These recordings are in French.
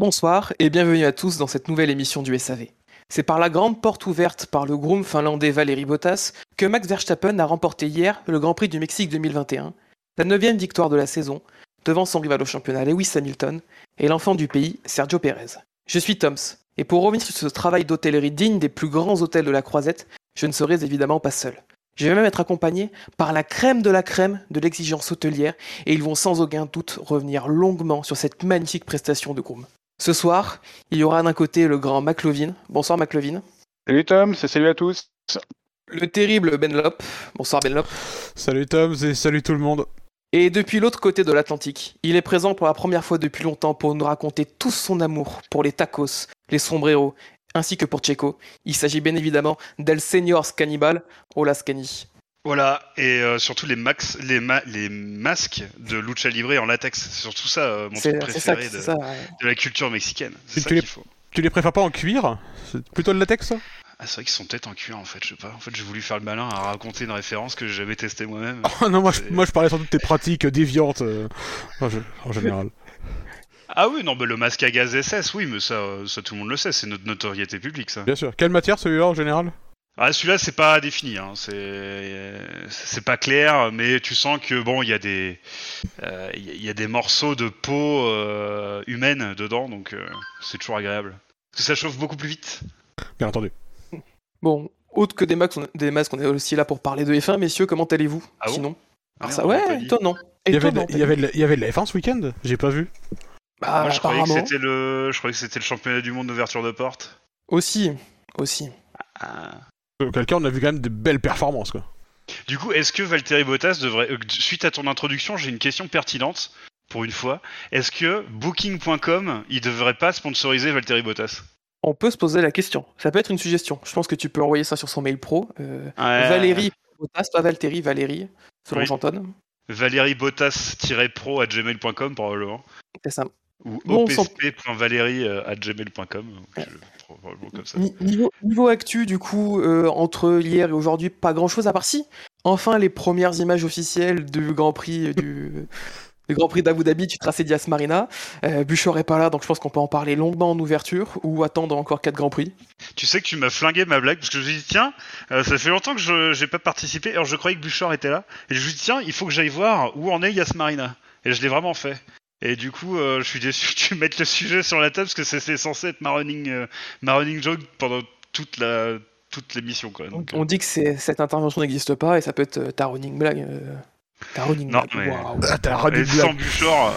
Bonsoir et bienvenue à tous dans cette nouvelle émission du SAV. C'est par la grande porte ouverte par le groom finlandais Valérie Bottas que Max Verstappen a remporté hier le Grand Prix du Mexique 2021, sa neuvième victoire de la saison, devant son rival au championnat Lewis Hamilton et l'enfant du pays Sergio Perez. Je suis Toms, et pour revenir sur ce travail d'hôtellerie digne des plus grands hôtels de la Croisette, je ne serai évidemment pas seul. Je vais même être accompagné par la crème de la crème de l'exigence hôtelière et ils vont sans aucun doute revenir longuement sur cette magnifique prestation de Groom. Ce soir, il y aura d'un côté le grand McLovin. Bonsoir McLovin. Salut Tom, c'est salut à tous. Le terrible Benlop. Bonsoir Benlop. Salut Tom et salut tout le monde. Et depuis l'autre côté de l'Atlantique, il est présent pour la première fois depuis longtemps pour nous raconter tout son amour pour les tacos, les sombreros ainsi que pour Checo. Il s'agit bien évidemment d'El Señor Cannibal, Hola Scani. Voilà, et euh, surtout les, max, les, les masques de Lucha Libre en latex. C'est surtout ça, euh, mon truc préféré de, de, la culture mexicaine. C'est ça tu, les, faut. tu les préfères pas en cuir? C'est plutôt le latex ah, c'est vrai qu'ils sont peut-être en cuir en fait, je sais pas. En fait, j'ai voulu faire le malin à raconter une référence que j'ai jamais testée moi-même. Oh non, moi je, moi je parlais surtout de tes pratiques déviantes euh, en général. Ah oui, non, mais le masque à gaz SS, oui, mais ça, ça tout le monde le sait, c'est notre notoriété publique, ça. Bien sûr. Quelle matière celui-là en général? Ah, celui-là, c'est pas défini, hein. c'est pas clair, mais tu sens que bon, il y a des, euh, il y a des morceaux de peau euh, humaine dedans, donc euh, c'est toujours agréable. Parce que ça chauffe beaucoup plus vite. Bien entendu. Bon, autre que des masques, on, des masques, on est aussi là pour parler de F1, messieurs. Comment allez-vous? Ah bon? Sinon, ah, ça, ouais, étonnant. Il y, avait de, il, y avait de, il y avait de la F1 ce week-end? J'ai pas vu. Bah, Moi, je croyais que c'était le, je croyais que c'était le championnat du monde d'ouverture de porte. Aussi, aussi. Ah. Quelqu'un, on a vu quand même de belles performances, quoi. Du coup, est-ce que Valtteri Bottas devrait, euh, suite à ton introduction, j'ai une question pertinente pour une fois. Est-ce que Booking.com, il devrait pas sponsoriser Valtteri Bottas? On peut se poser la question. Ça peut être une suggestion. Je pense que tu peux envoyer ça sur son mail pro. Euh, ouais. Valérie Bottas, pas Valtteri, Valérie, selon oui. j'entonne. Valérie Bottas-pro à gmail.com probablement. C'est ça. Ou opsp.valérie à gmail.com. Ouais. Niveau, niveau, actu, du coup, euh, entre hier et aujourd'hui, pas grand chose à part si. Enfin, les premières images officielles du Grand Prix du, du Grand Prix d'Abu Dhabi du tracé Dias Marina. Euh, Buchor est pas là, donc je pense qu'on peut en parler longuement en ouverture ou attendre encore quatre Grands Prix. Tu sais que tu m'as flingué ma blague parce que je me suis dit tiens, euh, ça fait longtemps que je j'ai pas participé. Alors je croyais que Buchor était là et je me suis dit tiens, il faut que j'aille voir où en est Yas Marina. Et je l'ai vraiment fait. Et du coup, euh, je suis déçu que tu mettes le sujet sur la table parce que c'est censé être ma running, euh, ma running joke pendant toute la toute l'émission. Quoi. Donc, on, dit que cette intervention n'existe pas et ça peut être euh, ta running blague. ta running non, blague. Mais... Wow. Ah, ta running blague. Sans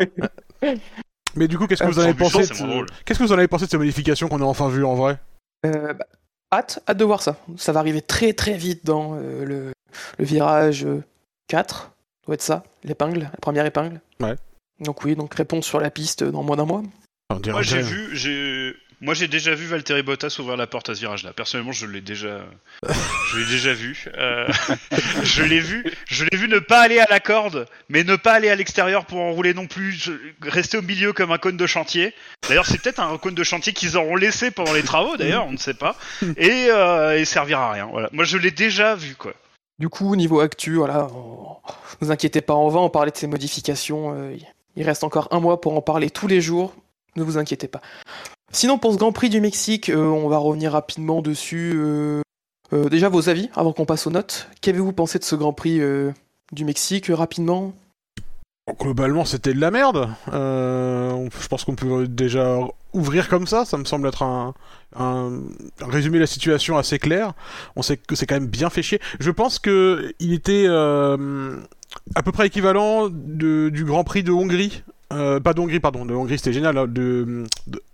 mais du coup, qu'est-ce que vous en avez pensé de... Qu'est-ce que vous en avez pensé de ces modifications qu'on a enfin vues en vrai? Bah, Hâte, hâte de voir ça. Ça va arriver très très vite dans le, le virage 4. Doit être ça, l'épingle, la première épingle. Ouais. Donc oui, donc réponse sur la piste dans moins d'un mois. Moi j'ai vu, j'ai, moi j'ai déjà vu Valtteri Bottas ouvrir la porte à ce virage-là. Personnellement, je l'ai déjà, je l'ai déjà vu. Euh... je l'ai vu, je l'ai vu ne pas aller à la corde, mais ne pas aller à l'extérieur pour enrouler non plus. Je... Rester au milieu comme un cône de chantier. D'ailleurs, c'est peut-être un cône de chantier qu'ils auront laissé pendant les travaux. D'ailleurs, on ne sait pas. Et, euh, et servir à rien. Voilà. Moi, je l'ai déjà vu, quoi. Du coup, niveau actu, voilà, on... ne vous inquiétez pas, on va en parler de ces modifications. Euh... Il reste encore un mois pour en parler tous les jours. Ne vous inquiétez pas. Sinon, pour ce Grand Prix du Mexique, euh, on va revenir rapidement dessus. Euh, euh, déjà, vos avis avant qu'on passe aux notes. Qu'avez-vous pensé de ce Grand Prix du Mexique rapidement? Globalement, c'était de la merde. je pense qu'on peut déjà ouvrir comme ça. Ça me semble être un, un, de la situation assez clair. On sait que c'est quand même bien fait chier. Je pense que il était à peu près équivalent du Grand Prix de Hongrie. Euh, pas de Hongrie, pardon, de Hongrie c'était génial, hein, de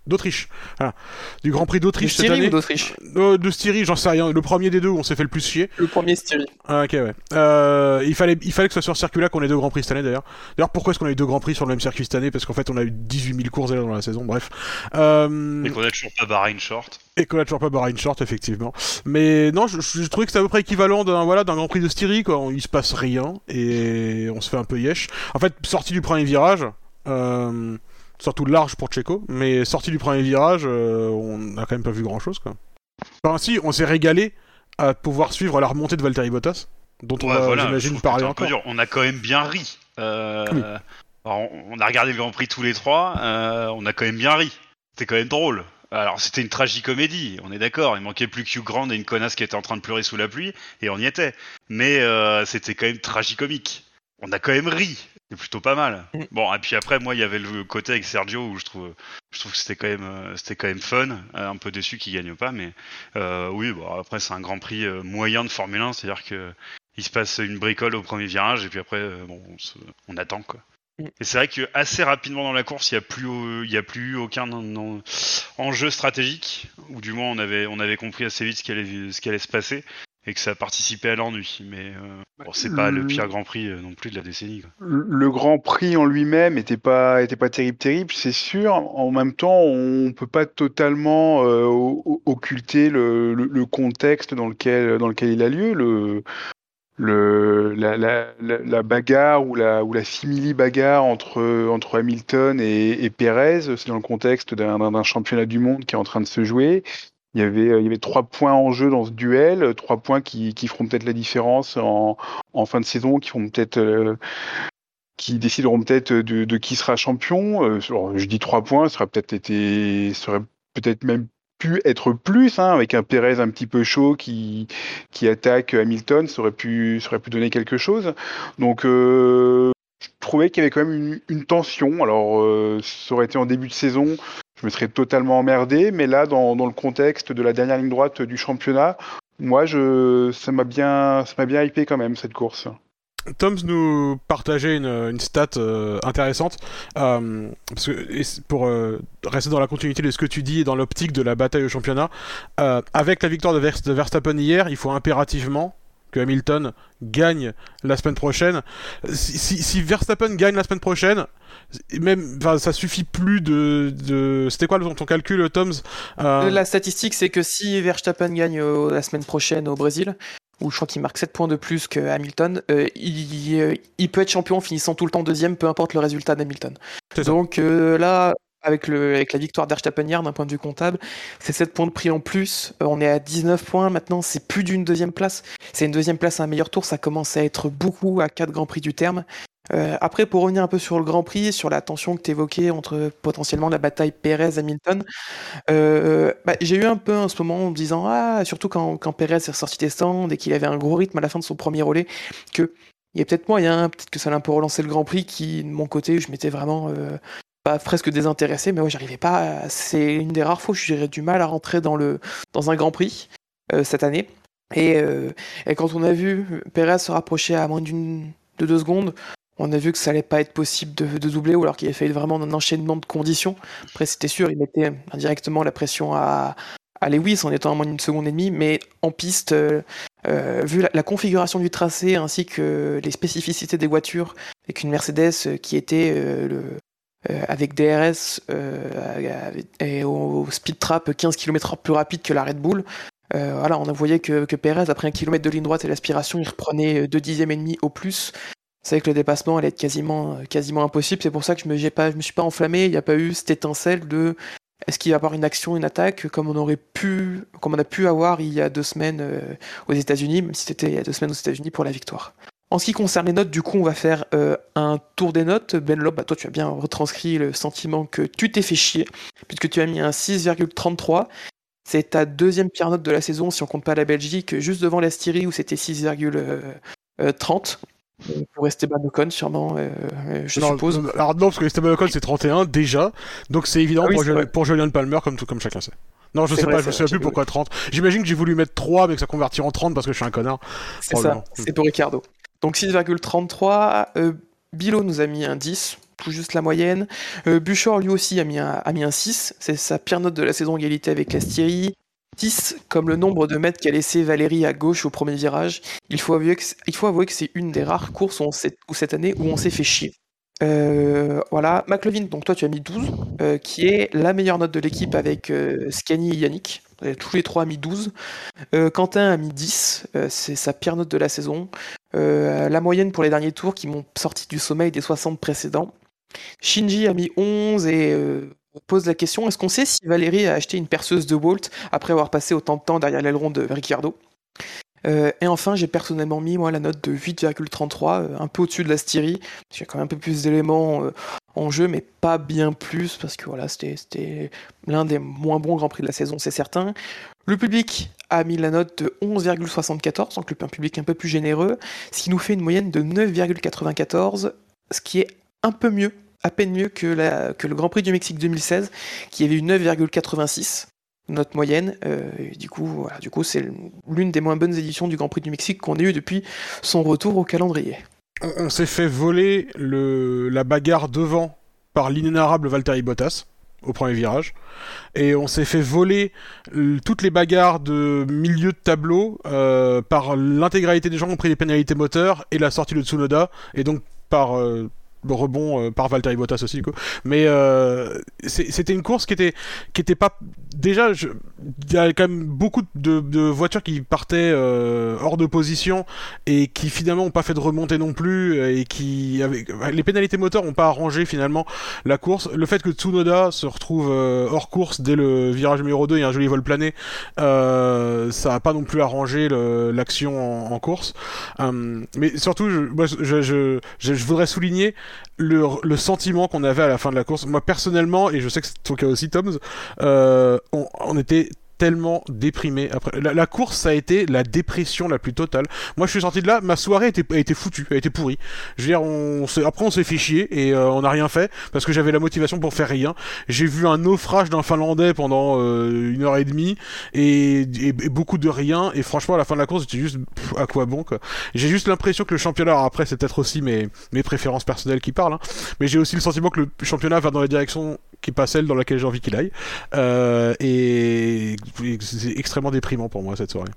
d'Autriche. Voilà. Du Grand Prix d'Autriche cette année. ou d'Autriche euh, De Styrie, j'en sais rien. Le premier des deux où on s'est fait le plus chier. Le premier Styrie. Ah, ok, ouais. Euh, il, fallait, il fallait que ce soit sur circuit-là qu'on ait deux Grands Prix cette année d'ailleurs. D'ailleurs, pourquoi est-ce qu'on a eu deux Grands Prix sur le même circuit cette année? Parce qu'en fait, on a eu 18 000 courses dans la saison, bref. Euh... Et qu'on a toujours pas Bahrain Short. Et qu'on a toujours pas Bahrain Short, effectivement. Mais non, je, je trouvais que c'était à peu près équivalent d'un voilà, d'un Grand Prix de Styrie, quoi. Il se passe rien et on se fait un peu yesh. En fait, sorti du premier virage. Euh, surtout large pour Checo, mais sorti du premier virage, euh, on n'a quand même pas vu grand chose. Quoi. Enfin, si, on s'est régalé à pouvoir suivre la remontée de Valtteri Bottas, dont on ouais, va, voilà, j'imagine, parler encore. On a quand même bien ri. Euh, oui. Alors, on a regardé le Grand Prix tous les trois, euh, on a quand même bien ri. C'était quand même drôle. Alors c'était une tragicomédie, on est d'accord. Il manquait plus que Hugh Grant et une connasse qui était en train de pleurer sous la pluie, et on y était. Mais c'était quand même tragicomique. On a quand même ri. C'est plutôt pas mal. Mm. Bon, et puis après, moi, il y avait le côté avec Sergio où je trouve, je trouve que c'était quand même, euh, c'était quand même fun. Euh, un peu déçu qu'il gagne pas, mais euh, oui, bon, après c'est un Grand Prix moyen de Formule 1, c'est-à-dire que il se passe une bricole au premier virage et puis après, bon, on, se- on attend quoi. Mm. Et c'est vrai que assez rapidement dans la course, il y a plus, il y a plus eu aucun en- en- enjeu stratégique, ou du moins on avait, on avait compris assez vite ce qui allait, ce qui allait se passer et que ça participait à l'ennui. Mais euh, bon, c'est pas le Le- pire Grand Prix euh, non plus de la décennie. Quoi. Le Grand Prix en lui-même était pas était pas terrible terrible, c'est sûr. En même temps, on peut pas totalement euh, occulter le, le- le contexte dans lequel dans lequel il a lieu. Le le la, la, la, la bagarre ou la ou la simili bagarre entre entre Hamilton et, et Perez, c'est dans le contexte d'un championnat du monde qui est en train de se jouer. Il y avait euh, il y avait trois points en jeu dans ce duel, euh, trois points qui qui feront peut-être la différence en en fin de saison, qui feront peut-être euh, qui décideront peut-être de, qui sera champion. Je dis trois points, ça aurait peut-être été, ça aurait peut-être même pu être plus, hein, avec un Pérez un petit peu chaud qui qui attaque Hamilton, ça aurait pu, ça aurait pu donner quelque chose. Donc je trouvais qu'il y avait quand même une, tension. Alors ça aurait été en début de saison, je me serais totalement emmerdé, mais là dans, dans le contexte de la dernière ligne droite du championnat, moi je ça m'a bien ça m'a bien hypé quand même cette course. Toms nous partageait une, une stat euh, intéressante euh, parce que pour euh, rester dans la continuité de ce que tu dis et dans l'optique de la bataille au championnat. avec la victoire de Verstappen hier, il faut impérativement que Hamilton gagne la semaine prochaine. Si, si, si Verstappen gagne la semaine prochaine, même, ça suffit plus de. de... C'était quoi le- ton calcul, Toms Euh, La statistique, c'est que si Verstappen gagne euh, la semaine prochaine au Brésil, où je crois qu'il marque 7 points de plus que Hamilton, euh, il, euh, il peut être champion en finissant tout le temps deuxième, peu importe le résultat d'Hamilton. Donc euh, là, avec, la victoire d'Verstappen hier, d'un point de vue comptable, c'est 7 points de prix en plus. Euh, on est à 19 points maintenant, c'est plus d'une deuxième place. C'est une deuxième place à un meilleur tour, ça commence à être beaucoup à 4 Grands Prix du terme. Euh, après, pour revenir un peu sur le Grand Prix, sur la tension que tu évoquais entre potentiellement la bataille Pérez-Hamilton, euh, bah, j'ai eu un peu en ce moment en me disant, ah, surtout quand, quand Pérez est ressorti des stands et qu'il avait un gros rythme à la fin de son premier relais, que il y a peut-être moyen, peut-être que ça l'a un peu relancé le Grand Prix, qui, de mon côté, je m'étais vraiment presque désintéressé, mais ouais, j'arrivais pas. à- C'est une des rares fois où j'ai du mal à rentrer dans, le, dans un Grand Prix euh, cette année. Et, euh, et quand on a vu Pérez se rapprocher à moins d'une de deux secondes, on a vu que ça allait pas être possible de, doubler, ou alors qu'il a fallu vraiment un enchaînement de conditions. Après, c'était sûr, il mettait indirectement la pression à, à Lewis en étant à moins d'une seconde et demie, mais en piste, euh, euh, vu la, configuration du tracé ainsi que les spécificités des voitures, avec une Mercedes qui était euh, le, euh, avec DRS euh, et au speed trap 15 km/h plus rapide que la Red Bull. Euh, voilà, on voyé que, que Perez, après un kilomètre de ligne droite et l'aspiration, il reprenait deux dixièmes et demi au plus. C'est que le dépassement allait être quasiment, quasiment impossible. C'est pour ça que je me, pas, je me suis pas enflammé. Il n'y a pas eu cette étincelle de est-ce qu'il va y avoir une action, une attaque, comme on aurait pu, comme on a pu avoir il y a deux semaines euh, aux États-Unis, même si c'était il y a deux semaines aux États-Unis pour la victoire. En ce qui concerne les notes, du coup, on va faire euh, un tour des notes. Ben Lob, bah, toi, tu as bien retranscrit le sentiment que tu t'es fait chier, puisque tu as mis un 6,33. C'est ta deuxième pire note de la saison, si on compte pas la Belgique, juste devant la Styrie où c'était 6,30. Pour Esteban Ocon, sûrement, euh, euh, je non, suppose. euh, Alors non, parce que Esteban Ocon c'est 31 déjà, donc c'est évident Ah oui, pour, Julian- vrai. pour Julian Palmer comme, tout, comme chacun sait. Non, je C'est sais vrai, pas, je me c'est souviens vrai, plus pourquoi 30. J'imagine que j'ai voulu mettre 3 mais que ça convertit en 30 parce que je suis un connard. C'est ça, probablement. c'est pour Ricardo. Donc 6,33. Euh, Bilo nous a mis un 10, tout juste la moyenne. Euh, Buchor lui aussi a mis un, a mis un 6, c'est sa pire note de la saison égalité avec la Styrie. 10 comme le nombre de mètres qu'a laissé Valérie à gauche au premier virage. Il faut avouer que, c'est- une des rares courses où, où cette année où on s'est fait chier. Euh, voilà, McLevin, donc toi tu as mis 12, euh, qui est la meilleure note de l'équipe avec euh, et Yannick. Tous les trois a mis 12. Euh, Quentin a mis 10, euh, c'est sa pire note de la saison. Euh, la moyenne pour les derniers tours qui m'ont sorti du sommeil des 60 précédents. Shinji a mis 11 et euh, pose la question est-ce qu'on sait si Valérie a acheté une perceuse de Walt après avoir passé autant de temps derrière l'aileron de Ricciardo? Euh, et enfin, j'ai personnellement mis moi la note de 8,33, euh, un peu au-dessus de la Styrie, parce qu'il y a quand même un peu plus d'éléments en jeu, mais pas bien plus, parce que voilà, c'était l'un des moins bons Grands Prix de la saison, c'est certain. Le public a mis la note de 11,74, donc un public un peu plus généreux, ce qui nous fait une moyenne de 9,94, ce qui est un peu mieux, à peine mieux que, la- que le Grand Prix du Mexique 2016, qui avait eu 9,86 notre moyenne. Euh, et du coup, voilà, du coup, c'est l'une des moins bonnes éditions du Grand Prix du Mexique qu'on ait eu depuis son retour au calendrier. On, on s'est fait voler le, la bagarre devant par l'inénarrable Valtteri Bottas au premier virage. Et on s'est fait voler euh, toutes les bagarres de milieu de tableau euh, par l'intégralité des gens qui ont pris des pénalités moteurs et la sortie de Tsunoda. Et donc par le rebond euh, par Valtteri Bottas aussi. Mais c'était une course qui était qui était pas déjà il y a quand même beaucoup de, de voitures qui partaient euh, hors de position et qui finalement ont pas fait de remontée non plus et qui avec les pénalités moteurs ont pas arrangé finalement la course. Le fait que Tsunoda se retrouve euh, hors course dès le virage numéro 2 et un joli vol plané euh, ça a pas non plus arrangé l'action en, en course. Euh, mais surtout je, moi, je, je, je voudrais souligner le, le sentiment qu'on avait à la fin de la course. Moi personnellement et je sais que c'est ton cas aussi Toms euh, on, on était tellement déprimé. Après la, la course ça a été la dépression la plus totale. Moi je suis sorti de là ma soirée était, a été foutue a été pourrie. Je veux dire on après on s'est fait chier et euh, on n'a rien fait parce que j'avais la motivation pour faire rien. J'ai vu un naufrage d'un finlandais pendant euh, une heure et demie et, et- beaucoup de rien. Et franchement à la fin de la course j'étais juste à quoi bon quoi. J'ai juste l'impression que le championnat après c'est peut-être aussi mes, mes préférences personnelles qui parlent hein, mais j'ai aussi le sentiment que le championnat va dans la direction qui pas celle dans laquelle j'ai envie qu'il aille euh, et, c'est extrêmement déprimant pour moi cette soirée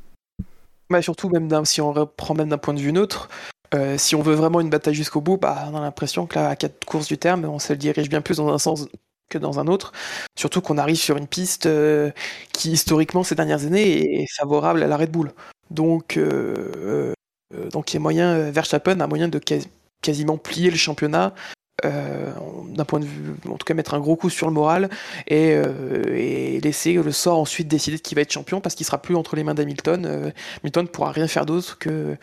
Bah, surtout, même si on reprend même d'un point de vue neutre, euh, si on veut vraiment une bataille jusqu'au bout, bah, on a l'impression que là, à quatre courses du terme, on se dirige bien plus dans un sens que dans un autre. Surtout qu'on arrive sur une piste euh, qui, historiquement, ces dernières années, est favorable à la Red Bull. Donc, donc il y a moyen, Verstappen a moyen de quasi- quasiment plier le championnat. Euh, d'un point de vue, en tout cas mettre un gros coup sur le moral et, euh, et laisser le sort ensuite décider de qui va être champion parce qu'il sera plus entre les mains d'Hamilton. Euh, Hamilton ne pourra rien faire d'autre que,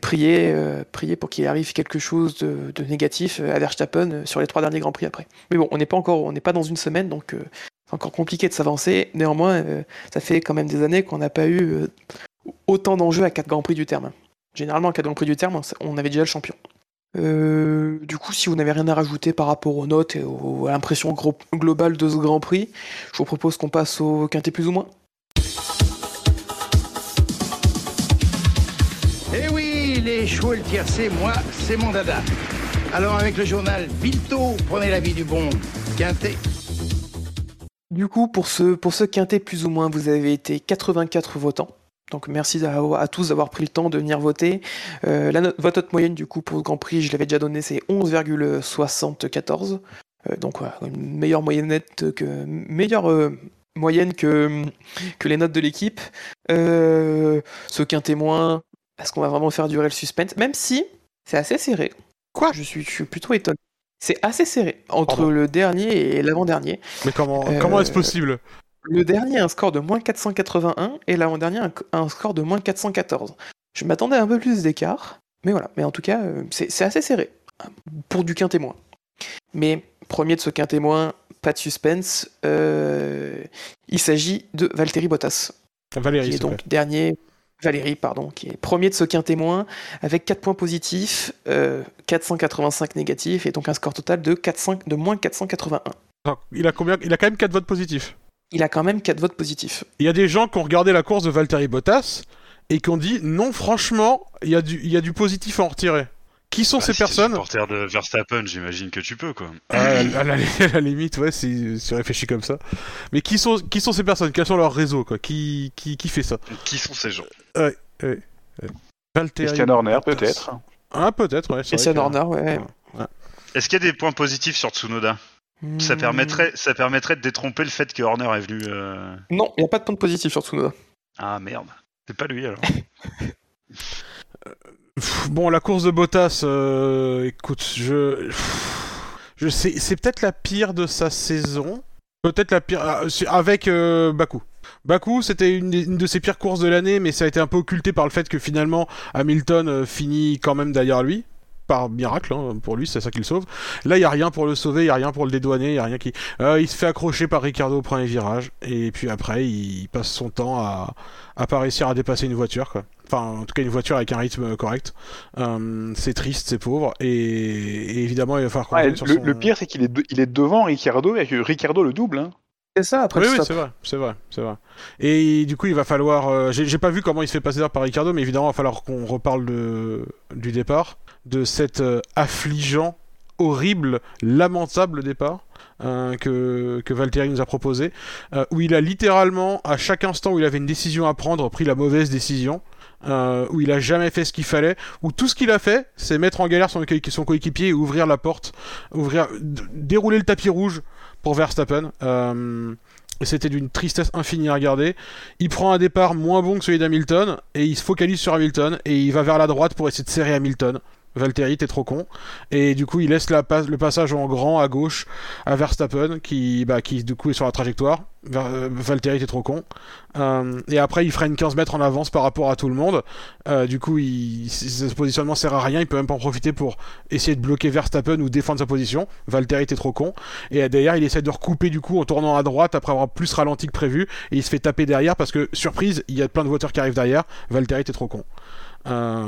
prier, euh, prier pour qu'il arrive quelque chose de, négatif à Verstappen sur les trois derniers Grands Prix après. Mais bon, on n'est pas encore, on n'est pas dans une semaine, donc c'est encore compliqué de s'avancer. Néanmoins, ça fait quand même des années qu'on n'a pas eu autant d'enjeux à quatre Grands Prix du terme. Généralement, à quatre Grands Prix du terme, on avait déjà le champion. Euh, du coup, si vous n'avez rien à rajouter par rapport aux notes et à l'impression gro- globale de ce Grand Prix, je vous propose qu'on passe au quintet plus ou moins. Eh oui, les chevaux et le tiercé, moi, c'est mon dada. Alors avec le journal Bilto, prenez l'avis du bon Quintet. Du coup, pour ce, pour ce quintet plus ou moins, vous avez été 84 votants. Donc merci à, à tous d'avoir pris le temps de venir voter. Euh, la note, votre note moyenne du coup pour le Grand Prix, je l'avais déjà donné, c'est 11,74. Euh, donc voilà, une meilleure moyenne nette que meilleure euh, moyenne que, que les notes de l'équipe. Euh, ce quintet moins, est-ce qu'on va vraiment faire durer le suspense? Même si c'est assez serré. Quoi? Je suis, je suis plutôt étonné. C'est assez serré entre Pardon. le dernier et l'avant-dernier. mais comment Euh, comment est-ce possible? Le dernier a un score de moins 481 et l'avant-dernier a un, score de moins 414. Je m'attendais à un peu plus d'écart, mais voilà. Mais en tout cas, euh, c'est assez serré hein, pour du quintémoin. Mais premier de ce quintémoin, pas de suspense. euh, il s'agit de Valtteri Bottas, Valérie qui est donc dernier. Valérie, pardon, qui est premier de ce quintémoin avec 4 points positifs, euh, 485 négatifs et donc un score total de, 400 de moins 481. Attends, il a combien il a quand même 4 votes positifs Il a quand même 4 votes positifs. il y a des gens qui ont regardé la course de Valtteri Bottas et qui ont dit non franchement il y a du il y a du positif à en retirer qui sont Bah, ces si personnes supporter de Verstappen, j'imagine que tu peux, quoi. Ah, à, la, à la- à la limite, ouais, si si on réfléchit comme ça. Mais qui sont, qui sont ces personnes? Quels sont leurs réseaux quoi? Qui, qui, qui fait ça? Qui sont ces gens? Valtteri Christian Horner, Bottas. peut-être. Ah, peut-être, ouais. Christian ouais. Est-ce qu'il y a des points positifs sur Tsunoda? Ça Hmm. permettrait, ça permettrait de détromper le fait que Horner est venu. euh, Non, il n'y a pas de point de positif sur Tsunoda. Ah merde, c'est pas lui alors. Pff, Bon, la course de Bottas, euh, écoute, je. Je sais, c'est peut-être la pire de sa saison. Peut-être la pire. ah, avec euh, Baku. Baku, c'était une, de ses pires courses de l'année, mais ça a été un peu occulté par le fait que finalement Hamilton euh, finit quand même derrière lui. Par miracle, hein, pour lui, c'est ça qui le sauve. Là, il y a rien pour le sauver, il y a rien pour le dédouaner, il y a rien qui. Euh, il se fait accrocher par Ricardo au premier virage, et puis après, il passe son temps à, à pas réussir à dépasser une voiture, quoi. Enfin, en tout cas, une voiture avec un rythme correct. Euh, c'est triste, c'est pauvre, et, et évidemment, il va falloir Ouais, sur le, son- le pire, c'est qu'il est, de- il est devant Ricardo et que Ricardo le double. Hein. C'est ça, après Oui, oui, c'est vrai, c'est vrai, c'est vrai. Et du coup, il va falloir. euh, J'ai pas vu comment il se fait passer par Ricardo, mais évidemment, il va falloir qu'on reparle de, du départ, de cet euh, affligeant, horrible, lamentable départ. euh, que, que Valtteri nous a proposé, euh, où il a littéralement, à chaque instant où il avait une décision à prendre, pris la mauvaise décision, euh, où il a jamais fait ce qu'il fallait, où tout ce qu'il a fait, c'est mettre en galère son, coéqui- son coéquipier et ouvrir la porte, ouvrir, dérouler le tapis rouge pour Verstappen. Euh, c'était d'une tristesse infinie à regarder. Il prend un départ moins bon que celui d'Hamilton et il se focalise sur Hamilton et il va vers la droite pour essayer de serrer Hamilton. Valtteri, t'es trop con. Et du coup, il laisse le passage en grand à gauche à Verstappen qui, bah, qui du coup est sur la trajectoire. Ver- euh, Valtteri, t'es trop con. Euh, et après, il freine 15 mètres en avance par rapport à tout le monde. Euh, du coup, il, ce positionnement sert à rien. Il peut même pas en profiter pour essayer de bloquer Verstappen ou défendre sa position. Valtteri, t'es trop con. Et derrière, il essaie de recouper du coup en tournant à droite après avoir plus ralenti que prévu. Et il se fait taper derrière parce que, surprise, il y a plein de voitures qui arrivent derrière. Valtteri, t'es trop con. Euh,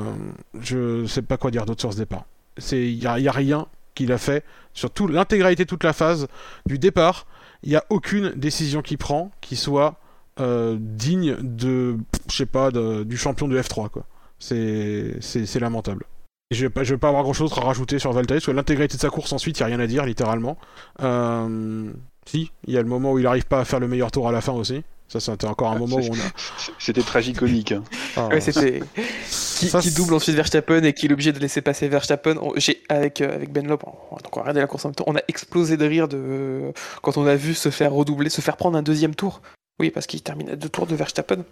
je sais pas quoi dire d'autre sur ce départ. Il y a, y a rien qu'il a fait sur tout l'intégralité, toute la phase du départ. Il n'y a aucune décision qu'il prend qui soit euh, digne de, je sais pas, de- du champion de F3 quoi. C'est lamentable. Je je vais pas avoir grand chose à rajouter sur Valtteri, parce que l'intégralité de sa course ensuite, il n'y a rien à dire, littéralement. Euh, si, il y a le moment où il n'arrive pas à faire le meilleur tour à la fin aussi. Ça, c'était encore un Ah, moment où on a. C'était tragicomique. hein. Ah, Ouais, c'était qui, double ensuite Verstappen et qui est obligé de laisser passer Verstappen. On- J'ai avec euh, avec Ben Lop, on, donc on a regardé la course en même temps. On a explosé de rire de quand on a vu se faire redoubler, se faire prendre un deuxième tour. Oui, parce qu'il termine à deux tours de Verstappen.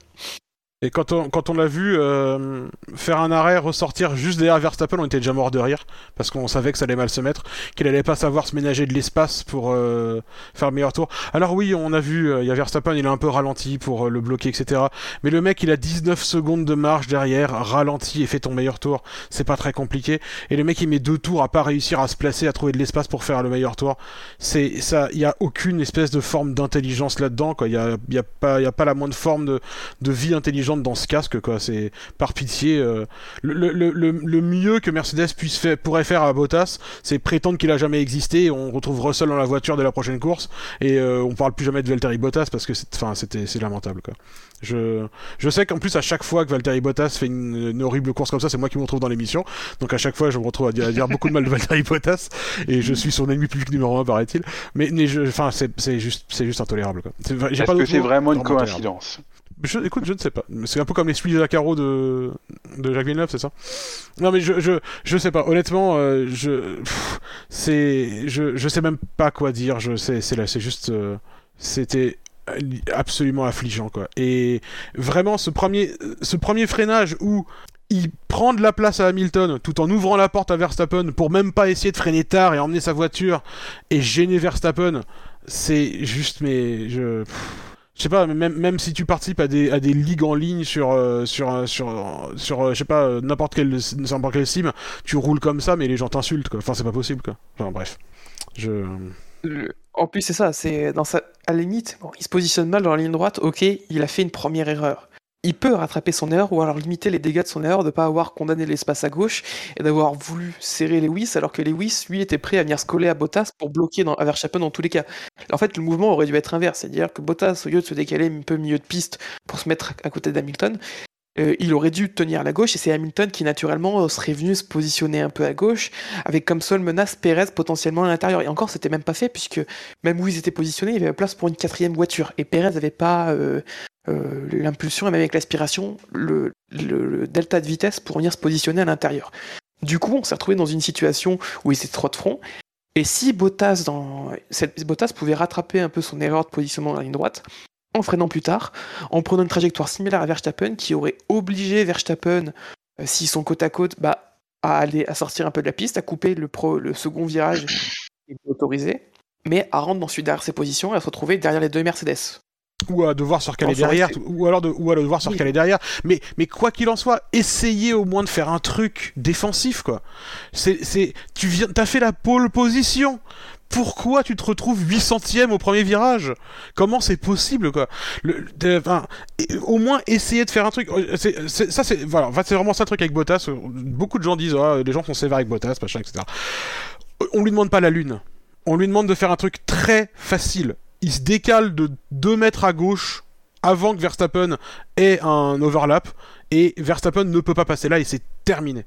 Et quand on, quand on l'a vu euh, faire un arrêt, ressortir juste derrière Verstappen, on était déjà mort de rire, parce qu'on savait que ça allait mal se mettre, qu'il allait pas savoir se ménager de l'espace pour euh, faire le meilleur tour. Alors oui, on a vu, euh, il y a Verstappen, il a un peu ralenti pour euh, le bloquer, etc. Mais le mec, il a 19 secondes de marge derrière, ralenti et fait ton meilleur tour. C'est pas très compliqué. Et le mec, il met deux tours à pas réussir à se placer, à trouver de l'espace pour faire le meilleur tour. C'est ça, il y a aucune espèce de forme d'intelligence là-dedans, quoi. Il y a, pas, y a pas la moindre forme de vie intelligente dans ce casque quoi. C'est par pitié euh, le, le, le, le- le mieux que Mercedes puisse faire, pourrait faire à Bottas c'est prétendre qu'il a jamais existé. On retrouve Russell dans la voiture de la prochaine course et euh, on parle plus jamais de Valtteri Bottas parce que c'est enfin c'était c'est lamentable quoi. Je je sais qu'en plus à chaque fois que Valtteri Bottas fait une, une horrible course comme ça c'est moi qui me retrouve dans l'émission. Donc à chaque fois je me retrouve à dire, à dire beaucoup de mal de Valtteri Bottas et je suis son ennemi public numéro un paraît-il. Mais, mais je enfin c'est juste c'est juste intolérable Est-ce que c'est vraiment une coïncidence? Je, écoute, je ne sais pas. C'est un peu comme les Suisses à carreaux de, de Jacques Villeneuve, c'est ça? Non, mais je, je, je sais pas. Honnêtement, euh, je, c'est, je, je sais même pas quoi dire. C'est juste, euh, c'était absolument affligeant, quoi. Et vraiment, ce premier, ce premier freinage où il prend de la place à Hamilton tout en ouvrant la porte à Verstappen pour même pas essayer de freiner tard et emmener sa voiture et gêner Verstappen, c'est juste, mais je sais pas, même, même si tu participes à des, à des ligues en ligne sur, euh, sur, euh, sur, euh, sur, euh, je sais pas, n'importe quel, n'importe quel sim, tu roules comme ça, mais les gens t'insultent, quoi. Enfin, c'est pas possible, quoi. Enfin, bref. Je. En plus, c'est ça, c'est dans sa... à la limite, il se positionne mal dans la ligne droite, ok, il a fait une première erreur. Il peut rattraper son erreur ou alors limiter les dégâts de son erreur de pas avoir condamné l'espace à gauche et d'avoir voulu serrer Lewis alors que Lewis, lui, était prêt à venir se coller à Bottas pour bloquer dans, à dans tous les cas. En fait, le mouvement aurait dû être inverse, c'est-à-dire que Bottas, au lieu de se décaler un peu milieu de piste pour se mettre à côté d'Hamilton, euh, il aurait dû tenir la gauche et c'est Hamilton qui naturellement serait venu se positionner un peu à gauche avec comme seule menace Perez potentiellement à l'intérieur. Et encore, c'était même pas fait puisque même où ils étaient positionnés, il y avait place pour une quatrième voiture. Et Perez n'avait pas euh, euh, l'impulsion et même avec l'aspiration, le, le- delta de vitesse pour venir se positionner à l'intérieur. Du coup, on s'est retrouvé dans une situation où ils étaient trois de front. Et si Bottas, dans... Bottas pouvait rattraper un peu son erreur de positionnement dans la ligne droite, en freinant plus tard, en prenant une trajectoire similaire à Verstappen, qui aurait obligé Verstappen, euh, s'ils sont côte à côte, bah, à aller à sortir un peu de la piste, à couper le, pro, le second virage qui était autorisé, mais à rendre ensuite derrière ses positions et à se retrouver derrière les deux Mercedes. ou à devoir se recaler derrière, ou alors de, ou à devoir se Oui. recaler derrière. Mais, mais quoi qu'il en soit, essayez au moins de faire un truc défensif, quoi. C'est, c'est, tu viens, t'as fait la pole position. Pourquoi tu te retrouves 800ème au premier virage? Comment c'est possible, quoi? Enfin, Au moins, essayer de faire un truc. Euh, ça, c'est, vraiment ça le truc avec Bottas. Beaucoup de gens disent, ah, les gens sont sévères avec Bottas, machin, etc. On lui demande pas la lune. On lui demande de faire un truc très facile. Il se décale de 2 mètres à gauche avant que Verstappen ait un overlap et Verstappen ne peut pas passer là et c'est terminé.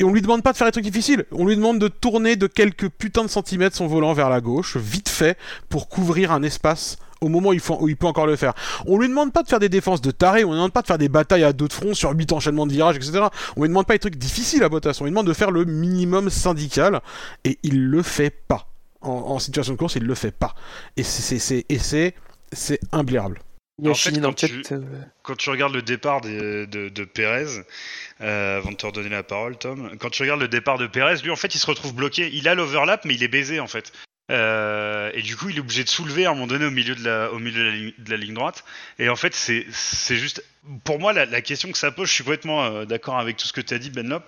Et on lui demande pas de faire des trucs difficiles, on lui demande de tourner de quelques putains de centimètres son volant vers la gauche, vite fait, pour couvrir un espace au moment où il, peut encore le faire. On lui demande pas de faire des défenses de taré, on lui demande pas de faire des batailles à deux de front sur 8 enchaînements de virages, etc. On lui demande pas des trucs difficiles à Bottas, on lui demande de faire le minimum syndical et il le fait pas. En, situation de course, il le fait pas. Et c'est- c'est. En fait, quand tu- euh, Quand tu regardes le départ de, de Pérez, euh, avant de te redonner la parole, Tom, quand tu regardes le départ de Pérez, lui en fait il se retrouve bloqué. Il a l'overlap, mais il est baisé en fait. Euh, et du coup, il est obligé de soulever à un moment donné au milieu de la, au milieu de la, ligne, de la ligne droite. Et en fait, c'est, c'est juste. Pour moi, la, la question que ça pose, je suis complètement euh, d'accord avec tout ce que tu as dit, Benlop.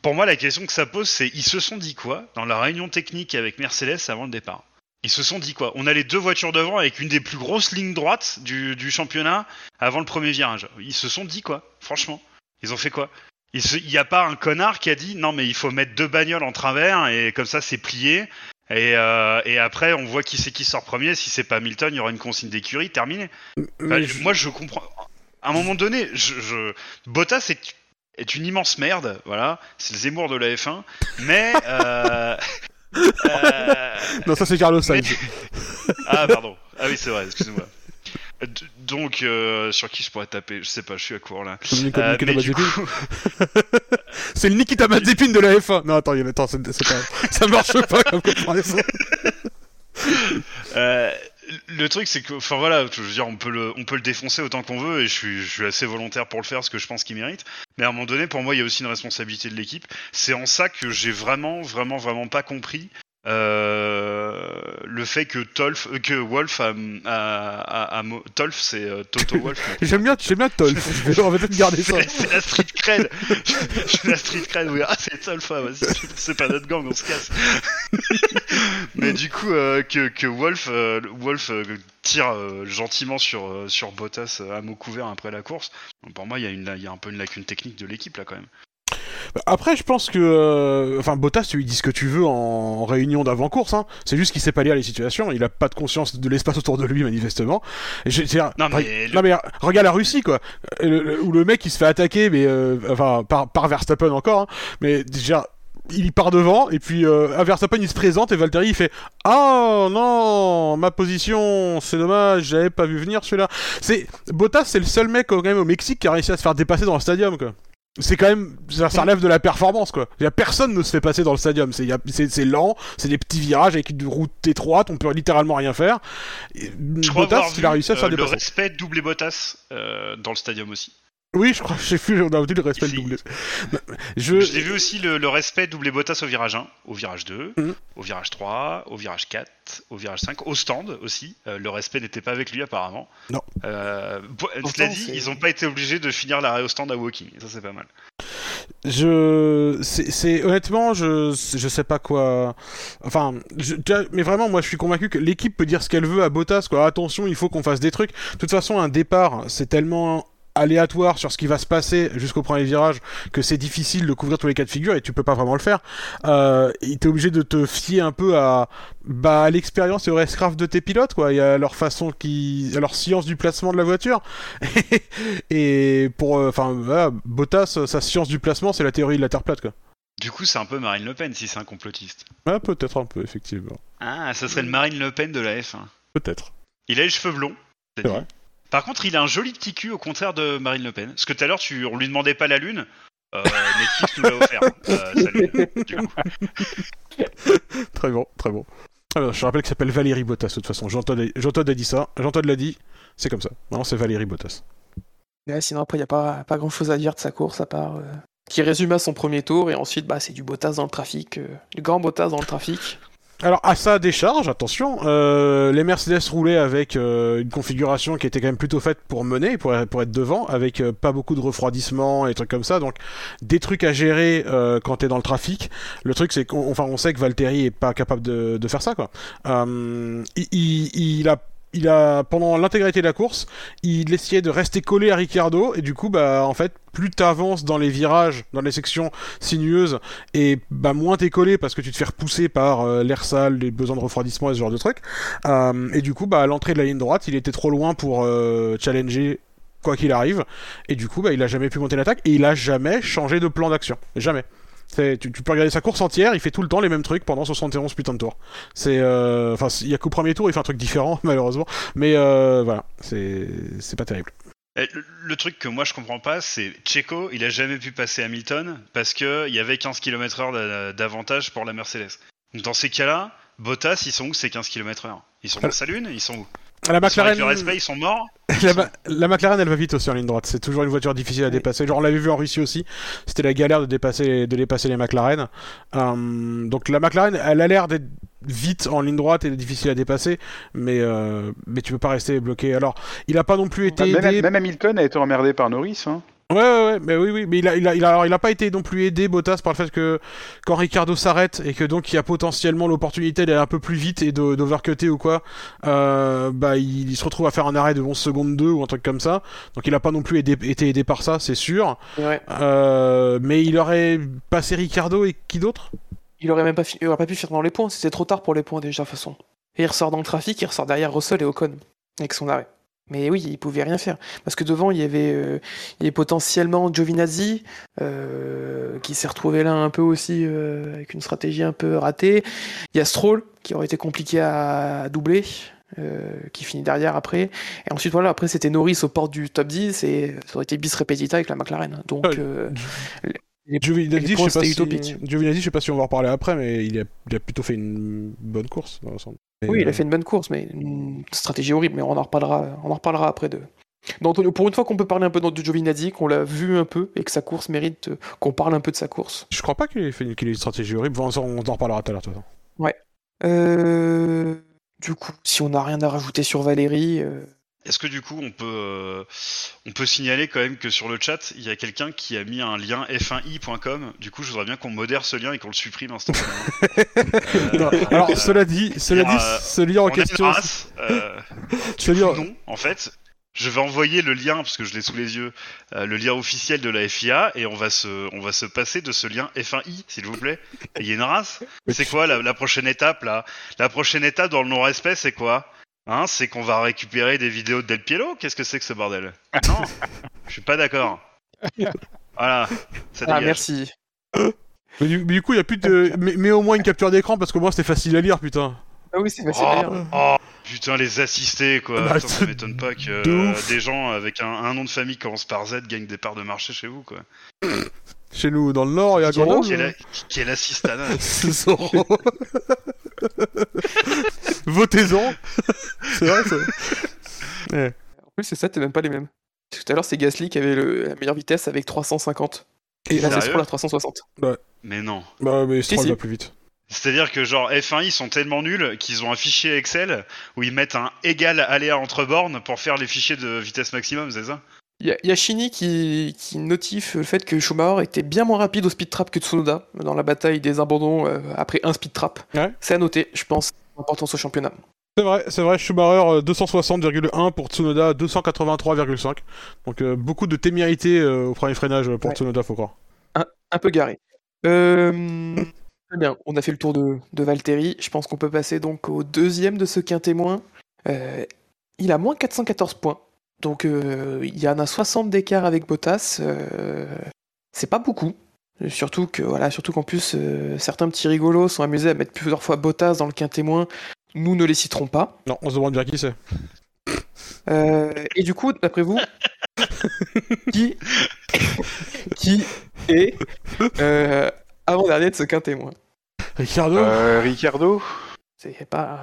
Pour moi, la question que ça pose, c'est ils se sont dit quoi dans la réunion technique avec Mercedes avant le départ? Ils se sont dit quoi? On a les deux voitures devant avec une des plus grosses lignes droites du, du championnat avant le premier virage. Ils se sont dit quoi? Franchement, ils ont fait quoi? Il n'y a pas un connard qui a dit non mais il faut mettre deux bagnoles en travers et comme ça c'est plié. Et, euh, et après on voit qui c'est qui sort premier. Si c'est pas Hamilton, il y aura une consigne d'écurie. Enfin, je- Moi je comprends. À un moment donné, je, je... Bottas est, est une immense merde. Voilà, c'est le Zemmour de la F1. Mais euh, euh, Non, ça c'est Carlos Sainz. ah pardon. Ah oui c'est vrai. Excusez-moi. Donc euh, sur qui je pourrais taper? Je sais pas. Je suis à court là. Euh, coup, C'est le Nikita Mazepin de la F1. Non, attends, il y a- attends, c'est c'est pas... ça marche pas comme comparaison. Euh, le truc, c'est que, enfin voilà, je veux dire, on peut le, défoncer autant qu'on veut, et je suis, je suis assez volontaire pour le faire, parce que je pense qu'il mérite. Mais à un moment donné, pour moi, il y a aussi une responsabilité de l'équipe. C'est en ça que j'ai vraiment, vraiment, vraiment pas compris euh, le fait que Tolf, euh, que Wolf a, a, a- a Tolf, c'est euh, Toto Wolf. J'aime bien, j'aime bien Tolf. Je vais- On va peut-être garder ça. C'est la street cred. C'est la street cred. Oui. Ah, c'est Tolfa, vas-y. C'est pas notre gang, on se casse. Mais du coup, euh, que, que Wolf, euh, Wolf tire gentiment sur, sur Bottas à mot couvert après la course. Donc, pour moi, il y, y a un peu une lacune technique de l'équipe là quand même. Après, je pense que. euh, Enfin, Bottas, tu lui dis ce que tu veux en, réunion d'avant-course. Hein. C'est juste qu'il sait pas lire les situations. Il a pas de conscience de l'espace autour de lui, manifestement. Et Non, mais non, mais regarde la Russie, quoi. Le- où le mec, il se fait attaquer, mais. euh, enfin, par, par Verstappen encore. hein. Mais déjà. Il part devant, et puis euh, à Verstappen il se présente, et Valtteri il fait Ah non, ma position, c'est dommage, j'avais pas vu venir celui-là. C'est Bottas, c'est le seul mec quand même au Mexique qui a réussi à se faire dépasser dans le stadium, quoi c'est quand même ça, ça relève de la performance quoi. Il y a personne ne se fait passer dans le stadium, c'est lent, c'est des petits virages avec une route étroite, on peut littéralement rien faire. Et Je crois avoir Bottas, il a réussi à faire euh, le respect de doublé Bottas euh, dans le stadium aussi. Oui, je crois, j'ai vu, on a dit le respect Si. le doublé. Je, l'ai vu aussi le, le respect doublé Bottas au virage 1, au virage 2, Mhm. au virage 3, au virage 4, au virage 5, au stand aussi. Euh, le respect n'était pas avec lui apparemment. Non. Euh, cela dit, c'est- ils n'ont pas été obligés de finir l'arrêt au stand à walking. Ça c'est pas mal. je, c'est, c'est- honnêtement, je, je sais pas quoi. Enfin, je- tu vois, mais vraiment, moi, je suis convaincu que l'équipe peut dire ce qu'elle veut à Bottas, quoi. Attention, il faut qu'on fasse des trucs. De toute façon, un départ, c'est tellement aléatoire sur ce qui va se passer jusqu'au premier virage que c'est difficile de couvrir tous les cas de figure et tu peux pas vraiment le faire. Euh, t'es obligé de te fier un peu à, bah, à l'expérience et au racecraft de tes pilotes, quoi, et à leur façon qui, à leur science du placement de la voiture. et pour, euh, enfin, voilà, Bottas, sa science du placement, c'est la théorie de la terre plate, quoi. Du coup, c'est un peu Marine Le Pen si c'est un complotiste. Ouais, peut-être un peu, effectivement. Ah, ça serait le Marine Le Pen de la F1. Peut-être. Il a les cheveux blonds. C'est vrai. Par contre, il a un joli petit cul au contraire de Marine Le Pen. Parce que tout à l'heure, tu, on lui demandait pas la lune. Euh, Netflix nous l'a offert. Euh, salut. Du coup. Très bon, très bon. Alors, je rappelle qu'il s'appelle Valérie Bottas, de toute façon. Jean-Todd a, dit ça. Jean-Todd l'a dit. C'est comme ça. Maintenant, c'est Valérie Bottas. Ouais, sinon, après, il n'y a pas, pas grand chose à dire de sa course à part. euh, qui résume à son premier tour, et ensuite, bah, c'est du Bottas dans le trafic. euh, du grand Bottas dans le trafic. Alors à sa décharge, attention, euh, les Mercedes roulaient avec euh, une configuration qui était quand même plutôt faite pour mener, pour, pour être devant, avec euh, pas beaucoup de refroidissement et trucs comme ça, donc des trucs à gérer euh, quand t'es dans le trafic. Le truc c'est qu'on enfin, on sait que Valtteri est pas capable de, de faire ça quoi. Euh, il, il, il a il a pendant l'intégralité de la course, il essayait de rester collé à Ricciardo et du coup bah en fait plus t'avances dans les virages, dans les sections sinueuses et bah moins t'es collé parce que tu te fais repousser par euh, l'air sale, les besoins de refroidissement et ce genre de trucs. Euh, et du coup bah à l'entrée de la ligne droite, il était trop loin pour euh, challenger quoi qu'il arrive et du coup bah il a jamais pu monter l'attaque et il a jamais changé de plan d'action, jamais. C'est- Tu, tu peux regarder sa course entière, il fait tout le temps les mêmes trucs pendant 71 putains de tours. C'est, euh, enfin, il y a qu'au premier tour il fait un truc différent malheureusement, mais euh, voilà, c'est, c'est pas terrible. Eh, Le, le truc que moi je comprends pas, c'est Checo, il a jamais pu passer Hamilton parce que il y avait 15 km/h d'a- d'avantage pour la Mercedes. Donc dans ces cas-là, Bottas, ils sont où ces 15 km/h Ils sont dans sa lune? Ils sont où? La McLaren, le respect, ils sont morts la, Ma- la McLaren, elle va vite aussi en ligne droite. C'est toujours une voiture difficile à dépasser. Genre, on l'avait vu en Russie aussi. C'était la galère de dépasser, de dépasser les McLaren. Euh, donc la McLaren, elle a l'air d'être vite en ligne droite et difficile à dépasser, mais euh, mais tu peux pas rester bloqué. Alors, il a pas non plus été Même, aidé. même Hamilton a été emmerdé par Norris. Hein. Ouais, ouais, ouais, mais oui, oui, mais il a, il a, il a, alors, il a pas été non plus aidé Bottas par le fait que quand Ricardo s'arrête et que donc il y a potentiellement l'opportunité d'aller un peu plus vite et de- d'overcutter ou quoi, euh, bah il, il se retrouve à faire un arrêt de 11 secondes 2 ou un truc comme ça. Donc il a pas non plus aidé- été aidé par ça, c'est sûr. Ouais. Euh, mais il aurait passé Ricardo et qui d'autre? Il aurait même pas, il aurait pas pu finir dans les points, c'était trop tard pour les points déjà, de toute façon. Et il ressort dans le trafic, il ressort derrière Russell et Ocon, avec son arrêt. Mais oui, il pouvait rien faire. Parce que devant, il y avait, euh, il y avait potentiellement Giovinazzi, euh, qui s'est retrouvé là un peu aussi, euh, avec une stratégie un peu ratée. Il y a Stroll, qui aurait été compliqué à, à doubler. qui finit derrière après. Et ensuite, voilà, après c'était Norris aux portes du top 10 et ça aurait été bis repetita avec la McLaren. Donc, Giovinazzi, je sais pas si... Giovinazzi, je sais pas si on va en reparler après, mais il a, il a plutôt fait une bonne course dans l'ensemble. Oui, il euh, a fait une bonne course, mais une stratégie horrible, mais on en reparlera, on en reparlera après de. d'Antonio, pour une fois qu'on peut parler un peu de Giovinazzi, qu'on l'a vu un peu et que sa course mérite euh, qu'on parle un peu de sa course. Je crois pas qu'il ait fait une, qu'il ait une stratégie horrible. On en reparlera tout à l'heure. façon. Euh, Du coup, si on n'a rien à rajouter sur Valérie, euh, Est-ce que du coup on peut euh, on peut signaler quand même que sur le chat il y a quelqu'un qui a mis un lien f1i.com. Du coup je voudrais bien qu'on modère ce lien et qu'on le supprime instantanément. Non, Euh, Alors, euh, cela dit, cela dit, euh, ce lien en question, race, euh, ce lien- non, en fait. Je vais envoyer le lien parce que je l'ai sous les yeux, euh, le lien officiel de la FIA et on va se on va se passer de ce lien F1i s'il vous plaît. Il y a une race. Mais C'est quoi la, la prochaine étape là? La prochaine étape dans le non-respect c'est quoi? Hein C'est qu'on va récupérer des vidéos de Del Piero? Qu'est-ce que c'est que ce bordel? Non, je suis pas d'accord. Voilà, ça Ah, dégage. merci. Mais du, mais du coup, il y a plus de. Mais, mais au moins une capture d'écran parce que moi c'était facile à lire, putain. Ah oui, c'est Oh, dire. oh, putain, les assistés, quoi. Bah, ça m'étonne pas que euh, des gens avec un, un nom de famille qui commence par Z gagnent des parts de marché chez vous, quoi. Chez nous, dans le Nord et à Qui est- Grenoble. Qui est la- qui est l'assistana C'est Zorro. Votez-en. c'est vrai, ça. Ouais. En plus, c'est ça, t'es même pas les mêmes. Parce que Tout à l'heure, c'est Gasly qui avait le- la meilleure vitesse avec 350. Et là, c'est Stroll à 360. Mais non. Bah, mais Stroll si. va plus vite. C'est-à-dire que genre F1i sont tellement nuls qu'ils ont un fichier Excel où ils mettent un égal aléa entre bornes pour faire les fichiers de vitesse maximum, c'est ça? Il y, a- il y a Chini qui, qui notifie le fait que Schumacher était bien moins rapide au speed trap que Tsunoda dans la bataille des abandons euh, après un speed trap. Ouais. C'est à noter, je pense, importance au championnat. C'est vrai, c'est vrai, Schumacher euh, 260,1 pour Tsunoda 283,5. Donc euh, beaucoup de témérité euh, au premier freinage pour Ouais. Tsunoda, faut croire. Un peu garé. Euh, très bien, on a fait le tour de, de Valtteri. Je pense qu'on peut passer donc au deuxième de ce quintémoin. Euh, il a moins 414 points. Donc euh, il y en a 60 d'écart avec Bottas. euh, c'est pas beaucoup. Surtout que voilà, surtout qu'en plus certains petits rigolos sont amusés à mettre plusieurs fois Bottas dans le quintémoin. Nous ne les citerons pas. Non, on se demande bien qui c'est. Et du coup, d'après vous, qui, qui est avant-dernier de ce quintémoin Ricardo Euh, Ricardo C'est pas.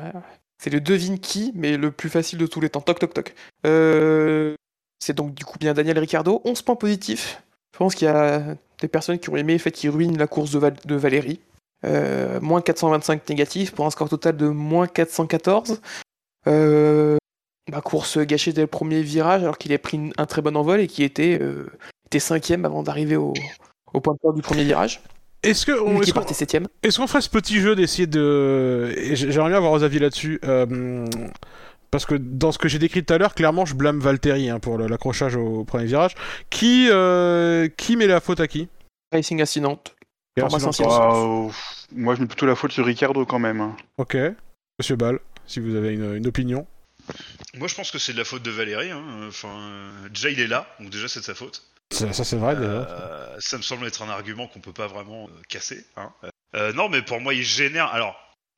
C'est le devine qui, mais le plus facile de tous les temps. Toc toc toc. Euh, c'est donc du coup bien Daniel Ricciardo. 11 points positifs. Je pense qu'il y a des personnes qui ont aimé le fait qu'il ruine la course de, Val- de Valérie. Euh, moins 425 négatifs pour un score total de moins 414. Euh, bah, course gâchée dès le premier virage alors qu'il a pris un très bon envol et qui était, euh, était cinquième avant d'arriver au, au point de port du premier virage. Est-ce que on, Lui est-ce qui qu'on- est-ce qu'on ferait ce petit jeu d'essayer de et j'aimerais bien avoir vos avis là-dessus euh, parce que dans ce que j'ai décrit tout à l'heure, clairement, je blâme Valtteri hein, pour l'accrochage au premier virage. Qui euh, qui met la faute à qui? Racing Accident. Alors, moi, je mets plutôt la faute sur Ricardo quand même. hein. Ok, Monsieur Ball, si vous avez une, une opinion. Moi, je pense que c'est de la faute de Valérie. hein. Enfin, déjà, il est là, donc déjà, c'est de sa faute. Ça, c'est vrai. Euh, ça me semble être un argument qu'on peut pas vraiment euh, casser. Hein. Euh, non, mais pour moi, il génère. Alors,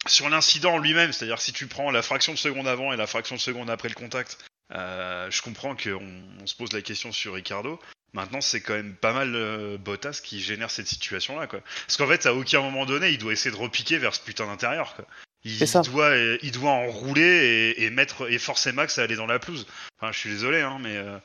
sur l'incident lui-même, c'est-à-dire si tu prends la fraction de seconde avant et la fraction de seconde après le contact, je comprends qu'on on se pose la question sur Ricardo. Maintenant, c'est quand même pas mal Bottas qui génère cette situation-là, quoi. Parce qu'en fait, à aucun moment donné, il doit essayer de repiquer vers ce putain d'intérieur, quoi. Il doit, euh, il doit enrouler et, et mettre et forcer Max à aller dans la pelouse. Enfin, je suis désolé, hein, mais euh,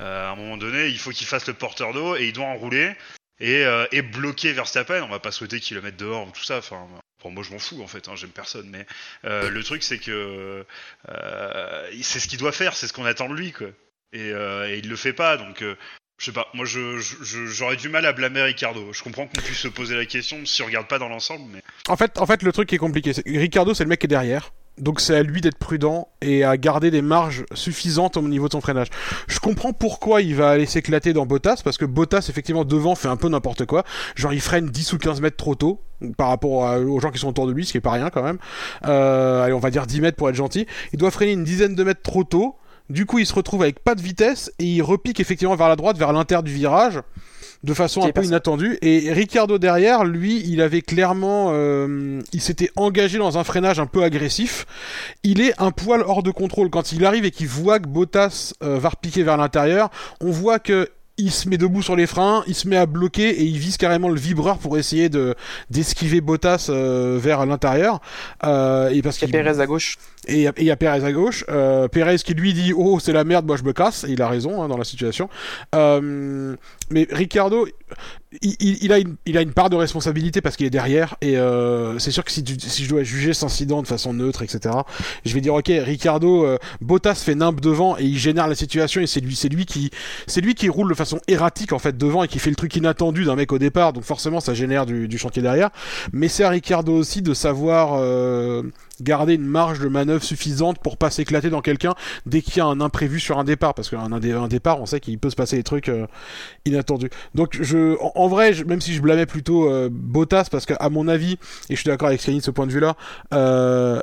euh, à un moment donné, il faut qu'il fasse le porteur d'eau et il doit enrouler et, euh, et bloquer Verstappen. On va pas souhaiter qu'il le mette dehors ou tout ça. Enfin, bon, moi je m'en fous en fait, hein, j'aime personne. Mais euh, le truc c'est que euh, c'est ce qu'il doit faire, c'est ce qu'on attend de lui, quoi. Et, euh, et il le fait pas, donc euh, je sais pas. Moi, je j'aurais du mal à blâmer Ricardo. Je comprends qu'on puisse se poser la question si on regarde pas dans l'ensemble, mais En fait, en fait, le truc qui est compliqué, c'est Ricardo, c'est le mec qui est derrière. Donc c'est à lui d'être prudent et à garder des marges suffisantes au niveau de son freinage. Je comprends pourquoi il va aller s'éclater dans Bottas, parce que Bottas, effectivement, devant, fait un peu n'importe quoi. Genre, il freine 10 ou 15 mètres trop tôt par rapport aux gens qui sont autour de lui, ce qui est pas rien quand même. Euh, allez, on va dire 10 mètres pour être gentil. Il doit freiner une dizaine de mètres trop tôt. Du coup, il se retrouve avec pas de vitesse et il repique effectivement vers la droite, vers l'inter du virage, de façon un peu inattendue. Et Ricardo derrière, lui, il avait clairement, euh, il s'était engagé dans un freinage un peu agressif. Il est un poil hors de contrôle quand il arrive et qu'il voit que Bottas euh, va repiquer vers l'intérieur. On voit que il se met debout sur les freins, il se met à bloquer et il vise carrément le vibreur pour essayer de d'esquiver Bottas euh, vers l'intérieur. Euh, et parce Il y a qu'il Perez à gauche. et il y a- et il y, a Perez à gauche. Euh, Perez qui lui dit Oh, c'est la merde, moi je me casse. Et il a raison hein, dans la situation. Euh, mais Ricardo, il, a une, part de responsabilité parce qu'il est derrière. Et euh, c'est sûr que si, je dois juger cet incident de façon neutre, etc., je vais dire Ok, Ricardo, euh, Bottas fait nimbe devant et il génère la situation. Et c'est lui, c'est lui qui, roule de façon erratique en fait devant et qui fait le truc inattendu d'un mec au départ. Donc forcément, ça génère du, chantier derrière. Mais c'est à Ricardo aussi de savoir euh, garder une marge de manœuvre suffisante pour pas s'éclater dans quelqu'un dès qu'il y a un imprévu sur un départ parce qu'un un, dé- un départ on sait qu'il peut se passer des trucs euh, inattendus donc je en, en vrai je- même si je blâmais plutôt euh, Bottas parce qu'à mon avis et je suis d'accord avec Skyline de ce point de vue là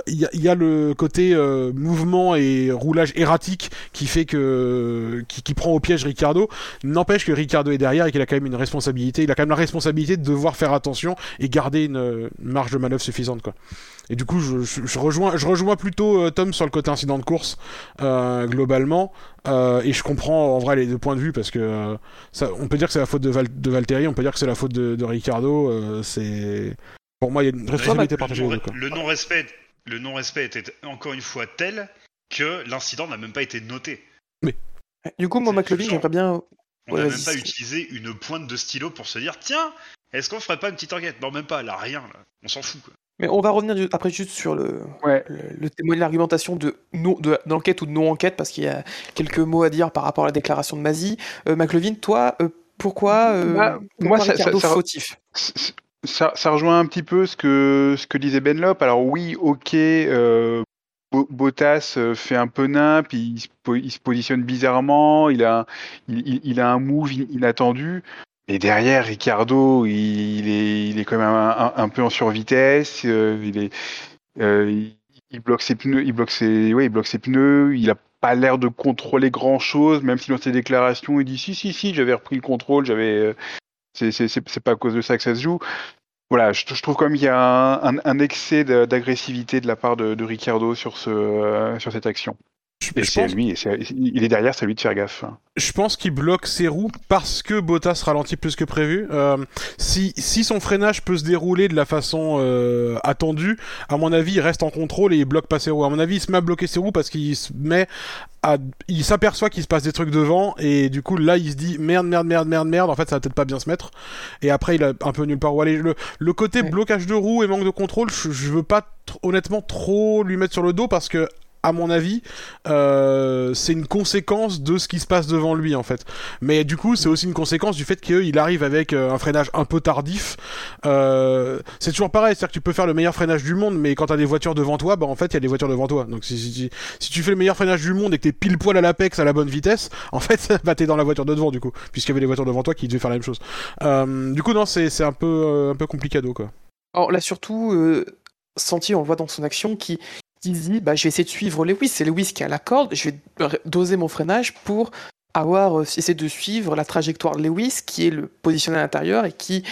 il y, a- il y a le côté euh, mouvement et roulage erratique qui fait que qui, qui prend au piège Ricardo. N'empêche que Ricardo est derrière et qu'il a quand même une responsabilité. Il a quand même la responsabilité de devoir faire attention et garder une, une marge de manœuvre suffisante quoi et du coup, je, je- je rejoins, je rejoins plutôt euh, Tom sur le côté incident de course euh, globalement, Euh, et je comprends en vrai les deux points de vue parce que euh, ça, on peut dire que c'est la faute de, Val, de Valtteri, on peut dire que c'est la faute de, de Ricardo. euh, c'est pour moi il y a une responsabilité le partagée. Le non-respect, le non-respect était encore une fois tel que l'incident n'a même pas été noté. Du coup, moi, McLovin, j'aimerais bien. On n'a même pas utilisé une pointe de stylo pour se dire tiens, est-ce qu'on ferait pas une petite enquête? Non, même pas, là, rien, là. On s'en fout, quoi. Mais on va revenir après juste sur le, Ouais. le, le témoin de l'argumentation de non- de- d'enquête ou de non-enquête, parce qu'il y a quelques mots à dire par rapport à la déclaration de Mazie. Euh, McLovin, toi, euh, pourquoi, euh, Bah, pourquoi moi, ça- ça- ça- fautif? Ça, ça rejoint un petit peu ce que, ce que disait Benlop. Alors oui, ok, euh, Bo- Bottas euh, fait un peu se po- il se positionne bizarrement, il a, il, il- a un move in- inattendu. Et derrière, Ricardo, il, est, il est quand même un, peu en survitesse. euh, il, est, euh, il, bloque ses pneus, il bloque ses, il bloque ses pneus. Il a pas l'air de contrôler grand chose, même si dans ses déclarations, il dit si, si, si, j'avais repris le contrôle, j'avais. euh, c'est pas à cause de ça que ça se joue. Voilà, je, trouve quand même qu'il y a un, excès d'agressivité de la part de, Ricardo sur, ce, sur cette action. Je, Et je c'est à pense, lui, c'est il est derrière, c'est à lui de faire gaffe. je pense qu'il bloque ses roues parce que Bottas ralentit plus que prévu. Euh, si, si son freinage peut se dérouler de la façon euh, attendue, à mon avis, il reste en contrôle et il bloque pas ses roues. À mon avis, il se met à bloquer ses roues parce qu'il se met à, il s'aperçoit qu'il se passe des trucs devant et du coup là il se dit merde merde merde merde merde en fait ça va peut-être pas bien se mettre et après il a un peu nulle part où aller le, le côté Ouais. blocage de roues et manque de contrôle je, je veux pas honnêtement trop lui mettre sur le dos parce que à mon avis, euh, c'est une conséquence de ce qui se passe devant lui en fait. Mais du coup, c'est aussi une conséquence du fait qu'il arrive avec euh, un freinage un peu tardif. Euh, c'est toujours pareil, c'est-à-dire que tu peux faire le meilleur freinage du monde, mais quand t'as des voitures devant toi, bah en fait, il y a des voitures devant toi. Donc si, tu fais le meilleur freinage du monde et que t'es pile poil à l'apex à la bonne vitesse, en fait, bah t'es dans la voiture de devant du coup, puisqu'il y avait des voitures devant toi qui devaient faire la même chose. Du coup, non, c'est un peu un peu complicado quoi. Alors là, surtout, Sentier, on le voit dans son action, qui, qui dit bah, je vais essayer de suivre Lewis. C'est Lewis qui a la corde, je vais doser mon freinage pour avoir euh, essayer de suivre la trajectoire de Lewis, qui est le positionné à l'intérieur et qui,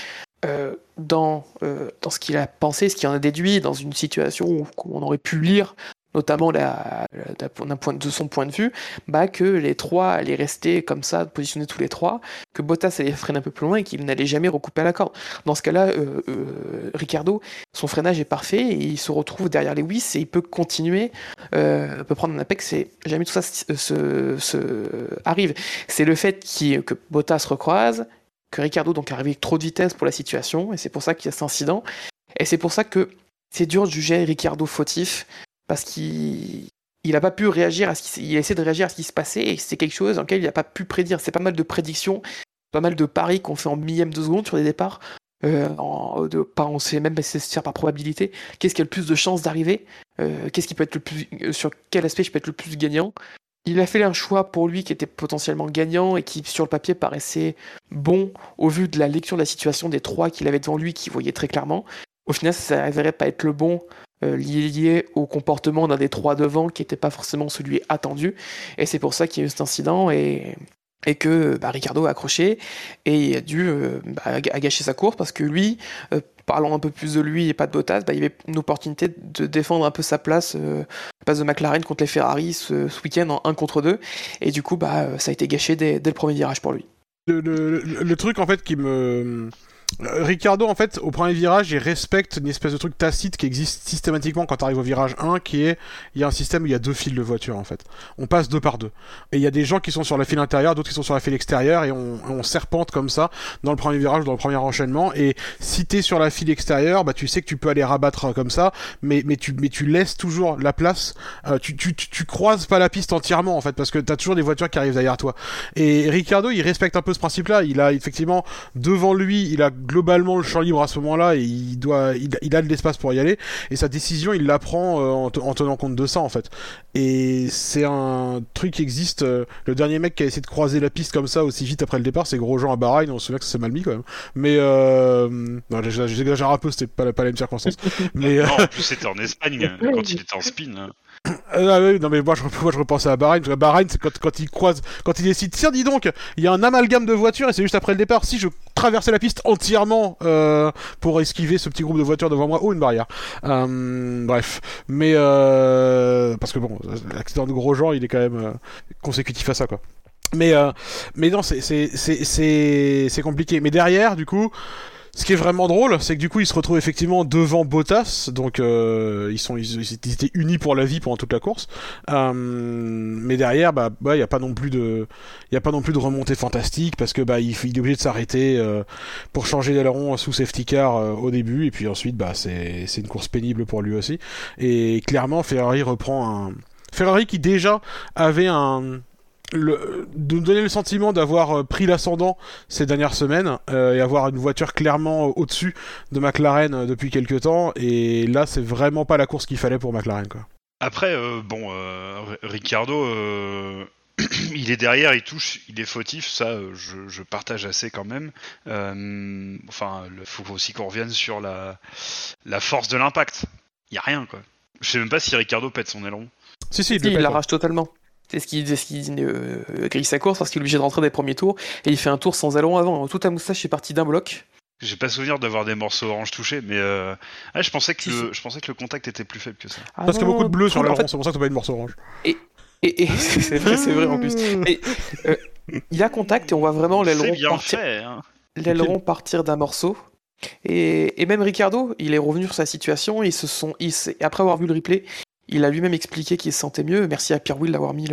euh, dans, euh, dans ce qu'il a pensé, ce qu'il en a déduit, dans une situation où on aurait pu lire, notamment de son point de vue, bah, que les trois allaient rester comme ça, positionnés tous les trois, que Bottas allait freiner un peu plus loin et qu'il n'allait jamais recouper à la corde. Dans ce cas-là, euh, euh, Ricardo, son freinage est parfait et il se retrouve derrière Lewis et il peut continuer, euh, peut prendre un apex jamais tout ça se, se- se- arrive. C'est le fait que Bottas recroise, que Ricardo donc arrive avec trop de vitesse pour la situation et c'est pour ça qu'il y a cet incident. Et c'est pour ça que c'est dur de juger Ricardo fautif parce qu'il il a pas pu réagir à ce qui il a essayé de réagir à ce qui se passait et c'est quelque chose dans lequel il n'a pas pu prédire. C'est pas mal de prédictions, pas mal de paris qu'on fait en millième de seconde sur des départs. Euh, en, de, pas, on sait même se faire par probabilité. Qu'est-ce qui a le plus de chances d'arriver Euh, Qu'est-ce qui peut être le plus euh, sur quel aspect je peux être le plus gagnant? Il a fait un choix pour lui qui était potentiellement gagnant et qui sur le papier paraissait bon au vu de la lecture de la situation des trois qu'il avait devant lui, qui voyait très clairement. Au final, ça s'avérait pas être le bon euh, lié au comportement d'un des trois devant qui n'était pas forcément celui attendu. Et c'est pour ça qu'il y a eu cet incident et, et que bah, Ricardo a accroché et a dû euh, bah, a gâché sa course parce que lui, euh, parlant un peu plus de lui et pas de Bottas, bah, il avait une opportunité de défendre un peu sa place, euh, de McLaren contre les Ferrari ce, week-end en 1 contre 2. Et du coup, ça a été gâché dès, le premier virage pour lui. le, truc en fait qui me Ricardo en fait au premier virage il respecte une espèce de truc tacite qui existe systématiquement quand tu arrives au virage 1 qui est il y a un système où il y a deux files de voitures en fait. On passe deux par deux. Et il y a des gens qui sont sur la file intérieure d'autres qui sont sur la file extérieure et on, on serpente comme ça dans le premier virage dans le premier enchaînement. Et si t'es sur la file extérieure bah tu sais que tu peux aller rabattre euh, comme ça mais mais tu mais tu laisses toujours la place euh, tu, tu, tu, tu croises pas la piste entièrement en fait parce que t'as toujours des voitures qui arrivent derrière toi. Et Ricardo, il respecte un peu ce principe-là. Il a effectivement devant lui, il a globalement le champ libre à ce moment-là et il doit, il, il a de l'espace pour y aller. Et sa décision, il la prend euh, en, en tenant compte de ça en fait. Et c'est un truc qui existe. euh, le dernier mec qui a essayé de croiser la piste comme ça aussi vite après le départ, c'est Grosjean à Bahreïn. On se souvient que ça s'est mal mis quand même. Mais euh, j'exagère un peu. C'était pas, la- pas la même circonstance. Mais euh, Non, en plus c'était en Espagne quand il était en spin. hein. Ah oui, non mais moi je, moi je repensais à Bahreïn, parce que Bahreïn c'est quand, quand il croise, quand il décide, tiens dis donc, il y a un amalgame de voitures et c'est juste après le départ, si je traversais la piste entièrement euh, pour esquiver ce petit groupe de voitures devant moi, ou une barrière. Euh, bref, mais euh, parce que bon, l'accident de Grosjean il est quand même euh, consécutif à ça quoi. Mais, euh, mais non, c'est compliqué. Mais derrière, du coup, ce qui est vraiment drôle, c'est que du coup, ils se retrouvent effectivement devant Bottas, donc euh, ils sont ils, étaient unis pour la vie pendant toute la course. Euh, mais derrière, bah, il y a pas non plus de, y a pas non plus de remontée fantastique parce que bah, il, il est obligé de s'arrêter euh, pour changer d'aileron sous safety car euh, au début, et puis ensuite, bah, c'est c'est une course pénible pour lui aussi. Et clairement, Ferrari reprend un, Ferrari qui déjà avait un le, de nous donner le sentiment d'avoir euh, pris l'ascendant ces dernières semaines euh, et avoir une voiture clairement euh, au-dessus de McLaren depuis quelques temps et là c'est vraiment pas la course qu'il fallait pour McLaren quoi. Après, euh, bon, euh, Ricardo, euh, il est derrière, il touche, il est fautif, ça, je, je partage assez quand même. Euh, enfin, il faut aussi qu'on revienne sur la, la force de l'impact. Il y a rien, quoi. Je sais même pas si Ricardo pète son aileron. Si si, il, Si, l'arrache totalement. C'est ce qui, c'est ce qui euh, grille sa course parce qu'il est obligé de rentrer des premiers tours et il fait un tour sans aileron avant. Toute la moustache est partie d'un bloc. J'ai pas souvenir d'avoir des morceaux orange touchés, mais euh, ah, je pensais que Si, le, je pensais que le contact était plus faible que ça. Ah Parce qu'il y a beaucoup de bleu sur fait, c'est pour ça que t'as pas une morceau orange. Et, et c'est vrai, c'est vrai en plus. Euh, il y a contact et on voit vraiment l'aileron partir, hein. l'aileron partir d'un morceau. Et, et même Ricardo, il est revenu sur sa situation. Ils se sont, après avoir vu le replay, il a lui-même expliqué qu'il se sentait mieux. Merci à Pierre Will d'avoir mis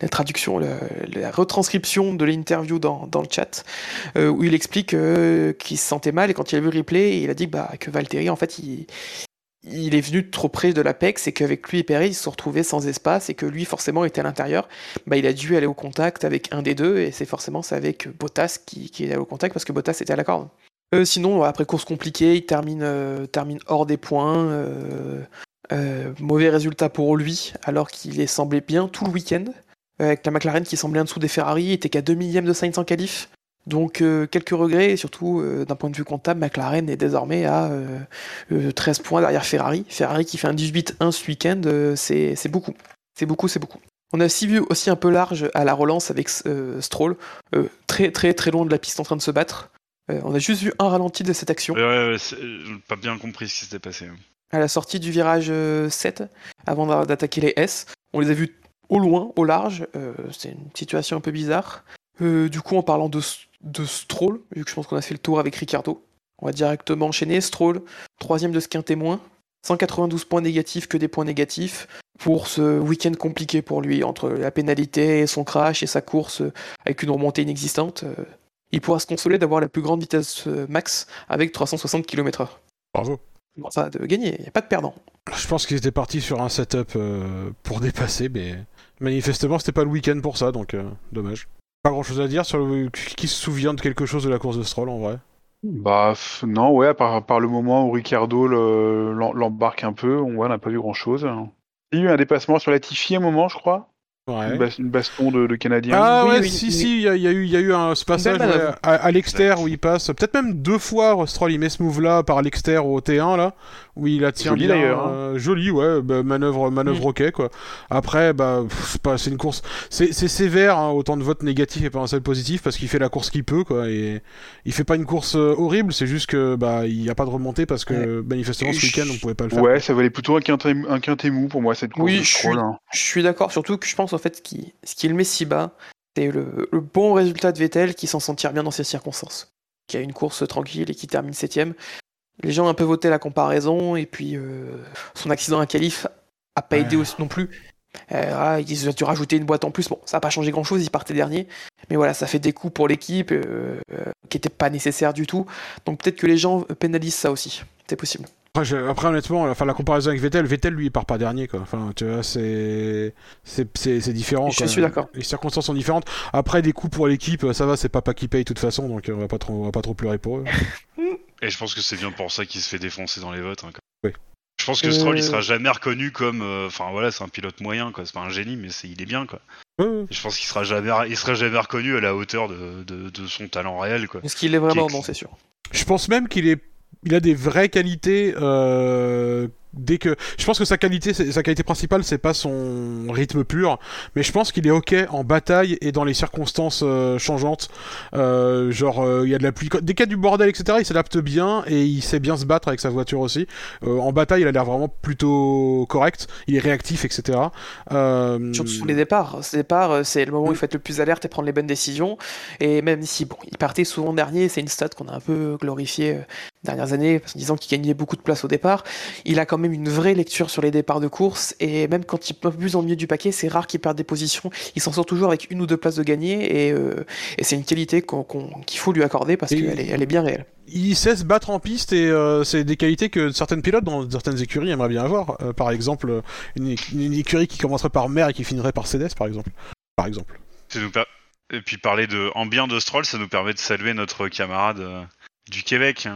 la traduction, la retranscription de l'interview dans, le chat, euh, où il explique euh, qu'il se sentait mal. Et quand il a vu le replay, il a dit que, bah, Valtteri, en fait, il, est venu trop près de l'apex et qu'avec lui et Perez, ils se sont retrouvés sans espace et que lui, forcément, était à l'intérieur. Bah, il a dû aller au contact avec un des deux et c'est forcément avec Bottas qui, est allé au contact parce que Bottas était à la corde. Euh, sinon, après course compliquée, il termine, hors des points. Euh, mauvais résultat pour lui, alors qu'il est semblé bien tout le week-end. euh, avec la McLaren qui semblait en dessous des Ferrari, était qu'à 2 millièmes de Sainz en qualif. Donc euh, quelques regrets, et surtout d'un point de vue comptable, McLaren est désormais à euh, euh, 13 points derrière Ferrari. Ferrari qui fait un 18-1 ce week-end, c'est beaucoup. C'est beaucoup, c'est beaucoup. On a aussi vu aussi un peu large à la relance avec Stroll, très très très loin de la piste en train de se battre. On a juste vu un ralenti de cette action Ouais, pas bien compris ce qui s'était passé. À la sortie du virage euh, 7 avant d'a- d'attaquer les S. On les a vus au loin, au large. euh, c'est une situation un peu bizarre. Euh, du coup, en parlant de, Stroll, vu que je pense qu'on a fait le tour avec Ricardo, on va directement enchaîner. Stroll, troisième de ce qu'un témoin. 192 points négatifs que des points négatifs pour ce week-end compliqué pour lui, entre la pénalité, son crash et sa course euh, avec une remontée inexistante. euh, il pourra se consoler d'avoir la plus grande vitesse euh, max avec 360 km/h. Bravo. Enfin, de gagner, il n'y a pas de perdant. Je pense qu'ils étaient partis sur un setup euh, pour dépasser, mais manifestement c'était pas le week-end pour ça, donc euh, dommage. Pas grand chose à dire sur le. Qui se souvient de quelque chose de la course de Stroll en vrai? Bah non, ouais, à part, à part le moment où Ricardo le- l'em- l'embarque un peu, on ouais, on n'a pas vu grand chose. Il y a eu un dépassement sur la Tiffy à un moment, je crois. Ouais. Une, bas- une baston de, de Canadiens. Ah Oui, ouais, oui, si, oui. si, il y, a- il y a eu, il y a eu un, ce passage à, à l'extérieur où il passe, peut-être même deux fois, Stroll il met ce move-là par l'extérieur au T1, là, où il la tient Joli, bien, d'ailleurs, hein. euh, joli, ouais, bah, manœuvre, manœuvre Mm. ok, quoi. Après, bah, c'est pas- c'est une course, c'est c'est sévère, hein, autant de votes négatifs et pas un seul positif, parce qu'il fait la course qu'il peut, quoi, et il fait pas une course euh, horrible, c'est juste que, bah, il y a pas de remontée, parce que, manifestement, ce Je- week-end, on pouvait pas le faire. Ouais, ça valait plutôt un quintet, un quintet mou pour moi, cette course Oui, je suis-. Je suis d'accord, surtout que je pense en fait ce qui, ce qui le met si bas, c'est le, le bon résultat de Vettel qui s'en sentir bien dans ces circonstances. Qui a une course tranquille et qui termine septième. Les gens ont un peu voté la comparaison et puis euh, son accident à qualif a pas Ouais. aidé aussi non plus. Euh, ah, ils ont dû rajouter une boîte en plus. Bon, ça n'a pas changé grand chose, il partait dernier. Mais voilà, ça fait des coups pour l'équipe euh, euh, qui n'étaient pas nécessaires du tout. Donc peut-être que les gens pénalisent ça aussi. C'est possible. Après, je- après, honnêtement, enfin, la comparaison avec Vettel, Vettel lui il part pas dernier quoi. Enfin, tu vois, c'est différent. Je quoi. suis d'accord. Les circonstances sont différentes. Après, des coups pour l'équipe, ça va, c'est papa qui paye de toute façon, donc euh, on va pas trop, on va pas trop pleurer pour eux. Et je pense que c'est bien pour ça qu'il se fait défoncer dans les votes. hein, Oui. Je pense que Euh. Stroll, il sera jamais reconnu comme. euh, Enfin voilà, c'est un pilote moyen, quoi. C'est pas un génie, mais c'est, il est bien, quoi. Je pense qu'il sera jamais, il sera jamais reconnu à la hauteur de, de, de son talent réel, quoi. Est-ce qu'il est vraiment Qui- Non, c'est sûr? Je pense même qu'il est, il a des vraies qualités. euh, Dès que, je pense que sa qualité, sa qualité principale, c'est pas son rythme pur, mais je pense qu'il est ok en bataille et dans les circonstances euh, changeantes. Euh, genre, euh, il y a de la pluie, y a du bordel, etc. Il s'adapte bien et il sait bien se battre avec sa voiture aussi. En bataille, il a l'air vraiment plutôt correct. Il est réactif, etc. Surtout sur les départs. Ces départs, c'est le moment où il faut être le plus alerte et prendre les bonnes décisions. Et même si, bon, il partait souvent dernier, c'est une stat qu'on a un peu glorifiée dernières années, en disant qu'il gagnait beaucoup de place au départ. Il a quand même une vraie lecture sur les départs de course, et même quand il est un peu plus en milieu du paquet, c'est rare qu'il perde des positions. Il s'en sort toujours avec une ou deux places de gagner, et, euh, et c'est une qualité qu'on- qu'on- qu'il faut lui accorder parce Et- qu'elle est, elle est bien réelle. il sait se battre en piste et euh, c'est des qualités que certaines pilotes dans certaines écuries aimeraient bien avoir. Euh, par exemple, une, éc- une écurie qui commencerait par Mer et qui finirait par Cédès, par exemple. Par exemple. Et puis parler de, en bien de Stroll, ça nous permet de saluer notre camarade euh, du Québec.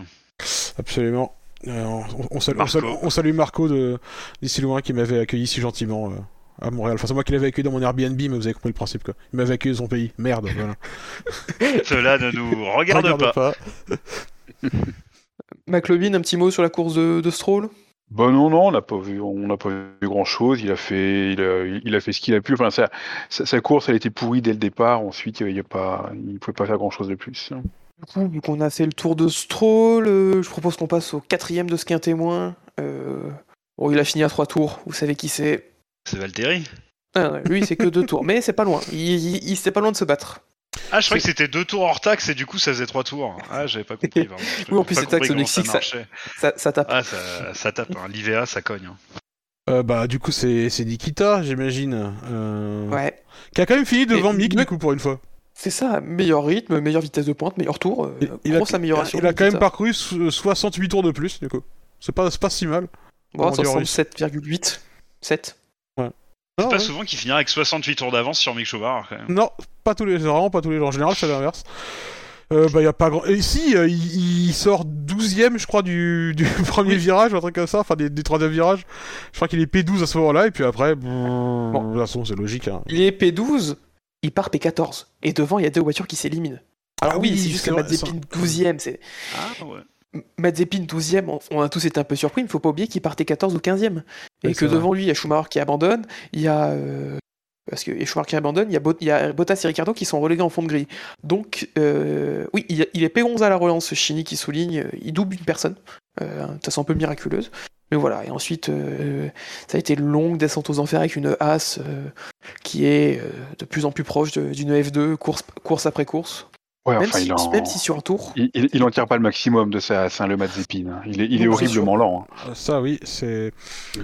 Absolument. Euh, on, on salue, on Marco. salue- on salue Marco de d'ici loin qui m'avait accueilli si gentiment euh, à Montréal. Enfin, c'est moi qui l'avais accueilli dans mon Airbnb, mais vous avez compris le principe quoi. Il m'avait accueilli dans son pays. Merde, voilà. Cela ne nous regarde, pas. McLovin, un petit mot sur la course de, de Stroll? Bah non, non, on n'a pas vu, on n'a pas vu grand chose. Il a fait, il a, il a fait ce qu'il a pu. Enfin, sa, sa, sa course, elle était pourrie dès le départ. Ensuite, il pas, il pouvait pas faire grand chose de plus. Du coup, vu qu'on a fait le tour de Stroll, euh, je propose qu'on passe au quatrième de ce qu'un témoin. Euh, bon, il a fini à trois tours, vous savez qui c'est. C'est Valtteri Ah lui, c'est que deux tours, mais c'est pas loin. Il, il, il- c'est pas loin de se battre. Ah, je croyais que c'était deux tours hors taxe et du coup ça faisait trois tours. Ah, j'avais pas compris. vraiment. Oui, en plus, c'est taxe au Mexique, ça- marchait. Ça, ça tape. Ah, ça, ça tape. Hein. L'IVA, ça cogne. hein. Euh, bah, du coup, c'est Nikita, j'imagine. Euh, Ouais. Qui a quand même fini devant Et- Mick, du coup, pour une fois. C'est ça, meilleur rythme, meilleure vitesse de pointe, meilleur tour. euh, Il- il a- grosse amélioration. Il a quand même parcouru so- 68 tours de plus, du coup. C'est pas, c'est pas si mal. Bon, Comment dire, 67,8. 7. Non, Pas ouais. souvent qu'il finira avec 68 tours d'avance sur Mick Schumacher quand même. Non, pas tous les vraiment pas tous les jours. En général, c'est l'inverse. Euh, bah, y a pas grand. Et si, euh, il, il sort 12ème, je crois, du, du premier virage, ou un truc comme ça, enfin, des, des troisième virages. Je crois qu'il est P12 à ce moment-là, et puis après, bon. de toute façon, c'est logique. Hein. Il est P12, il part P14. Et devant, il y a deux voitures qui s'éliminent. Alors Ah oui, oui, c'est juste que Mazepin 12ème. C'est... Ah ouais. Mazepin 12ème, on, on a tous été un peu surpris, mais il faut pas oublier qu'il partait 14 ou 15ème. Et Oui, que vrai. devant lui, il y a Schumacher qui abandonne, il y a. euh, Parce que Schumacher qui abandonne, il y, a Bot- il y a Bottas et Ricardo qui sont relégués en fond de grille. Donc, euh, oui, il, il est P11 à la relance, Chini qui souligne, euh, il double une personne, euh, de façon un peu miraculeuse. Mais voilà, et ensuite, euh, ça a été une longue descente aux enfers avec une As euh, qui est euh, de plus en plus proche d'une F2, course, course après course. Ouais, Même, enfin, si, il en... même si sur un tour, Il, il, il en tire pas le maximum de sa Saint le Mazepin. hein. Il est, il est Non, c'est horriblement lent. hein. Euh, Ça, oui, c'est.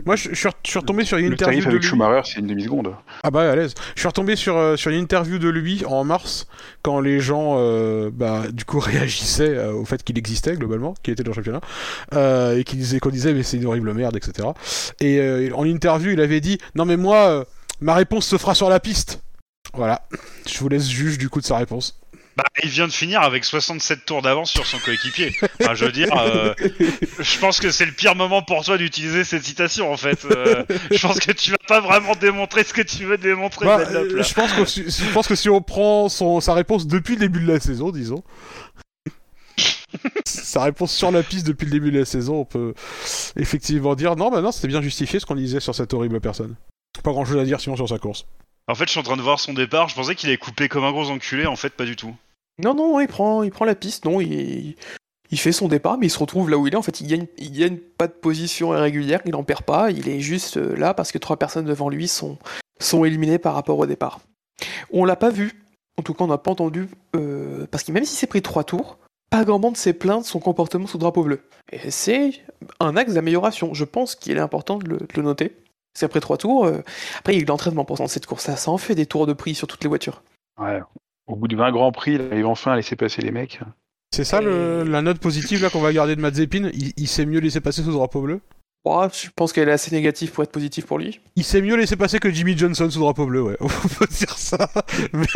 Moi, je, je suis retombé sur une Le interview tarif de avec lui. Schumacher, c'est une demi-seconde. Ah bah à l'aise. Je suis retombé sur, euh, sur une interview de lui en mars quand les gens euh, bah, du coup réagissaient euh, au fait qu'il existait globalement, qu'il était dans le championnat euh, et qu'il disait qu'on disait mais c'est une horrible merde etc. Et euh, en interview il avait dit non mais moi euh, ma réponse se fera sur la piste. Voilà. Je vous laisse juge du coup de sa réponse. Bah, il vient de finir avec 67 tours d'avance sur son coéquipier. Enfin, je veux dire, euh, je pense que c'est le pire moment pour toi d'utiliser cette citation en fait. Euh, je pense que tu vas pas vraiment démontrer ce que tu veux démontrer. Bah, là. je pense que si- je pense que si on prend son, sa réponse depuis le début de la saison disons. sa réponse sur la piste depuis le début de la saison, on peut effectivement dire non, bah non, c'était bien justifié ce qu'on disait sur cette horrible personne. Pas grand chose à dire sinon sur sa course. En fait, je suis en train de voir son départ. Je pensais qu'il allait couper comme un gros enculé. En fait, pas du tout. Non, non, il prend, il prend la piste, non, il, fait son départ, mais il se retrouve là où il est. En fait, il gagne, il gagne pas de position irrégulière, il en perd pas, il est juste euh, là parce que trois personnes devant lui sont, éliminées par rapport au départ. On l'a pas vu, en tout cas, on n'a pas entendu, euh, parce que même s'il s'est pris trois tours, pas grand monde s'est plaint de son comportement sous drapeau bleu. Et c'est un axe d'amélioration. Je pense qu'il est important de le, noter. C'est après trois tours. euh, Après, il y a eu l'entraînement pendant cette course. Ça en fait des tours de prix sur toutes les voitures. Ouais. Au bout de 20 grands prix, il arrive enfin à laisser passer les mecs. C'est ça le- la note positive là qu'on va garder de Mazepin il, il s'est mieux laissé passer sous drapeau bleu? Ouais, je pense qu'elle est assez négative pour être positive pour lui. Il s'est mieux laissé passer que Jimmy Johnson sous drapeau bleu, ouais. On peut dire ça. Mais...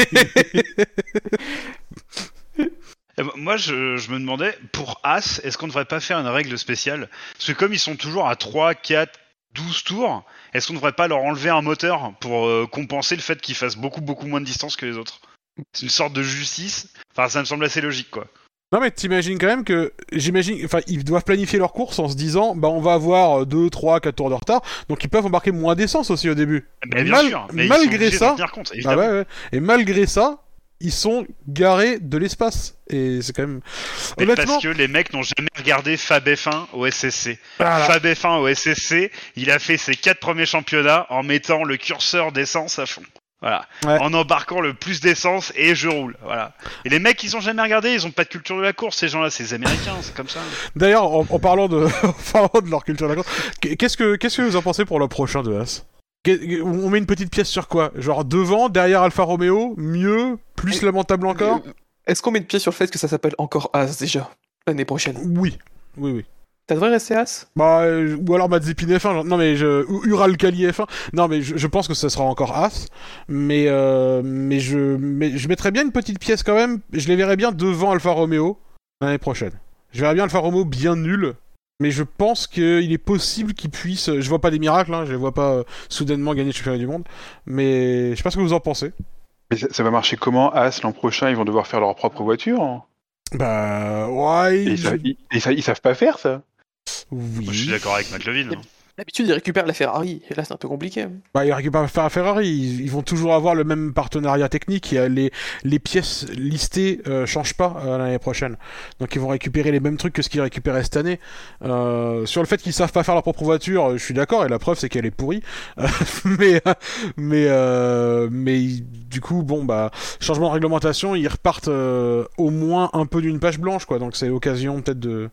Moi, je, je me demandais, pour As, est-ce qu'on ne devrait pas faire une règle spéciale? Parce que comme ils sont toujours à 3, 4, 12 tours, est-ce qu'on ne devrait pas leur enlever un moteur pour euh, compenser le fait qu'ils fassent beaucoup, beaucoup moins de distance que les autres? C'est une sorte de justice. Enfin, ça me semble assez logique, quoi. Non mais t'imagines quand même que j'imagine enfin ils doivent planifier leur course en se disant bah on va avoir 2 3 4 tours de retard donc ils peuvent embarquer moins d'essence aussi au début. Mais bien Mal- sûr, mais ils malgré sont obligés ça- de tenir compte, Ah ouais, ouais. Et malgré ça, ils sont garés de l'espace et c'est quand même Mais honnêtement parce que les mecs n'ont jamais regardé Fab F1 au SSC. Voilà. Fab F1 au SSC, il a fait ses quatre premiers championnats en mettant le curseur d'essence à fond. Voilà. Ouais. En embarquant le plus d'essence et je roule. Voilà. Et les mecs, ils ont jamais regardé, ils ont pas de culture de la course, ces gens-là, c'est les américains, c'est comme ça. D'ailleurs en, en parlant de en parlant de leur culture de la course, qu'est-ce que qu'est-ce que vous en pensez pour le prochain de As On met une petite pièce sur quoi? Genre devant, derrière Alfa Romeo, mieux, plus lamentable encore? Euh, Est-ce qu'on met une pièce sur le fait que ça s'appelle encore As déjà l'année prochaine? Oui, oui, oui. Ça devrait rester As? Bah, euh, ou alors Mazepin F1, genre- non mais je, ou Ural Kali F1, non mais je, je pense que ça sera encore As, mais, euh, mais, je, mais je mettrais bien une petite pièce quand même, je les verrais bien devant Alfa Romeo l'année prochaine. Je verrais bien Alfa Romeo bien nul, mais je pense qu'il est possible qu'ils puissent, je vois pas des miracles, hein, je les vois pas euh, soudainement gagner le championnat du monde, mais je sais pas ce que vous en pensez. Mais ça, ça va marcher comment As l'an prochain? Ils vont devoir faire leur propre voiture hein? Bah, ouais, savent, ils- ils savent- ils savent pas faire ça Moi, je suis d'accord avec McLovin. Hein. D'habitude, ils récupèrent la Ferrari, et là, c'est un peu compliqué. Bah, ils récupèrent la Ferrari, ils, vont toujours avoir le même partenariat technique. Les, pièces listées euh, changent pas euh, l'année prochaine. Donc ils vont récupérer les mêmes trucs que ce qu'ils récupéraient cette année. Euh, sur le fait qu'ils savent pas faire leur propre voiture, je suis d'accord, et la preuve c'est qu'elle est pourrie. Euh, mais du coup, bon bah changement de réglementation, ils repartent au moins un peu d'une page blanche, quoi. Donc c'est l'occasion peut-être de,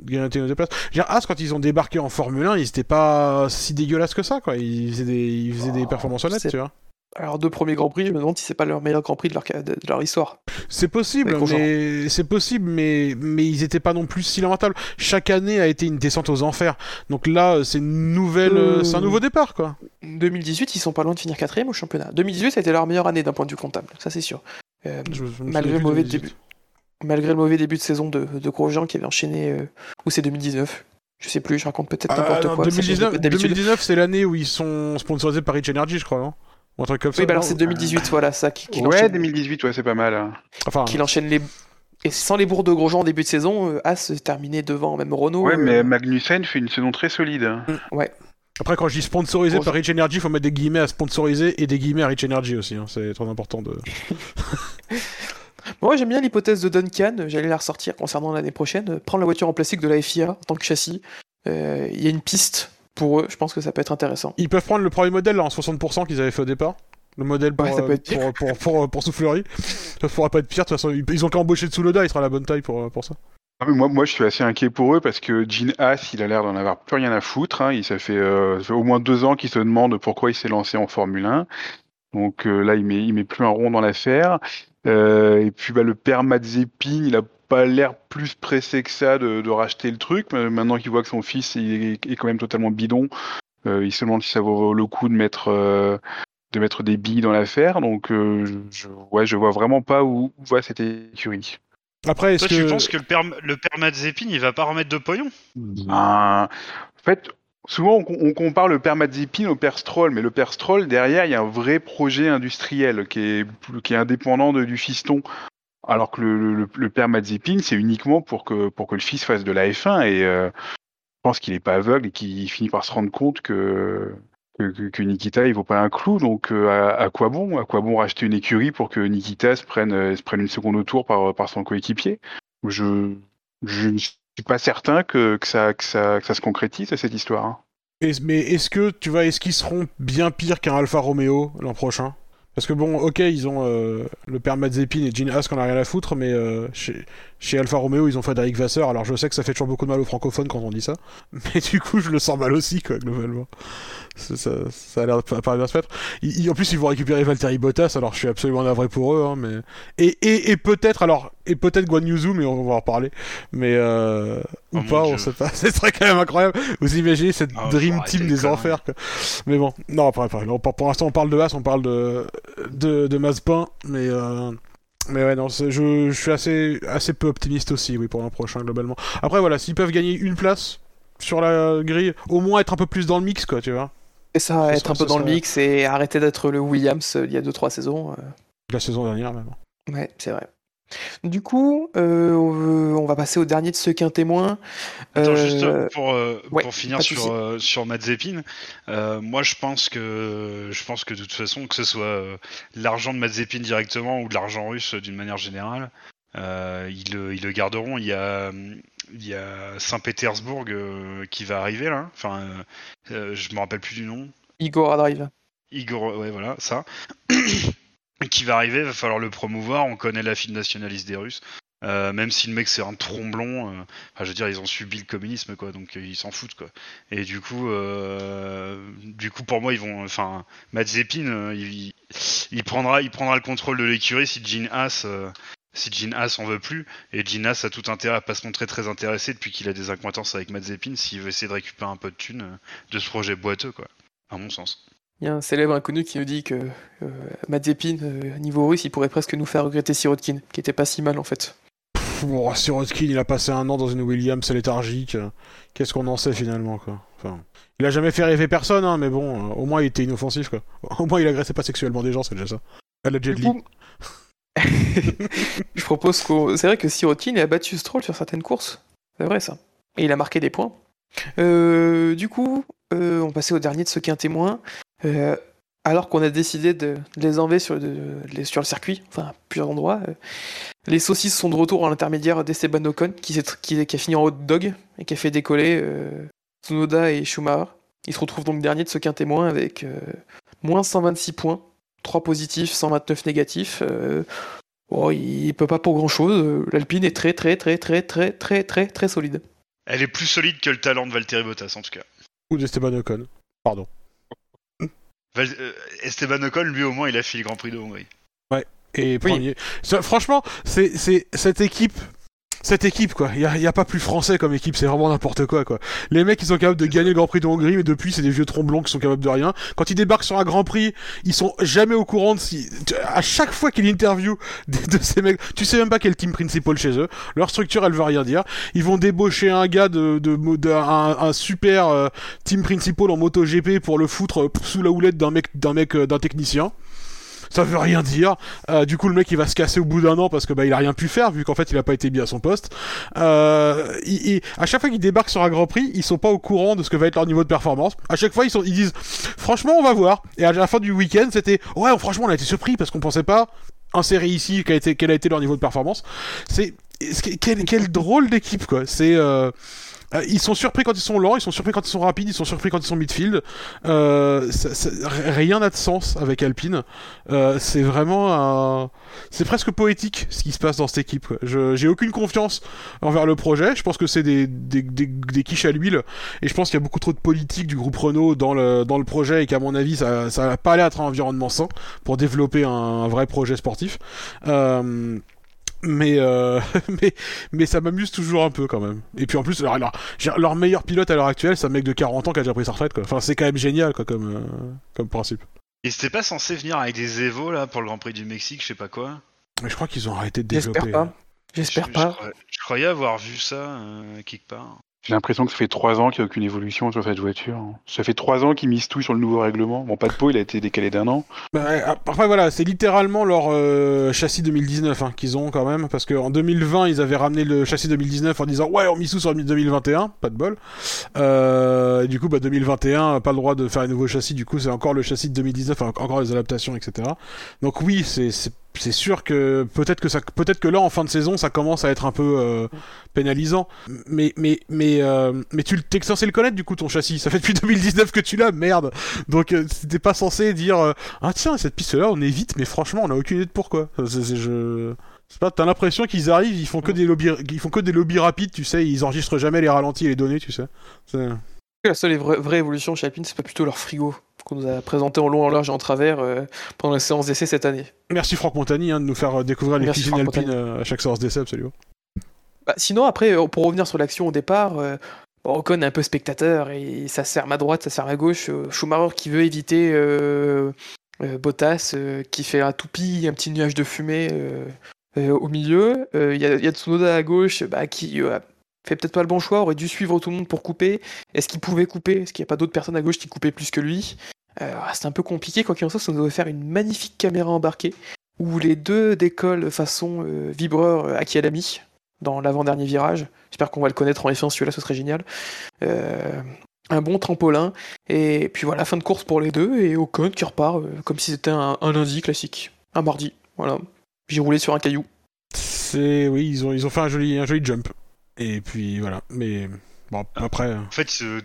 de gagner des places. As quand ils ont débarqué en Formule 1, ils étaient pas si dégueulasses que ça, quoi. Ils faisaient des, ils faisaient des Oh, performances honnêtes, tu vois. Alors, deux premiers Grands Prix, je me demande si c'est pas leur meilleur Grand Prix de leur, de histoire. C'est possible, mais c'est possible, mais mais ils étaient pas non plus si lamentables. Chaque année a été une descente aux enfers. Donc là, c'est une nouvelle, Euh, c'est un nouveau départ, quoi. 2018, ils sont pas loin de finir quatrième au championnat. 2018, ça a été leur meilleure année d'un point de vue comptable, ça c'est sûr. Euh, Je- je me malgré le mauvais début. Malgré le mauvais début de saison de, de Grosjean qui avait enchaîné. euh, ou c'est 2019 Je sais plus, je raconte peut-être Ah, n'importe quoi. ça change 2019, d'habitude. 2019 c'est l'année où ils sont sponsorisés par Rich Energy, je crois, non? Ou un truc comme ça. Oui, bah alors c'est 2018, voilà, ça qui, qui Ouais, enchaîne, 2018, ouais, c'est pas mal. hein. Enfin, qu'il enchaîne les. Et sans les bourres de Grosjean en début de saison, euh, As terminé devant même Renault. Ouais, euh, mais Magnussen fait une saison très solide. hein. après quand je dis sponsorisé par Rich Energy, faut mettre des guillemets à sponsoriser et des guillemets à Rich Energy aussi. hein. C'est très important de. Moi j'aime bien l'hypothèse de Duncan, j'allais la ressortir concernant l'année prochaine, euh, prendre la voiture en plastique de la FIA en tant que châssis. Euh, Il y a une piste pour eux, je pense que ça peut être intéressant. Ils peuvent prendre le premier modèle là, en 60% qu'ils avaient fait au départ. Le modèle pour, Ouais, ça peut euh, être pire. pour, pour, pour, pour soufflerie. Ça pourrait pas être pire, de toute façon. Ils ont qu'à embaucher Tsunoda, il sera la bonne taille pour, euh, pour ça. Ah, mais moi, moi, je suis assez inquiet pour eux parce que Gene Haas, il a l'air d'en avoir plus rien à foutre. Hein. Il, ça, fait, euh, ça fait au moins deux ans qu'il se demande pourquoi il s'est lancé en Formule 1. Donc euh, là, il met, il met plus un rond dans l'affaire. Euh, et puis bah, le père Mazepin, il a pas l'air plus pressé que ça de, de racheter le truc. Maintenant qu'il voit que son fils il est, est quand même totalement bidon, euh, il se demande si ça vaut le coup de mettre, euh, de mettre des billes dans l'affaire. Donc euh, je, ouais, je vois vraiment pas où, où va cette écurie. Après, est-ce Toi, que. tu penses que le père, le père Mazepin, il va pas remettre de pognon? Ben, en fait, souvent on, compare le père Mazepin au père Stroll, mais le père Stroll, derrière, il y a un vrai projet industriel qui est, indépendant de- du fiston. Alors que le, le, le c'est uniquement pour que, le fils fasse de la F1. Et euh, je pense qu'il n'est pas aveugle et qu'il finit par se rendre compte que, Nikita, il vaut pas un clou. Donc euh, à, quoi bon? À quoi bon racheter une écurie pour que Nikita se prenne, euh, une seconde tour par, son coéquipier? Je suis pas certain que, ça, se concrétise cette histoire. hein. mais est-ce que, tu vois, est-ce qu'ils seront bien pires qu'un Alfa Romeo l'an prochain? Parce que bon, ok, ils ont euh, le père Mazepin et Gene Haas qu'on a rien à foutre, mais euh, chez Alfa Romeo, ils ont Frédéric Vasseur. Alors je sais que ça fait toujours beaucoup de mal aux francophones quand on dit ça, mais du coup, je le sens mal aussi, quoi, globalement. Ça, ça, ça a l'air de pas pas bien se mettre. Ils- en plus, ils vont récupérer Valtteri Bottas, alors je suis absolument navré pour eux, hein, mais et, et, et peut-être, alors et peut-être Guan Yuzu, mais on va en reparler, mais euh, Oh ou pas, on Dieu. sait pas. Ce serait quand même incroyable. Vous imaginez cette Ah, dream team des enfers, quoi. Mais bon, non, après, après, pour l'instant, on parle de As, on parle de de, de Mazepin, mais euh, mais ouais, non, je, je suis assez assez peu optimiste aussi, oui, pour l'an prochain globalement. Après, voilà, s'ils peuvent gagner une place sur la grille, au moins être un peu plus dans le mix, quoi, tu vois. Et ça, être un peu dans le mix et arrêter d'être le Williams euh, il y a 2-3 saisons. euh, La saison dernière, même. Ouais, c'est vrai. Du coup, euh, on va passer au dernier de ceux qu'un témoin. Attends, Euh, juste pour, euh, ouais, pour finir de souci. sur, euh, sur Mazepin, euh, moi je pense que je pense que de toute façon, que ce soit euh, l'argent de Mazepin directement ou de l'argent russe euh, d'une manière générale, euh, ils, le, ils le garderont. Il y a, il y a Saint-Pétersbourg euh, qui va arriver là. Enfin, euh, euh, je me rappelle plus du nom. Igor Drive. Igor, ouais, voilà, ça. Qui va arriver, va falloir le promouvoir. On connaît la file nationaliste des Russes. Euh, même si le mec c'est un tromblon, euh, enfin, je veux dire, ils ont subi le communisme, quoi, donc euh, ils s'en foutent, quoi. Et du coup, euh, du coup, pour moi, ils vont, enfin, Mazepin, il, il prendra, il prendra le contrôle de l'écurie si Gene Haas, si Gene Haas en veut plus. Et Gene Haas a tout intérêt à pas se montrer très intéressé depuis qu'il a des acquaintances avec Mazepin s'il veut essayer de récupérer un peu de thunes de ce projet boiteux, quoi. À mon sens. Il y a un célèbre inconnu qui nous dit que euh, Mazepin, euh, niveau russe, il pourrait presque nous faire regretter Sirotkin, qui était pas si mal en fait. Bon, Sirotkin, il a passé un an dans une Williams léthargique. Qu'est-ce qu'on en sait finalement, quoi? Enfin, Il a jamais fait rêver personne, hein, mais bon, euh, au moins il était inoffensif, quoi. Au moins il agressait pas sexuellement des gens, c'est déjà ça. À la Jet je propose qu'on. C'est vrai que Sirotkin a battu Stroll sur certaines courses. C'est vrai ça. Et il a marqué des points. Euh, du coup, euh, on passait au dernier de ce qu'un témoin. Euh, alors qu'on a décidé de, de les enlever sur, de- de les- sur le circuit, enfin à plusieurs endroits, euh, les saucisses sont de retour à l'intermédiaire d'Esteban Ocon, qui, a fini en hot dog et qui a fait décoller euh, Tsunoda et Schumacher. Il se retrouve donc dernier de ce qu'un témoin avec euh, moins 126 points, 3 positifs, 129 négatifs. euh, bon, il peut pas pour grand chose. L'Alpine est très très très très très très très très solide. Elle est plus solide que le talent de Valtteri Bottas en tout cas. Ou d'Esteban Ocon. Pardon. Euh, Esteban Ocon, lui au moins, il a fait le Grand Prix de Hongrie. Et premier. Ça, franchement, c'est cette équipe. Cette équipe, quoi. Il y a, a pas plus français comme équipe, c'est vraiment n'importe quoi, quoi. Les mecs, ils sont capables de gagner le Grand Prix de Hongrie, mais depuis, c'est des vieux tromblons qui sont capables de rien. Quand ils débarquent sur un Grand Prix, ils sont jamais au courant de si. À chaque fois qu'il interview de, ces mecs, tu sais même pas quel team principal chez eux. Leur structure, elle veut rien dire. Ils vont débaucher un gars de, de, de- un, un super euh, team principal en MotoGP pour le foutre euh, sous la houlette d'un mec, d'un mec, euh, d'un technicien. Ça veut rien dire. Euh, du coup, le mec il va se casser au bout d'un an parce que bah il a rien pu faire vu qu'en fait il a pas été mis à son poste. Euh, il- il- à chaque fois qu'ils débarquent sur un Grand Prix, ils sont pas au courant de ce que va être leur niveau de performance. À chaque fois ils sont, ils disent franchement on va voir. Et à la fin du week-end c'était ouais franchement on a été surpris parce qu'on pensait pas insérer ici quel a été, quel a été leur niveau de performance. C'est- quel, quel drôle d'équipe quoi. C'est euh, euh, ils sont surpris quand ils sont lents, ils sont surpris quand ils sont rapides, ils sont surpris quand ils sont midfield. Euh, ça- ça- rien n'a de sens avec Alpine. Euh, c'est vraiment un... C'est presque poétique ce qui se passe dans cette équipe. J'ai aucune confiance envers le projet. Je pense que c'est des, des, des, des quiches à l'huile. Et je pense qu'il y a beaucoup trop de politique du groupe Renault dans le, dans le projet et qu'à mon avis, ça ça va pas aller être un environnement sain pour développer un, un vrai projet sportif. Euh, mais, euh, mais, mais ça m'amuse toujours un peu quand même. Et puis en plus, leur, leur, meilleur pilote à l'heure actuelle, c'est un mec de 40 ans qui a déjà pris sa retraite. Quoi. Enfin, c'est quand même génial quoi, comme, euh, comme principe. Et c'était pas censé venir avec des Evo là pour le Grand Prix du Mexique, je sais pas quoi? Mais je crois qu'ils ont arrêté de J'espère développer. pas. J'espère Je- je pas. croyais- Je, croyais avoir vu ça euh, quelque part. J'ai l'impression que ça fait trois ans qu'il n'y a aucune évolution sur cette voiture. Ça fait trois ans qu'ils misent tout sur le nouveau règlement. Bon, pas de peau, il a été décalé d'un an. Bah, après voilà, c'est littéralement leur euh, châssis 2019 hein, qu'ils ont quand même, parce qu'en 2020 ils avaient ramené le châssis 2019 en disant ouais on mise tout sur 2021, pas de bol. Euh, et du coup bah 2021 pas le droit de faire un nouveau châssis, du coup c'est encore le châssis de 2019, enfin, encore les adaptations etc. Donc oui c'est c'est sûr que peut-être que ça peut-être que là en fin de saison ça commence à être un peu euh, pénalisant. Mais mais mais euh, mais tu t'es censé le connaître du coup ton châssis. Ça fait depuis 2019 que tu l'as merde. Donc euh, t'es pas censé dire euh, ah tiens cette piste là on évite mais franchement on a aucune idée de pourquoi. C'est- c'est- pas t'as l'impression qu'ils arrivent ils font que des lobbies ils font que des lobbies rapides tu sais ils enregistrent jamais les ralentis et les données tu sais. La seule vraie évolution chez Alpine, c'est pas plutôt leur frigo qu'on nous a présenté en long, en large et en travers euh, pendant la séance d'essai cette année. merci Franck Montagny hein, de nous faire euh, découvrir les Merci, cuisines Franck alpines euh, à chaque séance d'essai absolument Bah, sinon, après, pour revenir sur l'action au départ, bon, Ocon est un peu spectateur et ça sert à gauche, ça sert à gauche. Schumacher qui veut éviter euh, euh, Bottas, euh, qui fait un toupie, un petit nuage de fumée au milieu. Il y, a, il y a Tsunoda à gauche bah, qui fait peut-être pas le bon choix, aurait dû suivre tout le monde pour couper. Est-ce qu'il pouvait couper? Est-ce qu'il n'y a pas d'autres personnes à gauche qui coupaient plus que lui? Euh, C'est un peu compliqué. Quoi qu'il en soit, ça nous devait faire une magnifique caméra embarquée où les deux décollent façon euh, vibreur euh, Aki Alami dans l'avant-dernier virage. J'espère qu'on va le connaître en F1, celui-là, ce serait génial. Euh, un bon trampolin. Et puis voilà, fin de course pour les deux. Et Ocon qui repart euh, comme si c'était un, un lundi classique. Un mardi. Voilà. J'ai roulé sur un caillou. c'est oui ils ont ils ont fait un joli un joli jump et puis voilà mais bon après euh, En fait, Tsu-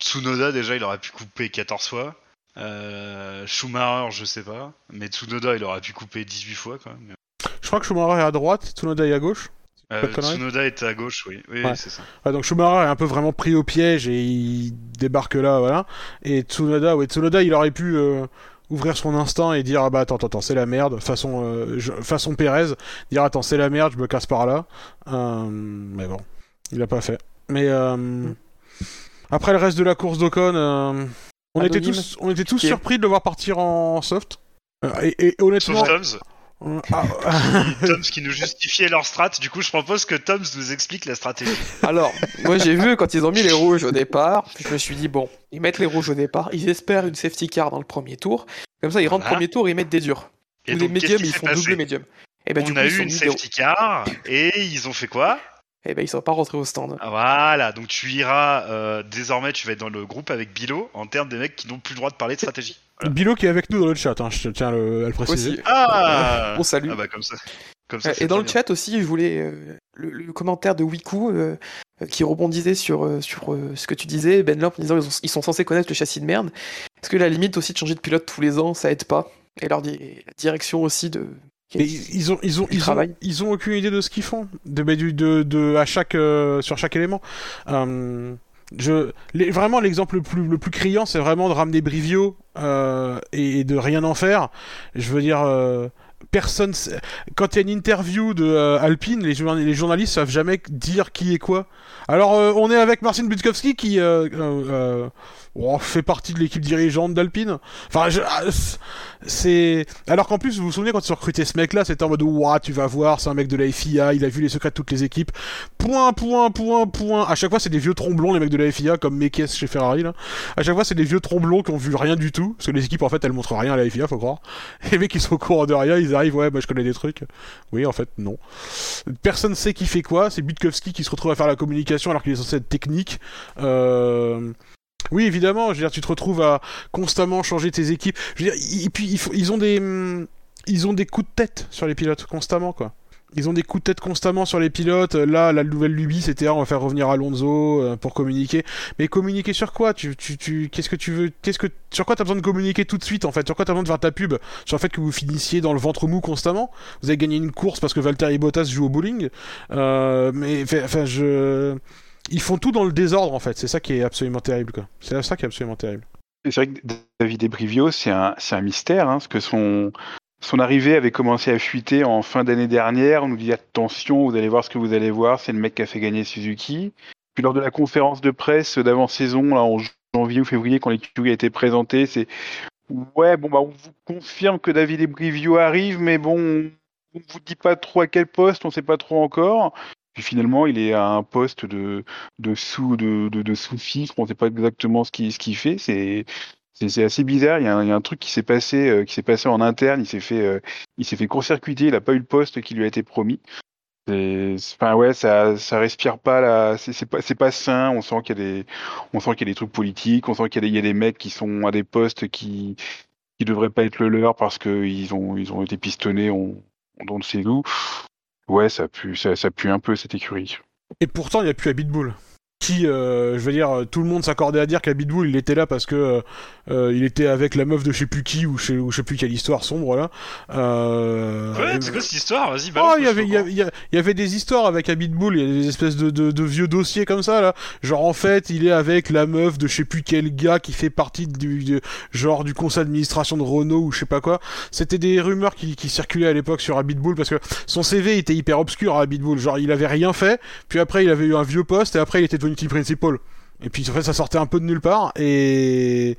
Tsunoda, déjà, il aurait pu couper 14 fois. Euh, Schumacher, je sais pas. Mais Tsunoda, il aurait pu couper 18 fois, quand même. je crois que Schumacher est à droite Tsunoda est à gauche Euh, Tsunoda était à gauche, oui. Oui, Ouais. c'est ça. Ouais, donc Schumacher est un peu vraiment pris au piège et il débarque là, voilà. Et Tsunoda, ouais, Tsunoda, il aurait pu euh, ouvrir son instinct et dire ah bah attends, attends, attends, c'est la merde, façon euh, je- façon Pérez, dire attends, c'est la merde, je me casse par là. Mais bon, il l'a pas fait. Mais euh, après le reste de la course d'Ocon, euh, on était tous, on était tous Piqué. surpris de le voir partir en soft. Euh, et, et honnêtement, Sauf Toms. euh, ah, Toms qui nous justifiait leur strat. Du coup, je propose que Toms nous explique la stratégie. Alors, moi j'ai vu quand ils ont mis les rouges au départ, je me suis dit, bon, ils mettent les rouges au départ, ils espèrent une safety car dans le premier tour. Comme ça, ils rentrent Voilà. premier tour et ils mettent des durs. Et Ou donc, médiums, ils font double médium. Et ben, du On coup, a ils eu une des- safety car et ils ont fait quoi? Eh ben il sera pas rentré au stand. Ah, Voilà, donc tu iras, euh, désormais tu vas être dans le groupe avec Bilo en termes des mecs qui n'ont plus le droit de parler de stratégie. Voilà. Bilo qui est avec nous dans le chat, hein, je tiens à le, à le préciser. Aussi. Ah On salue. Ah bah comme ça. Comme ça Euh, Et dans le bien. chat aussi, je voulais euh, le, le commentaire de Wiku euh, qui rebondisait sur, sur euh, ce que tu disais, Ben Lamp, en disant ils, ont- ils sont censés connaître le châssis de merde. Est-ce que la limite aussi de changer de pilote tous les ans, ça aide pas? Et leur di- la direction aussi de. Mais ils ont, ils ont, Ils ont, ils ont aucune idée de ce qu'ils font, de, de, de, à chaque, euh, sur chaque élément. Euh, je, les- vraiment, l'exemple le plus, le plus criant, c'est vraiment de ramener Brivio euh, et, et de rien en faire. Je veux dire, euh, personne, quand il y a une interview de euh, Alpine, les, les journalistes savent jamais dire qui est quoi. Alors, euh, on est avec Marcin Budkowski qui euh, euh, euh, oh, fait partie de l'équipe dirigeante d'Alpine. Enfin, je, ah, c'est alors qu'en plus vous vous souvenez quand ils ont recruté ce mec là c'était en mode ouah tu vas voir c'est un mec de la FIA il a vu les secrets de toutes les équipes. Point point point point. À chaque fois c'est des vieux tromblons les mecs de la FIA comme Mekies chez Ferrari là. À chaque fois c'est des vieux tromblons qui ont vu rien du tout parce que les équipes en fait elles montrent rien à la FIA faut croire. Les mecs qui sont au courant de rien ils arrivent ouais bah je connais des trucs. Oui en fait non. Personne sait qui fait quoi c'est Butkowski qui se retrouve à faire la communication alors qu'il est censé être technique. Euh... Oui, évidemment. Je veux dire, tu te retrouves à constamment changer tes équipes. Je veux dire, et puis ils, ont des, hum, ils ont des coups de tête sur les pilotes constamment, quoi. Ils ont des coups de tête constamment sur les pilotes. Là, la nouvelle lubie, c'était ah, on va faire revenir Alonso euh, pour communiquer. Mais communiquer sur quoi? Tu, tu, tu, qu'est-ce que tu veux Qu'est-ce que sur quoi t'as besoin de communiquer tout de suite en fait? Sur quoi t'as besoin de faire ta pub? Sur le fait que vous finissiez dans le ventre mou constamment? Vous avez gagné une course parce que Valtteri Bottas joue au bowling? Euh, mais enfin, je ils font tout dans le désordre en fait. C'est ça qui est absolument terrible. C'est ça qui est absolument terrible. C'est vrai que David Brivio, c'est un, mystère, hein, parce que son, arrivée avait commencé à fuiter en fin d'année dernière. On nous dit attention, vous allez voir ce que vous allez voir, c'est le mec qui a fait gagner Suzuki. Puis lors de la conférence de presse d'avant-saison, en janvier ou février, quand l'écurie a été présentée, c'est ouais, bon bah on vous confirme que David Brivio arrive, mais bon, on vous dit pas trop à quel poste, on sait pas trop encore. Puis finalement, il est à un poste de, de sous de, de, de on ne sait pas exactement ce qu'il ce qu'il fait. C'est c'est assez bizarre. Il y, a un, truc qui s'est passé euh, qui s'est passé en interne. Il s'est fait euh, il s'est fait court-circuiter. Il n'a pas eu le poste qui lui a été promis. Enfin ouais, ça ça respire pas là. C'est pas c'est pas sain. On sent qu'il y a des on sent qu'il y a des trucs politiques. On sent qu'il y y a des mecs qui sont à des postes qui qui devraient pas être le leur parce que ils ont ils ont été pistonnés. On on ne sait où. Ouais, ça pue ça, pue un peu cette écurie. Et pourtant, il n'y a plus Habitbull. Qui, euh, je veux dire, tout le monde s'accordait à dire qu'Habitbull, il était là parce que euh, euh, il était avec la meuf de je sais plus qui ou je sais, ou je sais plus quelle histoire sombre là. Euh, Ouais, c'est quoi cette histoire? Vas-y, Oh, balance. il y avait, il y, avait- y avait des histoires avec Habitbull, il y a des espèces de, de, de vieux dossiers comme ça là. Genre en fait, il est avec la meuf de je sais plus quel gars qui fait partie du du- genre du conseil d'administration de Renault ou je sais pas quoi. C'était des rumeurs qui, qui circulaient à l'époque sur Habitbull parce que son CV était hyper obscur à Habitbull. Genre il avait rien fait, puis après il avait eu un vieux poste et après il était team principal. Et puis en fait ça sortait un peu de nulle part et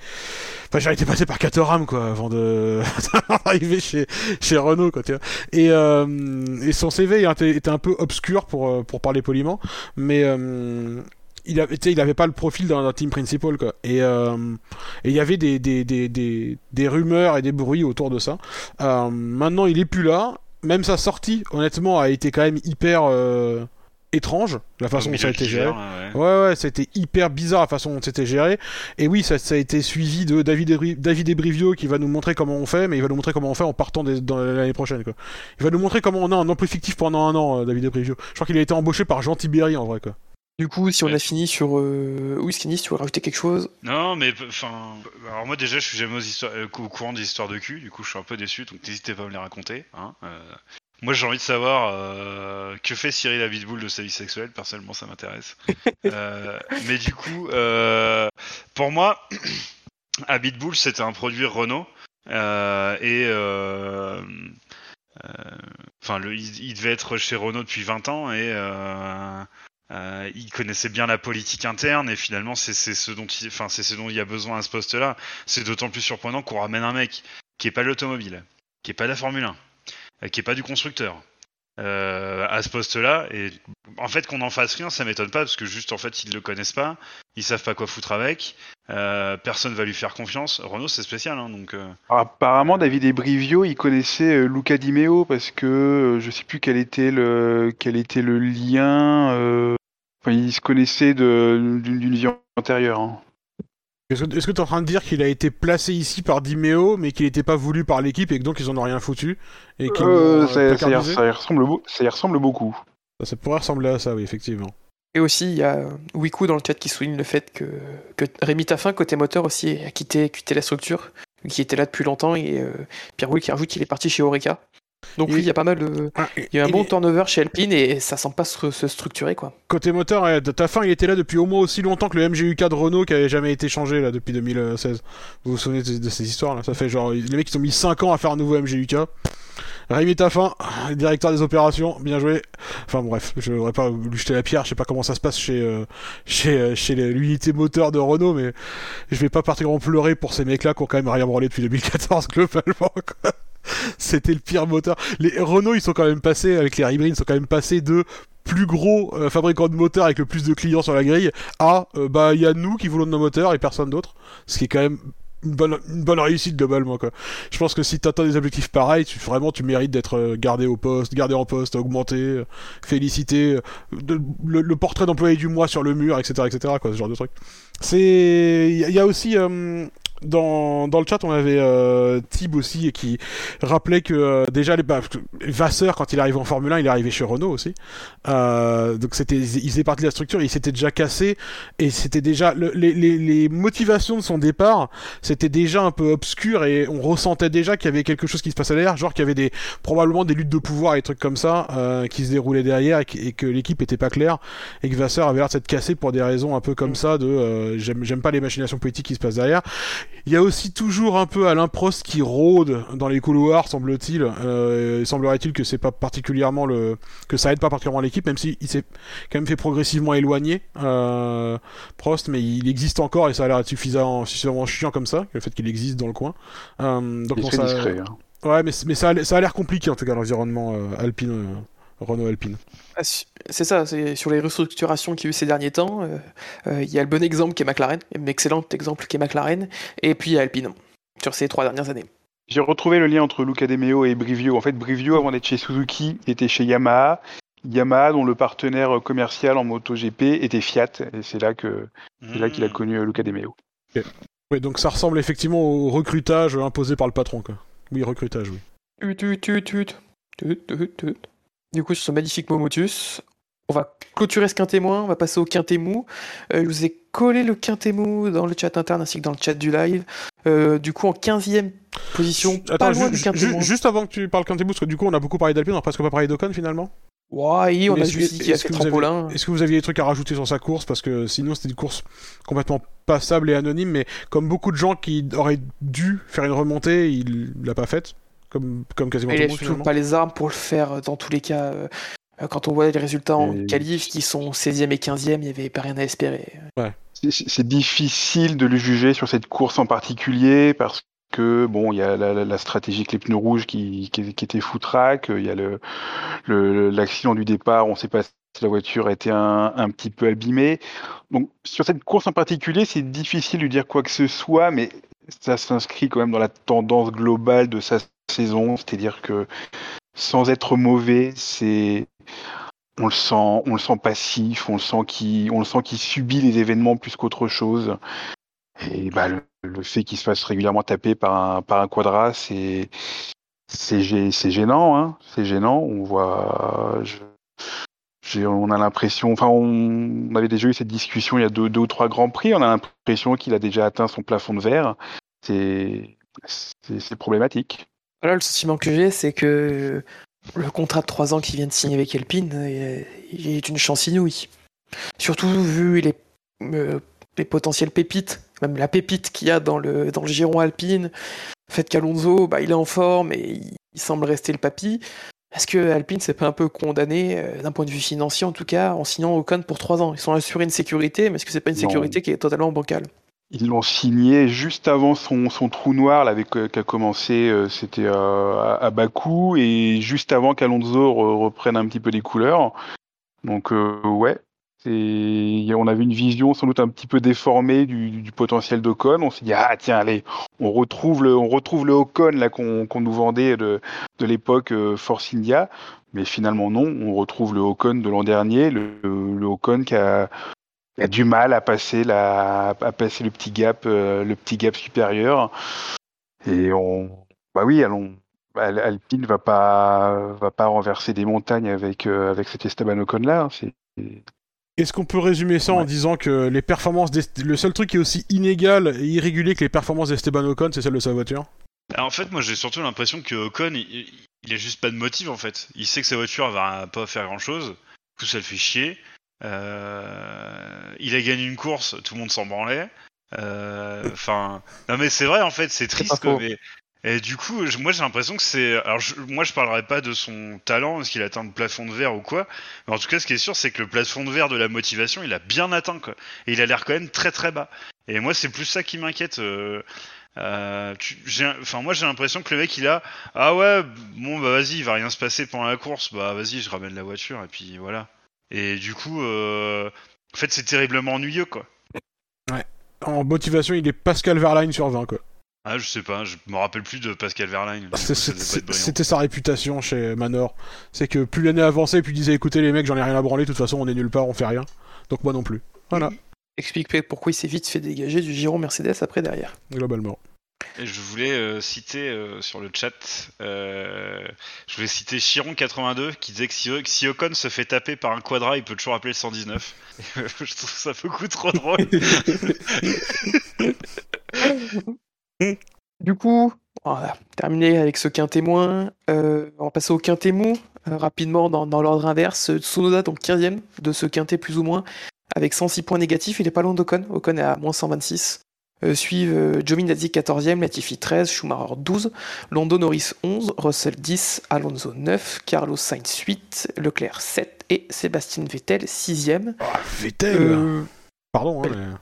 enfin j'ai été passé par Caterham quoi avant de d'arriver chez chez Renault quoi tu vois. Et euh, et son CV était, un peu obscur pour euh, pour parler poliment mais euh, il avait, il avait pas le profil d'un team principal quoi. Et et il y avait des, des, des, des, des rumeurs et des bruits autour de ça. Maintenant il est plus là. Même sa sortie, honnêtement, a été quand même hyper étrange la façon dont ça a été géré. Ouais, Ouais, ouais, c'était hyper bizarre la façon dont c'était géré. Et oui, ça, ça a été suivi de David, Ebri- David Ebrivio qui va nous montrer comment on fait, mais il va nous montrer comment on fait en partant des- dans l'année prochaine. Quoi. Il va nous montrer comment on a un emploi fictif pendant un an, euh, David Ebrivio. Je crois qu'il a été embauché par Jean Tiberi en vrai. Quoi. Du coup, si on Ouais. a fini sur euh... oui, Skinny, si tu veux rajouter quelque chose? Non, mais enfin, alors moi déjà, je suis jamais aux histoires, euh, au courant des histoires de cul. Du coup, je suis un peu déçu. Donc, n'hésitez pas à me les raconter. Hein. euh. Moi, j'ai envie de savoir euh, que fait Cyril Abitboul de sa vie sexuelle. Personnellement, ça m'intéresse. Euh, mais du coup, euh, pour moi, Abitboul, c'était un produit Renault. et enfin, il, il devait être chez Renault depuis 20 ans et euh, il connaissait bien la politique interne et finalement c'est ce dont il, enfin c'est ce dont il y a besoin à ce poste-là. C'est d'autant plus surprenant qu'on ramène un mec qui est pas de l'automobile, qui est pas de la Formule 1, euh, qui est pas du constructeur, euh, à ce poste-là. Et en fait, qu'on en fasse rien, ça m'étonne pas parce que juste en fait, ils le connaissent pas, ils savent pas quoi foutre avec. Euh, personne va lui faire confiance. Renault, c'est spécial, hein, donc. euh, Alors, apparemment, David et Brivio, il connaissait euh, Luca Di Meo parce que euh, je sais plus quel était le lien. euh, Enfin, ils se connaissaient d'une vie antérieure. hein. Est-ce que que t'es en train de dire qu'il a été placé ici par Dimeo, mais qu'il n'était pas voulu par l'équipe et que donc ils en ont rien foutu et Euh, ça, euh, ça y, placardisé ça y ressemble, ça y ressemble beaucoup. Ça, ça pourrait ressembler à ça, oui, effectivement. Et aussi, il y a Wiku dans le chat qui souligne le fait que, que Rémi Taffin, côté moteur aussi, a quitté, quitté la structure, qui était là depuis longtemps, et euh, Pierre Will qui rajoute qu'il est parti chez Oreca. Donc oui, il y a pas mal de... Ah, Il y a eu un bon turnover chez Alpine, et ça semble pas se, se structurer, quoi. Côté moteur, ta fin, il était là depuis au moins aussi longtemps que le MGUK de Renault qui avait jamais été changé là depuis 2016. Vous vous souvenez de, de ces histoires là? Ça fait genre les mecs ils ont mis 5 ans à faire un nouveau MGUK. Rémi Taffin, directeur des opérations, bien joué. Enfin bref, je voudrais pas lui jeter la pierre, je sais pas comment ça se passe chez euh, chez euh, chez l'unité moteur de Renault, mais je vais pas particulièrement pleurer pour ces mecs-là qui ont quand même rien branlé depuis 2014 globalement. quoi. C'était le pire moteur. Les Renault, ils sont quand même passés avec les hybrides, ils sont quand même passés de plus gros euh, fabricant de moteurs avec le plus de clients sur la grille à euh, bah il y a nous qui voulons de nos moteurs et personne d'autre ce qui est quand même une bonne, réussite globalement quoi. Je pense que si t'atteins des objectifs pareils, vraiment tu mérites d'être euh, gardé au poste, gardé en poste, augmenté, euh, félicité, le, portrait d'employé du mois sur le mur, etc., etc. Quoi, ce genre de truc. C'est, il y, a- aussi dans, dans le chat, on avait euh, Tib aussi qui rappelait que euh, déjà les bah, Vasseur quand il arrive en Formule 1, il est arrivé chez Renault aussi. Euh, donc c'était, il faisait partie de la structure, il s'était déjà cassé et c'était déjà le- les, les, les motivations de son départ, c'était déjà un peu obscur et on ressentait déjà qu'il y avait quelque chose qui se passait derrière, genre qu'il y avait des probablement des luttes de pouvoir et des trucs comme ça euh, qui se déroulaient derrière et, que- et que l'équipe était pas claire et que Vasseur avait l'air de s'être cassé pour des raisons un peu comme ça de euh, j'aime j'aime pas les machinations politiques qui se passent derrière. Il y a aussi toujours un peu Alain Prost qui rôde dans les couloirs, semble-t-il. Euh, il semblerait-il que c'est pas particulièrement le que ça aide pas particulièrement l'équipe, même s'il s'est quand même fait progressivement éloigner euh, Prost, mais il existe encore et ça a l'air suffisamment, suffisamment chiant comme ça, le fait qu'il existe dans le coin. Euh, donc Il bon, ça, discret. hein. ouais, mais, mais ça, a, ça a l'air compliqué en tout cas l'environnement euh, Alpine, euh, Renault Alpine. Ah, C'est ça, c'est sur les restructurations qu'il y a eu ces derniers temps. euh, euh, Il y a le bon exemple qui est McLaren, un excellent exemple qui est McLaren, et puis il y a Alpine, sur ces trois dernières années. J'ai retrouvé le lien entre Luca De Meo et Brivio. En fait, Brivio, avant d'être chez Suzuki, était chez Yamaha. Yamaha, dont le partenaire commercial en MotoGP était Fiat. Et c'est là que c'est là qu'il a hmm. connu euh, Luca De Meo. Ouais, donc ça ressemble effectivement au recrutage imposé par le patron, quoi. Oui, recrutage, oui. Tut, tut, tut, Du coup, sur ce magnifique Momotus, on va clôturer ce quintet moins, on va passer au quintet mou. Euh, je vous ai collé le quintet mou dans le chat interne ainsi que dans le chat du live. Euh, du coup, en 15e position, pas loin ju- du quintet ju- moins. juste avant que tu parles Quintebus, parce que du coup on a beaucoup parlé d'Alpine, on a presque pas parlé d'Ocon finalement. Ouais, on Mais a qui a est-ce que. Est-ce que vous aviez des trucs à rajouter sur sa course? Parce que sinon c'était une course complètement passable et anonyme, mais comme beaucoup de gens qui auraient dû faire une remontée, il l'a pas faite. Comme, comme quasiment tout il le monde toujours finalement. pas les armes pour le faire euh, dans tous les cas. euh, euh, Quand on voit les résultats en Et- qualif qui sont 16e et 15e, il n'y avait pas rien à espérer. C'est- difficile de le juger sur cette course en particulier parce que bon, il y a la, la- la stratégie avec les pneus rouges qui, qui, qui était foutraque, il y a le le- l'accident du départ, on ne sait pas si la voiture a été un, un petit peu abîmée. Donc sur cette course en particulier, c'est difficile de dire quoi que ce soit, mais ça s'inscrit quand même dans la tendance globale de sa saison, c'est-à-dire que sans être mauvais, c'est on le sent, on le sent passif, on le sent qui, on le sent qu'il subit les événements plus qu'autre chose. Et bah le, fait qu'il se fasse régulièrement taper par un par un quadra, c'est c'est gê- c'est gênant, hein. C'est gênant. On voit, on a l'impression, enfin on, avait déjà eu cette discussion il y a deux, deux ou trois grands prix. On a l'impression qu'il a déjà atteint son plafond de verre. C'est c'est problématique. Voilà, le sentiment que j'ai, c'est que le contrat de 3 ans qu'il vient de signer avec Alpine, euh, il est une chance inouïe. Surtout vu les, euh, les potentielles pépites, même la pépite qu'il y a dans le, dans le giron Alpine, le fait qu'Alonso, bah, il est en forme et il, il semble rester le papy. Est-ce que Alpine s'est pas un peu condamné, euh, d'un point de vue financier en tout cas, en signant Ocon pour 3 ans? Ils sont assurés une sécurité, mais est-ce que c'est pas une Non. sécurité qui est totalement bancale? Ils l'ont signé juste avant son, son trou noir avec qui a commencé, euh, c'était euh, à, Bakou et juste avant qu'Alonso re- reprenne un petit peu des couleurs. Donc euh, ouais, on avait une vision sans doute un petit peu déformée du, du potentiel d'Ocon. On s'est dit ah tiens allez, on retrouve le, on retrouve le Ocon qu'on nous vendait de, de l'époque euh, Force India. Mais finalement non, on retrouve le Ocon de l'an dernier, le, le Ocon qui a, qui a du mal à passer la, à passer le petit gap, euh, le petit gap supérieur. Et on, bah oui, allons, Al- Alpine va pas, va pas renverser des montagnes avec euh, avec cet Esteban Ocon là. C'est Est-ce qu'on peut résumer ça en disant que les performances le seul truc qui est aussi inégal et irrégulier que les performances d'Esteban Ocon, c'est celle de sa voiture? Alors, en fait, moi j'ai surtout l'impression que Ocon, il, il a juste pas de motif en fait. Il sait que sa voiture va pas faire grand chose. Du coup, ça le fait chier. Euh, il a gagné une course, tout le monde s'en branlait. Euh, Enfin, non mais c'est vrai en fait, c'est triste. mais- Et du coup, je- moi j'ai l'impression que c'est. Alors, je- moi je parlerai pas de son talent, est-ce qu'il atteint le plafond de verre ou quoi. Mais en tout cas, ce qui est sûr, c'est que le plafond de verre de la motivation, il a bien atteint quoi. Et il a l'air quand même très très bas. Et moi, c'est plus ça qui m'inquiète. euh, euh, tu- j'ai- enfin, moi j'ai l'impression que le mec il a ah ouais bon bah vas-y il va rien se passer pendant la course bah vas-y je ramène la voiture et puis voilà et du coup euh, en fait c'est terriblement ennuyeux quoi En motivation, il est Pascal Verlaine sur 20 quoi. ah je sais pas je me rappelle plus de Pascal Verlaine. C'était sa réputation chez Manor. C'est que plus l'année avançait, plus il disait écoutez les mecs, j'en ai rien à branler, de toute façon on est nulle part, on fait rien. Donc moi non plus. Voilà, Explique pourquoi il s'est vite fait dégager du giron Mercedes après derrière. globalement. Je voulais euh, citer euh, sur le chat, euh, je voulais citer Chiron82 qui disait que si, Ocon se fait taper par un quadra, il peut toujours appeler le 119. Et, euh, je trouve ça beaucoup trop drôle. Du coup, terminer avec ce quintet moins. On va passer au quintet mou rapidement dans, dans l'ordre inverse. Tsunoda, donc 15ème de ce quintet plus ou moins, avec 106 points négatifs. Il est pas loin d'Ocon. Ocon est à moins 126. Euh, suivent euh, Giovinazzi 14ème, Latifi 13, Schumacher 12, Lando Norris 11, Russell 10, Alonso 9, Carlos Sainz 8, Leclerc 7 et Sébastien Vettel 6ème. Ah, Vettel Euh, Pardon, hein,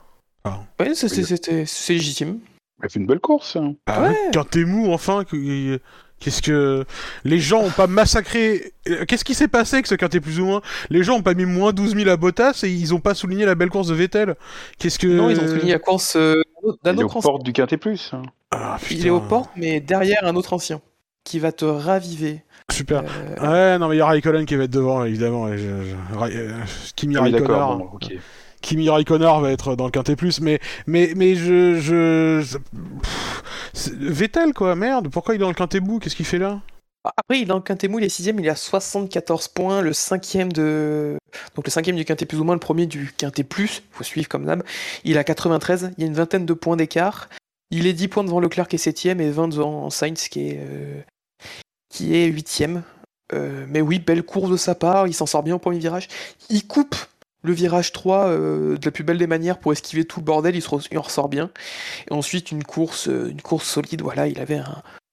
mais... ouais, c'était- c'est légitime. A fait une belle course. hein. Ah, Ouais. Quand t'es mou, enfin, que- qu'est-ce que... Les gens ont pas massacré... Euh, Qu'est-ce qui s'est passé avec ce quintet plus ou moins? Les gens ont pas mis moins 12 000 à Bottas et ils ont pas souligné la belle course de Vettel. Qu'est-ce que... Non, ils ont souligné la course euh, d'un Il est aux autre ancien. portes du Quintet Plus. hein. Ah, Il est aux portes, mais derrière un autre ancien qui va te raviver. Super. Euh, Ouais, non, mais il y a Raikkonen qui va être devant, évidemment. je- je- Kimi Ah Raikkonen. bon, ok. Kimi Raikkonen va être dans le quintet plus, mais mais je je, Vettel quoi, merde, pourquoi il est dans le quintet bout Qu'est-ce qu'il fait là? Après, il est dans le quintet mou, il est sixième, il à 74 points, le cinquième de... Donc le cinquième du quintet plus ou moins, le premier du quintet plus, faut suivre comme d'hab. Il a 93, il y a une vingtaine de points d'écart. Il est 10 points devant Leclerc qui est septième et 20 devant Sainz qui est, euh, qui huitième. Euh, mais oui, belle course de sa part, il s'en sort bien au premier virage. Il coupe le virage 3 euh, de la plus belle des manières pour esquiver tout le bordel, il, se en ressort bien. Et ensuite, une course, euh, une course solide, voilà, il avait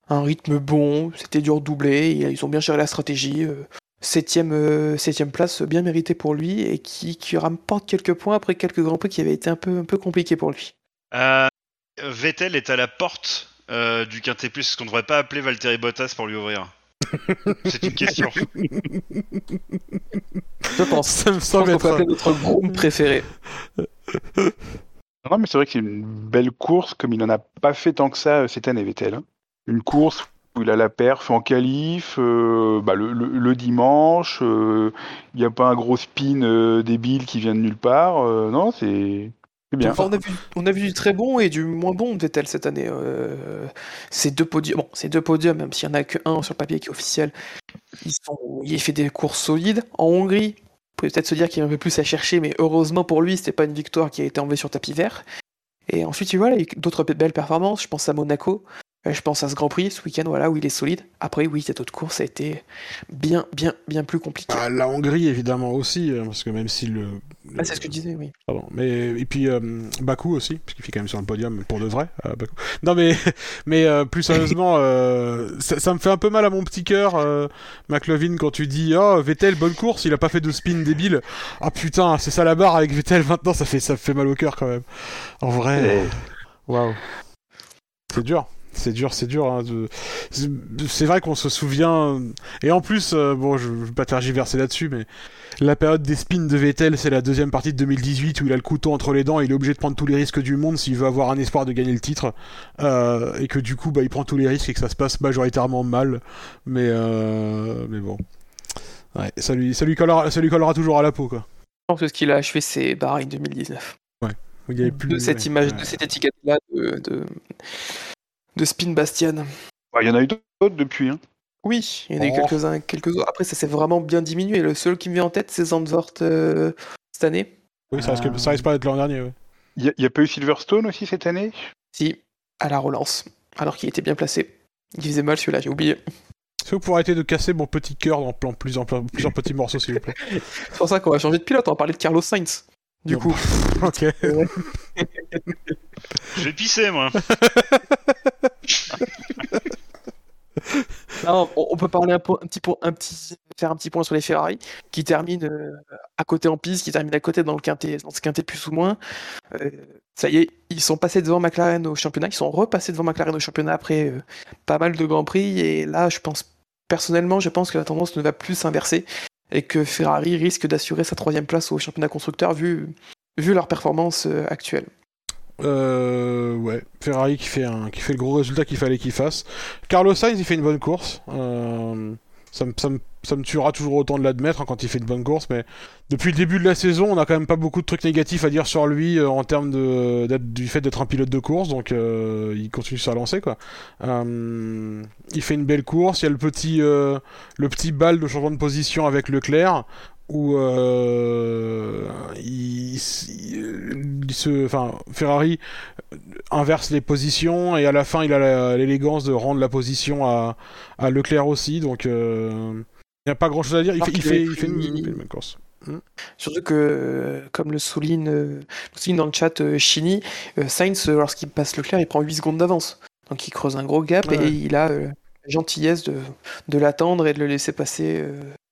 un, rythme bon, c'était dur de doubler, et ils ont bien géré la stratégie. euh, septième, septième place bien méritée pour lui et qui, qui rapporte quelques points après quelques grands prix qui avaient été un peu, un peu compliqués pour lui. Vettel est à la porte du Quintet Plus. Est-ce qu'on ne devrait pas appeler Valtteri Bottas pour lui ouvrir C'est une question. Je pense. Ça me semble être. appeler notre groupe préféré. Non, mais c'est vrai que c'est une belle course, comme il n'en a pas fait tant que ça euh, cette année, Vettel. hein. Une course où il a la perf en qualif, euh, bah, le, le- le dimanche, euh, il n'y a pas un gros spin euh, débile qui vient de nulle part. euh, non, c'est on, a vu, du très bon et du moins bon de Vettel cette année. Euh, ces deux podiums, bon, ces deux podiums, même s'il n'y en a qu'un sur le papier qui est officiel, ils sont, il fait des courses solides. En Hongrie, on peut peut-être se dire qu'il y a un peu plus à chercher, mais heureusement pour lui, c'était pas une victoire qui a été enlevée sur tapis vert. Et ensuite, il y a d'autres belles performances. Je pense à Monaco, je pense à ce Grand Prix ce week-end, voilà, où il est solide. Après, oui, cette autre course a été bien, bien, bien plus compliquée. Ah, la Hongrie évidemment aussi, euh, parce que même si le, Ah, c'est ce que je disais, oui. Pardon. Mais et puis euh, Baku aussi, parce qu'il fait quand même sur le podium pour de vrai. euh. Non mais mais euh, plus sérieusement, euh, ça, ça me fait un peu mal à mon petit cœur, euh, McLovin, quand tu dis oh Vettel bonne course, il a pas fait de spin débile. Ah putain, c'est ça la barre avec Vettel maintenant, ça fait ça me fait mal au cœur quand même. En vrai, waouh, c'est dur. C'est dur, c'est dur. hein, de- c'est- vrai qu'on se souvient. Et en plus, euh, bon, je ne vais pas tergiverser là-dessus, mais la période des spins de Vettel, c'est la deuxième partie de 2018 où il a le couteau entre les dents et il est obligé de prendre tous les risques du monde s'il veut avoir un espoir de gagner le titre. Euh, et que du coup, bah, il prend tous les risques et que ça se passe majoritairement mal. Mais, euh, mais bon. Ouais, ça lui, ça, lui collera, ça lui collera toujours à la peau, quoi. Je pense que ce qu'il a achevé, c'est Bahreïn 2019. Il y avait plus de cette ouais. image, Ouais. de cette étiquette-là de, de, de Spin Bastian. Bah, Il y en a eu d'autres depuis. Hein. Oui, il y en a eu Oh. quelques-uns, quelques autres. Après, ça s'est vraiment bien diminué. Le seul qui me vient en tête, c'est Zandvoort euh, cette année. Oui, ça risque, ça risque pas d'être l'an dernier. ouais. Il n'y a, pas eu Silverstone aussi cette année? Si, à la relance, alors qu'il était bien placé. Il faisait mal celui-là, j'ai oublié. Est-ce que vous pourrez arrêter de casser mon petit cœur en plan plusieurs, plusieurs petits morceaux, s'il vous plaît? C'est pour ça qu'on va changer de pilote, on va parler de Carlos Sainz. Du Non. coup, Ok. Je vais pisser, moi. On, peut parler un, un petit point, faire un petit point sur les Ferrari qui terminent euh, à côté en piste, qui terminent à côté dans le quintet, dans ce quintet plus ou moins. Euh, ça y est, ils sont passés devant McLaren au championnat, ils sont repassés devant McLaren au championnat après euh, pas mal de grands prix et là, je pense personnellement, je pense que la tendance ne va plus s'inverser et que Ferrari risque d'assurer sa troisième place au championnat constructeur vu vu leur performance actuelle. Euh, ouais, Ferrari qui fait, le gros résultat qu'il fallait qu'il fasse. Carlos Sainz, il fait une bonne course. Euh, ça, me, tuera toujours autant de l'admettre hein, quand il fait une bonne course, mais depuis le début de la saison, on a quand même pas beaucoup de trucs négatifs à dire sur lui euh, en termes du fait d'être un pilote de course, donc il continue la lancée quoi. Il fait une belle course, il y a le petit, le petit bal de changement de position avec Leclerc où euh, il, se, enfin, Ferrari inverse les positions et à la fin il a l'élégance de rendre la position à, à Leclerc aussi, donc euh, il n'y a pas grand chose à dire. Il fait, il fait, il fait une, course. Surtout que, euh, comme le souligne, euh, souligne dans le chat euh, Chini, Sainz, lorsqu'il passe Leclerc, il prend 8 secondes d'avance. Donc il creuse un gros gap Ouais. et il a la gentillesse de, de l'attendre et de le laisser passer.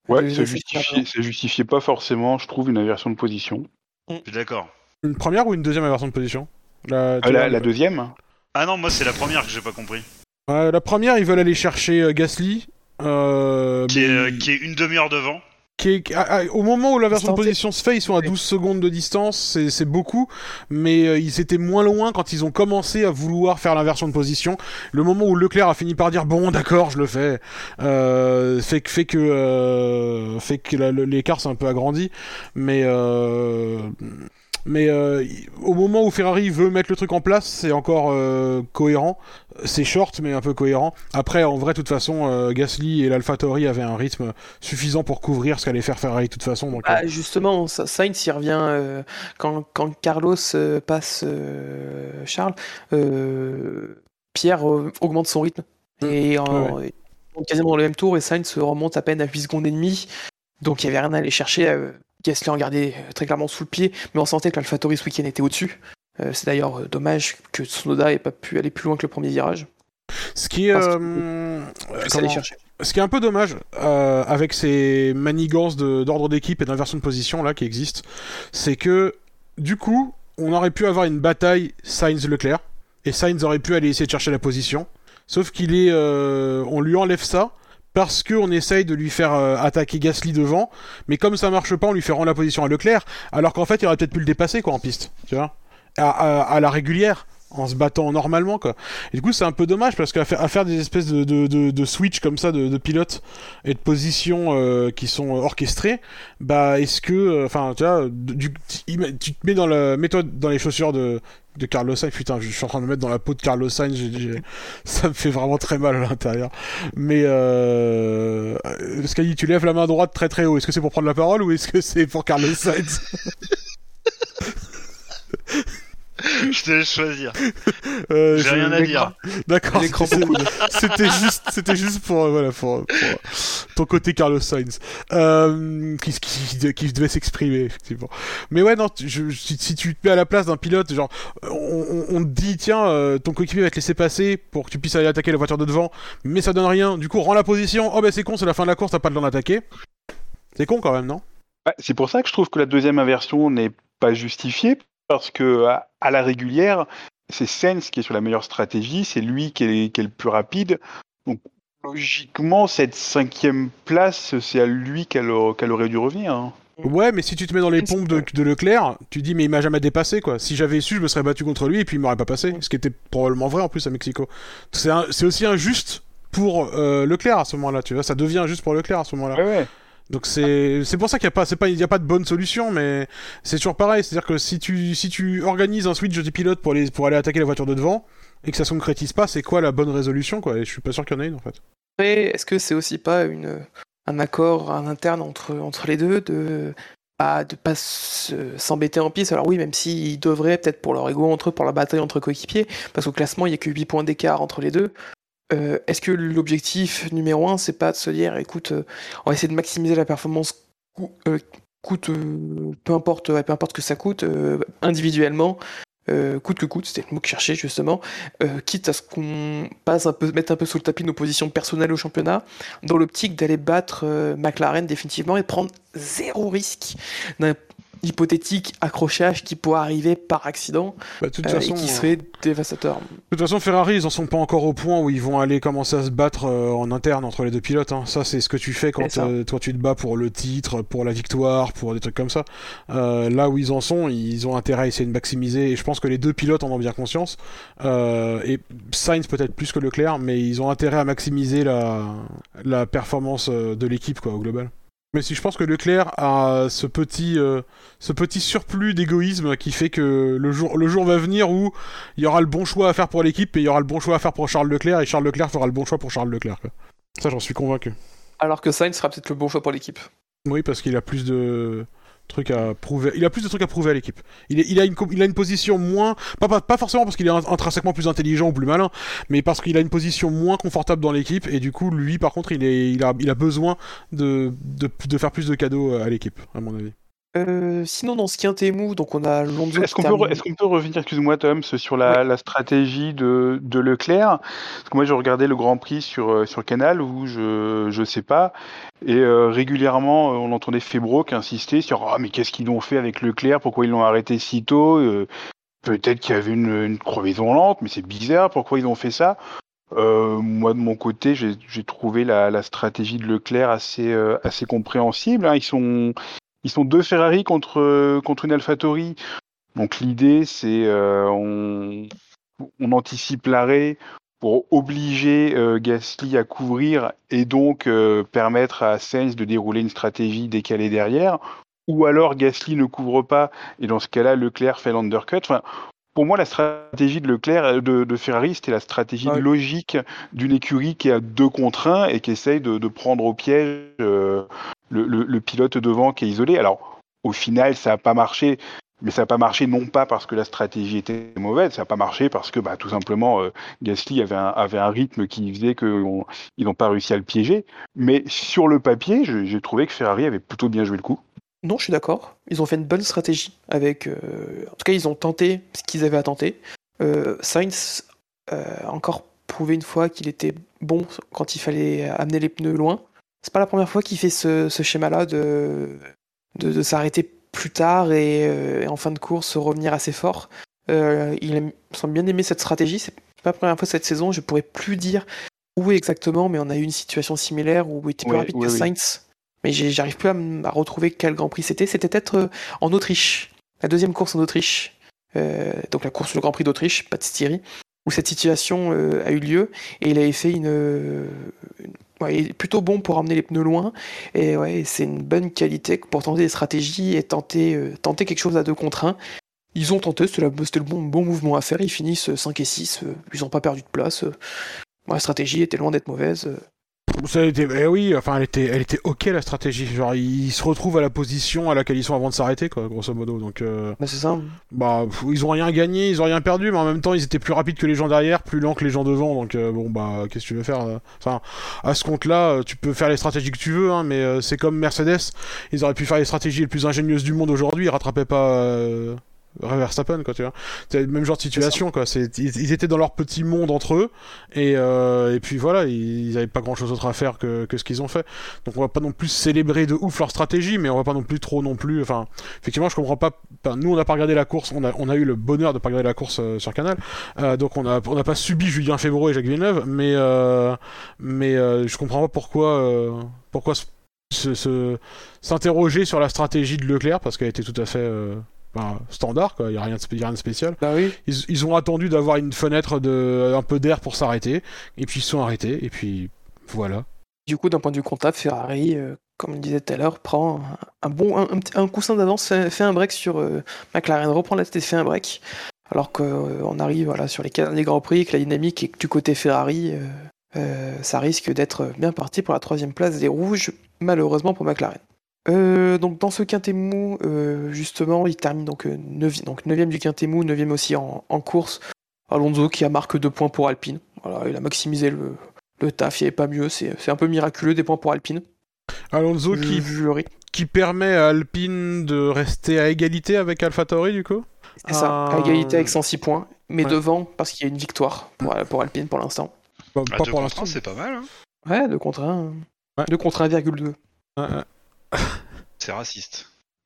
Euh, Ouais, ça justifiait, ça justifiait pas forcément, je trouve, une inversion de position. Je suis d'accord. Une première ou une deuxième inversion de position? La, Ah, la, deuxième Ah non, moi c'est la première que j'ai pas compris. Ouais, la première, ils veulent aller chercher euh, Gasly. euh, Qui est, mais- euh, qui est une demi-heure devant. Qui est- ah, ah, au moment où l'inversion de Distancé. position se fait, ils sont à Oui. 12 secondes de distance, c'est beaucoup, mais euh, ils étaient moins loin quand ils ont commencé à vouloir faire l'inversion de position. Le moment où Leclerc a fini par dire bon d'accord je le fais, euh, fait, que- fait que euh, fait que la- l'écart s'est un peu agrandi, mais euh, mais euh, au moment où Ferrari veut mettre le truc en place, c'est encore euh, cohérent. C'est short, mais un peu cohérent. Après, en vrai, de toute façon, euh, Gasly et l'AlphaTauri avaient un rythme suffisant pour couvrir ce qu'allait faire Ferrari de toute façon. Donc, Ah, justement, Sa- Sainz il revient quand, quand Carlos passe Charles. Pierre augmente son rythme. Et en, Ouais, quasiment dans le même tour, et Sainz remonte à peine à 8 secondes et demie. Donc il n'y avait rien à aller chercher. Gasly en gardait euh, très clairement sous le pied, mais on sentait que l'AlphaTauri ce week-end était au-dessus. Euh, c'est d'ailleurs euh, dommage que Tsunoda n'ait pas pu aller plus loin que le premier virage. ce qui est, euh, ce qui un peu dommage euh, avec ces manigances d'ordre d'équipe et d'inversion de position là qui existent, c'est que du coup, on aurait pu avoir une bataille Sainz-Leclerc et Sainz aurait pu aller essayer de chercher la position. Sauf qu'il est, euh, on lui enlève ça parce qu'on essaye de lui faire euh, attaquer Gasly devant, mais comme ça marche pas, on lui fait rendre la position à Leclerc, alors qu'en fait, il aurait peut-être pu le dépasser quoi en piste, tu vois, à, la régulière, en se battant normalement quoi. Et du coup, c'est un peu dommage parce qu'à faire, des espèces de, de, switch comme ça de, de pilotes et de positions euh, qui sont orchestrées, bah est-ce que, euh, enfin, tu vois, tu tu te mets dans le, mets-toi dans les chaussures de de Carlos Sainz, putain, je suis en train de me mettre dans la peau de Carlos Sainz, ça me fait vraiment très mal à l'intérieur. Mais euh... Sky, tu lèves la main droite très très haut. Est-ce que c'est pour prendre la parole ou est-ce que c'est pour Carlos Sainz? Je te laisse choisir. Euh, J'ai rien à dire. D'accord, c'était juste, c'était juste pour, euh, voilà, pour, pour ton côté Carlos Sainz, euh, qui, qui, qui devait s'exprimer, effectivement. Mais ouais, non, je, si, si tu te mets à la place d'un pilote, genre, on, on, on te dit, tiens, euh, ton coéquipier va te laisser passer pour que tu puisses aller attaquer la voiture de devant, mais ça donne rien, du coup, rends la position, oh bah c'est con, c'est la fin de la course, t'as pas le temps d'attaquer. C'est con quand même, non? Ouais, c'est pour ça que je trouve que la deuxième inversion n'est pas justifiée, parce que à, à la régulière, c'est Sens qui est sur la meilleure stratégie, c'est lui qui est, qui est le plus rapide. Donc logiquement, cette cinquième place, c'est à lui qu'elle aurait dû revenir. hein. Ouais, mais si tu te mets dans les pompes de, de Leclerc, tu dis mais il m'a jamais dépassé quoi. Si j'avais su, je me serais battu contre lui et puis il m'aurait pas passé. Ce qui était probablement vrai en plus à Mexico. C'est aussi injuste pour euh, Leclerc à ce moment-là, tu vois. Ça devient injuste pour Leclerc à ce moment-là. Ouais, ouais. Donc c'est c'est pour ça qu'il n'y a pas c'est pas il y a pas de bonne solution, mais c'est toujours pareil. C'est-à-dire que si tu si tu organises un switch de pilote pour aller pour aller attaquer la voiture de devant et que ça se concrétise pas, c'est quoi la bonne résolution quoi? Et je suis pas sûr qu'il y en ait une en fait. Après, est-ce que c'est aussi pas une, un accord interne entre, entre les deux de pas de pas se- s'embêter en piste? Alors oui, même s'ils devraient peut-être pour leur ego entre eux, pour la bataille entre coéquipiers, parce qu'au classement il y a que 8 points d'écart entre les deux. Euh, est-ce que l'objectif numéro un, c'est pas de se dire, écoute, euh, on va essayer de maximiser la performance euh, coûte, peu importe, ouais, peu importe que ça coûte, individuellement, coûte que coûte, c'était le mot que je cherchais justement, quitte à ce qu'on passe un peu, mette un peu sous le tapis nos positions personnelles au championnat, dans l'optique d'aller battre McLaren définitivement et prendre zéro risque. D'un hypothétique accrochage qui pourrait arriver par accident Bah, toute euh, façon, et qui serait dévastateur. De toute façon, Ferrari, ils en sont pas encore au point où ils vont aller commencer à se battre euh, en interne entre les deux pilotes. hein. Ça, c'est ce que tu fais quand, euh, toi tu te bats pour le titre, pour la victoire, pour des trucs comme ça. Euh, là où ils en sont, ils ont intérêt à essayer de maximiser. Et je pense que les deux pilotes en ont bien conscience. Euh, et Sainz peut-être plus que Leclerc, mais ils ont intérêt à maximiser la, la performance de l'équipe quoi au global. Mais si je pense que Leclerc a ce petit, euh, ce petit surplus d'égoïsme qui fait que le jour, le jour va venir où il y aura le bon choix à faire pour l'équipe et il y aura le bon choix à faire pour Charles Leclerc et Charles Leclerc fera le bon choix pour Charles Leclerc. quoi. Ça, j'en suis convaincu. Alors que Sainz sera peut-être le bon choix pour l'équipe. Oui, parce qu'il a plus de Il a plus de trucs à prouver à l'équipe. Il, a une, position moins, pas, forcément parce qu'il est int- intrinsèquement plus intelligent ou plus malin, mais parce qu'il a une position moins confortable dans l'équipe et du coup, lui, par contre, il, est, il, a, il a besoin de, de, de faire plus de cadeaux à l'équipe, à mon avis. Euh, sinon, dans ce quintet mou, donc on a Lonzo Est-ce qu'on peut, re- termine- est-ce qu'on peut revenir, excuse-moi Tom, sur la, la stratégie de, de Leclerc? Parce que moi, je regardais le Grand Prix sur, euh, sur Canal, où je je sais pas, et euh, régulièrement, on entendait Febro qui insistait sur « Ah, mais qu'est-ce qu'ils ont fait avec Leclerc? Pourquoi ils l'ont arrêté si tôt? Euh, Peut-être qu'il y avait une, une crevaison lente, mais c'est bizarre, pourquoi ils ont fait ça ?» Euh, moi, de mon côté, j'ai j'ai trouvé la, la stratégie de Leclerc assez, euh, assez compréhensible. hein. Ils, sont, ils sont deux Ferrari contre, contre une AlphaTauri. Donc l'idée, c'est euh, on, on anticipe l'arrêt pour obliger euh, Gasly à couvrir et donc euh, permettre à Sainz de dérouler une stratégie décalée derrière. Ou alors Gasly ne couvre pas et dans ce cas-là, Leclerc fait l'undercut. Pour moi, la stratégie de Leclerc, euh, de, de Ferrari, c'était la stratégie logique d'une écurie qui a deux contre un et qui essaye de, de prendre au piège euh, le, le- le pilote devant qui est isolé. Alors, au final, ça n'a pas marché, mais ça n'a pas marché non pas parce que la stratégie était mauvaise, ça n'a pas marché parce que bah, tout simplement euh, Gasly avait un, avait un rythme qui faisait qu'ils n'ont pas réussi à le piéger. Mais sur le papier, j'ai trouvé que Ferrari avait plutôt bien joué le coup. Non, je suis d'accord. Ils ont fait une bonne stratégie avec. euh, En tout cas, ils ont tenté ce qu'ils avaient à tenter. Euh, Sainz euh, a encore prouvé une fois qu'il était bon quand il fallait amener les pneus loin. C'est pas la première fois qu'il fait ce, ce schéma-là de, de, de s'arrêter plus tard et, et en fin de course revenir assez fort. Il aime- semble bien aimer cette stratégie. C'est pas la première fois cette saison. Je pourrais plus dire où exactement, mais on a eu une situation similaire où il était plus Ouais, rapide ouais, que. Sainz. Mais j'arrive plus à, à retrouver quel Grand Prix c'était. C'était peut-être euh, en Autriche. La deuxième course en Autriche. Euh, donc la course, le Grand Prix d'Autriche, pas de Styrie, où cette situation euh, a eu lieu. Et il avait fait une. euh, une- ouais, plutôt bon pour emmener les pneus loin. Et ouais, c'est une bonne qualité pour tenter des stratégies et tenter, euh, tenter quelque chose à deux contre un. Ils ont tenté, c'était le bon, bon mouvement à faire. Ils finissent 5 et 6. euh, ils n'ont pas perdu de place. euh. La stratégie était loin d'être mauvaise. Ça été, eh oui, enfin, elle était, elle était ok la stratégie. Genre, ils se retrouvent à la position à laquelle ils sont avant de s'arrêter, quoi, grosso modo. Donc, euh, Bah, c'est ça. bah, pff, ils ont rien gagné, ils ont rien perdu, mais en même temps, ils étaient plus rapides que les gens derrière, plus lents que les gens devant. Donc, euh, bon, bah, qu'est-ce que tu veux faire euh Enfin, à ce compte-là, euh, tu peux faire les stratégies que tu veux, hein, mais euh, c'est comme Mercedes. Ils auraient pu faire les stratégies les plus ingénieuses du monde aujourd'hui, ils rattrapaient pas. Verstappen quoi tu vois. C'est le même genre de situation quoi. C'est ils, ils étaient dans leur petit monde entre eux et, euh, et puis voilà ils, ils avaient pas grand chose d'autre à faire que, que ce qu'ils ont fait. Donc on va pas non plus célébrer de ouf leur stratégie mais on va pas non plus trop non plus enfin effectivement je comprends pas enfin, nous on n'a pas regardé la course on a, on a eu le bonheur de pas regarder la course euh, sur Canal. Euh, donc on a on n'a pas subi Julien Févreau et Jacques Villeneuve mais mais je comprends pas pourquoi pourquoi se- se- se- s'interroger sur la stratégie de Leclerc parce qu'elle était tout à fait euh, ben, standard quoi il y a rien de, spé- y a rien de spécial Bah oui. ils, ils ont attendu d'avoir une fenêtre de un peu d'air pour s'arrêter et puis ils se sont arrêtés et puis voilà Du coup, d'un point de vue comptable, Ferrari, euh, comme on disait tout à l'heure, prend un, bon un, coussin d'avance, fait, fait un break sur euh, McLaren, reprend la tête et fait un break. Alors qu'on arrive voilà, sur les derniers Grands Prix, que la dynamique est que du côté Ferrari, euh, euh, ça risque d'être bien parti pour la troisième place des rouges, malheureusement pour McLaren. Euh, donc dans ce quintet mou, euh, justement, il termine donc 9 donc 9 du quintet mou, 9 aussi en, en course. Alonso qui a marque 2 points pour Alpine. Voilà, il a maximisé le, le taf, il n'y avait pas mieux, c'est un peu miraculeux des points pour Alpine. Alonso qui, permet à Alpine de rester à égalité avec AlphaTauri du coup? C'est ça, à Euh, égalité avec 106 points, mais ouais. devant parce qu'il y a une victoire pour, pour Alpine pour l'instant. pas, À pas deux pour l'instant c'est pas mal. Hein. Ouais, 2 contre 1. Ouais. 2 contre 1,2. Ouais, ouais. C'est raciste.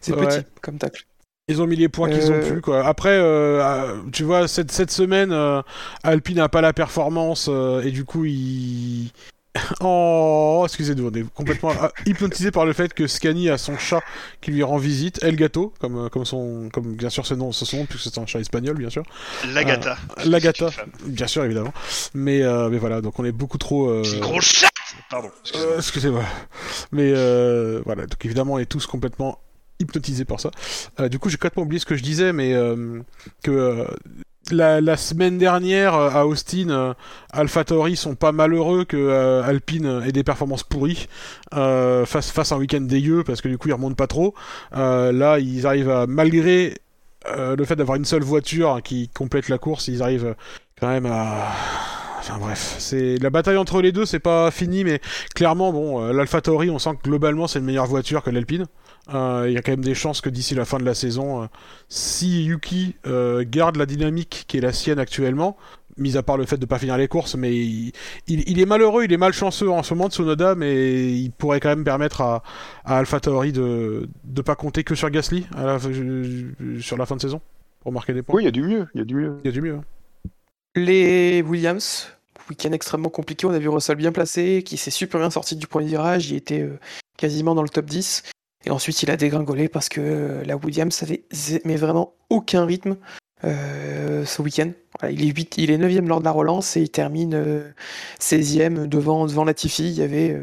c'est Ouais. petit comme tacle. Ils ont mis les points qu'ils ont Euh, pu quoi. Après, euh, euh, tu vois, cette, cette semaine, euh, Alpine n'a pas la performance euh, et du coup, il... Oh, excusez-nous, on est complètement euh, hypnotisé par le fait que Scani a son chat qui lui rend visite, El Gato, comme, comme, son, comme bien sûr ce nom, ce son nom, puisque c'est un chat espagnol, bien sûr. L'Agata. L'Agata, bien sûr, évidemment. Mais, euh, mais voilà, donc on est beaucoup trop... euh, C'est une grosse chatte Pardon. excusez-moi. euh, excusez-moi. Mais euh, voilà, donc évidemment, on est tous complètement hypnotisés par ça. Euh, du coup, j'ai complètement oublié ce que je disais, mais que la, semaine dernière à Austin, AlphaTauri sont pas malheureux que Alpine ait des performances pourries face, face à un week-end dégueu, parce que du coup, ils remontent pas trop. Là, ils arrivent à, malgré le fait d'avoir une seule voiture qui complète la course, ils arrivent quand même à. Enfin bref, c'est la bataille entre les deux, c'est pas fini, mais clairement, bon, euh, l'AlphaTauri, on sent que globalement c'est une meilleure voiture que l'Alpine. Euh, Il y a quand même des chances que d'ici la fin de la saison, euh, si Yuki euh, garde la dynamique qui est la sienne actuellement, mis à part le fait de pas finir les courses, mais il, il- il est malheureux, il est malchanceux en ce moment Tsunoda, mais il pourrait quand même permettre à, à AlphaTauri de de pas compter que sur Gasly à la- sur la fin de saison pour marquer des points. Oui, il y a du mieux, il y a du mieux. Il y a du mieux. hein. Les Williams, week-end extrêmement compliqué, on a vu Russell bien placé, qui s'est super bien sorti du premier virage, il était euh, quasiment dans le top 10. Et ensuite, il a dégringolé parce que euh, la Williams avait vraiment aucun rythme euh, ce week-end. Il est 8, il est 9e lors de la relance et il termine euh, 16e devant, devant Latifi. Il y avait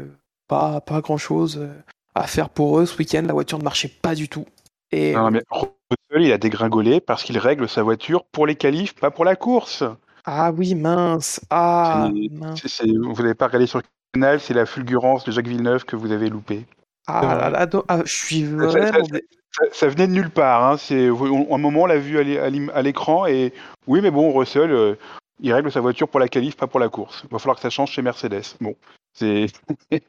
pas, grand-chose à faire pour eux ce week-end. La voiture ne marchait pas du tout. Et Russell, il a dégringolé parce qu'il règle sa voiture pour les qualifs, pas pour la course. Ah oui, mince. Ah, mince. Vous n'avez pas regardé sur le canal, c'est la fulgurance de Jacques Villeneuve que vous avez loupé. Ah là là, do- ah, je suis ça- vraiment. Ça, ça venait de nulle part. Hein. C'est, on- un moment, on l'a vu à l'écran et oui, mais bon, Russell, euh, il règle sa voiture pour la qualif, pas pour la course. Il va falloir que ça change chez Mercedes. Bon, c'est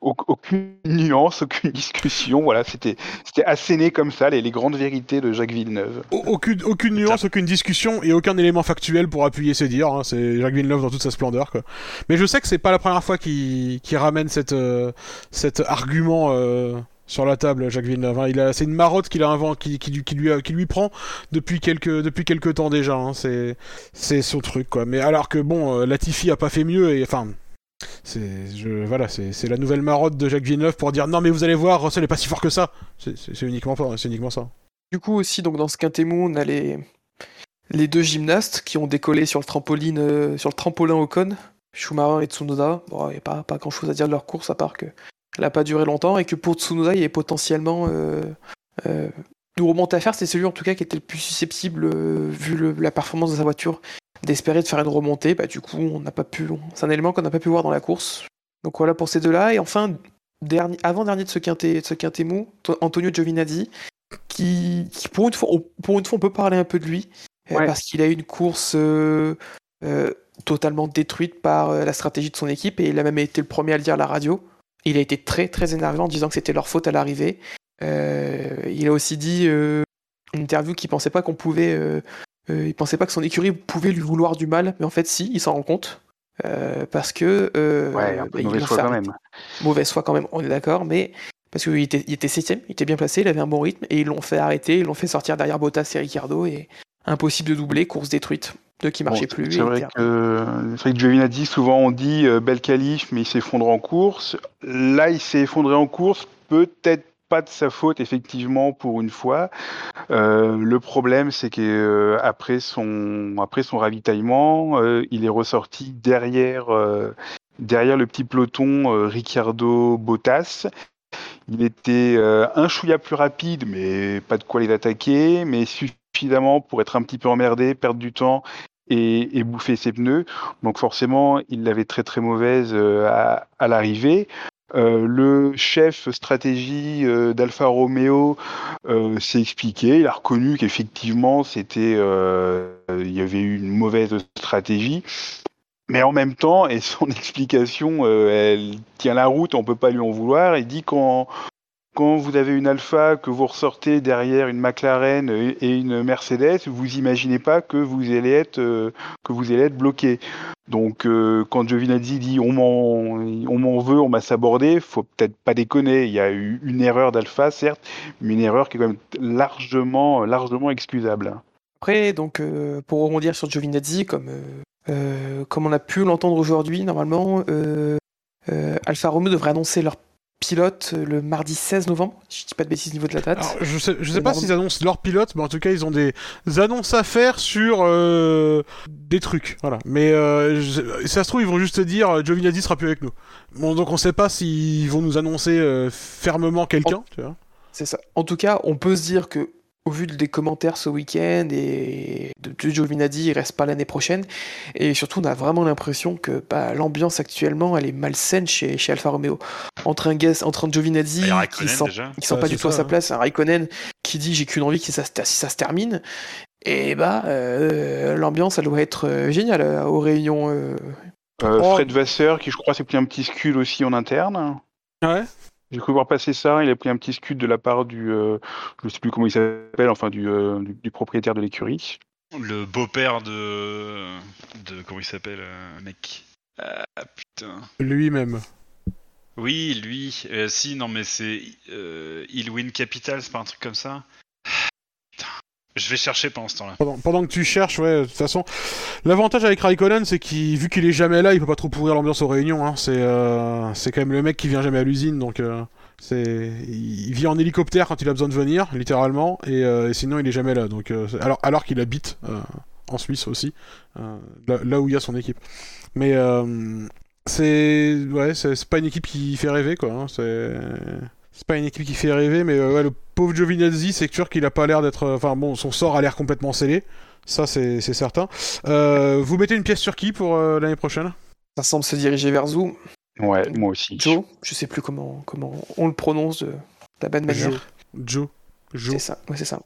Au- aucune nuance, aucune discussion. Voilà, c'était, c'était asséné comme ça les, les grandes vérités de Jacques Villeneuve. Au- Aucune, aucune nuance, aucune discussion et aucun élément factuel pour appuyer ses dires. hein. C'est Jacques Villeneuve dans toute sa splendeur. Quoi. Mais je sais que c'est pas la première fois qu'il ramène cette, euh, cet argument euh, sur la table, Jacques Villeneuve. hein. Il a, c'est une marotte qu'il a inventé, qui, qui, lui- qui, lui, a- qui lui prend depuis quelques, depuis quelques temps déjà. hein. C'est, c'est son truc, quoi. Mais alors que bon, euh, Latifi a pas fait mieux et enfin. C'est, je, voilà, c'est, la nouvelle marotte de Jacques Villeneuve pour dire non mais vous allez voir, Russell est pas si fort que ça. C'est, uniquement, c'est uniquement ça. Du coup aussi, donc dans ce quintet mou, on a les, les deux gymnastes qui ont décollé sur le trampoline, euh, sur le trampolin Ocon, Schumacher et Tsunoda. Bon, il n'y a pas, pas grand chose à dire de leur course à part que elle n'a pas duré longtemps et que pour Tsunoda, il avait potentiellement euh, euh, à faire. C'est celui en tout cas qui était le plus susceptible, euh, vu la performance de sa voiture, d'espérer de faire une remontée. Bah, du coup, on n'a pas pu. C'est un élément qu'on n'a pas pu voir dans la course. Donc voilà pour ces deux-là. Et enfin, dernier, avant-dernier de ce quintet, de ce quintet mou, Antonio Giovinazzi, qui, qui, pour, une fois, on, pour une fois, on peut parler un peu de lui, euh, Ouais. parce qu'il a eu une course euh, euh, totalement détruite par la stratégie de son équipe, et il a même été le premier à le dire à la radio. Il a été très très énervé en disant que c'était leur faute à l'arrivée. Euh, il a aussi dit euh, une interview qu'il pensait pas qu'on pouvait, euh, il pensait pas que son écurie pouvait lui vouloir du mal, mais en fait si, il s'en rend compte. Euh, parce que euh, Ouais, un peu bah, mauvaise foi quand même. Mauvaise foi quand même, on est d'accord, mais parce qu'il était, il était septième, il était bien placé, il avait un bon rythme, et ils l'ont fait arrêter, ils l'ont fait sortir derrière Bottas et Ricciardo, et impossible de doubler, course détruite, deux qui marchaient Bon, plus. C'est vrai que vrai que Giovinazzi, souvent on dit euh, bel qualif, mais il s'effondre en course. Là, il s'est effondré en course, peut-être pas de sa faute, effectivement, pour une fois. Euh, le problème, c'est que euh, son après son ravitaillement, euh, il est ressorti derrière derrière le petit peloton Ricciardo Bottas. Il était un chouïa plus rapide, mais pas de quoi les attaquer, mais suffisamment pour être un petit peu emmerdé, perdre du temps et, bouffer ses pneus. Donc forcément, il l'avait très très mauvaise à l'arrivée. Euh, le chef stratégie euh, d'Alfa Romeo euh, s'est expliqué. Il a reconnu qu'effectivement, c'était, il y avait eu une mauvaise stratégie. Mais en même temps, et son explication, elle tient la route, on peut pas lui en vouloir. Il dit quand quand vous avez une Alpha que vous ressortez derrière une McLaren et une Mercedes, vous imaginez pas que vous allez être euh, bloqué. Donc euh, quand Giovinazzi dit on m'en veut, on m'a sabordé, faut peut-être pas déconner. Il y a eu une erreur d'Alpha, certes, mais une erreur qui est quand même largement largement excusable. Après, donc, euh, pour rebondir sur Giovinazzi, comme, comme on a pu l'entendre aujourd'hui, normalement, Alfa Romeo devrait annoncer leur pilote euh, le mardi 16 novembre, si je dis pas de bêtises au niveau de la date. Alors, je sais, je sais pas s'ils annoncent leur pilote, mais en tout cas, ils ont des annonces à faire sur euh, des trucs. Voilà. Mais euh, je- ça se trouve, ils vont juste dire euh, Giovinazzi sera plus avec nous. Bon, donc on sait pas s'ils vont nous annoncer euh, fermement quelqu'un. C'est ça. En tout cas, on peut se dire que, au vu des commentaires ce week-end et de, de Giovinazzi, il reste pas l'année prochaine. Et surtout, on a vraiment l'impression que bah, l'ambiance actuellement, elle est malsaine chez, chez Alfa Romeo. Entre un, guest, entre un Giovinazzi a qui Raikkonen sent, qui sent Ouais, pas du tout à sa hein. place, un Raikkonen qui dit j'ai qu'une envie que ça, se- si ça se termine. Et bah, euh, l'ambiance, elle doit être euh, géniale euh, aux réunions. euh. Euh, Oh. Fred Vasseur, qui je crois s'est pris un petit scud aussi en interne. Ouais. J'ai cru voir passer ça. Il a pris un petit scud de la part du, euh, je sais plus comment il s'appelle, enfin du, euh, du, du propriétaire de l'écurie. Le beau-père de. de. comment il s'appelle, euh, mec? Ah putain. Lui-même. Oui, lui. Euh, si, non, mais c'est. Euh, Win Capital, c'est pas un truc comme ça? Putain. Je vais chercher pendant ce temps-là. Pendant, que tu cherches, ouais, de toute façon, l'avantage avec Raikkonen, c'est qu'il, vu qu'il est jamais là, il peut pas trop pourrir l'ambiance aux réunions. Hein. C'est, euh, c'est quand même le mec qui vient jamais à l'usine, donc euh, il vit en hélicoptère quand il a besoin de venir, littéralement, et, euh, sinon il est jamais là. Donc, alors, alors qu'il habite en Suisse aussi, là, où il y a son équipe. Mais c'est, ouais, c'est pas une équipe qui fait rêver, quoi. hein. C'est, c'est pas une équipe qui fait rêver, mais euh, ouais, le pauvre Giovinazzi, c'est sûr qu'il a pas l'air d'être. Enfin bon, son sort a l'air complètement scellé. Ça, c'est c'est certain. Euh, vous mettez une pièce sur qui pour euh, l'année prochaine? Ça semble se diriger vers Zou. Ouais, moi aussi. Joe, je sais plus comment, comment on le prononce de, la bonne manière. Joe. Joe. C'est ça, ouais, c'est ça.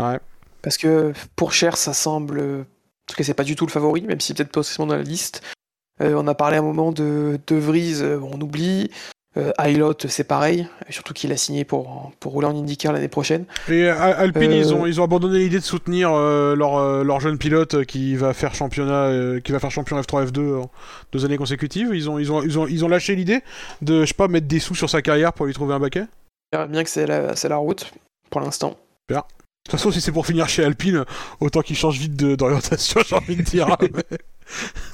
Ouais. Parce que pour Cher, ça semble. En tout cas, c'est pas du tout le favori, même si peut-être pas forcément dans la liste. Euh, on a parlé un moment de De Vries, euh, on oublie. Euh, Ailot, c'est pareil, surtout qu'il a signé pour, pour rouler en IndyCar l'année prochaine. Et euh, Alpine, Euh, ils, ont, ils ont abandonné l'idée de soutenir euh, leur, euh, leur jeune pilote euh, qui va faire championnat, euh, qui va faire champion F3 F2 en deux années consécutives. Ils ont, ils ont, ils ont, ils ont lâché l'idée de, je sais pas, mettre des sous sur sa carrière pour lui trouver un baquet. Bien que c'est la, la route, pour l'instant. De toute façon, si c'est pour finir chez Alpine, autant qu'il change vite d'orientation, j'ai envie de dire.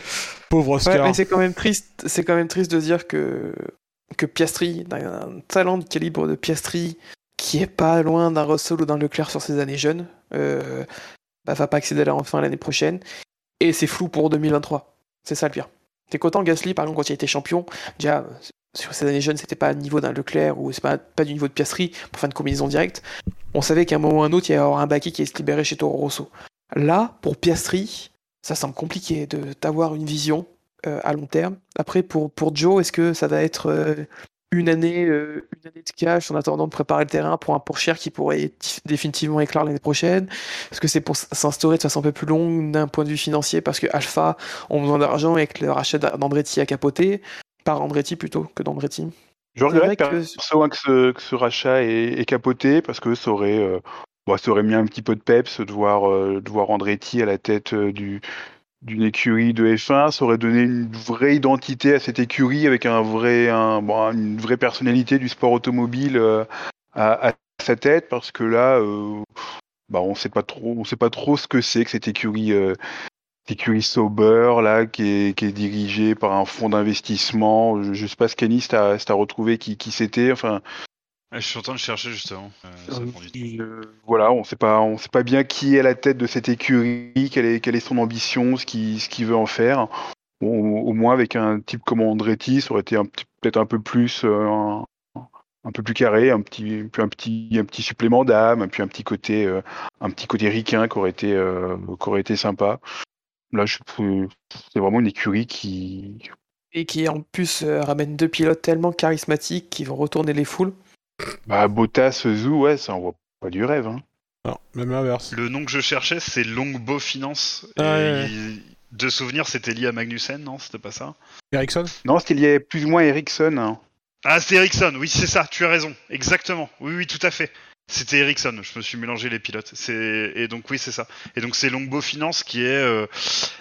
Pauvre Oscar. c'est quand même triste, c'est quand même triste de dire que, que Piastri, d'un talent de calibre de Piastri, qui est pas loin d'un Russell ou d'un Leclerc sur ses années jeunes, euh, bah, va pas accéder à la fin l'année prochaine. Et c'est flou pour 2023. C'est ça le pire. T'es content Gasly, par exemple, quand il était champion, déjà, sur ses années jeunes, c'était pas le niveau d'un Leclerc ou c'est pas, pas du niveau de Piastri pour faire une combinaison directe. On savait qu'à un moment ou à un autre, il y avoir un baquet qui allait se libérer chez Toro Rosso. Là, pour Piastri, ça semble compliqué de d'avoir une vision euh, à long terme. Après, pour, pour Joe, est-ce que ça va être euh, une année, euh, une année de cash en attendant de préparer le terrain pour un pour cher qui pourrait définitivement éclore l'année prochaine? Est-ce que c'est pour s'instaurer de façon un peu plus longue d'un point de vue financier parce que Alpha ont besoin d'argent et que le rachat d'Andretti a capoté Par Andretti plutôt que d'Andretti? Je regrette que- que, ce, que ce rachat est, est capoté parce que ça aurait, euh, bon, ça aurait mis un petit peu de peps de voir, euh, de à la tête euh, du d'une écurie de F1, ça aurait donné une vraie identité à cette écurie avec un une vraie personnalité du sport automobile euh, à, sa tête parce que là, euh, bah, on sait pas trop, on sait pas trop ce que c'est que cette écurie, écurie Sauber là qui est, qui est dirigée par un fonds d'investissement. Je, je sais pas, t'as si t'as retrouvé qui, qui c'était. Enfin, je suis en train de chercher justement. Euh, ça temps. euh, voilà, on sait pas, on sait pas bien qui est à la tête de cette écurie, quelle est, quelle est son ambition, ce qu'il ce qu'il veut en faire. Bon, au, au moins avec un type comme Andretti, ça aurait été un petit- peut-être un peu plus, euh, un, un peu plus carré, un petit, puis un petit, un petit supplément d'âme, puis un petit côté, euh, un petit côté ricain qui aurait été, euh, qui aurait été sympa. Là, c'est vraiment une écurie qui, Et qui en plus euh, ramène deux pilotes tellement charismatiques qui vont retourner les foules. Bah, Bottas, Zou, ouais, ça envoie pas du rêve. Hein. Non, même l'inverse. Le nom que je cherchais, c'est Longbow Finance. Et Ah, ouais, il- De souvenir, c'était lié à Magnussen, non C'était pas ça? Ericsson? Non, c'était lié plus ou moins à Ericsson. hein. Ah, c'est Ericsson, oui, c'est ça, tu as raison, exactement. Oui, oui, tout à fait. C'était Ericsson, je me suis mélangé les pilotes. Et donc, oui, c'est ça. Et donc, c'est Longbow Finance qui est euh,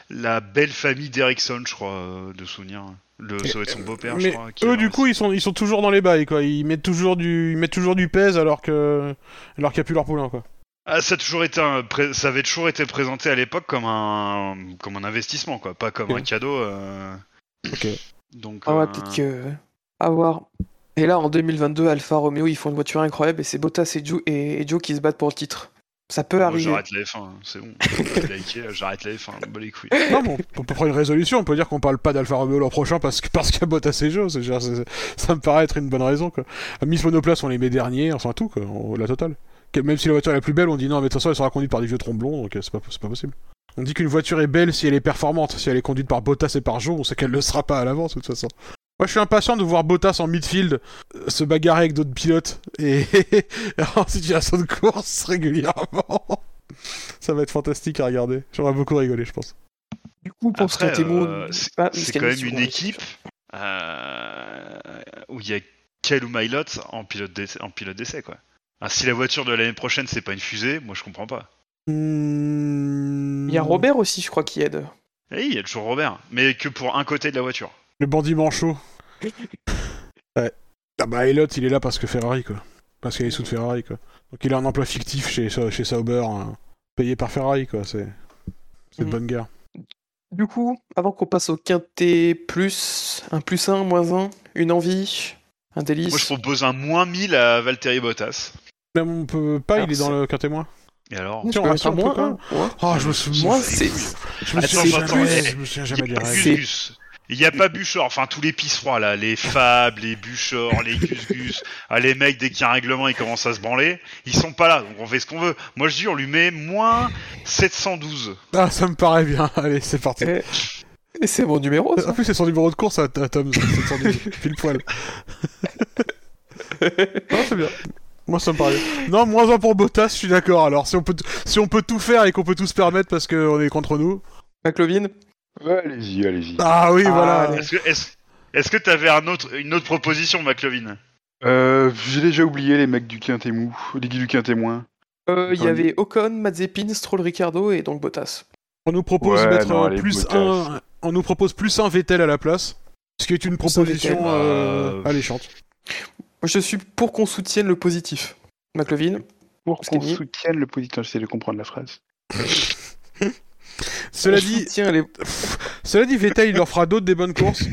la belle famille d'Ericsson, je crois, euh, de souvenir. Le... Ça être son beau-père, je crois. qui eux, du coup, ils sont, ils sont toujours dans les bails, quoi. Ils mettent toujours du, ils mettent toujours du pèse alors que, alors qu'il n'y a plus leur poulain, quoi. Ah, ça, a toujours été un... ça avait toujours été présenté à l'époque comme un... comme un investissement, quoi, pas comme un cadeau. euh. Ok. Donc, Ah ouais, euh, peut-être que. À voir. Et là, en 2022, Alfa Romeo, ils font une voiture incroyable et c'est Bottas et Joe, et, et Joe qui se battent pour le titre. Ça peut moi, arriver. j'arrête la F1, c'est bon. J'arrête la F1, bah les couilles. Non, bon, on peut prendre une résolution. On peut dire qu'on parle pas d'Alfa Romeo l'an prochain parce que parce qu'il y a Bottas et Joe. c'est- c'est- c'est- Ça me paraît être une bonne raison, quoi. À Miss Monoplace, on les met derniers, enfin tout, quoi. on- la totale. Même si la voiture est la plus belle, on dit non, mais de toute façon, elle sera conduite par des vieux tromblons, donc euh, c'est pas, c'est pas possible. On dit qu'une voiture est belle si elle est performante. Si elle est conduite par Bottas et par Joe, on sait qu'elle ne le sera pas à l'avance, de toute façon. Moi, je suis impatient de voir Bottas en midfield euh, se bagarrer avec d'autres pilotes et en situation de course régulièrement. Ça va être fantastique à regarder. J'aurais beaucoup rigolé, je pense. Du coup, pour Après, ce euh, c'est quand même une équipe euh, où il y a Kel ou Milot en pilote d'essai, en pilote d'essai quoi. Si la voiture de l'année prochaine c'est pas une fusée, moi je comprends pas. Hmm. Il y a Robert aussi, je crois, qui aide. Eh, il y a toujours Robert, mais que pour un côté de la voiture. Le bandit manchot. ouais. Ah bah Elliot, il est là parce que Ferrari, quoi. Parce qu'il est sous de Ferrari, quoi. Donc il a un emploi fictif chez, chez Sauber, hein, payé par Ferrari, quoi. C'est c'est de Mhm. bonne guerre. Du coup, avant qu'on passe au quintet plus, un plus un, moins un, une envie, un délice. Moi je propose un moins 1000 à Valtteri Bottas. Même on peut pas, Alors, il est dans le quintet moins. Et alors Je Tiens, on reste un moins peu un. ouais. Oh, je me souviens. Moi, c'est. Je me Attends, souviens attends, jamais, eh, je me souviens jamais n'y des règles. Il n'y a pas Buchor, enfin tous les pisserons là, les Fab, les Buchor, les Gus Gus, ah, les mecs dès qu'il y a un règlement ils commencent à se branler, ils sont pas là, donc on fait ce qu'on veut. Moi je dis on lui met moins 712. Ah, ça me paraît bien. Allez, c'est parti. Et c'est mon numéro, En ça. plus, c'est son numéro de course à, à Tom, 712, pile poil. non, c'est bien. Moi, ça me paraît bien. Non, moins un pour Bottas, je suis d'accord. Alors, si on, peut t- si on peut tout faire et qu'on peut tout se permettre parce qu'on est contre nous. McLovin allez-y, allez-y. Ah oui, Ah, voilà. Est-ce que est-ce est-ce que t'avais un autre une autre proposition McLovin Euh, J'ai déjà oublié les mecs du Quintet mou, les guides du Quintet moins. Euh, Il y avait Ocon, Mazepin, Stroll, Ricardo et donc Bottas. On nous propose Ouais, de mettre non, allez, plus Bottas. un. On nous propose plus un Vettel à la place. Ce qui est une Plus un proposition Vettel. euh, Euh, alléchante. Je suis pour qu'on soutienne le positif. McLovin Pour qu'on soutienne le positif, j'essaie de comprendre la phrase. Cela dit, les- cela dit, Vettel, il leur fera d'autres des bonnes courses.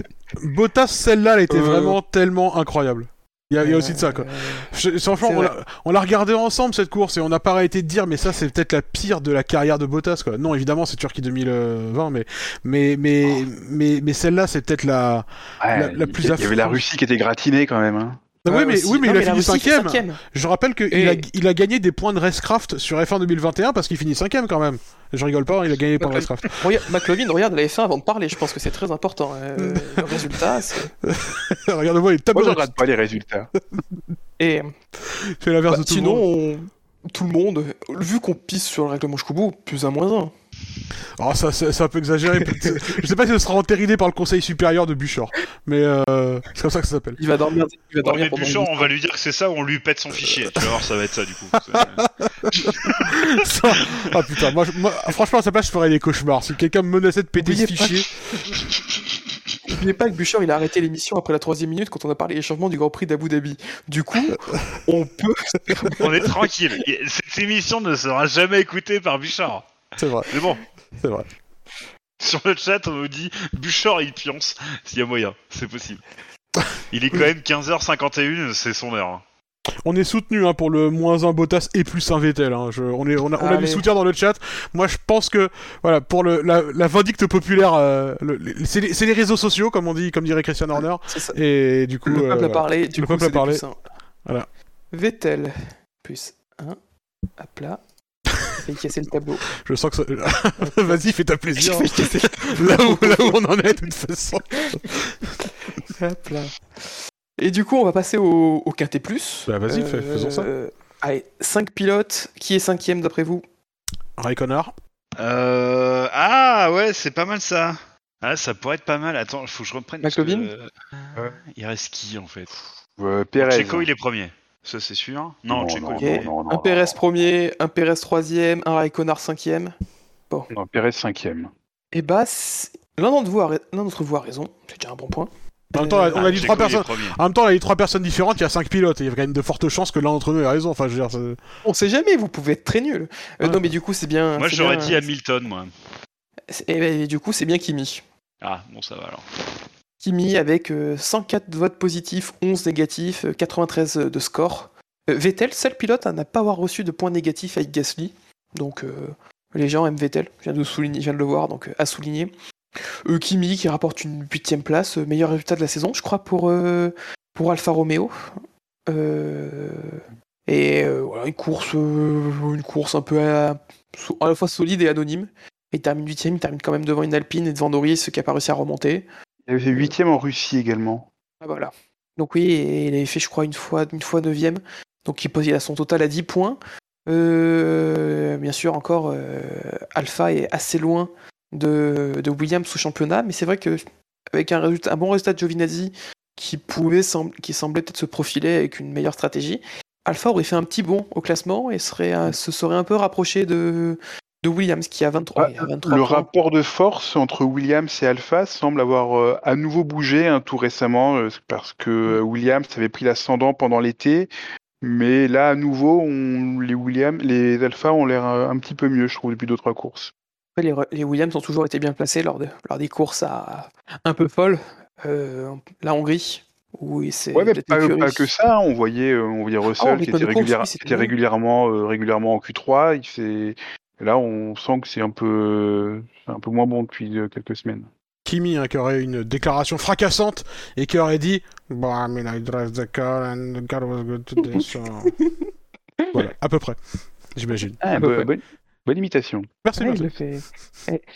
Bottas, celle-là, elle était Euh. vraiment tellement incroyable. Il y a, il y a aussi de ça, quoi. Euh, Je- franchement, on l'a- on l'a regardé ensemble cette course et on n'a pas arrêté de dire, mais ça c'est peut-être la pire de la carrière de Bottas, quoi. Non, évidemment, c'est Turquie 2020, mais mais mais mais, mais celle-là, c'est peut-être la. Ouais, La- la plus il y avait la. Russie qui était gratinée quand même. Hein. oui, mais aussi. oui, mais Non, il a fini cinquième. cinquième. Je rappelle qu'il Et- a, il a gagné des points de Racecraft sur F1 2021 parce qu'il finit cinquième quand même. Je rigole pas, il a gagné par Racecraft. McLovin regarde la F1 avant de parler, je pense que c'est très important. euh, le résultat, c'est- Regarde-moi, il tape Moi, je regarde pas les résultats. Et C'est l'inverse bah, de tout le sinon, monde. on- tout le monde, vu qu'on pisse sur le règlement Shkubu, plus un moins un. Oh, ça, c'est c'est un peu exagéré. je sais pas si ce sera entériné par le conseil supérieur de Buchor, mais euh, c'est comme ça que ça s'appelle. Il va dormir, il va Ouais, dormir mais on va lui dire que c'est ça ou on lui pète son fichier. Tu vas voir, ça va être ça du coup. Ça- Ah putain, moi, je- moi, franchement à sa place je ferais des cauchemars. Si quelqu'un me menaçait de péter ce fichier, N'oubliez pas que Bouchard, il a arrêté l'émission après la troisième minute quand on a parlé des changements du Grand Prix d'Abu Dhabi. Du coup, on peut. on est tranquille. Et Cette émission ne sera jamais écoutée par Bouchard. C'est vrai, Mais bon, c'est vrai. sur le chat, on nous dit Bouchard il pionce. S'il y a moyen, c'est possible. Il est quand même 15h51, c'est son heure. hein. On est soutenu hein, pour le moins un Bottas et plus un Vettel. Hein. Je- on, est, on, a, on a Allez. du soutien dans le chat. Moi, je pense que voilà pour le, la, la vindicte populaire, euh, le- les- c'est les, c'est les réseaux sociaux, comme on dit, comme dirait Christian Horner. C'est ça. Et du coup, Le euh, peuple a voilà. parlé, du Le coup, peuple a c'est des parlé. plus un. Voilà. Vettel, plus 1. Hop là. Fait casser le tableau. je sens que ça... vas-y, fais ta plaisir. Casser là, où, là où on en est, de toute façon. Hop là. Et du coup, on va passer au, au Quintet Plus. Bah, vas-y, fais- faisons ça. Allez, 5 pilotes. Qui est cinquième d'après vous? Raikkonen. Euh... Ah ouais, c'est pas mal ça. Ah, ça pourrait être pas mal. Attends, faut que je reprenne. parce que, McLovin euh, Ouais. Il reste qui en fait? Euh, Pérez. Checo, il est premier. Ça, c'est sûr. Non, Non, Checo, non, il est Ok. non, non, Un non, Pérez non. premier, un Pérez troisième, un Raikkonen cinquième. Non, Pérez cinquième. Et bah, c'est- l'un d'entre vous, a ra- l'un d'entre vous a raison. C'est déjà un bon point. En même temps, on a dit Checo, trois personnes. En même temps, on a dit trois personnes différentes, il y a cinq pilotes, et il y a quand même de fortes chances que l'un d'entre nous ait raison. Enfin, je veux dire, On sait jamais, vous pouvez être très nul. Euh. Non, mais du coup, c'est bien. Moi, j'aurais bien- dit Hamilton, moi. c'est- Et ben, du coup, c'est bien Kimi. Ah, bon, ça va alors. Kimi avec euh, 104 votes positifs, 11 négatifs, euh, 93 de score. Euh, Vettel, seul pilote à n'a pas avoir reçu de points négatifs avec Gasly. Donc euh, les gens aiment Vettel, je viens de, le voir, donc euh, à souligner. Euh, Kimi qui rapporte une huitième place, euh, meilleur résultat de la saison, je crois, pour, euh, pour Alfa Romeo. Euh, et euh, voilà, une course, euh, une course un peu à, à la fois solide et anonyme. Il termine huitième, il termine quand même devant une Alpine et devant Norris qui a pas réussi à remonter. Il avait fait huitième en Russie également. Ah, voilà. Donc oui, il avait fait, je crois, une fois, une fois neuvième. Donc il, il a son total à 10 points. Euh, bien sûr, encore, euh, Alpha est assez loin de, Williams sous championnat, mais c'est vrai que avec un, bon résultat de Giovinazzi qui pouvait qui semblait peut-être se profiler avec une meilleure stratégie, Alpha aurait fait un petit bond au classement et serait, se serait un peu rapproché de, de Williams qui a 23, Ah, il a 23 Le points. rapport de force entre Williams et Alpha semble avoir euh, à nouveau bougé hein, tout récemment euh, parce que euh, Williams avait pris l'ascendant pendant l'été, mais là à nouveau on- les Williams, les Alpha ont l'air un petit peu mieux, je trouve, depuis deux trois courses. Les, les Williams ont toujours été bien placés lors, de, lors des courses à, un peu folles. Euh, la Hongrie, où il s'est Ouais, mais pas, que ça. On voyait, on voyait Russell Ah, qui était, course, oui, qui était régulièrement, euh, régulièrement en Q3. Il s'est- Là, on sent que c'est un peu, c'est un peu moins bon depuis euh, quelques semaines. Kimi hein, qui aurait une déclaration fracassante et qui aurait dit Bon, I mean, I drive the car and the car was good today, so... voilà, à peu près, j'imagine. Ah, peu bonne, bonne imitation. Merci, Ouais, il merci. le fait.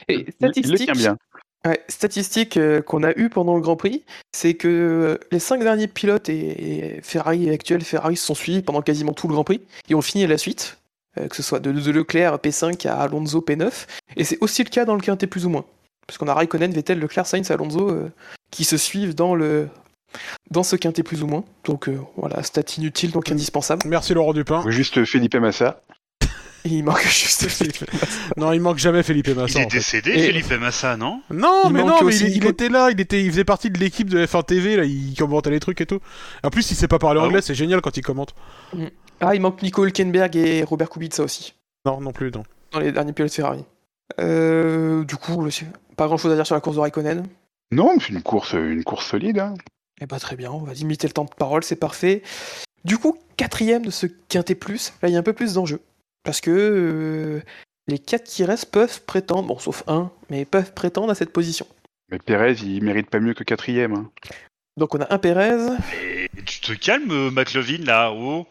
Et, et Il, il le statistique, tient bien. ouais, statistique euh, qu'on a eu pendant le Grand Prix, c'est que euh, les cinq derniers pilotes et, et Ferrari actuels Ferrari se sont suivis pendant quasiment tout le Grand Prix et ont fini à la suite, que ce soit de, de Leclerc P5 à Alonso P9, et c'est aussi le cas dans le quintet plus ou moins, parce qu'on a Raikkonen, Vettel, Leclerc, Sainz, Alonso euh, qui se suivent dans le dans ce quintet plus ou moins. Donc euh, voilà, stat inutile donc indispensable. Merci Laurent Dupin. Juste Felipe Massa. Il manque juste Philippe. Non, il manque jamais Felipe Il Massa. est en fait. décédé, Felipe Massa, non? Non, Il mais non, mais il, il était là, il, était, il faisait partie de l'équipe de F1 TV, là, il commentait les trucs et tout. En plus, il sait pas parler Ah anglais, bon? c'est génial quand il commente. Ah, il manque Nico Hülkenberg et Robert Kubica aussi. Non, non plus, non. dans les derniers pilotes Ferrari. Euh, du coup, pas grand chose à dire sur la course de Raikkonen. Non, c'est une course, une course solide. hein. Eh bah très bien, on va limiter le temps de parole, c'est parfait. Du coup, quatrième de ce quintet plus, là il y a un peu plus d'enjeu. Parce que euh, les quatre qui restent peuvent prétendre, bon sauf un, mais peuvent prétendre à cette position. Mais Pérez, il mérite pas mieux que quatrième. hein. Donc on a un Pérez, Et tu te calmes, McLovin, là, oh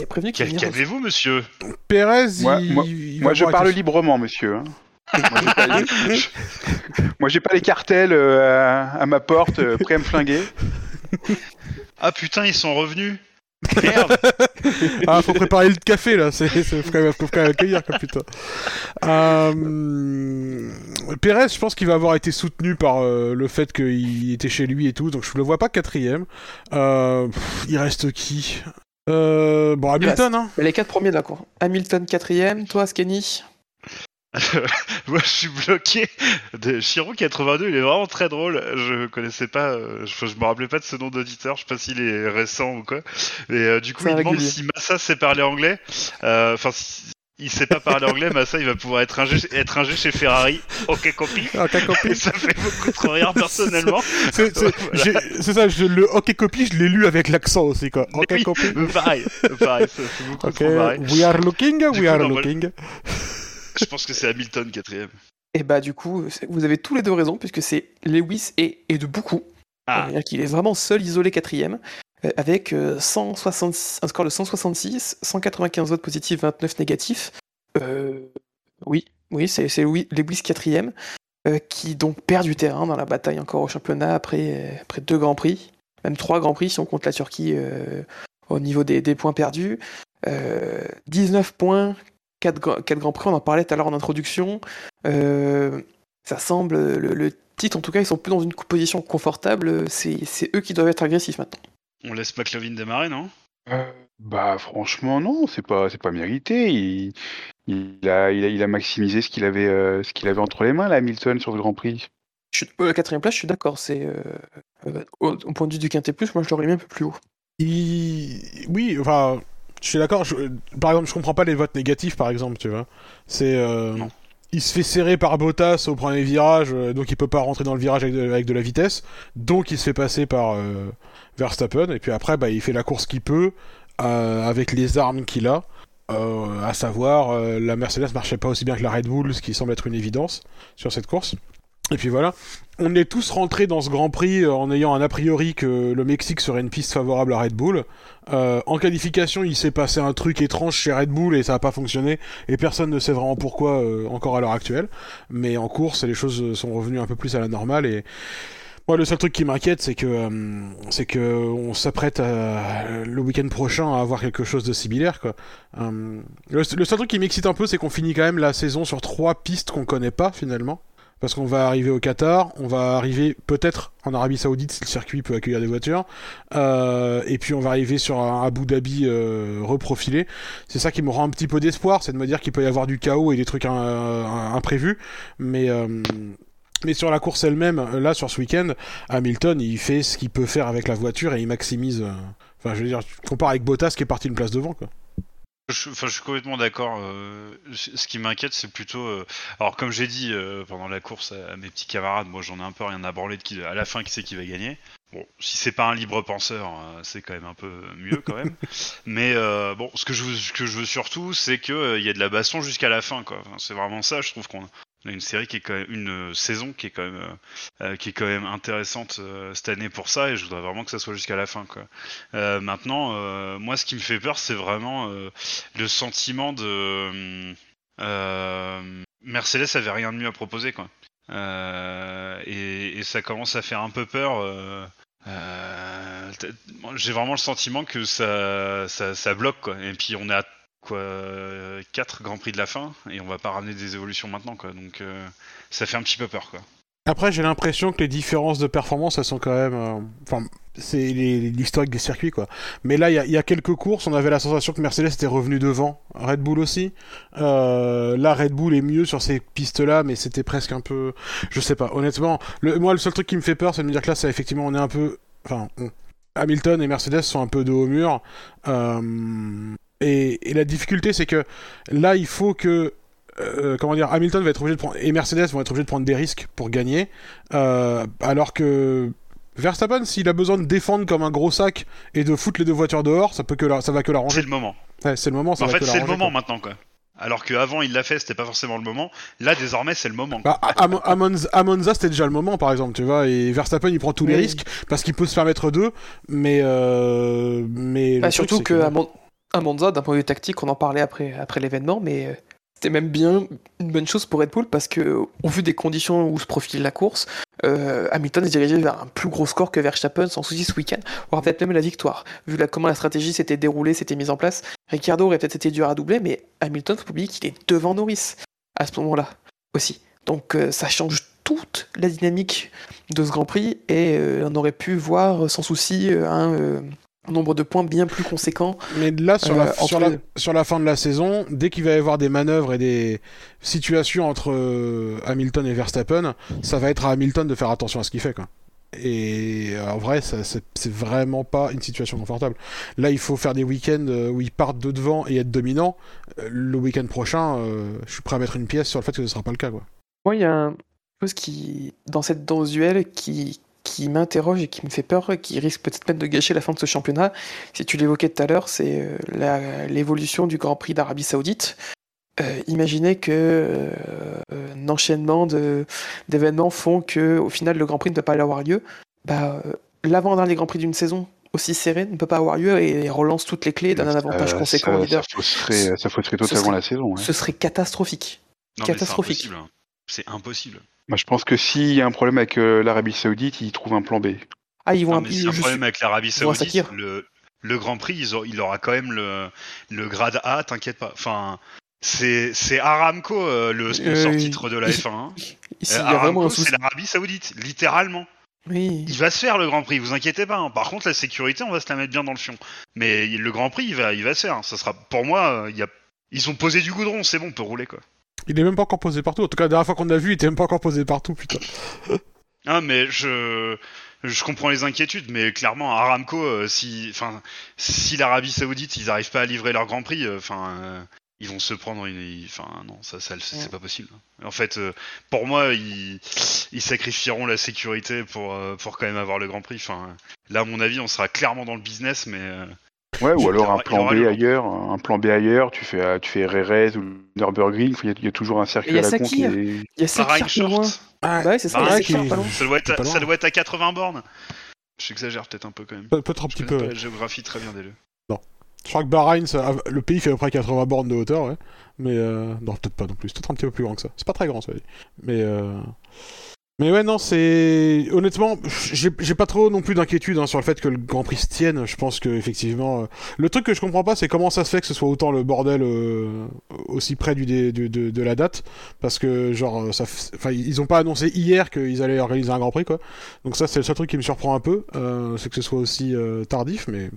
et prévenu qu'il Calmez-vous, monsieur Pérez, Moi- il, moi- il Moi, va je parle avec- librement, monsieur. hein. Moi, j'ai pas, les... Moi, j'ai pas les cartels euh, à, à ma porte, euh, prêts à me flinguer. Ah putain, ils sont revenus. Merde. Ah, faut préparer le café là, c'est, c'est faut quand même, faut quand même accueillir quoi, putain. Euh... Pérez, je pense qu'il va avoir été soutenu par euh, le fait qu'il était chez lui et tout, donc je le vois pas quatrième. Euh... pff, il reste qui? Euh... Bon, Hamilton, hein. Les quatre premiers de la cour. Hamilton quatrième, toi Skenny. Moi, je suis bloqué. De Chiro 82, il est vraiment très drôle. Je connaissais pas, euh, je, je me rappelais pas de ce nom d'auditeur. Je sais pas s'il est récent ou quoi. Et euh, du coup, il demande si Massa sait parler anglais. Euh, Enfin, si il sait pas parler anglais, Massa, il va pouvoir être ingé, être ingé chez Ferrari. Ok, copie. Ah, compris Et ça fait beaucoup trop rire personnellement. c'est, Voilà. ça, je, le hockey copie, je l'ai lu avec l'accent aussi quoi. Mais Ok oui, copie. mais pareil, pareil, ça fait beaucoup Ok, trop pareil. we are looking, Du we coup, are non, looking. Je pense que c'est Hamilton quatrième. Et bah du coup, vous avez tous les deux raison, puisque c'est Lewis et, et de beaucoup. Ah. C'est-à-dire qu'il est vraiment seul, isolé quatrième, avec euh, 166, un score de 166, 195 votes positifs, 29 négatifs. Euh, oui, oui, c'est Louis- Lewis quatrième, euh, qui donc perd du terrain dans la bataille encore au championnat après, euh, après deux grands prix, même trois grands prix si on compte la Turquie euh, au niveau des, points perdus. Euh, 19 points, 4, grands prix, on en parlait tout à l'heure en introduction. Euh, ça semble, le, le titre en tout cas, ils sont plus dans une position confortable, c'est eux qui doivent être agressifs maintenant. On laisse McLovin démarrer, non? Bah, franchement, non, c'est pas, c'est pas mérité. Il, il a, il a, il a maximisé ce qu'il avait, euh, ce qu'il avait entre les mains, là, Hamilton, sur ce Grand Prix. Je suis, euh, la quatrième place, je suis d'accord, c'est euh, euh, au, au point de vue du quintet plus, moi je l'aurais mis un peu plus haut. Il... Oui, enfin, je suis d'accord. je- Par exemple, je comprends pas les votes négatifs, par exemple, tu vois. C'est. euh, Non. Il se fait serrer par Bottas au premier virage, euh, donc il peut pas rentrer dans le virage avec de, la vitesse. Donc il se fait passer par euh, Verstappen, et puis après, bah, il fait la course qu'il peut, euh, avec les armes qu'il a. À savoir, la Mercedes marchait pas aussi bien que la Red Bull, ce qui semble être une évidence sur cette course. Et puis voilà, on est tous rentrés dans ce Grand Prix euh, en ayant un a priori que le Mexique serait une piste favorable à Red Bull. Euh, en qualification, il s'est passé un truc étrange chez Red Bull et ça n'a pas fonctionné. Et personne ne sait vraiment pourquoi euh, encore à l'heure actuelle. Mais en course, les choses sont revenues un peu plus à la normale. Et moi, le seul truc qui m'inquiète, c'est que euh, c'est que on s'apprête le week-end prochain à avoir quelque chose de similaire. Quoi. Euh, le, le seul truc qui m'excite un peu, c'est qu'on finit quand même la saison sur trois pistes qu'on connaît pas finalement. Parce qu'on va arriver au Qatar, on va arriver peut-être en Arabie Saoudite si le circuit peut accueillir des voitures, euh, et puis on va arriver sur un Abu Dhabi euh, reprofilé. C'est ça qui me rend un petit peu d'espoir, c'est de me dire qu'il peut y avoir du chaos et des trucs euh, imprévus, mais mais sur la course elle-même, là sur ce week-end, Hamilton il fait ce qu'il peut faire avec la voiture et il maximise. Enfin, je veux dire, tu compares avec Bottas qui est parti une place devant, quoi. Je, enfin, je suis complètement d'accord. euh, ce qui m'inquiète, c'est plutôt. euh, alors, comme j'ai dit euh, pendant la course à, à mes petits camarades, moi j'en ai un peu rien à branler de qui, à la fin qui c'est qui va gagner. Bon, si c'est pas un libre penseur, euh, c'est quand même un peu mieux quand même. Mais bon, ce que je veux, ce que je veux surtout, c'est que euh, il y a de la baston jusqu'à la fin, quoi. Enfin, c'est vraiment ça. Je trouve qu'on une série qui est quand même une euh, saison qui est quand même euh, euh, qui est quand même intéressante cette année pour ça, et je voudrais vraiment que ça soit jusqu'à la fin, quoi. Maintenant, moi, ce qui me fait peur, c'est vraiment le sentiment de Mercedes avait rien de mieux à proposer quoi. Et, ça commence à faire un peu peur. J'ai vraiment le sentiment que ça, ça, ça bloque quoi. Et puis on est à quoi euh, quatre grands prix de la fin et on va pas ramener des évolutions maintenant quoi. Donc euh, ça fait un petit peu peur quoi. Après, j'ai l'impression que les différences de performance, elles sont quand même. euh, Enfin, c'est l'historique des circuits, quoi. Mais là, il y, a- quelques courses, on avait la sensation que Mercedes était revenu devant. Red Bull aussi. Euh, là, Red Bull est mieux sur ces pistes-là, mais c'était presque un peu. Je sais pas. Honnêtement, moi, le seul truc qui me fait peur, c'est de me dire que là, ça, effectivement, on est un peu. Enfin, on- Hamilton et Mercedes sont un peu dos au mur. Euh, Et, et la difficulté, c'est que là, il faut que euh, comment dire, Hamilton va être obligé de prendre et Mercedes vont être obligés de prendre des risques pour gagner, euh, alors que Verstappen, s'il a besoin de défendre comme un gros sac et de foutre les deux voitures dehors, ça peut que la- ça va que C'est l'arranger. le moment. Ouais, c'est le moment, ça en va fait, que c'est le moment quoi. maintenant quoi. Alors qu'avant il l'a fait, c'était pas forcément le moment. Là, désormais, c'est le moment. Bah, à, à Mon- à Monza, c'était déjà le moment, par exemple, tu vois, et Verstappen, il prend tous les risques parce qu'il peut se permettre d'eux, mais euh, mais Bah, truc, surtout c'est que à, Mon- à Monza, d'un point de vue tactique, on en parlait après, l'événement, mais euh, c'était même bien une bonne chose pour Red Bull parce que, au vu des conditions où se profile la course, euh, Hamilton se dirigeait vers un plus gros score que Verstappen sans souci ce week-end, voire peut-être même la victoire. Vu la, comment la stratégie s'était déroulée, s'était mise en place, Ricciardo aurait peut-être été dur à doubler, mais Hamilton, faut oublier qu'il est devant Norris à ce moment-là aussi. Donc euh, ça change toute la dynamique de ce Grand Prix et on aurait pu voir sans souci un nombre de points bien plus conséquent. Mais là, sur, Euh, la, entre sur, la, les- sur la fin de la saison, dès qu'il va y avoir des manœuvres et des situations entre euh, Hamilton et Verstappen, ça va être à Hamilton de faire attention à ce qu'il fait. Quoi. Et euh, en vrai, c'est vraiment pas une situation confortable. Là, il faut faire des week-ends où ils partent de devant et être dominants. Euh, Le week-end prochain, euh, je suis prêt à mettre une pièce sur le fait que ce ne sera pas le cas. Quoi. Moi, il y a une chose qui, dans cette danse duel qui, qui m'interroge et qui me fait peur, qui risque peut-être même de gâcher la fin de ce championnat. Si tu l'évoquais tout à l'heure, c'est euh, l'évolution du Grand Prix d'Arabie Saoudite. Euh, imaginez que euh, un enchaînement d'événements font que, au final, le Grand Prix ne peut pas avoir lieu. Bah, euh, l'avant-dernier Grand Prix d'une saison aussi serré ne peut pas avoir lieu et relance toutes les clés, donne un avantage Euh, conséquent au ça, leader. ça fausserait, ça fausserait totalement serait- la saison. ouais. Ce serait catastrophique. Non, mais c'est Catastrophique. impossible, hein. C'est impossible. Moi, je pense que s'il y a un problème avec euh, l'Arabie Saoudite, ils trouvent un plan B. Ah, ils vont Non, un- mais un je problème avec l'Arabie Saoudite. Le, le Grand Prix, ils ont- il aura quand même le, le grade A, t'inquiète pas. Enfin, c'est c'est Aramco, euh, le sponsor Euh, titre de la il- F1. hein. Ici, Euh, Aramco, un c'est l'Arabie Saoudite, littéralement. Oui. Il va se faire le Grand Prix, vous inquiétez pas. hein. Par contre, la sécurité, on va se la mettre bien dans le fion. Mais le Grand Prix, il va, il va se faire. hein. Ça sera, pour moi, il y a, ils ont posé du goudron, c'est bon, on peut rouler quoi. Il est même pas encore posé partout. En tout cas, la dernière fois qu'on l'a vu, il était même pas encore posé partout. Putain. Ah, mais je, je comprends les inquiétudes, mais clairement, Aramco, euh, si, enfin, si l'Arabie Saoudite, ils arrivent pas à livrer leur Grand Prix, euh, enfin, euh, ils vont se prendre une, enfin, non, ça, ça, c'est Ouais. pas possible. En fait, euh, pour moi, ils, ils sacrifieront la sécurité pour, euh, pour quand même avoir le Grand Prix. Enfin, là, à mon avis, on sera clairement dans le business, mais euh, Ouais, Il ou alors un il plan B le- ailleurs, un plan B ailleurs, tu fais, euh, tu fais Rerez ou Nürburgring, il y, a- il y a toujours un circuit Et il y a à la con qui Sakir. est... Il y a loin. Short, Ah, Bah ouais, c'est ça, il Sakir qui- ça doit, être C'est à, pas ça loin. doit être à 80 bornes. J'exagère peut-être un peu quand même. Peut- Peut-être un Je petit peu. pas la géographie très bien des deux. Je crois que Bahreïn, ça- le pays fait à peu près 80 bornes de hauteur, ouais. Mais euh, non, peut-être pas non plus. C'est peut-être un petit peu plus grand que ça. C'est pas très grand, ça. Mais euh... mais ouais, non, c'est honnêtement, j'ai pas trop non plus d'inquiétude hein, sur le fait que le Grand Prix se tienne. Je pense que effectivement, euh, le truc que je comprends pas, c'est comment ça se fait que ce soit autant le bordel euh, aussi près du, dé- du- de, de la date, parce que genre, ça, f- enfin, ils ont pas annoncé hier qu'ils allaient organiser un Grand Prix, quoi. Donc ça, c'est le seul truc qui me surprend un peu, euh, c'est que ce soit aussi euh, tardif, mais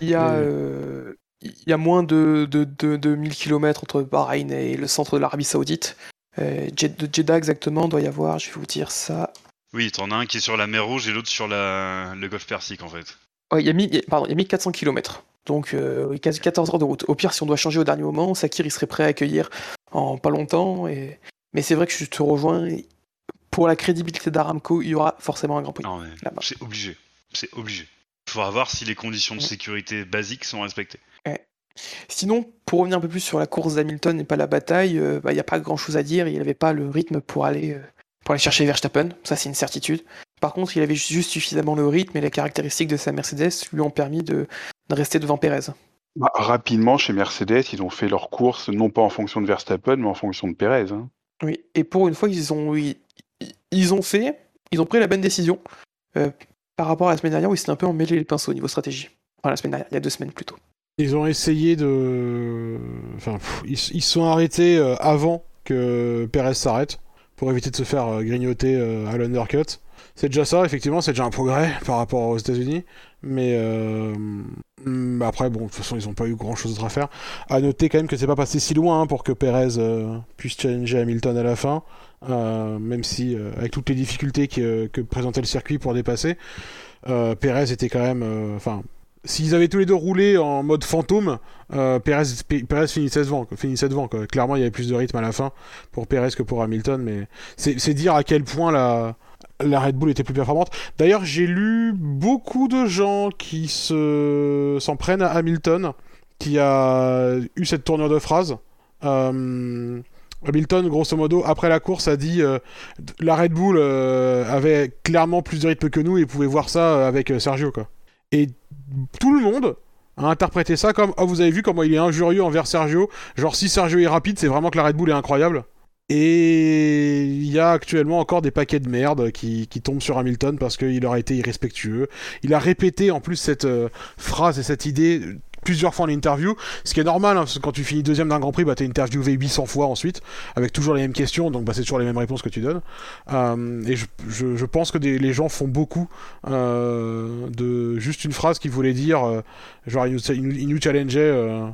Il y a, euh, il y a moins de, de, de, de 1000 km entre Bahreïn et le centre de l'Arabie Saoudite. Euh, de Jeddah exactement, doit y avoir, je vais vous dire ça. Oui, t'en as un qui est sur la mer Rouge et l'autre sur la... le golfe Persique en fait. Ouais, il y a, mis- il y a- pardon, il y a 1400 km. Donc euh, oui, quasi 14 heures de route. Au pire, si on doit changer au dernier moment, Sakir il serait prêt à accueillir en pas longtemps. Et... Mais c'est vrai que je te rejoins. Pour la crédibilité d'Aramco, il y aura forcément un Grand Prix. C'est obligé. C'est obligé. Il faudra voir si les conditions de Ouais. sécurité basiques sont respectées. Sinon, pour revenir un peu plus sur la course d'Hamilton et pas la bataille, euh, bah, il n'y a pas grand chose à dire. Il n'avait pas le rythme pour aller, euh, pour aller chercher Verstappen, ça c'est une certitude. Par contre, il avait juste suffisamment le rythme et les caractéristiques de sa Mercedes lui ont permis de, de rester devant Pérez. Bah, rapidement, chez Mercedes, ils ont fait leur course non pas en fonction de Verstappen, mais en fonction de Perez. hein. Oui, et pour une fois, ils ont, ils, ils ont fait, ils ont pris la bonne décision euh, par rapport à la semaine dernière où ils s'étaient un peu emmêlés les pinceaux au niveau stratégie. Enfin, la semaine dernière, il y a deux semaines plutôt. Ils ont essayé de. Enfin, ils se sont arrêtés euh, avant que Perez s'arrête pour éviter de se faire euh, grignoter euh, à l'undercut. C'est déjà ça, effectivement, c'est déjà un progrès par rapport aux États-Unis. Mais euh, après, bon, de toute façon, ils n'ont pas eu grand-chose d'autre à faire. À noter quand même que c'est pas passé si loin hein, pour que Perez puisse challenger Hamilton à la fin, même si avec toutes les difficultés que, que présentait le circuit pour dépasser, Perez était quand même, enfin. S'ils avaient tous les deux roulé en mode fantôme, euh, Perez, Perez finissait devant. finissait. Clairement, il y avait plus de rythme à la fin pour Perez que pour Hamilton, mais c'est dire à quel point la, la Red Bull était plus performante. D'ailleurs, j'ai lu beaucoup de gens qui se s'en prennent à Hamilton, qui a eu cette tournure de phrase. Euh, Hamilton, grosso modo, après la course, a dit euh, la Red Bull euh, avait clairement plus de rythme que nous et pouvait voir ça euh, avec Sergio. Quoi. Et tout le monde a interprété ça comme oh vous avez vu comment il est injurieux envers Sergio genre si Sergio est rapide c'est vraiment que la Red Bull est incroyable et il y a actuellement encore des paquets de merde qui, tombent sur Hamilton parce qu'il aurait été irrespectueux. Il a répété en plus cette euh, phrase et cette idée plusieurs fois en interview, ce qui est normal, hein, parce que quand tu finis deuxième d'un Grand Prix, bah, t'es interviewé 800 fois ensuite, avec toujours les mêmes questions, donc bah, c'est toujours les mêmes réponses que tu donnes. Euh, et je, je, je, pense que des, les gens font beaucoup euh, de juste une phrase qui voulait dire, euh, genre il nous, il nous challengeait, euh,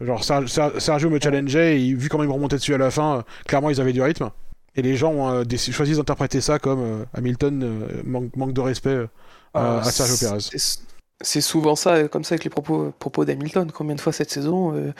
genre Sergio me challengeait, et vu comment il me remontait dessus à la fin, clairement ils avaient du rythme. Et les gens ont choisi d'interpréter ça comme Hamilton manque, manque, de respect à Sergio Perez c'est souvent ça, comme ça avec les propos, propos d'Hamilton. Combien de fois cette saison, euh,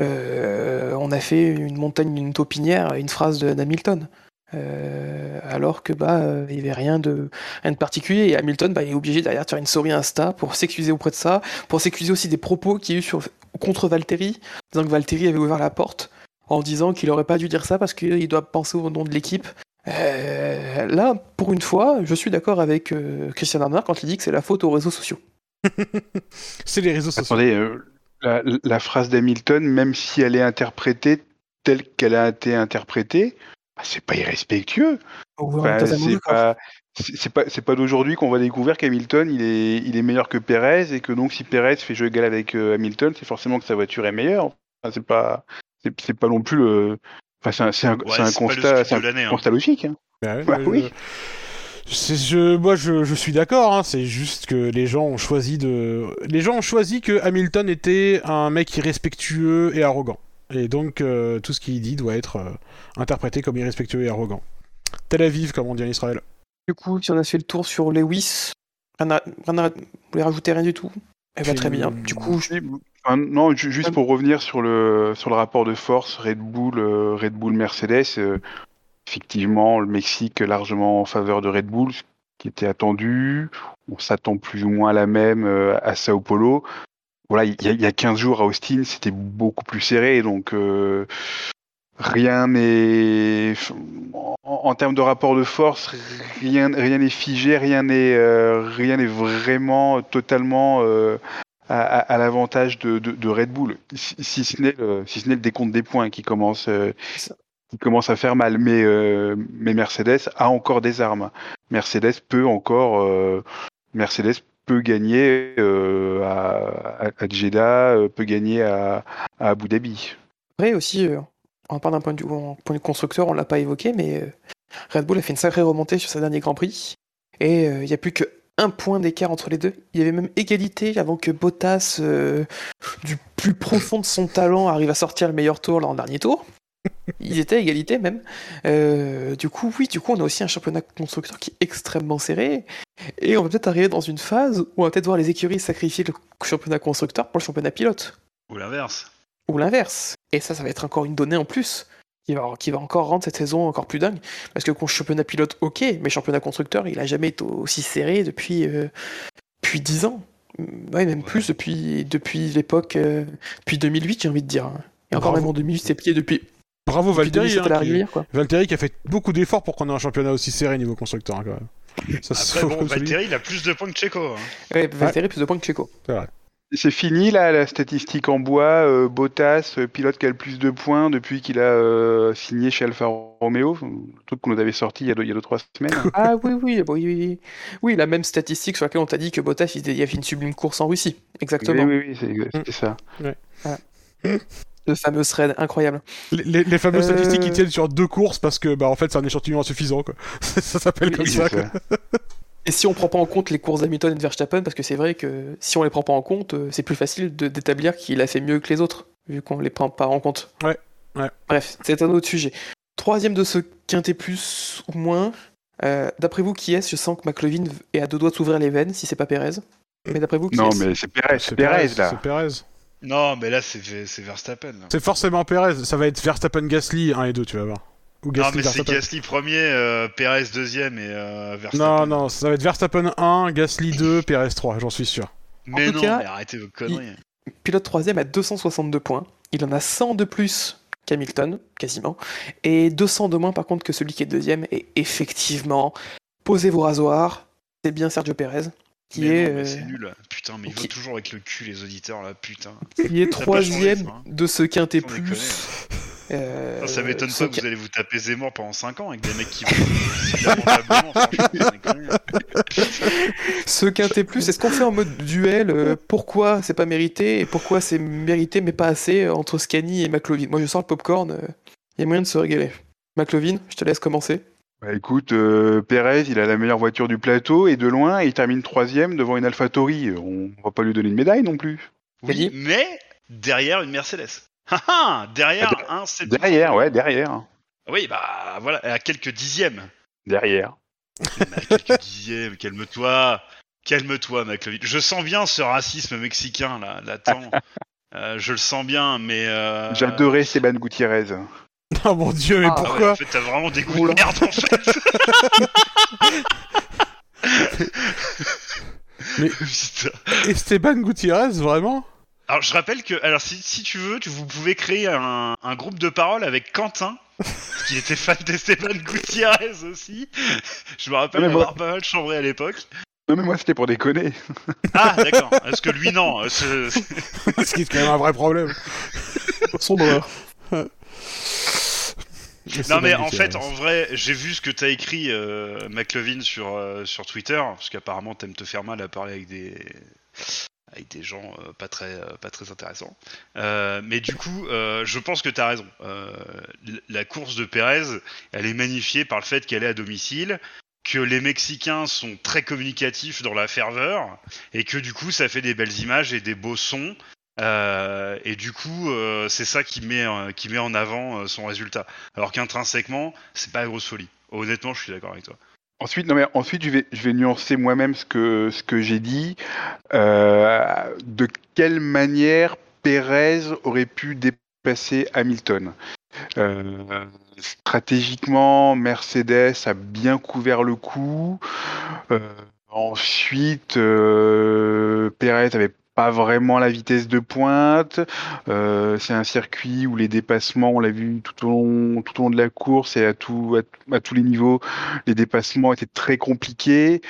euh, on a fait une montagne, une taupinière, une phrase d'Hamilton euh, alors que bah il n'y avait rien de rien de particulier et Hamilton bah, est obligé derrière de faire une story Insta pour s'excuser auprès de ça, pour s'excuser aussi des propos qu'il y a eu contre Valtteri, disant que Valtteri avait ouvert la porte en disant qu'il aurait pas dû dire ça parce qu'il doit penser au nom de l'équipe. Là, pour une fois, je suis d'accord avec Christian Horner quand il dit que c'est la faute aux réseaux sociaux. C'est les réseaux sociaux. Attendez, euh, la, la, phrase d'Hamilton, même si elle est interprétée telle qu'elle a été interprétée, bah, c'est pas irrespectueux. enfin, c'est pas, d'aujourd'hui qu'on va découvrir qu'Hamilton il est, il est meilleur que Perez et que donc si Perez fait jeu égal avec euh, Hamilton, c'est forcément que sa voiture est meilleure. Enfin, c'est pas, c'est, c'est pas non plus le. Enfin, c'est un, c'est un, ouais, c'est un constat, c'est un hein. constat logique. Hein. Bah, bah, oui. Je, moi, je, je suis d'accord. Hein, c'est juste que les gens ont choisi de, les gens ont choisi que Hamilton était un mec irrespectueux et arrogant. Et donc, euh, tout ce qu'il dit doit être euh, interprété comme irrespectueux et arrogant. Tel Aviv, comme on dit en Israël. Du coup, si on a fait le tour sur Lewis, rien à, rien à, vous voulez rajouter rien du tout? Eh bien, très bien. Du coup, je... enfin, non, juste pour revenir sur le sur le rapport de force Red Bull, euh, Red Bull Mercedes. Euh, effectivement, le Mexique largement en faveur de Red Bull, ce qui était attendu. On s'attend plus ou moins à la même euh, à Sao Paulo. Voilà, il y, a, y a 15 jours à Austin, c'était beaucoup plus serré, donc euh, rien n'est en, termes de rapport de force, rien n'est figé, rien n'est euh, vraiment totalement à, l'avantage de, Red Bull, si, ce n'est le, décompte des points qui commence qui commence à faire mal. Mais, euh, mais Mercedes a encore des armes. Mercedes peut encore, euh, Mercedes peut gagner euh, à, à, Jeddah, peut gagner à, Abu Dhabi. Après aussi, on parle d'un point de vue constructeur, on l'a pas évoqué, mais Red Bull a fait une sacrée remontée sur sa dernier Grand Prix. Et il n'y a plus que un point d'écart entre les deux. Il y avait même égalité avant que Bottas, du plus profond de son talent, arrive à sortir le meilleur tour là en dernier tour. Ils étaient à égalité même. Euh, du coup, oui, du coup, on a aussi un championnat constructeur qui est extrêmement serré. Et on va peut-être arriver dans une phase où on va peut-être voir les écuries sacrifier le championnat constructeur pour le championnat pilote. Ou l'inverse. Ou l'inverse. Et ça, ça va être encore une donnée en plus qui va, qui va encore rendre cette saison encore plus dingue. Parce que le championnat pilote, ok, mais championnat constructeur, il a jamais été aussi serré depuis, euh, depuis 10 ans. Ouais, même ouais. plus depuis, depuis l'époque, euh, depuis 2008, j'ai envie de dire. Et encore Bravo. même en 2008, c'est plié depuis. Bravo Valtteri, hein, quoi. Valtteri qui a fait beaucoup d'efforts pour qu'on ait un championnat aussi serré niveau constructeur hein, quand même. Ça, Après, bon, Valtteri, il a plus de points que Checo. Hein. Ouais, Valtteri, ouais. plus de points que Checo. C'est vrai. C'est fini là la statistique en bois. Euh, Bottas, euh, pilote qui a le plus de points depuis qu'il a euh, signé chez Alfa Romeo, le truc qu'on nous avait sorti il y a 2-3 semaines. ah oui, oui, oui, oui, oui, la même statistique sur laquelle on t'a dit que Bottas il, a fait une sublime course en Russie. Exactement. Oui, oui, oui c'était ça. Ouais. Voilà. Le fameux thread, incroyable. Les, les, les fameuses statistiques qui tiennent sur deux courses parce que bah en fait c'est un échantillon insuffisant quoi. ça s'appelle oui, comme ça. ça. Et si on prend pas en compte les courses d'Hamilton et de Verstappen, parce que c'est vrai que si on les prend pas en compte, euh, c'est plus facile d'établir qu'il a fait mieux que les autres, vu qu'on les prend pas en compte. Ouais, ouais. Bref, c'est un autre sujet. Troisième de ce quintet plus ou moins. Euh, d'après vous, qui est-ce? Je sens que McLovin est à deux doigts de s'ouvrir les veines, si c'est pas Perez. Mais d'après vous, qui Non, mais c'est Perez, c'est Perez, là. C'est Perez. Non, mais là, c'est Verstappen. C'est forcément Perez. Ça va être Verstappen-Gasly, 1 et 2, tu vas voir. Ou Gasly, non, mais c'est Gasly premier, euh, Perez deuxième et euh, Verstappen. Non, non, ça va être Verstappen 1, Gasly 2, Perez 3, j'en suis sûr. Mais non, cas, mais arrêtez vos conneries. Il... Pilote troisième à 262 points. Il en a 100 de plus qu'Hamilton, quasiment. Et 200 de moins, par contre, que celui qui est deuxième. Et effectivement, posez vos rasoirs. C'est bien Sergio Perez. Qui Mais est, non, mais euh, c'est nul. Putain, mais qui- votent toujours avec le cul, les auditeurs, là, putain. qui est troisième hein. de ce quintet plus. Euh, Ça m'étonne ce pas que vous allez vous taper Zemmour pendant 5 ans avec des mecs qui sans déconner. Ce quintet plus, est-ce qu'on fait en mode duel euh, Pourquoi c'est pas mérité et pourquoi c'est mérité mais pas assez entre Scani et McLovin? Moi je sors le popcorn, il y a moyen de se régaler. McLovin, je te laisse commencer. Bah écoute, euh, Pérez, il a la meilleure voiture du plateau et de loin, il termine troisième devant une AlphaTauri. On va pas lui donner une médaille non plus. Oui, mais derrière une Mercedes. Ah ah Derrière un c'est Derrière, ouais, derrière. Oui, bah voilà, à quelques dixièmes. Derrière. À quelques dixièmes, calme-toi. Calme-toi, McLovin. Je sens bien ce racisme mexicain, là, latent. Euh, je le sens bien, mais... Euh... J'adorais Esteban Gutiérrez. Oh mon dieu, mais Ah, ouais, pourquoi en fait, t'as vraiment des goûts Oula. de merde, en fait. Mais- Putain. Esteban Gutiérrez, vraiment? Alors, je rappelle que, alors, si, si tu veux, tu, vous pouvez créer un, un groupe de parole avec Quentin, qui était fan d'Esteban Gutiérrez aussi. Je me rappelle mais avoir pas mal chambré à l'époque. Non mais moi c'était pour déconner. Ah, d'accord. Est-ce que lui, non euh, ce- Ce qui est quand même un vrai problème. Sombre. Non, mais en fait, en vrai, j'ai vu ce que t'as écrit, euh, McLovin, sur, euh, sur Twitter, parce qu'apparemment, t'aimes te faire mal à parler avec des avec des gens euh, pas très pas très intéressants. Mais du coup, je pense que t'as raison. La course de Pérez, elle est magnifiée par le fait qu'elle est à domicile, que les Mexicains sont très communicatifs dans la ferveur, et que du coup, ça fait des belles images et des beaux sons. Euh, et du coup, euh, c'est ça qui met qui met en avant euh, son résultat. Alors qu'intrinsèquement, c'est pas la grosse folie. Honnêtement, je suis d'accord avec toi. Ensuite, non mais ensuite je vais nuancer moi-même ce que ce que j'ai dit. De quelle manière Pérez aurait pu dépasser Hamilton? Stratégiquement, Mercedes a bien couvert le coup. Ensuite, euh, Pérez avait pas vraiment la vitesse de pointe. Euh, c'est un circuit où les dépassements, on l'a vu tout au long, tout au long de la course et à, tout, à, à tous les niveaux, les dépassements étaient très compliqués.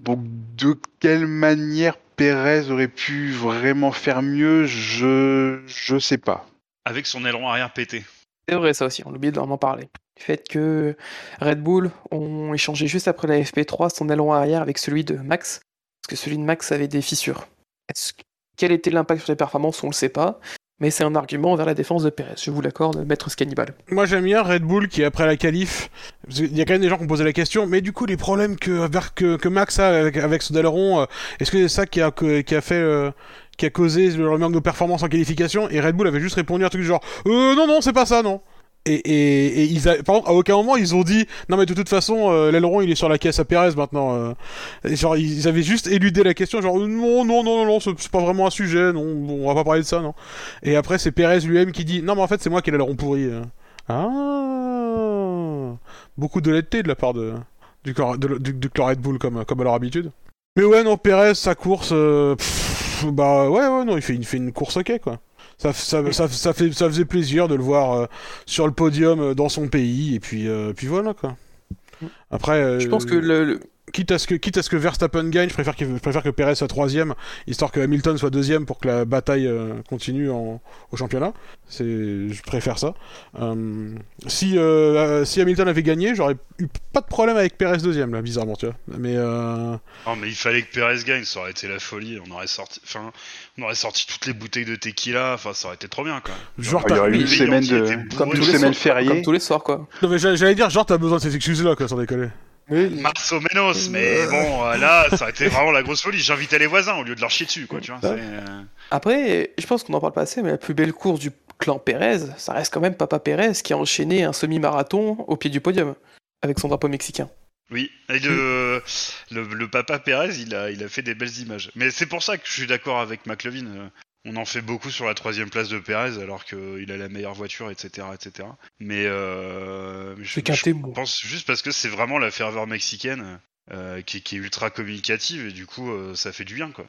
Donc, de quelle manière Pérez aurait pu vraiment faire mieux Je je sais pas. Avec son aileron arrière pété. C'est vrai ça aussi, on oublie de vraiment parler. Du fait que Red Bull ont échangé juste après la FP3 son aileron arrière avec celui de Max, parce que celui de Max avait des fissures. Quel était l'impact sur les performances? On le sait pas, mais c'est un argument vers la défense de Perez. Je vous l'accorde, maître Scannibal. Moi j'aime bien Red Bull qui après la qualif, qu'il y a quand même des gens qui ont posé la question, mais du coup les problèmes que, que, Max a avec, avec son euh, est-ce que c'est ça euh, qui a causé le manque de performance en qualification? Et Red Bull avait juste répondu un truc du genre euh, non non c'est pas ça non et, ils a... par contre à aucun moment ils ont dit non mais de toute façon euh, l'aileron il est sur la caisse à Perez maintenant euh. Genre ils avaient juste éludé la question genre non non non non non c'est pas vraiment un sujet non on va pas parler de ça non et après c'est Perez lui-même qui dit non mais en fait c'est moi qui ai l'aileron pourri euh. Ah Beaucoup d'honnêteté de la part de, du, cor- de- Bull comme, comme à leur habitude. Mais ouais, non, Perez, sa course, euh, bah ouais, ouais, non, il fait, il fait une course ok, quoi. Ça, ça, ça, ça, fait, ça faisait plaisir de le voir euh, sur le podium euh, dans son pays, et puis, euh, puis voilà, quoi. Après, euh, Je pense que le, le- quitte à ce que quitte à ce que Verstappen gagne, je préfère que je préfère que Perez soit troisième, histoire que Hamilton soit deuxième pour que la bataille euh, continue en, au championnat. C'est, je préfère ça. Euh, si euh, si Hamilton avait gagné, j'aurais eu pas de problème avec Perez deuxième là, bizarrement, tu vois. Mais euh, Non, mais il fallait que Perez gagne, ça aurait été la folie. On aurait sorti, enfin, on aurait sorti toutes les bouteilles de tequila. Enfin, ça aurait été trop bien, quoi. genre Il y aurait eu oui, une semaine de comme tous les semaine soirs, fériée. comme tous les soirs quoi. Non, mais j'allais dire genre t'as besoin de ces excuses là, quoi, sans déconner. Au Menos, mais bon, euh, là, ça aurait été vraiment la grosse folie. J'invitais les voisins au lieu de leur chier dessus, quoi, tu vois. euh, Après, je pense qu'on en parle pas assez, mais la plus belle course du clan Pérez, ça reste quand même Papa Pérez qui a enchaîné un semi-marathon au pied du podium avec son drapeau mexicain. Oui, et le, le, le papa Pérez, il a, il a fait des belles images. Mais c'est pour ça que je suis d'accord avec McLevin. euh, On en fait beaucoup sur la troisième place de Pérez, alors qu'il a la meilleure voiture, etc., etc. Mais euh, je, qu'un je pense juste parce que c'est vraiment la ferveur mexicaine euh, qui, qui est ultra communicative et du coup, euh, ça fait du bien, quoi.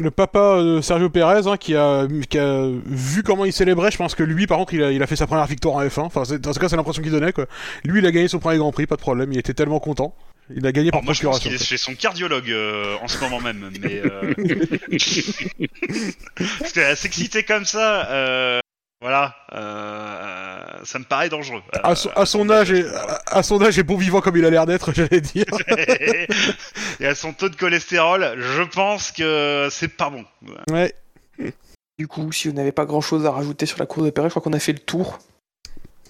Le papa de Sergio Perez, hein, qui, a, qui a vu comment il célébrait, je pense que lui, par contre, il a, il a fait sa première victoire en F1. Enfin, c'est- dans ce cas, c'est l'impression qu'il donnait, quoi. Lui, il a gagné son premier Grand Prix, pas de problème, il était tellement content. Il a gagné par Alors, moi, je pense procuration. qu'il est chez son cardiologue euh, en ce moment même, mais euh... parce que s'exciter comme ça, euh... voilà, euh... ça me paraît dangereux. À son, à son âge et à, à son âge et bon vivant comme il a l'air d'être, j'allais dire. et à son taux de cholestérol, je pense que c'est pas bon. Ouais. Du coup, si vous n'avez pas grand chose à rajouter sur la course de Perez, je crois qu'on a fait le tour.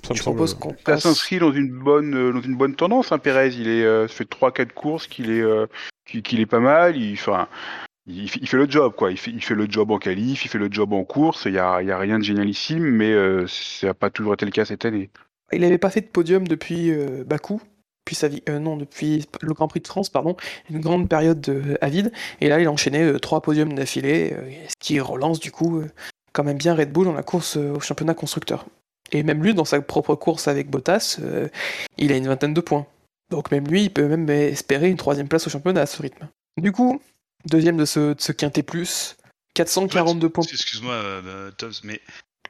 Ça me Je propose qu'on Ça passe. s'inscrit dans une bonne euh, dans une bonne tendance. Hein, Pérez, il est euh, ça fait trois quatre courses qu'il est euh, qu'il qu'il est pas mal. Il enfin il, fait- le job quoi. Il fait, le job en qualif, il fait le job en course. Il y a, y a rien de génialissime, mais euh, ça n'a pas toujours été le cas cette année. Il n'avait pas fait de podium depuis euh, Bakou, puis sa vie, euh, non, depuis le Grand Prix de France, pardon, une grande période de, à vide. Et là, il a enchaîné trois podiums d'affilée, ce qui relance du coup quand même bien Red Bull dans la course au championnat constructeur. Et même lui, dans sa propre course avec Bottas, il a une vingtaine de points. Donc même lui, il peut même espérer une troisième place au championnat à ce rythme. Du coup, deuxième de ce, de ce quintet plus, 442 points. Excuse-moi, euh, euh, Toms, mais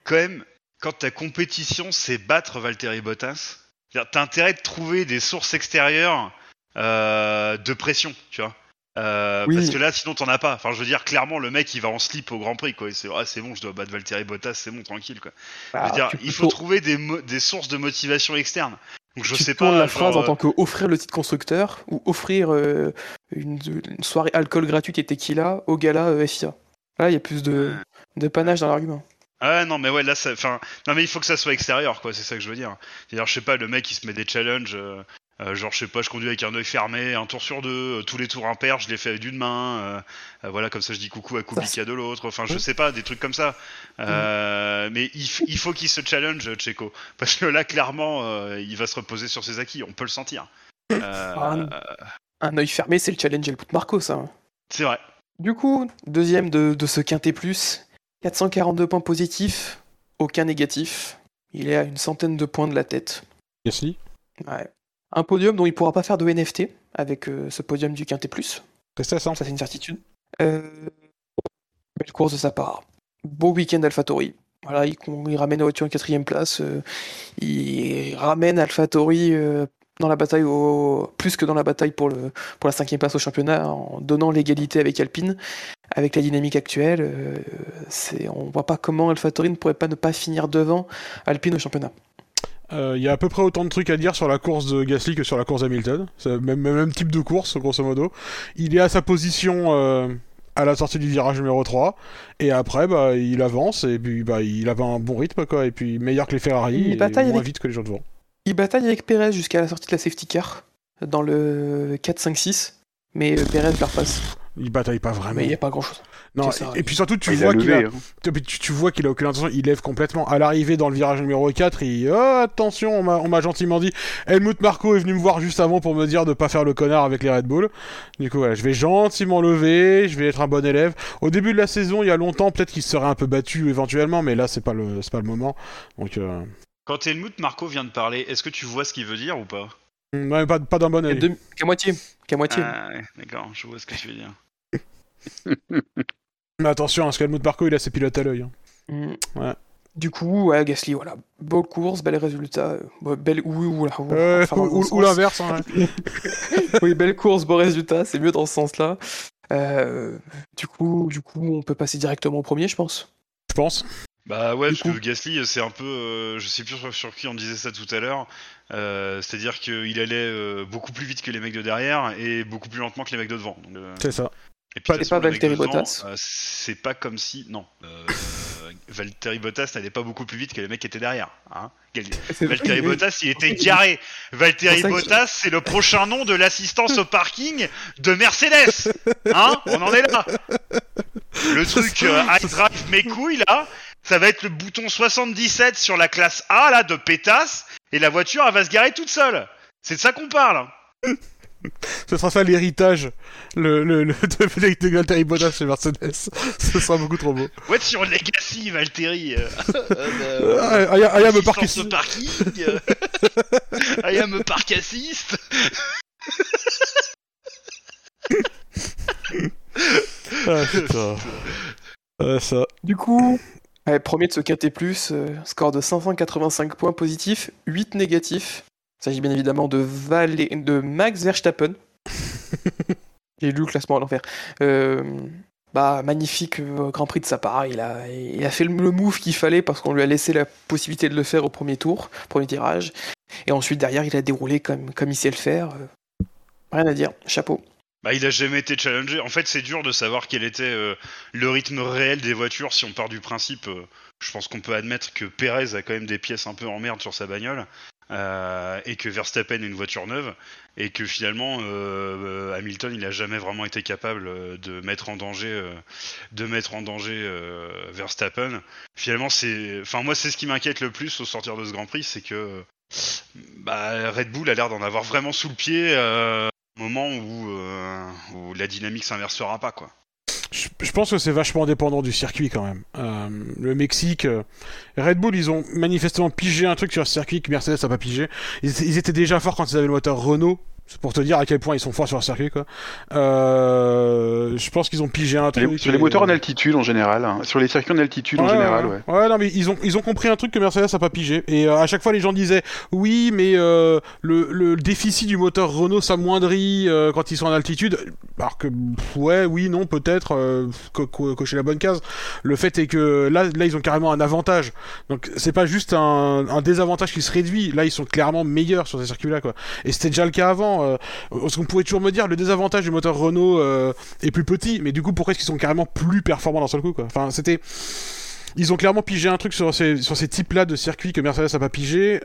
quand même, quand ta compétition c'est battre Valtteri Bottas, t'as intérêt de trouver des sources extérieures euh, de pression, tu vois. Euh, Oui. Parce que là, sinon, t'en as pas. Enfin, je veux dire, clairement, le mec, il va en slip au Grand Prix, quoi. C'est ah, c'est bon, je dois battre Valtteri Bottas, c'est bon, tranquille, quoi. Je veux Bah, dire, il faut trouver des, sources de motivation externes. Donc, je tu sais pas. la genre, phrase en tant que offrir le titre constructeur ou offrir euh, une, une soirée alcool gratuite et tequila au gala euh, FIA. Là, il y a plus de, de panache dans l'argument. Ah non mais ouais là ça enfin non mais il faut que ça soit extérieur quoi c'est ça que je veux dire c'est-à-dire je sais pas le mec il se met des challenges euh, euh, genre je sais pas je conduis avec un œil fermé un tour sur deux euh, tous les tours impairs je les fais d'une main euh, euh, voilà comme ça je dis coucou à Kubica de l'autre enfin je sais pas des trucs comme ça Euh, mais il, faut qu'il se challenge Checo parce que là clairement euh, il va se reposer sur ses acquis on peut le sentir Euh, Ah. Un œil fermé, c'est le challenge Helmut Marco, ça. c'est vrai Du coup, deuxième de, de ce quintet plus, 442 points positifs, aucun négatif. Il est à une centaine de points de la tête. Gasly. Ouais. Un podium dont il pourra pas faire de NFT avec euh, ce podium du quintet plus. À 100. Ça, c'est une certitude. Euh, Belle course de sa part. Beau week-end AlphaTauri. Voilà, il, il ramène la voiture en quatrième place. euh, il ramène AlphaTauri dans la bataille au, plus que dans la bataille pour, le, pour la cinquième place au championnat en donnant l'égalité avec Alpine. Avec la dynamique actuelle, euh, c'est, on voit pas comment AlphaTauri ne pourrait pas ne pas finir devant Alpine au championnat. Euh, Il y a à peu près autant de trucs à dire sur la course de Gasly que sur la course d'Hamilton. C'est le même, même type de course, grosso modo. Il est à sa position euh, à la sortie du virage numéro 3. Et après, bah, il avance. Et puis, bah, il avait un bon rythme, quoi. Et puis, meilleur que les Ferrari. Il et bataille moins avec- vite que les gens devant. Il bataille avec Perez jusqu'à la sortie de la safety car dans le 4-5-6, mais euh, Perez le repasse. Il bataille pas vraiment. Mais il n'y a pas grand chose. Non, ça. et, et puis surtout, tu il vois qu'il a, hein. tu, vois qu'il a aucune intention, il lève complètement. À l'arrivée dans le virage numéro 4, il oh, attention, on m'a- on m'a gentiment dit. Helmut Marco est venu me voir juste avant pour me dire de pas faire le connard avec les Red Bull. Du coup, voilà, je vais gentiment lever, je vais être un bon élève. Au début de la saison, il y a longtemps, peut-être qu'il se serait un peu battu éventuellement, mais là, c'est pas le, c'est pas le moment. Donc, euh, quand Helmut Marco vient de parler est-ce que tu vois ce qu'il veut dire ou pas? Ouais, pas, pas d'un bon Il y a œil. deux- Qu'à moitié. Qu'à moitié. Ah, ouais, d'accord je vois ce que tu veux dire Mais attention, hein, parce qu'Helmut Marco, il a ses pilotes à l'œil. hein. Mm. Ouais. Du coup, ouais, Gasly, voilà. Belle course, bel résultat. euh, bon, belle... Oui, ou, ou, Euh, enfin, ou ou- l'inverse. hein, ouais. oui, belle course, beau résultat, c'est mieux dans ce sens-là. Euh, du, coup, du coup, on peut passer directement au premier, je pense. Je pense. Bah ouais, Du parce coup- que Gasly, c'est un peu, euh, je sais plus sur, qui on disait ça tout à l'heure, euh, c'est-à-dire qu'il allait euh, beaucoup plus vite que les mecs de derrière et beaucoup plus lentement que les mecs de devant. Euh, C'est ça. Et puis, c'est pas Valtteri Bottas. euh, c'est pas comme si, non, euh, Valtteri Bottas n'allait pas beaucoup plus vite que les mecs qui étaient derrière. Hein Valtteri Bottas, il était garé. Valtteri Bottas, c'est le prochain nom de l'assistance au parking de Mercedes. Hein On en est là. Le truc euh, I drive mes couilles là, ça va être le bouton 77 sur la classe A là de pétasse et la voiture elle va se garer toute seule. C'est de ça qu'on parle. Ce sera ça l'héritage le, le, le, de, de Valtteri Bottas chez Mercedes. Ce sera beaucoup trop beau. Ouais, sur Legacy, Valtteri. euh, euh, Ah, I, I am a parking- I am a park assist. Ah, putain. Ah, ça. Du coup, ouais, premier de ce quintet plus, euh, score de 585 points positifs, 8 négatifs. Il s'agit bien évidemment de, Val de Max Verstappen. J'ai lu le classement à l'envers. Euh, bah, magnifique euh, Grand Prix de sa part. Il a, il a fait le move qu'il fallait parce qu'on lui a laissé la possibilité de le faire au premier tour, premier tirage. Et ensuite, derrière, il a déroulé comme, comme il sait le faire. Euh, rien à dire. Chapeau. Bah, il a jamais été challengé. En fait, c'est dur de savoir quel était euh, le rythme réel des voitures si on part du principe. je pense qu'on peut admettre que Perez a quand même des pièces un peu en merde sur sa bagnole. Euh, et que Verstappen est une voiture neuve et que finalement euh, Hamilton il a jamais vraiment été capable de mettre en danger de mettre en danger Verstappen. Finalement c'est enfin moi c'est ce qui m'inquiète le plus au sortir de ce Grand Prix c'est que bah, Red Bull a l'air d'en avoir vraiment sous le pied au moment où, où la dynamique s'inversera pas quoi je, pense que c'est vachement dépendant du circuit quand même. Euh, le Mexique, euh, Red Bull, ils ont manifestement pigé un truc sur le circuit que Mercedes n'a pas pigé. ils, étaient déjà forts quand ils avaient le moteur Renault c'est pour te dire à quel point ils sont forts sur le circuit, quoi. Euh, je pense qu'ils ont pigé un truc. Sur les moteurs en altitude en général, hein. sur les circuits en altitude en général, ouais. Ouais, non, mais ils ont, ils ont compris un truc que Mercedes a pas pigé. Et euh, à chaque fois, les gens disaient oui, mais euh, le, le, déficit du moteur Renault s'amoindrit euh, quand ils sont en altitude. Alors que, ouais, oui, non, peut-être, euh, co cocher la bonne case. Le fait est que là, là, ils ont carrément un avantage. Donc, c'est pas juste un, un désavantage qui se réduit. Là, ils sont clairement meilleurs sur ces circuits-là, quoi. Et c'était déjà le cas avant. Euh, parce qu'on pouvait toujours me dire le désavantage du moteur Renault euh, est plus petit, mais du coup pourquoi est-ce qu'ils sont carrément plus performants d'un seul coup quoi? Enfin c'était ils ont clairement pigé un truc sur ces, sur ces types-là de circuits que Mercedes n'a pas pigé.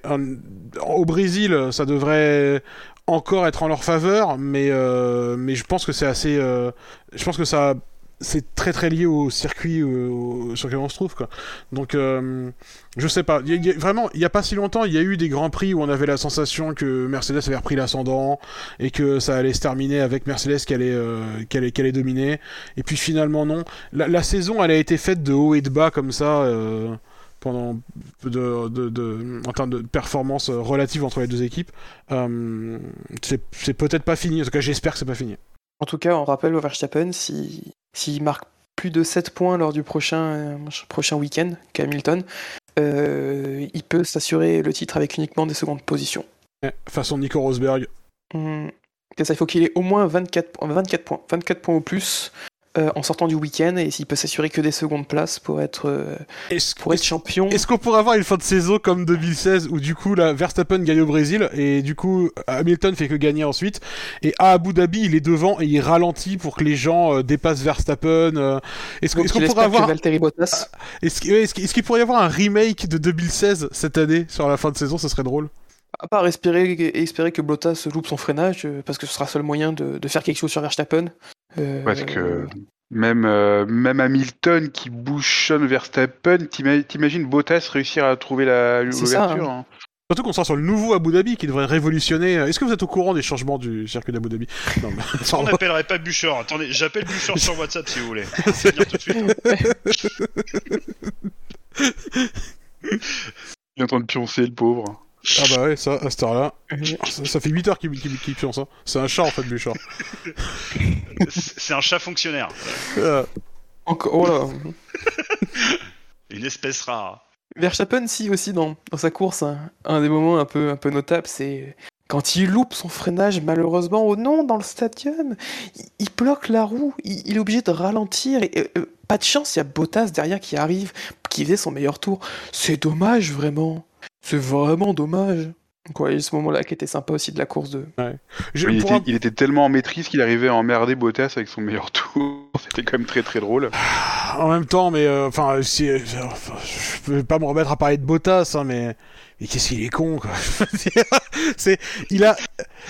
au Brésil, ça devrait encore être en leur faveur, mais, euh, mais je pense que c'est assez. je pense que ça c'est très très lié au circuit euh, sur lequel on se trouve quoi. Donc euh, je sais pas, vraiment il y a pas si longtemps il y a eu des grands prix où on avait la sensation que Mercedes avait repris l'ascendant et que ça allait se terminer avec Mercedes qui allait euh, qui allait, qui allait dominer et puis finalement non. La, saison elle a été faite de haut et de bas comme ça pendant de, de, de, en termes de performance relative entre les deux équipes. c'est peut-être pas fini, en tout cas j'espère que c'est pas fini. En tout cas, on rappelle au Verstappen, si s'il marque plus de 7 points lors du prochain, euh, prochain week-end qu'Hamilton, euh, il peut s'assurer le titre avec uniquement des secondes positions. façon Nico Rosberg. Mmh. Ça, il faut qu'il ait au moins 24, 24 points. 24 points au plus euh, en sortant du week-end et s'il peut s'assurer que des secondes places pour être, euh, pour être champion. Est-ce qu'on pourrait avoir une fin de saison comme 2016 où du coup la Verstappen gagne au Brésil et du coup Hamilton fait que gagner ensuite et à Abu Dhabi il est devant et il ralentit pour que les gens euh, dépassent Verstappen. Est-ce qu'on pourrait avoir Est-ce qu'il pourrait y avoir un remake de 2016 cette année sur la fin de saison Ce serait drôle. À part espérer, espérer que Bottas loupe son freinage, parce que ce sera le seul moyen de, de faire quelque chose sur Verstappen. Euh, Parce que même, euh, même Hamilton qui bouchonne Verstappen, t'imagines Bottas réussir à trouver l'ouverture hein. hein. Surtout qu'on sera sur le nouveau Abu Dhabi qui devrait révolutionner. Est-ce que vous êtes au courant des changements du circuit d'Abu Dhabi? Non, On n'appellerait pas Bouchard. Attendez, j'appelle Bouchard sur WhatsApp si vous voulez. C'est tout de suite. Il est en train de pioncer le pauvre. Ah bah ouais, ça, à cette heure-là. ça, fait 8 heures qu'il qu qu ça. C'est un chat en fait, Bouchard. C'est un chat fonctionnaire. Euh. Encore, oh là. Une espèce rare. Verstappen, si aussi dans, dans sa course, hein, un des moments un peu, un peu notables, c'est quand il loupe son freinage, malheureusement, au non, dans le stadium, il, bloque la roue, il, est obligé de ralentir. Et, euh, pas de chance, il y a Bottas derrière qui arrive, qui faisait son meilleur tour. C'est dommage, vraiment. C'est vraiment dommage. Quoi, il y a ce moment-là qui était sympa aussi de la course de. il, était, tellement en maîtrise qu'il arrivait à emmerder Bottas avec son meilleur tour. C'était quand même très très drôle. En même temps, mais euh, enfin, si, euh, je peux pas me remettre à parler de Bottas, hein, mais mais qu'est-ce qu'il est con quoi. c'est il a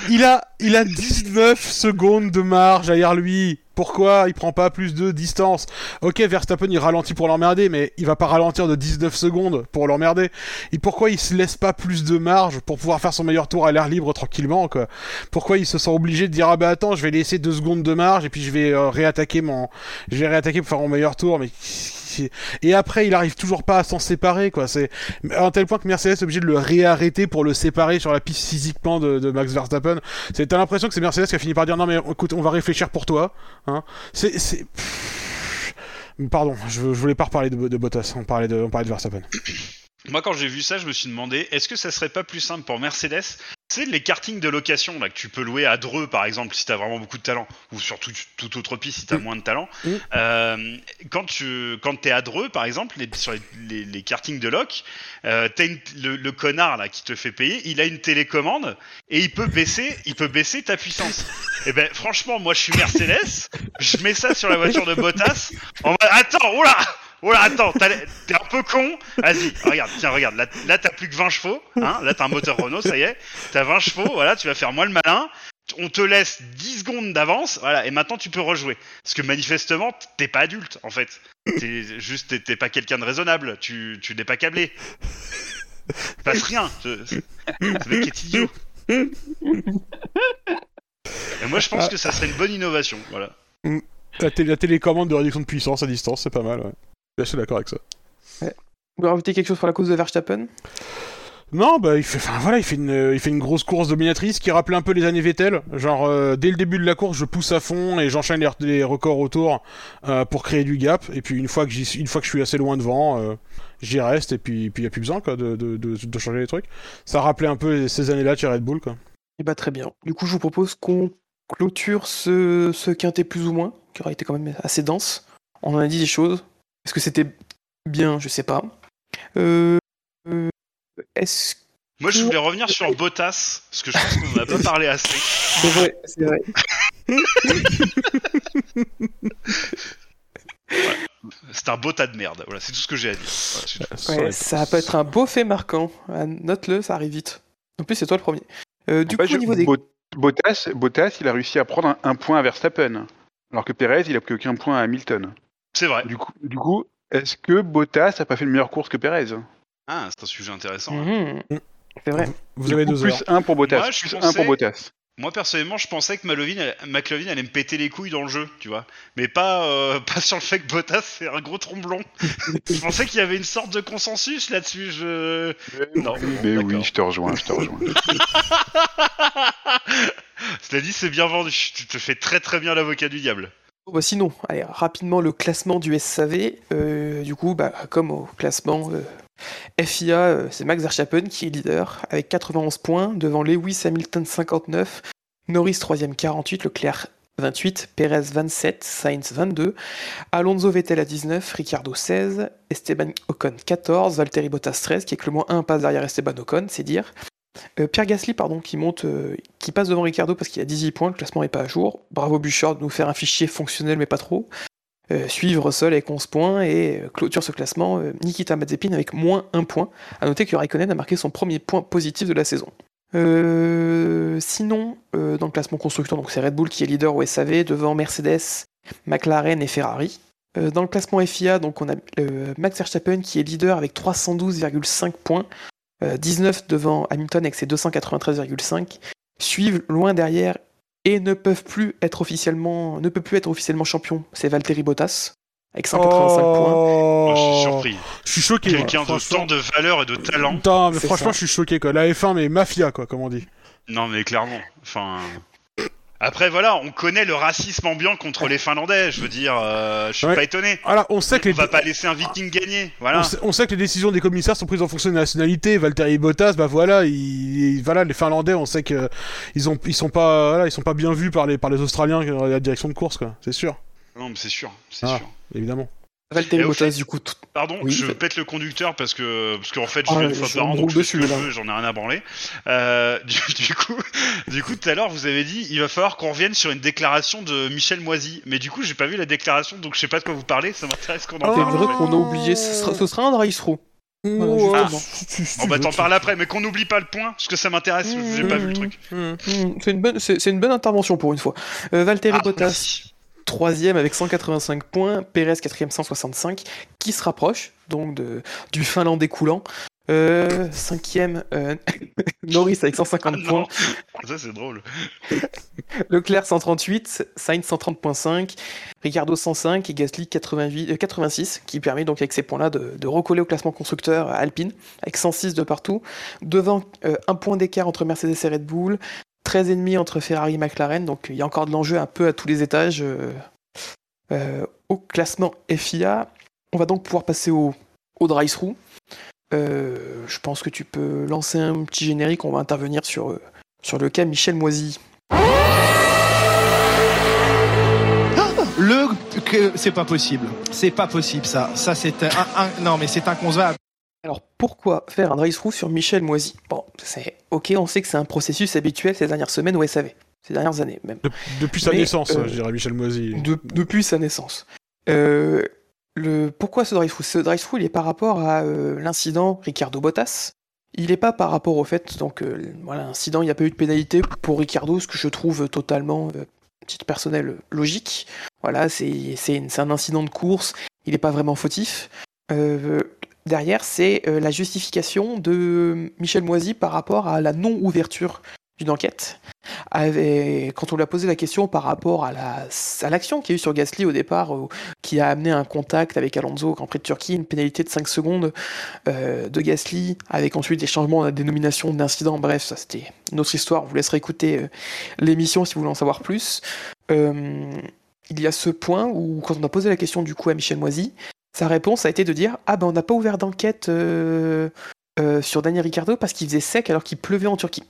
il a il a 19 secondes de marge derrière lui. Pourquoi il prend pas plus de distance Ok, Verstappen il ralentit pour l'emmerder, mais il va pas ralentir de 19 secondes pour l'emmerder. Et pourquoi il se laisse pas plus de marge pour pouvoir faire son meilleur tour à l'air libre tranquillement quoi Pourquoi il se sent obligé de dire ah bah attends, je vais laisser deux secondes de marge et puis je vais euh, réattaquer mon, je vais réattaquer pour faire mon meilleur tour, mais et après il arrive toujours pas à s'en séparer quoi. C'est à un tel point que Mercedes est obligé de le réarrêter pour le séparer sur la piste physiquement de, Max Verstappen. C'est t'as l'impression que c'est Mercedes qui a fini par dire non mais écoute on va réfléchir pour toi. Hein. C'est Pardon, je, voulais pas reparler de, Bottas, on parlait de, on parlait de Verstappen. Moi quand j'ai vu ça, je me suis demandé, est-ce que ça serait pas plus simple pour Mercedes? Tu sais, les kartings de location là que tu peux louer à Dreux par exemple si t'as vraiment beaucoup de talent ou sur tout- toute autre piste si t'as Mm. moins de talent. Mm. Euh, quand tu quand t'es à Dreux par exemple, les, sur les, les, les kartings de loc, euh, t'as le, le connard là qui te fait payer, il a une télécommande et il peut baisser il peut baisser ta puissance. Et ben franchement moi je suis Mercedes, je mets ça sur la voiture de Bottas. En mode, attends, oula Oh là, attends, t'es un peu con. Vas-y, regarde, tiens, regarde. Là, là t'as plus que 20 chevaux. Hein là, t'as un moteur Renault, ça y est. T'as 20 chevaux, voilà, tu vas faire moi le malin. On te laisse 10 secondes d'avance, voilà, et maintenant tu peux rejouer. Parce que manifestement, t'es pas adulte, en fait. T'es juste, t'es- pas quelqu'un de raisonnable. Tu, tu n'es pas câblé. Passe rien. Je- Ce mec est idiot. Et moi, je pense Ah. que ça serait une bonne innovation, voilà. La, télé- la télécommande de réduction de puissance à distance, c'est pas mal, ouais. Je suis d'accord avec ça. Vous voulez rajouter quelque chose pour la cause de Verstappen? Non, bah il fait, enfin voilà, il fait une, euh, il fait une grosse course dominatrice qui rappelait un peu les années Vettel. Genre euh, dès le début de la course, je pousse à fond et j'enchaîne les, les records autour euh, pour créer du gap. Et puis une fois que j'y suis- une fois que je suis assez loin devant, euh, j'y reste et puis puis y a plus besoin quoi de, de, de, de changer les trucs. Ça rappelait un peu ces années-là chez Red Bull quoi. Eh bah très bien. Du coup, je vous propose qu'on clôture ce, ce quintet plus ou moins, qui aura été quand même assez dense. On en a dit des choses. Est-ce que c'était bien? Je sais pas. Euh, euh, Est-ce Moi, je voulais revenir sur Bottas, parce que je pense qu'on en a pas parlé assez. c'est vrai C'est vrai. C'est un beau tas de merde. Voilà, c'est tout ce que j'ai à dire. Voilà, tout. Ouais, ça peut être un beau fait marquant. Ah, Note-le, ça arrive vite. En plus, c'est toi le premier. Euh, du En fait, coup, au je- niveau des. Bot- Bottas, Bottas, il a réussi à prendre un, un point à Verstappen, alors que Perez, il a pris aucun point à Hamilton. C'est vrai. Du coup, du coup est-ce que Bottas a pas fait une meilleure course que Perez Ah, c'est un sujet intéressant. hein. Mhm. Mm. C'est vrai. Vous Du avez coup, deux plus heures. un pour Bottas, Moi, je plus pensais- un pour Bottas. Moi, personnellement, je pensais que McLovin allait me péter les couilles dans le jeu, tu vois. Mais pas, euh, pas sur le fait que Bottas, c'est un gros tromblon. je pensais qu'il y avait une sorte de consensus là-dessus. Je... Non, Mais d'accord. oui, je te rejoins, je te rejoins. Cela dit, c'est bien vendu. Tu te fais très très bien l'avocat du diable. Bah, sinon, allez, rapidement le classement du SAV. Euh, du coup, bah, comme au classement euh, FIA, euh, c'est Max Verstappen qui est leader avec 91 points devant Lewis Hamilton 59, Norris 3ème 48, Leclerc 28, Perez 27, Sainz 22, Alonso Vettel à 19, Ricciardo 16, Esteban Ocon 14, Valtteri Bottas 13, qui est que le moins 1 passe derrière Esteban Ocon, c'est dire. Euh, Pierre Gasly, pardon, qui monte, euh, qui passe devant Ricardo parce qu'il a 18 points, le classement n'est pas à jour. Bravo Bouchard de nous faire un fichier fonctionnel mais pas trop. Euh, suivre Russell avec 11 points et clôture ce classement Nikita Mazepin avec moins 1 point. A noter que Raikkonen a marqué son premier point positif de la saison. Sinon, dans le classement constructeur, donc c'est Red Bull qui est leader au SAV devant Mercedes, McLaren et Ferrari. Dans le classement FIA, donc on a Max Verstappen qui est leader avec 312,5 points. Euh, 19 devant Hamilton avec ses 293,5, suivent loin derrière et ne peuvent plus être officiellement, ne peut plus être officiellement champion. C'est Valtteri Bottas avec 185 points. Moi, je suis surpris. Je suis choqué. Quelqu'un de tant de valeur et de talent. Putain, mais franchement, ça. je suis choqué quoi. La F1 mais mafia quoi, comme on dit. Non, mais clairement. Enfin. Après, voilà, on connaît le racisme ambiant contre les Finlandais. Je veux dire, euh, je suis Ouais. pas étonné. Voilà, on sait que On les va pas laisser un Viking gagner. On Voilà. sait, on sait que les décisions des commissaires sont prises en fonction de la nationalité. Valtteri Bottas, bah voilà, ils, voilà, les Finlandais, on sait que ils ont, ils sont pas, voilà, ils sont pas bien vus par les, par les Australiens dans la direction de course, quoi. C'est sûr, Non, mais c'est sûr. C'est Ah. sûr. évidemment. Valtteri Bottas, fait- du coup, tout- Pardon, Oui, je fait- pète le conducteur parce que parce qu'en fait je Ah, viens une fois par an donc je dessus, j'en ai rien à branler. Euh, du, du coup, du coup tout à l'heure vous avez dit il va falloir qu'on revienne sur une déclaration de Michel Moisy, mais du coup j'ai pas vu la déclaration donc je sais pas de quoi vous parlez, ça m'intéresse qu'on en c'est parle. vrai en fait. qu'on a oublié, ce sera, ce sera un Bon tu bah veux, t'en parles après, mais qu'on n'oublie pas le point parce que ça m'intéresse, j'ai pas vu le truc. Mmh. Hmm, C'est une bonne, c'est c'est une bonne intervention pour une fois. Euh, Valtteri Ah, Bottas, merci. Troisième avec 185 points, Perez quatrième 165, qui se rapproche donc de, du Finlandais coulant. Euh, cinquième, euh, Norris avec 150 Ah, points. Ça c'est drôle. Leclerc 138, Sainz 130.5, Ricardo 105 et Gasly 88, euh, 86, qui permet donc avec ces points-là de, de recoller au classement constructeur Alpine, avec 106 de partout. Devant, euh, un point d'écart entre Mercedes et Red Bull, 13,5 entre Ferrari et McLaren, donc il y a encore de l'enjeu un peu à tous les étages euh, euh, au classement FIA. On va donc pouvoir passer au, au drive-through. Euh, je pense que tu peux lancer un petit générique, on va intervenir sur, sur le cas Michel Moisy. Le c'est pas possible. C'est pas possible ça. Ça c'est un- non mais c'est inconcevable. Alors pourquoi faire un drive-through sur Michel Moisy? Bon, c'est ok, on sait que c'est un processus habituel ces dernières semaines au SAV, ces dernières années même. De- depuis sa Mais, naissance, euh, je dirais Michel Moisy. De- depuis sa naissance. Euh, le, pourquoi ce drive-through Ce drive-through, il est par rapport à euh, l'incident Ricardo Bottas. Il n'est pas par rapport au fait, donc euh, voilà, l'incident, il n'y a pas eu de pénalité pour Ricardo, ce que je trouve totalement, titre personnel, logique. Voilà, c'est un incident de course, il n'est pas vraiment fautif. Euh, derrière, c'est euh, la justification de Michel Moisy par rapport à la non-ouverture d'une enquête. Quand on lui a posé la question par rapport à la- l'action qu'il y a eu sur Gasly au départ, euh, qui a amené un contact avec Alonso Grand Prix de Turquie, une pénalité de 5 secondes euh, de Gasly, avec ensuite des changements de dénomination d'incident, bref, ça c'était une autre histoire, on vous laisserai écouter euh, l'émission si vous voulez en savoir plus. Euh, il y a ce point où, quand on a posé la question du coup à Michel Moisy, sa réponse a été de dire Ah ben on n'a pas ouvert d'enquête euh, euh, sur Daniel Ricciardo parce qu'il faisait sec alors qu'il pleuvait en Turquie.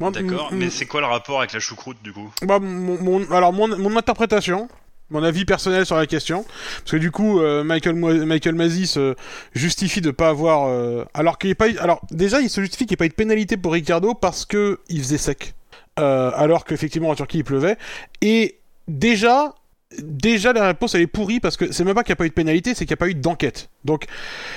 D'accord, mais c'est quoi le rapport avec la choucroute du coup? Bah, mon, mon- alors mon, mon interprétation, mon avis personnel sur la question, parce que du coup euh, Michael Mo- Michael Masi se justifie de pas avoir, euh, alors qu'il pas, eu- alors déjà il se justifie qu'il n'y ait pas eu de pénalité pour Ricardo parce que il faisait sec, Euh, alors qu'effectivement en Turquie il pleuvait, et déjà déjà la réponse elle est pourrie parce que c'est même pas qu'il n'y a pas eu de pénalité, c'est qu'il n'y a pas eu d'enquête. Donc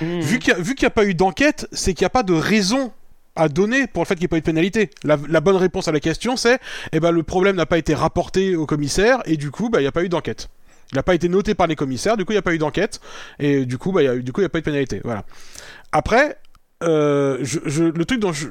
Mhm. Vu qu'il n'y a, a pas eu d'enquête, c'est qu'il n'y a pas de raison à donner pour le fait qu'il n'y ait pas eu de pénalité. La, la bonne réponse à la question, c'est eh ben, le problème n'a pas été rapporté au commissaire et du coup, bah, il n'y a pas eu d'enquête. Il n'a pas été noté par les commissaires, du coup, il n'y a pas eu d'enquête et du coup, bah, il y a n'y a pas eu de pénalité. Voilà. Après, euh, je, je- le truc dont je,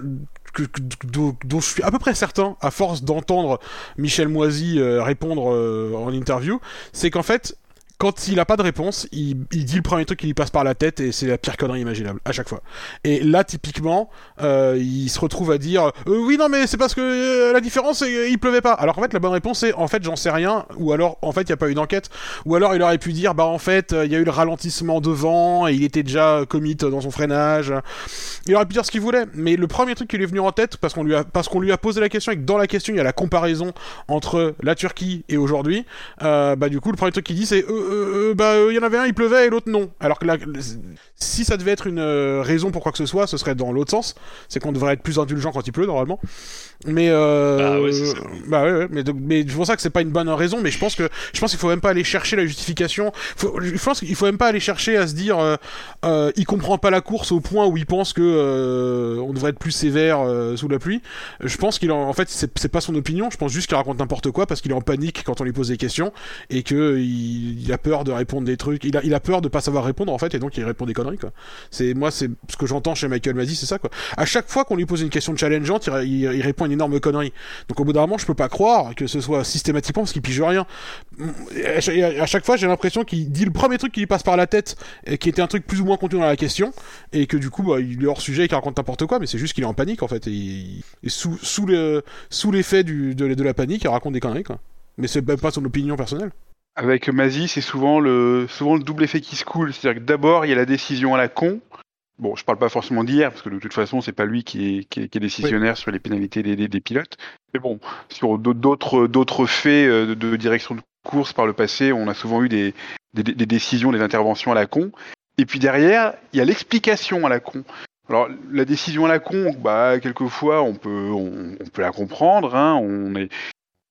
dont je suis à peu près certain, à force d'entendre Michel Moisy euh, répondre euh, en interview, c'est qu'en fait, quand il n'a pas de réponse, il, il dit le premier truc qui lui passe par la tête et c'est la pire connerie imaginable à chaque fois. Et là, typiquement, euh, il se retrouve à dire euh, oui non mais c'est parce que euh, la différence qu'il pleuvait pas. Alors qu'en fait la bonne réponse c'est en fait j'en sais rien ou alors en fait il n'y a pas eu d'enquête ou alors il aurait pu dire bah en fait euh, il y a eu le ralentissement devant et il était déjà commit dans son freinage. Il aurait pu dire ce qu'il voulait. Mais le premier truc qui lui est venu en tête parce qu'on lui a parce qu'on lui a posé la question et que dans la question il y a la comparaison entre la Turquie et aujourd'hui, euh, bah du coup le premier truc qu'il dit c'est euh, euh, euh, bah euh, il y en avait un il pleuvait et l'autre non. Alors que là, si ça devait être une euh, raison pour quoi que ce soit, ce serait dans l'autre sens. C'est qu'on devrait être plus indulgent quand il pleut normalement. Mais euh, Bah ouais, ça. bah ouais, ouais, mais donc, mais c'est pour ça que c'est pas une bonne raison. Mais je pense que je pense qu'il faut même pas aller chercher la justification. Faut, je pense qu'il faut même pas aller chercher à se dire euh, euh, il comprend pas la course au point où il pense que euh, on devrait être plus sévère euh, sous la pluie. Je pense qu'il en, en fait c'est c'est pas son opinion. Je pense juste qu'il raconte n'importe quoi parce qu'il est en panique quand on lui pose des questions et que il, il a peur de répondre des trucs. Il a, il a peur de pas savoir répondre en fait et donc il répond des conneries quoi. C'est moi c'est ce que j'entends chez Michael Masi c'est ça quoi. À chaque fois qu'on lui pose une question challengeante, il, il, il répond énorme connerie. Donc au bout d'un moment, je peux pas croire que ce soit systématiquement parce qu'il pige rien. Chaque, à chaque fois, j'ai l'impression qu'il dit le premier truc qui lui passe par la tête, et qui était un truc plus ou moins contenu dans la question, et que du coup, bah, il est hors sujet et qu'il raconte n'importe quoi, mais c'est juste qu'il est en panique en fait, et, et sous, sous, le, sous l'effet de, de la panique, il raconte des conneries quoi. Mais c'est même pas son opinion personnelle. Avec Mazi, c'est souvent le, souvent le double effet qui se coule. C'est-à-dire que d'abord, il y a la décision à la con. Bon, je parle pas forcément d'hier, parce que de toute façon, c'est pas lui qui est, qui est, qui est décisionnaire sur les pénalités des, des, des pilotes. Mais bon, sur d'autres, d'autres faits euh, de, de direction de course par le passé, on a souvent eu des, des, des décisions, des interventions à la con. Et puis derrière, il y a l'explication à la con. Alors, la décision à la con, bah, quelquefois, on peut, on, on peut la comprendre. Hein, on est,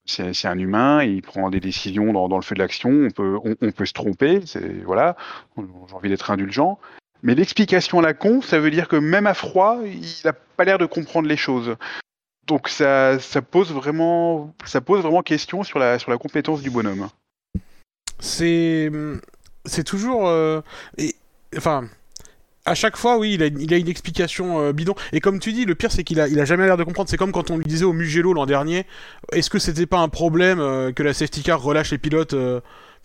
c'est c'est un humain, il prend des décisions dans, dans le feu de l'action, on peut, on, on peut se tromper, c'est voilà, j'ai envie d'être indulgent. Mais l'explication à la con, ça veut dire que même à froid, il n'a pas l'air de comprendre les choses. Donc ça, ça pose vraiment, ça pose vraiment question sur la, sur la compétence du bonhomme. c'est c'est toujours euh, enfin à chaque fois oui il a, il a une explication euh, bidon et comme tu dis le pire c'est qu'il a il a jamais l'air de comprendre c'est comme quand on lui disait au Mugello l'an dernier est-ce que c'était pas un problème euh, que la safety car relâche les pilotes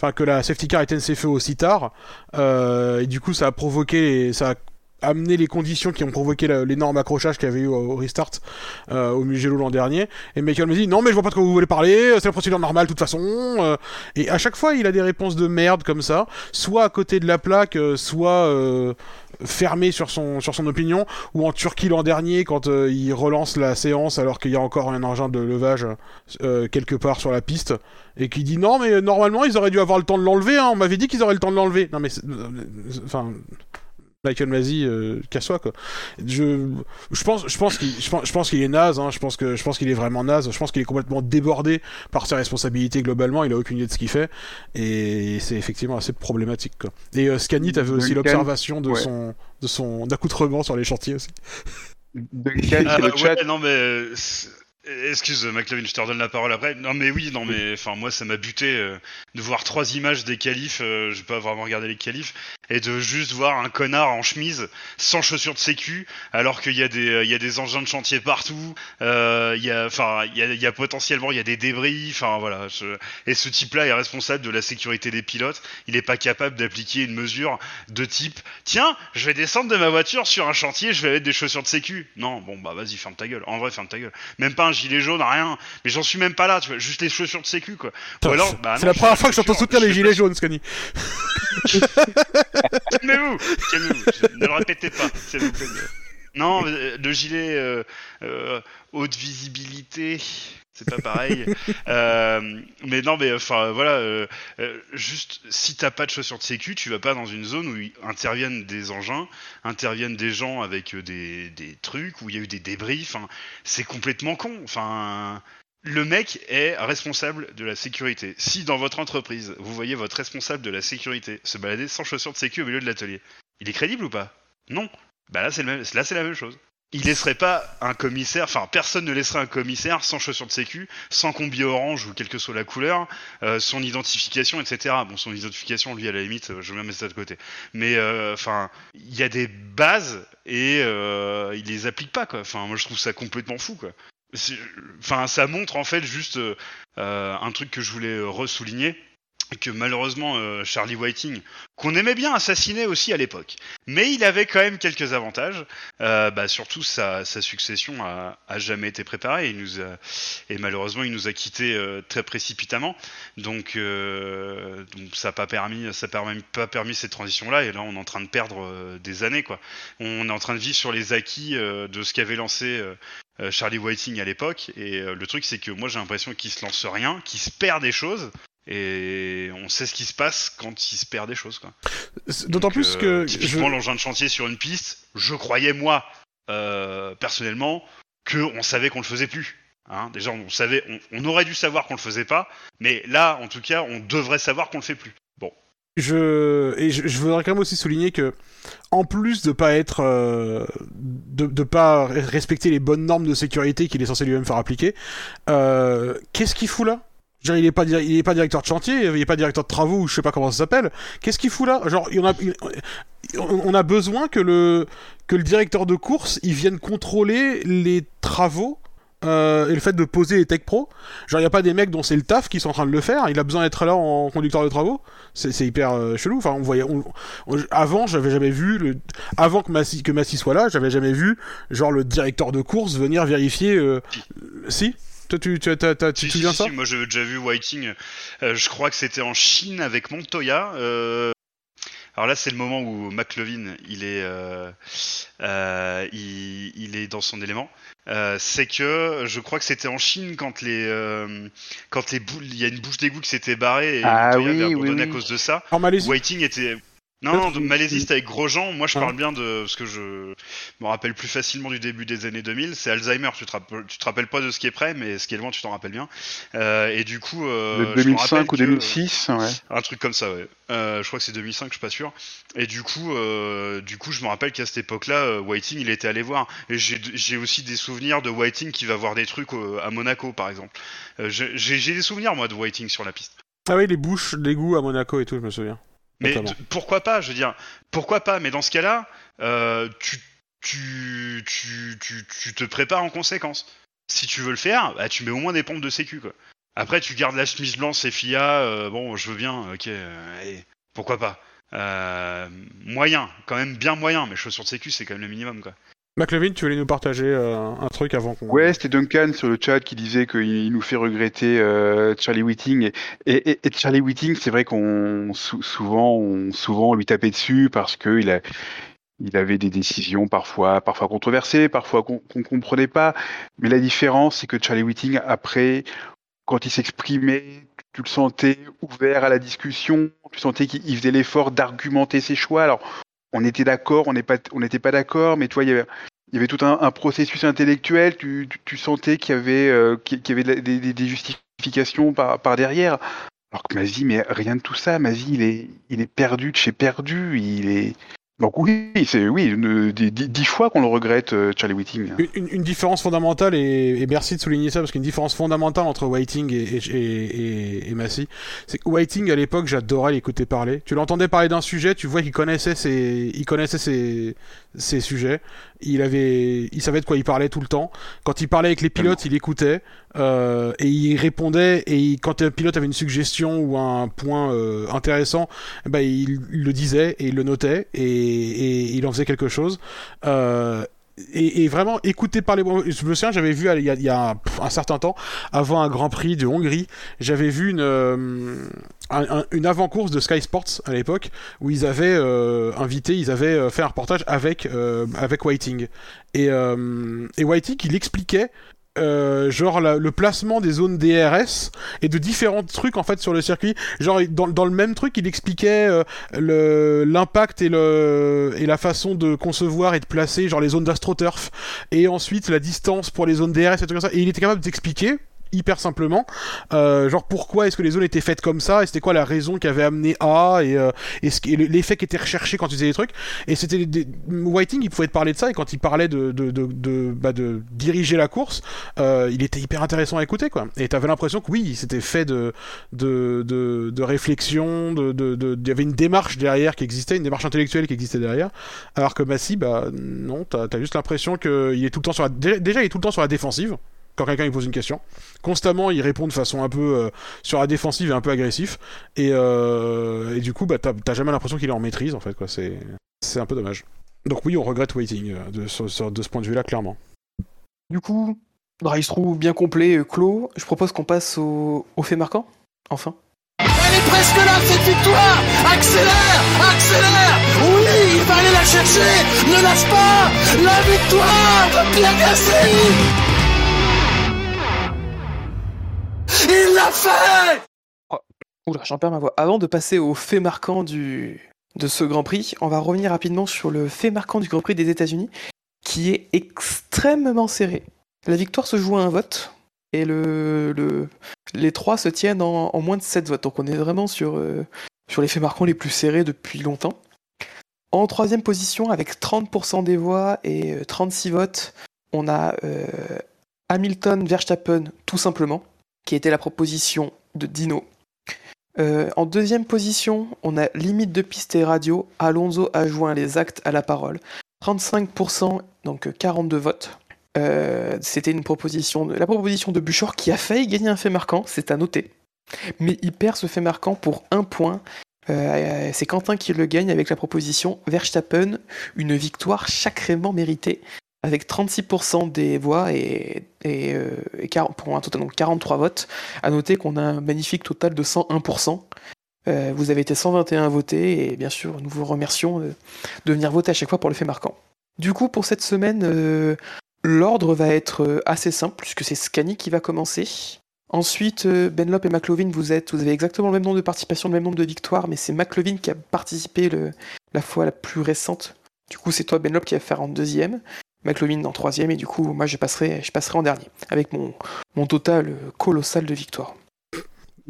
Enfin, que la safety car éteigne ses feux aussi tard, euh, et du coup, ça a provoqué, ça a amener les conditions qui ont provoqué l'énorme accrochage qu'il y avait eu au, restart euh, au Mugello l'an dernier. Et Michael me dit non mais je vois pas de quoi vous voulez parler, c'est la procédure normale de toute façon. euh. et à chaque fois il a des réponses de merde comme ça, soit à côté de la plaque, euh, soit euh, fermé sur son sur son opinion, ou en Turquie l'an dernier quand euh, il relance la séance alors qu'il y a encore un engin de levage euh, quelque part sur la piste et qui dit non mais normalement ils auraient dû avoir le temps de l'enlever, hein, on m'avait dit qu'ils auraient le temps de l'enlever. Non mais enfin Michael Masi, euh, casse-toi quoi. Je, je pense, je pense qu'il, je pense, je pense qu'il est naze. Hein, je pense que, je pense qu'il est vraiment naze. Je pense qu'il est complètement débordé par ses responsabilités globalement. Il a aucune idée de ce qu'il fait et c'est effectivement assez problématique quoi. Et euh, Scani, t'avais aussi l'observation de ouais. son, de son accoutrement sur les chantiers aussi? Duncan, Ah, le ouais, chat. non mais euh, excuse McLovin, je te redonne la parole après. Non mais oui, non mais enfin moi ça m'a buté euh, de voir trois images des qualifs. euh, je pas vraiment regardé les qualifs et de juste voir un connard en chemise sans chaussures de sécu alors qu'il y a des euh, il y a des engins de chantier partout. euh, Il y a enfin il y a, il y a potentiellement il y a des débris. Enfin voilà. je- Et ce type-là est responsable de la sécurité des pilotes. Il est pas capable d'appliquer une mesure de type tiens je vais descendre de ma voiture sur un chantier je vais mettre des chaussures de sécu. Non bon bah vas-y ferme ta gueule. En vrai ferme ta gueule. Même pas un gilet jaune rien. Mais j'en suis même pas là. Tu vois juste les chaussures de sécu quoi. Ou alors bah c'est la première fois que j'entends je- soutenir les gilets jaunes, Scani. Calmez-vous, calmez-vous. Ne le répétez pas, s'il vous plaît. Non, euh, le gilet euh, euh, haute visibilité, c'est pas pareil. Euh, mais non, mais enfin voilà, euh, euh, juste si t'as pas de chaussures de sécu, tu vas pas dans une zone où interviennent des engins, interviennent des gens avec des, des trucs où il y a eu des débris. Enfin, c'est complètement con. Enfin. Le mec est responsable de la sécurité. Si dans votre entreprise, vous voyez votre responsable de la sécurité se balader sans chaussures de sécu au milieu de l'atelier, il est crédible ou pas? Non. Bah c'est là c'est la même chose. Il laisserait pas un commissaire, enfin personne ne laisserait un commissaire sans chaussures de sécu, sans combi orange ou quelle que soit la couleur, euh, son identification, etc. Bon, son identification, lui à la limite, euh, je vais mettre ça de côté. Mais euh, enfin, il y a des bases et euh, il les applique pas quoi. Enfin, moi je trouve ça complètement fou quoi. Enfin, ça montre en fait juste euh, un truc que je voulais ressouligner que malheureusement euh, Charlie Whiting, qu'on aimait bien assassiner aussi à l'époque, mais il avait quand même quelques avantages. Euh, bah, surtout sa, sa succession a, a jamais été préparée. Nous a, et malheureusement, il nous a quittés euh, très précipitamment. Donc, euh, donc ça n'a pas permis, ça a pas permis- cette transition-là. Et là, on est en train de perdre euh, des années. Quoi. On est en train de vivre sur les acquis euh, de ce qu'avait lancé. Charlie Whiting à l'époque et le truc c'est que moi j'ai l'impression qu'il se lance rien, qu'il se perd des choses et on sait ce qui se passe quand il se perd des choses quoi. D'autant Donc, plus euh, que je- typiquement l'engin de chantier sur une piste, je croyais moi euh, personnellement que on savait qu'on le faisait plus. Hein, déjà on savait, on, on aurait dû savoir qu'on le faisait pas, mais là en tout cas on devrait savoir qu'on le fait plus. Bon, je et je, je voudrais quand même aussi souligner que en plus de pas être euh, de, de pas respecter les bonnes normes de sécurité qu'il est censé lui-même faire appliquer euh, qu'est-ce qu'il fout là? Dire, il est pas il est pas directeur de chantier il est pas directeur de travaux je sais pas comment ça s'appelle qu'est-ce qu'il fout là? Genre il a on a besoin que le que le directeur de course il vienne contrôler les travaux euh, et le fait de poser les tech pro genre il a pas des mecs dont c'est le taf qui sont en train de le faire il a besoin d'être là en conducteur de travaux c'est hyper euh, chelou. Enfin, on voyait. on- on- avant, j'avais jamais vu le. Avant que Massy, que Massy soit là, j'avais jamais vu genre le directeur de course venir vérifier. euh, Si. Toi, tu, tu, tu Si, te souviens si, ça si, Moi, j'ai déjà vu Whiting. euh, je crois que c'était en Chine avec Montoya. euh, alors là, c'est le moment où McLovin, il est, euh, euh, il, il est dans son élément. Euh, c'est que je crois que c'était en Chine quand les, quand les boules, il y a une bouche d'égout qui s'était barrée et Ah Montoya oui, avait oui, abandonné oui. à cause de ça. Whiting était. Non, non, de Malaisie, c'était avec Grosjean. Moi, je Ah. parle bien de. Parce que je me rappelle plus facilement du début des années 2000. C'est Alzheimer. Tu te, rappelles, tu te rappelles pas de ce qui est près, mais ce qui est loin, tu t'en rappelles bien. Euh, et du coup. Euh, De je me 2005 rappelle ou que- 2006, ouais. Un truc comme ça, ouais. Euh, je crois que c'est 2005, je suis pas sûr. Et du coup, euh, du coup, je me rappelle qu'à cette époque-là, euh, Whiting, il était allé voir. Et j'ai aussi des souvenirs de Whiting qui va voir des trucs euh, à Monaco, par exemple. Euh, j'ai j'ai des souvenirs, moi, de Whiting sur la piste. Ah oui, les bouches d'égout à Monaco et tout, je me souviens. Mais pourquoi pas Je veux dire, pourquoi pas Mais dans ce cas-là, euh, tu, tu, tu, tu, tu te prépares en conséquence. Si tu veux le faire, bah, tu mets au moins des pompes de sécu. Quoi. Après, tu gardes la chemise blanche et FIA. euh, bon, je veux bien. Ok, euh, allez, pourquoi pas moyen, quand même bien moyen, mais chaussures de sécu, c'est quand même le minimum, quoi. McLevin, tu voulais nous partager euh, un truc avant qu'on. Ouais, c'était Duncan sur le chat qui disait qu'il il nous fait regretter euh, Charlie Whiting. Et, Charlie Whiting, c'est vrai qu'on sou- souvent, on, souvent on lui tapait dessus parce qu'il a, il avait des décisions parfois, parfois controversées, parfois qu'on qu'on comprenait pas. Mais la différence, c'est que Charlie Whiting, après, quand il s'exprimait, tu le sentais ouvert à la discussion, tu sentais qu'il il faisait l'effort d'argumenter ses choix. Alors, on était d'accord, on n'était pas d'accord, mais toi, il y avait il y avait tout un, processus intellectuel, tu, tu, tu sentais qu'il y avait, euh, des, justifications par, derrière. Alors que Mazi, mais rien de tout ça, Mazi, il est, il est perdu de chez perdu, il est... Donc oui, c'est oui, dix, fois qu'on le regrette, euh, Charlie Whiting. Une, une- différence fondamentale, et, et merci de souligner ça, parce qu'une différence fondamentale entre Whiting et, et, et, Massey, c'est que Whiting, à l'époque, j'adorais l'écouter parler. Tu l'entendais parler d'un sujet, tu vois qu'il connaissait ses, il connaissait ses, ses sujets, il avait, il savait de quoi il parlait tout le temps. Quand il parlait avec les pilotes, il écoutait, euh, et il répondait, et il- quand un pilote avait une suggestion ou un point euh, intéressant, eh ben, il, il le disait, et il le notait, et, et il en faisait quelque chose. Euh, et, vraiment écouter parler. bon, Je me souviens, j'avais vu il y a, un certain temps, avant un Grand Prix de Hongrie, j'avais vu une, euh, un- un- une avant-course de Sky Sports à l'époque où ils avaient euh, invité, ils avaient euh, fait un reportage avec avec Whiting et et Whiting il expliquait. Euh, genre la- le placement des zones DRS et de différents trucs en fait sur le circuit. Genre dans, dans le même truc il expliquait euh, l'impact et le et la façon de concevoir et de placer genre les zones d'astroturf et ensuite la distance pour les zones DRS et tout comme ça. Et il était capable d'expliquer hyper simplement. Euh, genre pourquoi est-ce que les zones étaient faites comme ça? Et c'était quoi la raison qui avait amené à? Et, euh, et l'effet qui était recherché quand tu faisais des trucs? Et c'était des- Whiting il pouvait te parler de ça et quand il parlait de de, de, de, bah, de diriger la course euh, il était hyper intéressant à écouter quoi. Et t'avais l'impression que oui c'était fait de de, de, de réflexion de, de, il y avait une démarche derrière qui existait une démarche intellectuelle qui existait derrière. Alors que Massy bah non t'as as juste l'impression qu'il est tout le temps sur la déjà, il est tout le temps sur la défensive quand quelqu'un lui pose une question. Constamment il répond de façon un peu euh, sur la défensive et un peu agressif. Et, euh, et du coup bah t'as jamais l'impression qu'il est en maîtrise en fait quoi. C'est c'est un peu dommage. Donc oui on regrette Waiting euh, de, sur- sur- de ce point de vue là clairement. Du coup, drive-through bien complet, euh, clos. Je propose qu'on passe au, au fait marquant. Enfin. Elle est presque là, cette victoire! Accélère! Accélère! Oui, il va aller la chercher! Ne lâche pas! La victoire de Pierre Gasly Il l'a fait Oula, j'en perds ma voix. Avant de passer au fait marquant du, de ce Grand Prix, on va revenir rapidement sur le fait marquant du Grand Prix des États-Unis, qui est extrêmement serré. La victoire se joue à un vote, et le, le- les trois se tiennent en, moins de 7 votes. Donc on est vraiment sur, euh, sur les faits marquants les plus serrés depuis longtemps. En troisième position, avec 30% des voix et euh, 36 votes, on a euh, Hamilton Verstappen, tout simplement, qui était la proposition de Dino. Euh, en deuxième position, on a limite de piste et radio. Alonso a joint les actes à la parole. 35%, donc euh, 42 votes. Euh, C'était une proposition, la proposition de Buchor qui a failli gagner un fait marquant, c'est à noter. Mais il perd ce fait marquant pour un point. Euh, c'est Quentin qui le gagne avec la proposition Verstappen, une victoire sacrément méritée, avec 36% des voix et, euh, et 40 pour un total donc 43 votes. À noter qu'on a un magnifique total de 101%. Euh, vous avez été 121 à voter et bien sûr nous vous remercions de venir voter à chaque fois pour le fait marquant. Du coup pour cette semaine, euh, l'ordre va être assez simple puisque c'est Scani qui va commencer. Ensuite, Benlop et McLovin, vous êtes, vous avez exactement le même nombre de participations, le même nombre de victoires, mais c'est McLovin qui a participé la fois la plus récente. Du coup, c'est toi Benlop qui va faire en deuxième, McLovin en troisième, et du coup, moi je passerai, je passerai en dernier avec mon, mon total euh, colossal de victoires. Je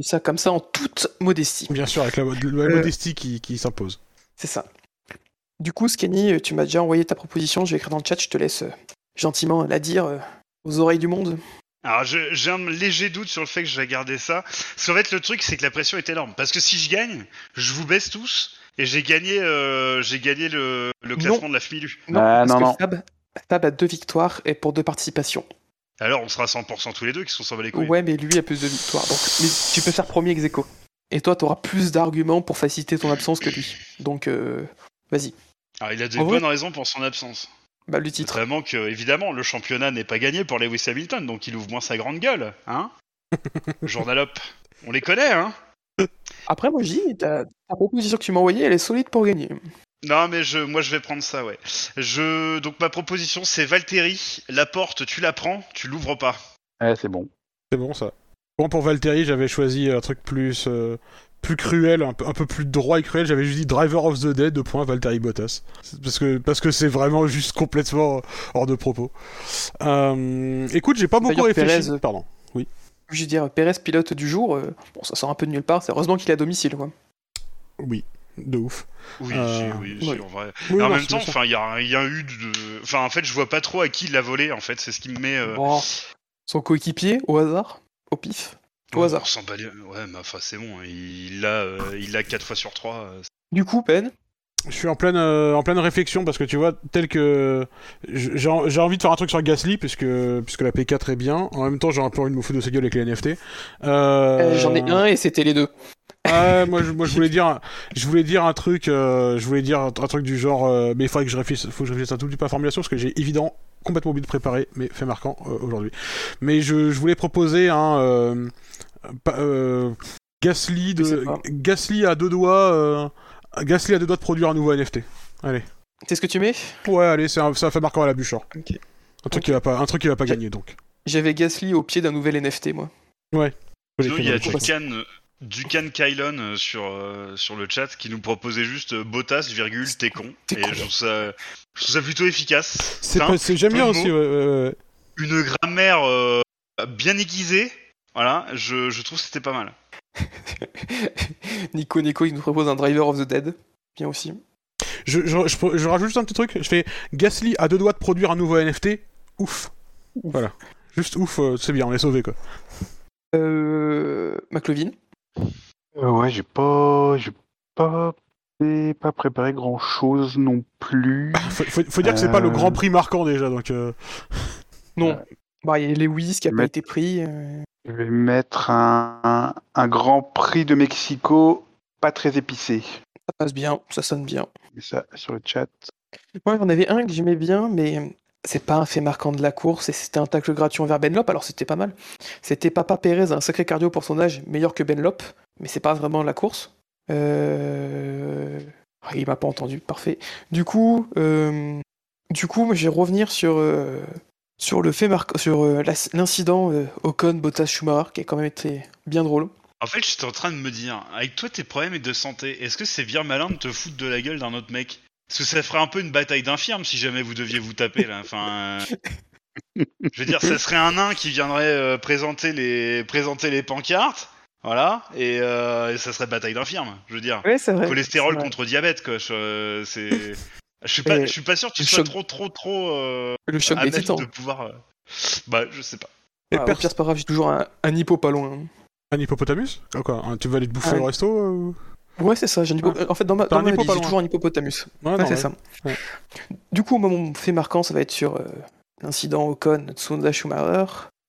dis ça comme ça en toute modestie. bien sûr avec la, la modestie qui, qui s'impose C'est ça. Du coup, Scanny, euh, tu m'as déjà envoyé ta proposition, je vais écrire dans le chat, je te laisse euh, gentiment la dire euh, aux oreilles du monde. Alors je- j'ai un léger doute sur le fait que je vais garder ça. Parce qu'en fait le truc c'est que la pression est énorme. Parce que si je gagne, je vous baisse tous et j'ai gagné, euh, j'ai gagné le, le classement de la FMILU. Non, Ah, parce non, que non. Fab, Fab a deux victoires et pour deux participations. Alors on sera 100% tous les deux qui sont bat les couilles. Ouais, mais lui a plus de victoires. Donc, mais tu peux faire premier ex aequo. Et toi, t'auras plus d'arguments pour faciliter ton absence que lui. Donc, euh, vas-y. Alors, il a des En vrai- bonnes raisons pour son absence. Bah, le titre. Vraiment que, évidemment, le championnat n'est pas gagné pour Lewis Hamilton, donc il ouvre moins sa grande gueule, hein Journalop, on les connaît, hein Après, moi, je dis, ta, ta proposition que tu m'as envoyée, elle est solide pour gagner. Non, mais je, moi, je vais prendre ça, ouais. Je, donc ma proposition, c'est Valtteri. La porte, tu la prends, tu l'ouvres pas. Ouais, c'est bon. C'est bon ça. Bon, pour Valtteri, j'avais choisi un truc plus, euh, plus cruel, un peu, un peu plus droit et cruel. J'avais juste dit Driver of the Day, deux points, Valtteri Bottas. Parce que parce que c'est vraiment juste complètement hors de propos. Euh, écoute, j'ai pas beaucoup réfléchi. Pardon. Je veux dire, Pérez, pilote du jour, euh, bon, ça sort un peu de nulle part. C'est heureusement qu'il est à domicile, quoi. Oui, de ouf. Oui, Euh, si, oui, en vrai. Oui, en même temps, enfin, il y y a eu de. Enfin, en fait, je vois pas trop à qui il l'a volé, en fait. C'est ce qui me met. euh, Bon. Son coéquipier, au hasard, au pif. Au on hasard. s'en bat les- Ouais, mais enfin, c'est bon. Il l'a, euh, il l'a 4 fois sur 3. Du coup, Ben, Je suis en pleine, euh, en pleine réflexion parce que tu vois, tel que j'ai envie de faire un truc sur Gasly puisque, puisque la P4 est bien. En même temps, j'ai un peu envie de me foutre de sa gueule avec les NFT. Euh... euh, j'en ai un et c'était les deux. Ah, moi, je, moi, je voulais dire, je voulais dire un truc, euh, je voulais dire un, un truc du genre, euh, mais il faudrait que je réfléchisse, faut que je réfléchisse un tout petit peu à la formulation parce que j'ai évidemment complètement oublié de préparer mes faits marquants euh, aujourd'hui. Mais je, je voulais proposer un euh, pa- euh, Gasly de. Gasly à deux doigts, euh, Gasly à deux doigts de produire un nouveau NFT. Allez. C'est ce que tu mets? Ouais, allez, c'est un, un fait marquant à la bûche. hein. Un truc qui va pas, un truc qui va pas gagner donc. J'avais Gasly au pied d'un nouvel NFT, moi. Sinon, il y a. Ducan, Ducan Kylon euh, sur, euh, sur le chat qui nous proposait juste euh, Bottas, virgule, t'es con. T'es Et con. je trouve, ça, je trouve ça plutôt efficace. C'est pas- c'est- j'aime bien aussi. ouais, ouais, ouais. Une grammaire euh, bien aiguisée. Voilà, je, je trouve que c'était pas mal. Nico Nico, il nous propose un Driver of the Dead. Bien aussi. Je, je, je- je rajoute juste un petit truc. Je fais Gasly à deux doigts de produire un nouveau NFT. Ouf. Voilà. Juste ouf, euh, c'est bien, on est sauvé quoi. Euh... McLovin. Euh, ouais, j'ai pas, j'ai pas, j'ai pas préparé grand chose non plus. Faut, faut- faut dire que c'est pas le Euh. grand prix marquant déjà, donc. euh, Non. Bah, il y a Lewis qui a pas été pris. euh, Je vais mettre un, un, un Grand Prix de Mexico pas très épicé. Ça passe bien, ça sonne bien. Mets ça sur le chat. Moi, j'en avais un que j'aimais bien, mais c'est pas un fait marquant de la course, et c'était un tacle gratuit envers Benlop, alors c'était pas mal. C'était Papa Pérez, un sacré cardio pour son âge, meilleur que Benlop, mais c'est pas vraiment la course. Euh... ah, Il m'a pas entendu, parfait. Du coup, euh, du coup, je vais revenir sur, euh, sur le fait marquant, sur euh, l'incident euh, Ocon Bottas Schumacher, qui a quand même été bien drôle. En fait, j'étais en train de me dire, avec toi tes problèmes de santé, est-ce que c'est bien malin de te foutre de la gueule d'un autre mec? Parce que ça ferait un peu une bataille d'infirmes si jamais vous deviez vous taper là. Enfin, euh, je veux dire, ça serait un nain qui viendrait euh, présenter les présenter les pancartes, voilà, et, euh, et ça serait bataille d'infirmes. Je veux dire, Ouais, c'est vrai. cholestérol contre diabète, quoi. je- euh, c'est, je suis pas, Et je suis pas sûr que tu le sois choc- trop, trop, trop euh, Le choc des titans. de pouvoir. euh, Bah, je sais pas. Et Ah, au pire, c'est pas grave, j'ai toujours un, un hippo pas loin. Un hippopotamus Ah, quoi, Tu vas aller te bouffer Ah, au resto euh, ou- Ouais, c'est ça. J'ai un hippo- En fait, dans ma, dans ma vie, j'ai toujours un hippopotamus. Ouais, Ouais, c'est ouais. ça. Ouais. Du coup, moi, mon fait marquant, ça va être sur euh, l'incident Ocon Tsunoda Schumacher,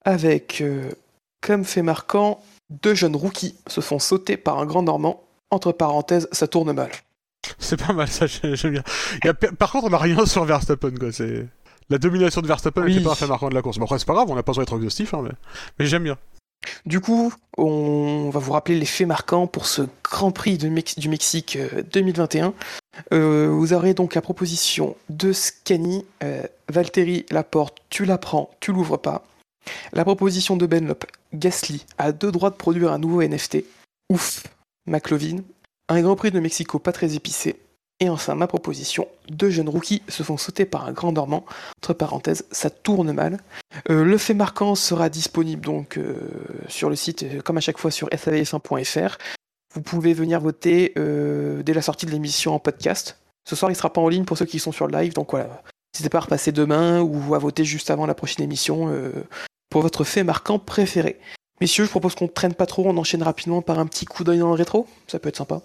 avec euh, comme fait marquant, deux jeunes rookies se font sauter par un grand Normand. Entre parenthèses, ça tourne mal. C'est pas mal ça, j'ai- j'aime bien. Il y a pe- Par contre, on a rien sur Verstappen quoi. C'est la domination de Verstappen n'était pas un fait marquant de la course. Bon, après, c'est pas grave, on n'a pas besoin d'être exhaustif, hein, mais, mais j'aime bien. Du coup, on va vous rappeler les faits marquants pour ce Grand Prix de Mex- du Mexique euh, 2021. Euh, vous aurez donc la proposition de Scani, euh, Valtteri Laporte, tu la prends, tu l'ouvres pas. La proposition de Benlop, Gasly a deux droits de produire un nouveau NFT. Ouf, McLovin. Un Grand Prix de Mexico pas très épicé. Et enfin, ma proposition, deux jeunes rookies se font sauter par un grand normand. Entre parenthèses, ça tourne mal. Euh, le fait marquant sera disponible donc euh, sur le site, euh, comme à chaque fois sur savf1.fr. Vous pouvez venir voter dès la sortie de l'émission en podcast. Ce soir, il sera pas en ligne pour ceux qui sont sur le live, donc voilà. N'hésitez pas à repasser demain ou à voter juste avant la prochaine émission pour votre fait marquant préféré. Messieurs, je propose qu'on ne traîne pas trop, on enchaîne rapidement par un petit coup d'œil dans le rétro. Ça peut être sympa.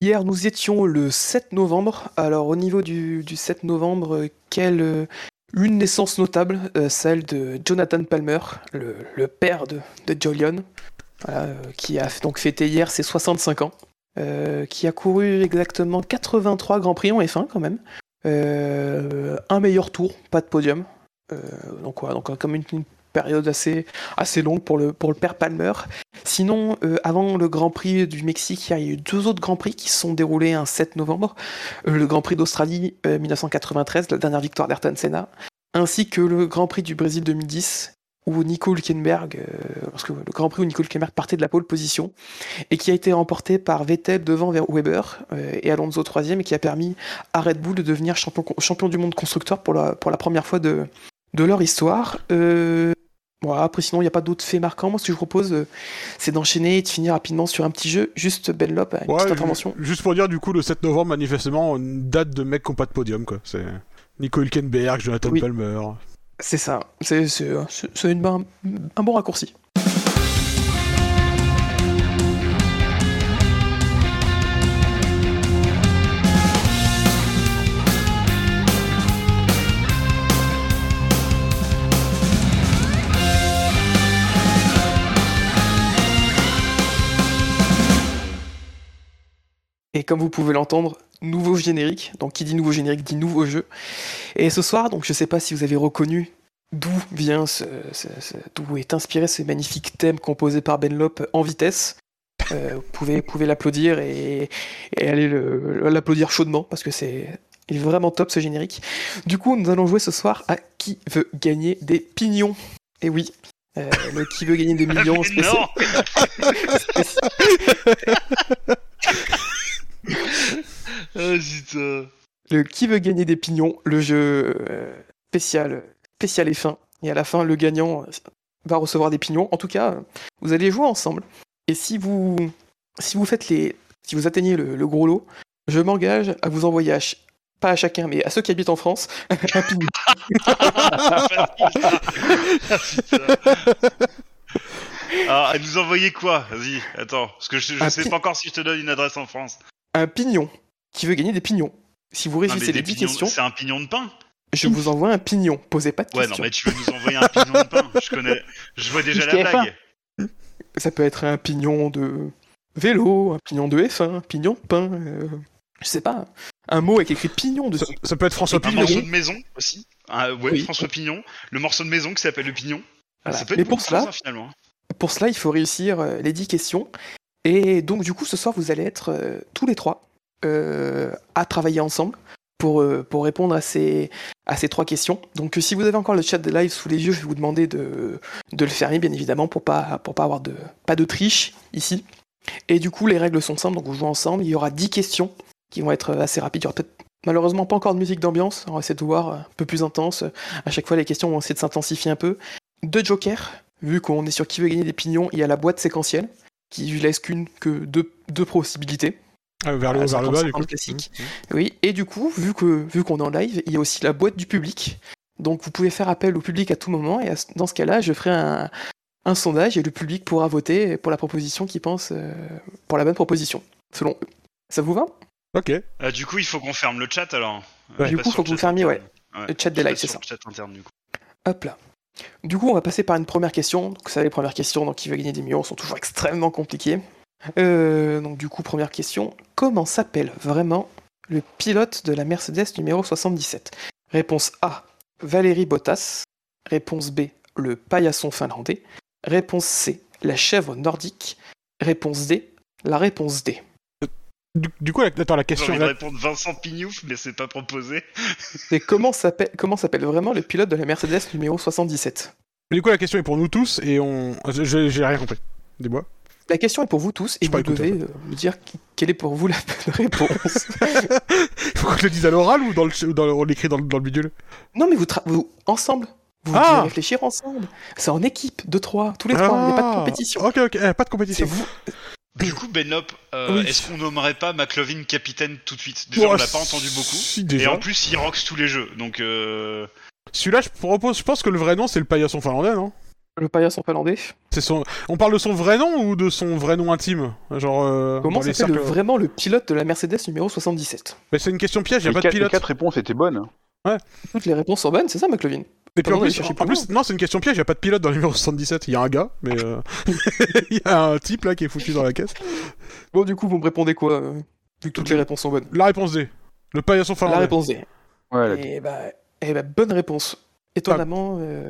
Hier, nous étions le 7 novembre. Alors, au niveau du, du 7 novembre, quelle euh, une naissance notable, euh, celle de Jonathan Palmer, le, père de, de Jolion, euh, qui a donc fêté hier ses 65 ans, qui a couru exactement 83 Grands Prix en F1 quand même. Un meilleur tour, pas de podium. Donc, donc comme une période assez, assez longue pour le, pour le père Palmer. Sinon, euh, avant le Grand Prix du Mexique, il y a eu deux autres Grands Prix qui se sont déroulés un 7 novembre. Euh, le Grand Prix d'Australie euh, 1993, la dernière victoire d'Ayrton Senna, ainsi que le Grand Prix du Brésil 2010, où Nico Hülkenberg, euh, parce que le Grand Prix où Nico Hülkenberg partait de la pole position, et qui a été remporté par Vettel devant Weber euh, et Alonso troisième, et qui a permis à Red Bull de devenir champion, du monde constructeur pour la, pour la première fois de, de leur histoire. Euh, voilà, après, sinon, il n'y a pas d'autres faits marquants. Moi, ce que je vous propose, euh, c'est d'enchaîner et de finir rapidement sur un petit jeu. Juste Benlop, une Ouais, petite intervention. juste pour dire, du coup, le 7 novembre, manifestement, une date de mecs qui n'ont pas de podium, quoi. C'est Nico Hülkenberg, Jonathan Oui. Palmer. C'est ça. C'est c'est- c'est- c'est une- un, un bon raccourci. Comme vous pouvez l'entendre, nouveau générique. Donc qui dit nouveau générique dit nouveau jeu. Et ce soir, donc je sais pas si vous avez reconnu d'où vient ce, ce- ce- d'où est inspiré ce magnifique thème composé par Benlop en vitesse. Euh, vous pouvez, vous pouvez l'applaudir et, et aller le- l'applaudir chaudement parce que c'est il est vraiment top ce générique. Du coup, nous allons jouer ce soir à qui veut gagner des pignons? Et oui, euh, le qui veut gagner des millions spécial. Ah putain. le qui veut gagner des pignons, le jeu euh, spécial, spécial et fin. Et à la fin, le gagnant euh, va recevoir des pignons. En tout cas, euh, vous allez jouer ensemble. Et si vous, si vous faites les, si vous atteignez le, le gros lot, je m'engage à vous envoyer à ch- pas à chacun, mais à ceux qui habitent en France, un pignon. Ah. Alors, à nous envoyer quoi? Vas-y, attends. Parce que je, je sais pi- pas encore si je te donne une adresse en France. Un pignon qui veut gagner des pignons. Si vous Non, mais réussissez les des 10 pignons- questions, C'est un pignon de pain je vous envoie un pignon. Posez pas de Ouais, non, questions. mais tu veux nous envoyer un pignon de pain Je connais. Je vois déjà la TF1. blague. Ça peut être un pignon de vélo, un pignon de F1, un pignon de pain. euh, je sais pas. Un mot avec écrit pignon Ça, dessus. ça peut être François Un Pignon. morceau de maison aussi. Ah, ouais, Oui. François Pignon. Le morceau de maison qui s'appelle le pignon. Voilà. Ça peut être Mais pour cela, ça, finalement. Pour cela, il faut réussir euh, les 10 questions. Et donc, du coup, ce soir, vous allez être euh, tous les trois euh, à travailler ensemble pour, euh, pour répondre à ces, à ces trois questions. Donc, si vous avez encore le chat de live sous les yeux, je vais vous demander de, de le fermer, bien évidemment, pour pas, pour pas avoir de, pas de triche ici. Et du coup, les règles sont simples. Donc, on joue ensemble. Il y aura 10 questions qui vont être assez rapides. Il y aura peut-être malheureusement pas encore de musique d'ambiance. On va essayer de voir un peu plus intense. À chaque fois, les questions vont essayer de s'intensifier un peu. Deux jokers vu qu'on est sur qui veut gagner des pignons, il y a la boîte séquentielle, qui lui laisse qu'une que deux, deux possibilités. Ah, vers le haut, Ah, vers le bas, du 50, coup. classique. Mhm. Oui, et du coup, vu que vu qu'on est en live, il y a aussi la boîte du public. Donc vous pouvez faire appel au public à tout moment, et à dans ce cas-là, je ferai un, un sondage et le public pourra voter pour la proposition qu'il pense euh, pour la bonne proposition, selon eux. Ça vous va? Ok. Ah, du coup, il faut qu'on ferme le chat alors. Ouais. Euh, Du coup, sur faut que vous fermiez, interne. Le chat des lives, c'est ça. le chat interne, du coup. Hop là. Du coup, on va passer par une première question. Donc, ça, les premières questions, donc qui veut gagner des millions, sont toujours extrêmement compliquées. Euh, donc, du coup, première question. Comment s'appelle vraiment le pilote de la Mercedes numéro 77 Réponse A. Valérie Bottas. Réponse B. Le paillasson finlandais. Réponse C. La chèvre nordique. Réponse D. La réponse D. Du, du coup, la- attends, la J'ai question. envie de répondre Vincent Pignouf, mais c'est pas proposé. C'est comment s'appelle comment s'appelle vraiment le pilote de la Mercedes numéro 77 Du coup, la question est pour nous tous et on. J'ai rien compris. Dis-moi. La question est pour vous tous et J'ai vous écouté, devez euh, me dire quelle est pour vous la bonne réponse. Il faut qu'on le dise à l'oral ou, dans le, ou dans le- on l'écrit dans, le- dans le bidule? Non mais vous, tra- vous ensemble, vous Ah devez réfléchir ensemble. C'est en équipe, de trois, tous les trois, il n'y a pas de Ah, compétition. Ok, ok, eh, pas de compétition. vous. Du coup, Benlop, euh, Oui. est-ce qu'on nommerait pas McLovin capitaine tout de suite? Déjà, Oh, on l'a pas entendu beaucoup. Si, Et en plus, il rocks tous les jeux. Donc, euh... Celui-là, je propose, je pense que le vrai nom, c'est le paillasson finlandais, non? Le paillasson finlandais. C'est son. On parle de son vrai nom ou de son vrai nom intime? Genre. euh, Comment cercles- vraiment le pilote de la Mercedes numéro 77 Mais c'est une question piège, y a Les pas de quatre, les pilote. quatre réponses étaient bonnes. Toutes les réponses sont bonnes, c'est ça, McLovin? Et puis en plus, en plus non, c'est une question piège, y a pas de pilote dans le numéro 77. Il y a un gars, mais euh, il y a un type là qui est foutu dans la caisse. Bon, du coup, vous me répondez quoi euh, Vu que toutes les réponses sont bonnes. La réponse D. Le paillasson La finlandais. réponse D. Ouais, la- Et bah, eh bah, bonne réponse. Étonnamment, euh,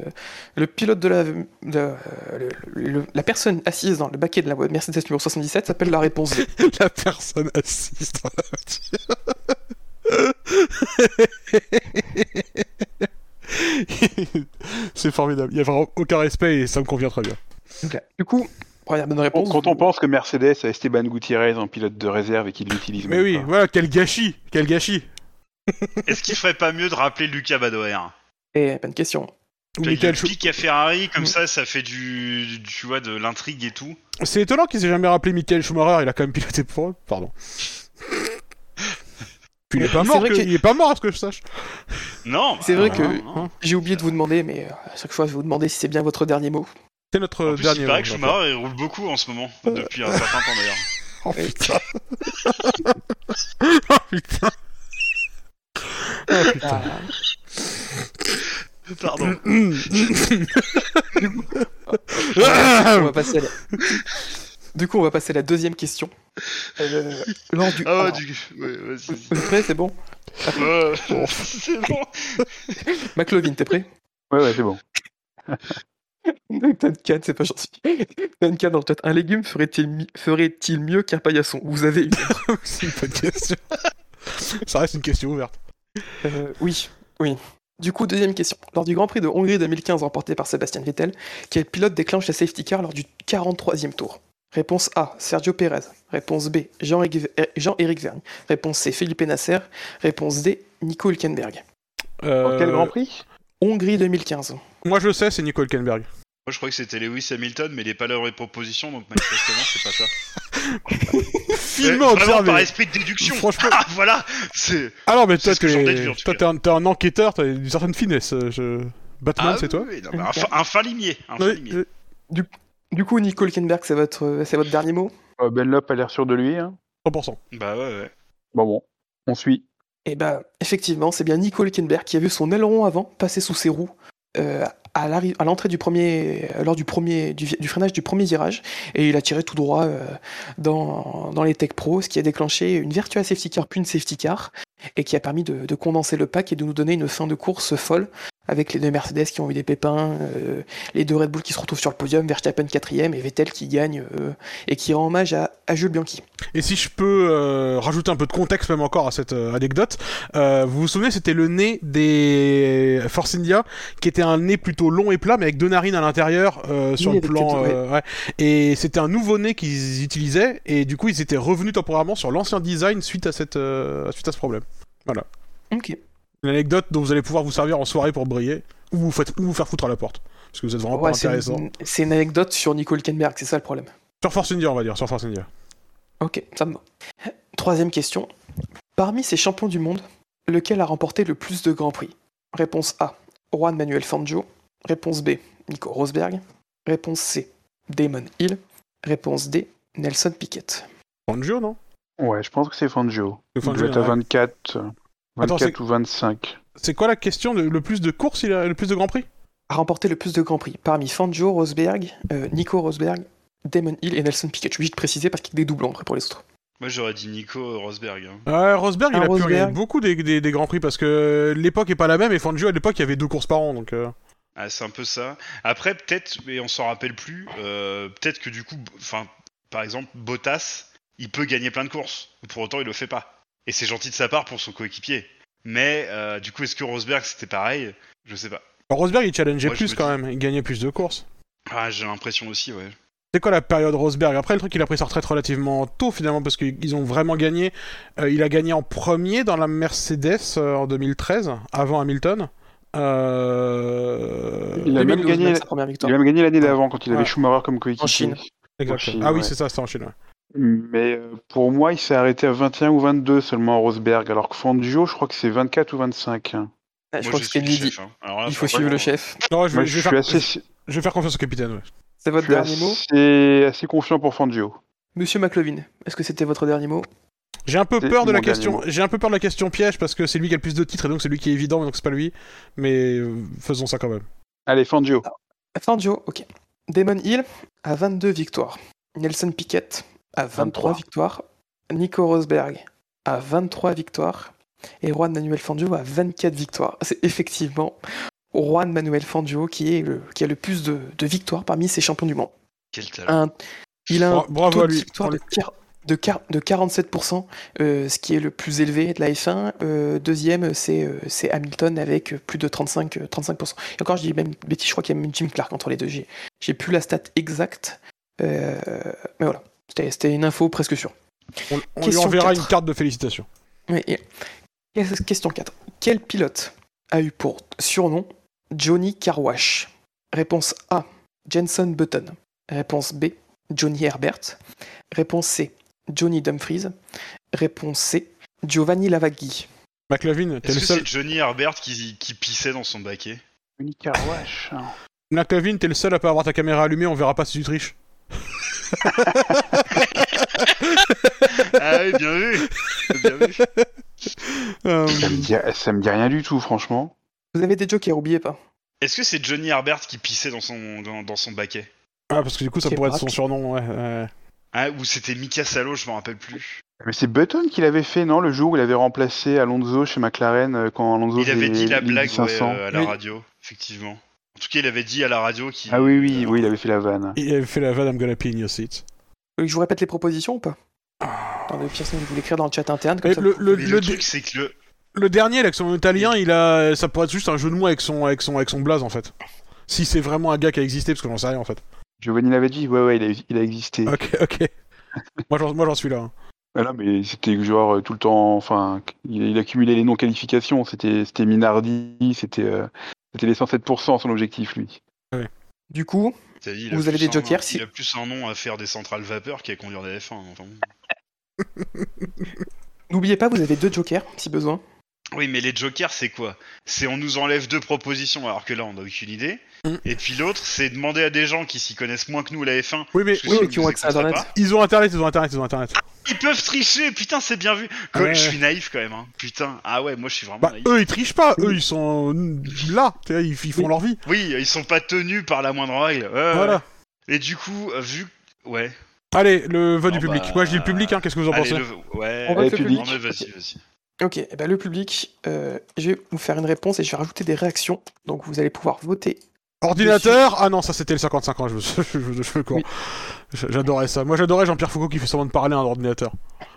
le pilote de la, de, euh, le- le- la personne assise dans le baquet de la Mercedes numéro 77 s'appelle la réponse D. La personne assise dans la voiture. c'est formidable. Il y a vraiment aucun respect et ça me convient très bien. Du coup, première bonne réponse. Quand on pense que Mercedes a Esteban Gutiérrez en pilote de réserve et qu'il l'utilise Mais oui, pas. voilà, quel gâchis, quel gâchis. Est-ce qu'il ferait pas mieux de rappeler Lucas Badoer Eh, bonne question. Ou Il Michael pique à Ferrari, comme Mm. ça, ça fait du, du- tu vois, de l'intrigue et tout. C'est étonnant qu'il s'ait jamais rappelé Michael Schumacher, il a quand même piloté pour eux. Pardon. Puis il est pas C'est mort, vrai que- que- il est pas mort à ce que je sache. Non. C'est bah, vrai non, que- non. J'ai oublié de vous demander, mais euh, à chaque fois, je vais vous demander si c'est bien votre dernier mot. C'est notre En plus, dernier il mot, que. Schumacher, il roule beaucoup en ce moment, depuis un certain temps d'ailleurs. Oh putain. oh putain. Oh putain. Ah, Pardon. on va passer à la... Du coup, on va passer à la deuxième question. Euh, lors du... Ah ouais, du ouais, vas-y. Vous êtes prêts C'est bon Ouais, c'est bon. McLovin, t'es prêt Ouais, ouais, c'est bon. Duncan, c'est pas gentil. Duncan dans le chat. Un légume ferait-il mi- ferait-il mieux qu'un paillasson? Vous avez une. C'est une bonne question. Ça reste une question ouverte. Euh, oui, oui. Du coup, deuxième question. Lors du Grand Prix de Hongrie 2015 remporté par Sébastien Vettel, quel pilote déclenche la safety car lors du 43e tour? Réponse A, Sergio Pérez. Réponse B, Jean-Éric Jean-Éric Vergne. Réponse C, Felipe Nasser. Réponse D, Nico Hülkenberg. Euh, quel Grand Prix? Hongrie 2015. Moi je le sais, c'est Nico Hülkenberg. Moi, je crois que c'était Lewis Hamilton, mais il est pas là dans les propositions, donc manifestement, c'est pas ça. Finement vraiment par esprit de déduction. Franchement. Ah, voilà. C'est. Ah non, mais toi, t'es un, un enquêteur, t'as une certaine finesse. euh, Je... Batman, Ah, c'est toi oui, non, un, fin, un fin limier. Un fin Oui, limier. euh, Du coup, Nico Hülkenberg, c'est votre, c'est votre dernier mot? Euh, Ben Lop a l'air sûr de lui. Hein. 100%. Bah ouais, ouais. Bon, bon, on suit. Eh ben, effectivement, c'est bien Nico Hülkenberg qui a vu son aileron avant passer sous ses roues euh, à l'entrée du premier, euh, lors du premier, du, freinage du premier virage, et il a tiré tout droit euh, dans, dans les Tech Pro, ce qui a déclenché une virtual safety car puis une safety car, et qui a permis de, de condenser le pack et de nous donner une fin de course folle avec les deux Mercedes qui ont eu des pépins, euh, les deux Red Bull qui se retrouvent sur le podium, Verstappen quatrième et Vettel qui gagne euh, et qui rend hommage à, à Jules Bianchi. Et si je peux euh, rajouter un peu de contexte même encore à cette anecdote, vous vous souvenez, c'était le nez des Force India, qui était un nez plutôt long et plat, mais avec deux narines à l'intérieur sur Oui, le plan. quelques- ouais. Et c'était un nouveau nez qu'ils utilisaient, et du coup ils étaient revenus temporairement sur l'ancien design suite à, cette, suite à ce problème. Ok. Une anecdote dont vous allez pouvoir vous servir en soirée pour briller, ou vous, faites, ou vous faire foutre à la porte. Parce que vous êtes vraiment Ouais, pas c'est intéressant. une, c'est une anecdote sur Nico Hülkenberg, c'est ça le problème. Sur Force India, on va dire, sur Force India. Ok, ça me va. Troisième question. Parmi ces champions du monde, lequel a remporté le plus de grands prix? Réponse A, Juan Manuel Fangio. Réponse B, Nico Rosberg. Réponse C, Damon Hill. Réponse D, Nelson Piquet. Fangio, non? Ouais, je pense que c'est Fangio. C'est Il Fangio, doit être à ouais. 24, euh, Attends, 24 ou 25. C'est quoi la question de, Le plus de courses, il a le plus de grands prix? A remporté le plus de grands prix parmi Fangio, Rosberg, euh, Nico Rosberg, Damon Hill et Nelson Piquet. Je suis obligé de préciser parce qu'il y a des doublons après pour les autres. Moi, j'aurais dit Nico Rosberg. hein. Ouais, Rosberg, il Ah, a pu gagner beaucoup des, des- des grands prix parce que l'époque est pas la même et Fangio à l'époque il y avait deux courses par an donc. euh, Ah, c'est un peu ça. Après, peut-être, mais on s'en rappelle plus, euh, peut-être que du coup, enfin, par exemple, Bottas, il peut gagner plein de courses. Pour autant, il le fait pas. Et c'est gentil de sa part pour son coéquipier. Mais euh, du coup, est-ce que Rosberg c'était pareil? Je sais pas. Rosberg il challengeait Moi, plus quand dis- même, il gagnait plus de courses. Ah, j'ai l'impression aussi, ouais. C'est quoi la période Rosberg? Après le truc il a pris sa retraite relativement tôt finalement parce qu'ils ont vraiment gagné. Euh, il a gagné en premier dans la Mercedes euh, en 2013 avant Hamilton. Euh... Il a même 2012, gagné- sa première Il victoire. a même gagné l'année d'avant quand il avait Ouais. Schumacher comme coéquipier. En Chine. exactement. en Chine, ah oui ouais. c'est ça, c'était en Chine. ouais. Mais euh, pour moi, il s'est arrêté à 21 ou 22 seulement Rosberg, alors que Fangio, je crois que c'est 24 ou 25. Ah, je Moi, crois je que midi. chef. hein. Là, Il faut suivre le chef. Non, je vais, Moi, je je vais suis faire, assez... si- Je vais faire confiance au capitaine, ouais. C'est votre dernier mot assez, assez confiant pour Fangio. Monsieur McLovin, est-ce que c'était votre dernier mot? J'ai un peu C'est peur de la question. J'ai un peu peur de la question piège parce que c'est lui qui a le plus de titres et donc c'est lui qui est évident, donc c'est pas lui. Mais euh, faisons ça quand même. Allez, Fangio. Fangio, ok. Damon Hill a 22 victoires. Nelson Piquet a 23 23. victoires. Nico Rosberg a 23 victoires. Et Juan Manuel Fangio a 24 victoires. C'est effectivement Juan Manuel Fangio qui, est le, qui a le plus de, de victoires parmi ces champions du monde. Quel talent. Un- il a un Bra- bravo taux à de lui. victoire de, quar- de, quar- de 47%, euh, ce qui est le plus élevé de la F1. Euh, deuxième, c'est euh, c'est Hamilton avec plus de 35, euh, 35%. Et encore, je dis même bêtise, je crois qu'il y a même Jim Clark entre les deux. J'ai j'ai plus la stat exacte, euh, mais voilà. C'était une info presque sûre. On, on lui Question enverra 4. une carte de félicitations. Oui, et- et question 4. Quel pilote a eu pour surnom Johnny Carwash? Réponse A. Jenson Button. Réponse B. Johnny Herbert. Réponse C. Johnny Dumfries. Réponse C. Giovanni Lavaghi. McLavin, t'es Est-ce le que seul. c'est Johnny Herbert qui, qui pissait dans son baquet? Unique Carwash. McLavin, t'es le seul à pas avoir ta caméra allumée. On verra pas si tu triches. Ah oui, bien vu Bien vu Euh, Ça me, dit, ça me dit rien du tout, franchement. Vous avez des jokers, oubliez pas. Est-ce que c'est Johnny Herbert qui pissait dans son, dans, dans son baquet? Ah, parce que du coup, ça C'est pourrait être son surnom, ouais. ouais. Ah, ou c'était Mika Salo, je m'en rappelle plus. Mais c'est Button qui l'avait fait, non Le jour où il avait remplacé Alonso chez McLaren euh, quand Alonso Il avait dit la blague ouais, 500. euh, à la Oui. radio, effectivement. En tout cas, il avait dit à la radio qu'il. Ah oui, oui, oui, il avait fait la vanne. Il avait fait la vanne I'm gonna pee in your seat. Je vous répète les propositions ou pas Attendez, pire, sinon vous l'écrire dans le chat interne. Comme ça, le, vous- le, Mais le le, dé- truc, c'est que le. le dernier, avec son nom italien, il a, ça pourrait être juste un jeu de mots avec son, avec son, avec son blaze en fait. Si c'est vraiment un gars qui a existé, parce que j'en sais rien en fait. Giovanni l'avait dit, ouais, ouais, il a, il a existé. Ok, ok. moi, j'en, moi, j'en suis là. hein. Ah non, mais c'était genre euh, tout le temps, enfin, il, il accumulait les non-qualifications. C'était c'était Minardi, c'était euh, c'était les 107% son objectif, lui. Du coup, t'as dit, il a Vous avez des un- jokers, si- Il a plus un nom à faire des centrales vapeur qu'à conduire des F1. enfin. n'oubliez pas, vous avez deux jokers si besoin. Oui, mais les jokers, c'est quoi? C'est on nous enlève deux propositions alors que là, on n'a aucune idée. Mm. Et puis l'autre, c'est demander à des gens qui s'y connaissent moins que nous la F1. Oui, mais oui, qui ils ont accès à Internet. ils ont internet, ils ont internet, ils ont internet. Ils peuvent tricher, putain, c'est bien vu. Quoi, Ouais. Je suis naïf quand même, hein. Putain, ah ouais, moi je suis vraiment Bah, naïf. eux, ils trichent pas, eux, ils sont là, ils, ils font Oui. leur vie. Oui, ils sont pas tenus par la moindre règle. Voilà. Et du coup, euh, vu. Ouais. Allez, le vote du public. bah, Moi, je dis le public, hein, qu'est-ce que vous en Allez, pensez le- Ouais. On le public. public. Non, mais vas-y, vas-y. Ok, eh ben, le public, euh, je vais vous faire une réponse et je vais rajouter des réactions. Donc vous allez pouvoir voter. Ordinateur Ah non, ça c'était le 55 ans, je me je, je, je, Oui. je- J'adorais ça. Moi j'adorais Jean-Pierre Foucault qui fait semblant de parler à un ordinateur.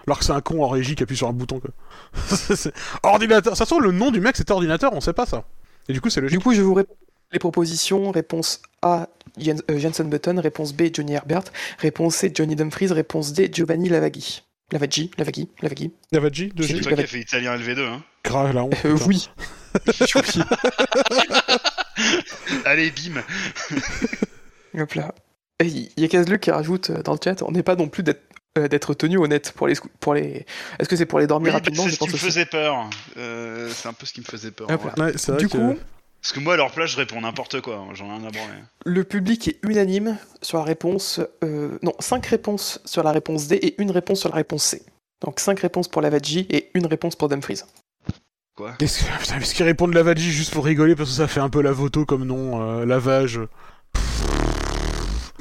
Alors que c'est un con en régie qui appuie sur un bouton quoi. C'est- ordinateur. Ça se trouve le nom du mec c'était ordinateur, on sait pas ça. Et du coup c'est Du logique. coup, je vous réponds les propositions. Réponse A, Jen- euh, Jenson Button. Réponse B, Johnny Herbert. Réponse C, Johnny Dumfries. Réponse D, Giovanni Lavaghi. Lavaghi, Lavaghi, Lavaghi. Davadji, de C'est Oui, toi qui as fait italien LV2, hein. Grave la honte. Euh, oui. Allez, bim Hop là. Il y a Kazluc qui rajoute euh, dans le chat on n'est pas non plus d'être euh, d'être tenu honnête pour les. Pour les... Est-ce que c'est pour les dormir rapidement c'est ce qui me faisait peur. Euh, c'est un peu ce qui me faisait peur. Ouais. Du que- coup, Parce que moi, à leur place, je réponds n'importe quoi. hein. J'en ai rien à branler. le public est unanime sur la réponse. euh, non, 5 réponses sur la réponse D et une réponse sur la réponse C. Donc 5 réponses pour Lavaghi et une réponse pour Dumfries. Quoi? Est-ce que- putain, est-ce qu'ils répondent Lavadji juste pour rigoler parce que ça fait un peu la voto comme nom, euh, lavage.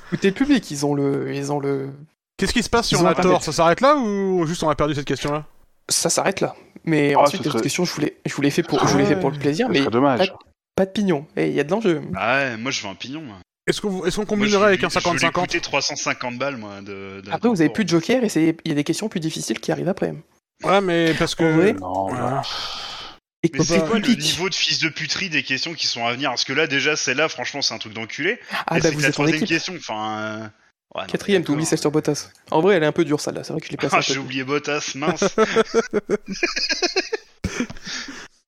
Écoutez le public, ils ont le. Ils ont le. Qu'est-ce qui se passe si on a tort Ça s'arrête là ou juste on a perdu cette question-là? Ça s'arrête là. Mais Ah, ensuite, ce les autres serait- questions, je voulais, je voulais fait pour, Ah je voulais fait ouais. pour le plaisir, mais serait dommage. pas, pas de pignon. Et il y a de l'enjeu. Ah ouais, moi, je veux un pignon. moi. Est-ce qu'on est-ce qu'on combinerait avec un Je veux lui 50-50 coûter 350 balles, moi. De, de- Après, vous avez plus de joker et c'est- il y a des questions plus difficiles qui arrivent après. Ouais, mais parce que. Vrai, Non, Voilà. Et Mais c'est c'est quoi le niveau de fils de puterie des questions qui sont à venir? Parce que là, déjà, celle-là, franchement, c'est un truc d'enculé. Ah Et bah c'est que vous la êtes en troisième équipe. question, enfin. euh, ouais, non, Quatrième, tu oublies d'accord. celle sur Bottas. En vrai, elle est un peu dure celle-là. C'est vrai que je l'ai placée. Ah, un peu j'ai oublié Bottas, mince.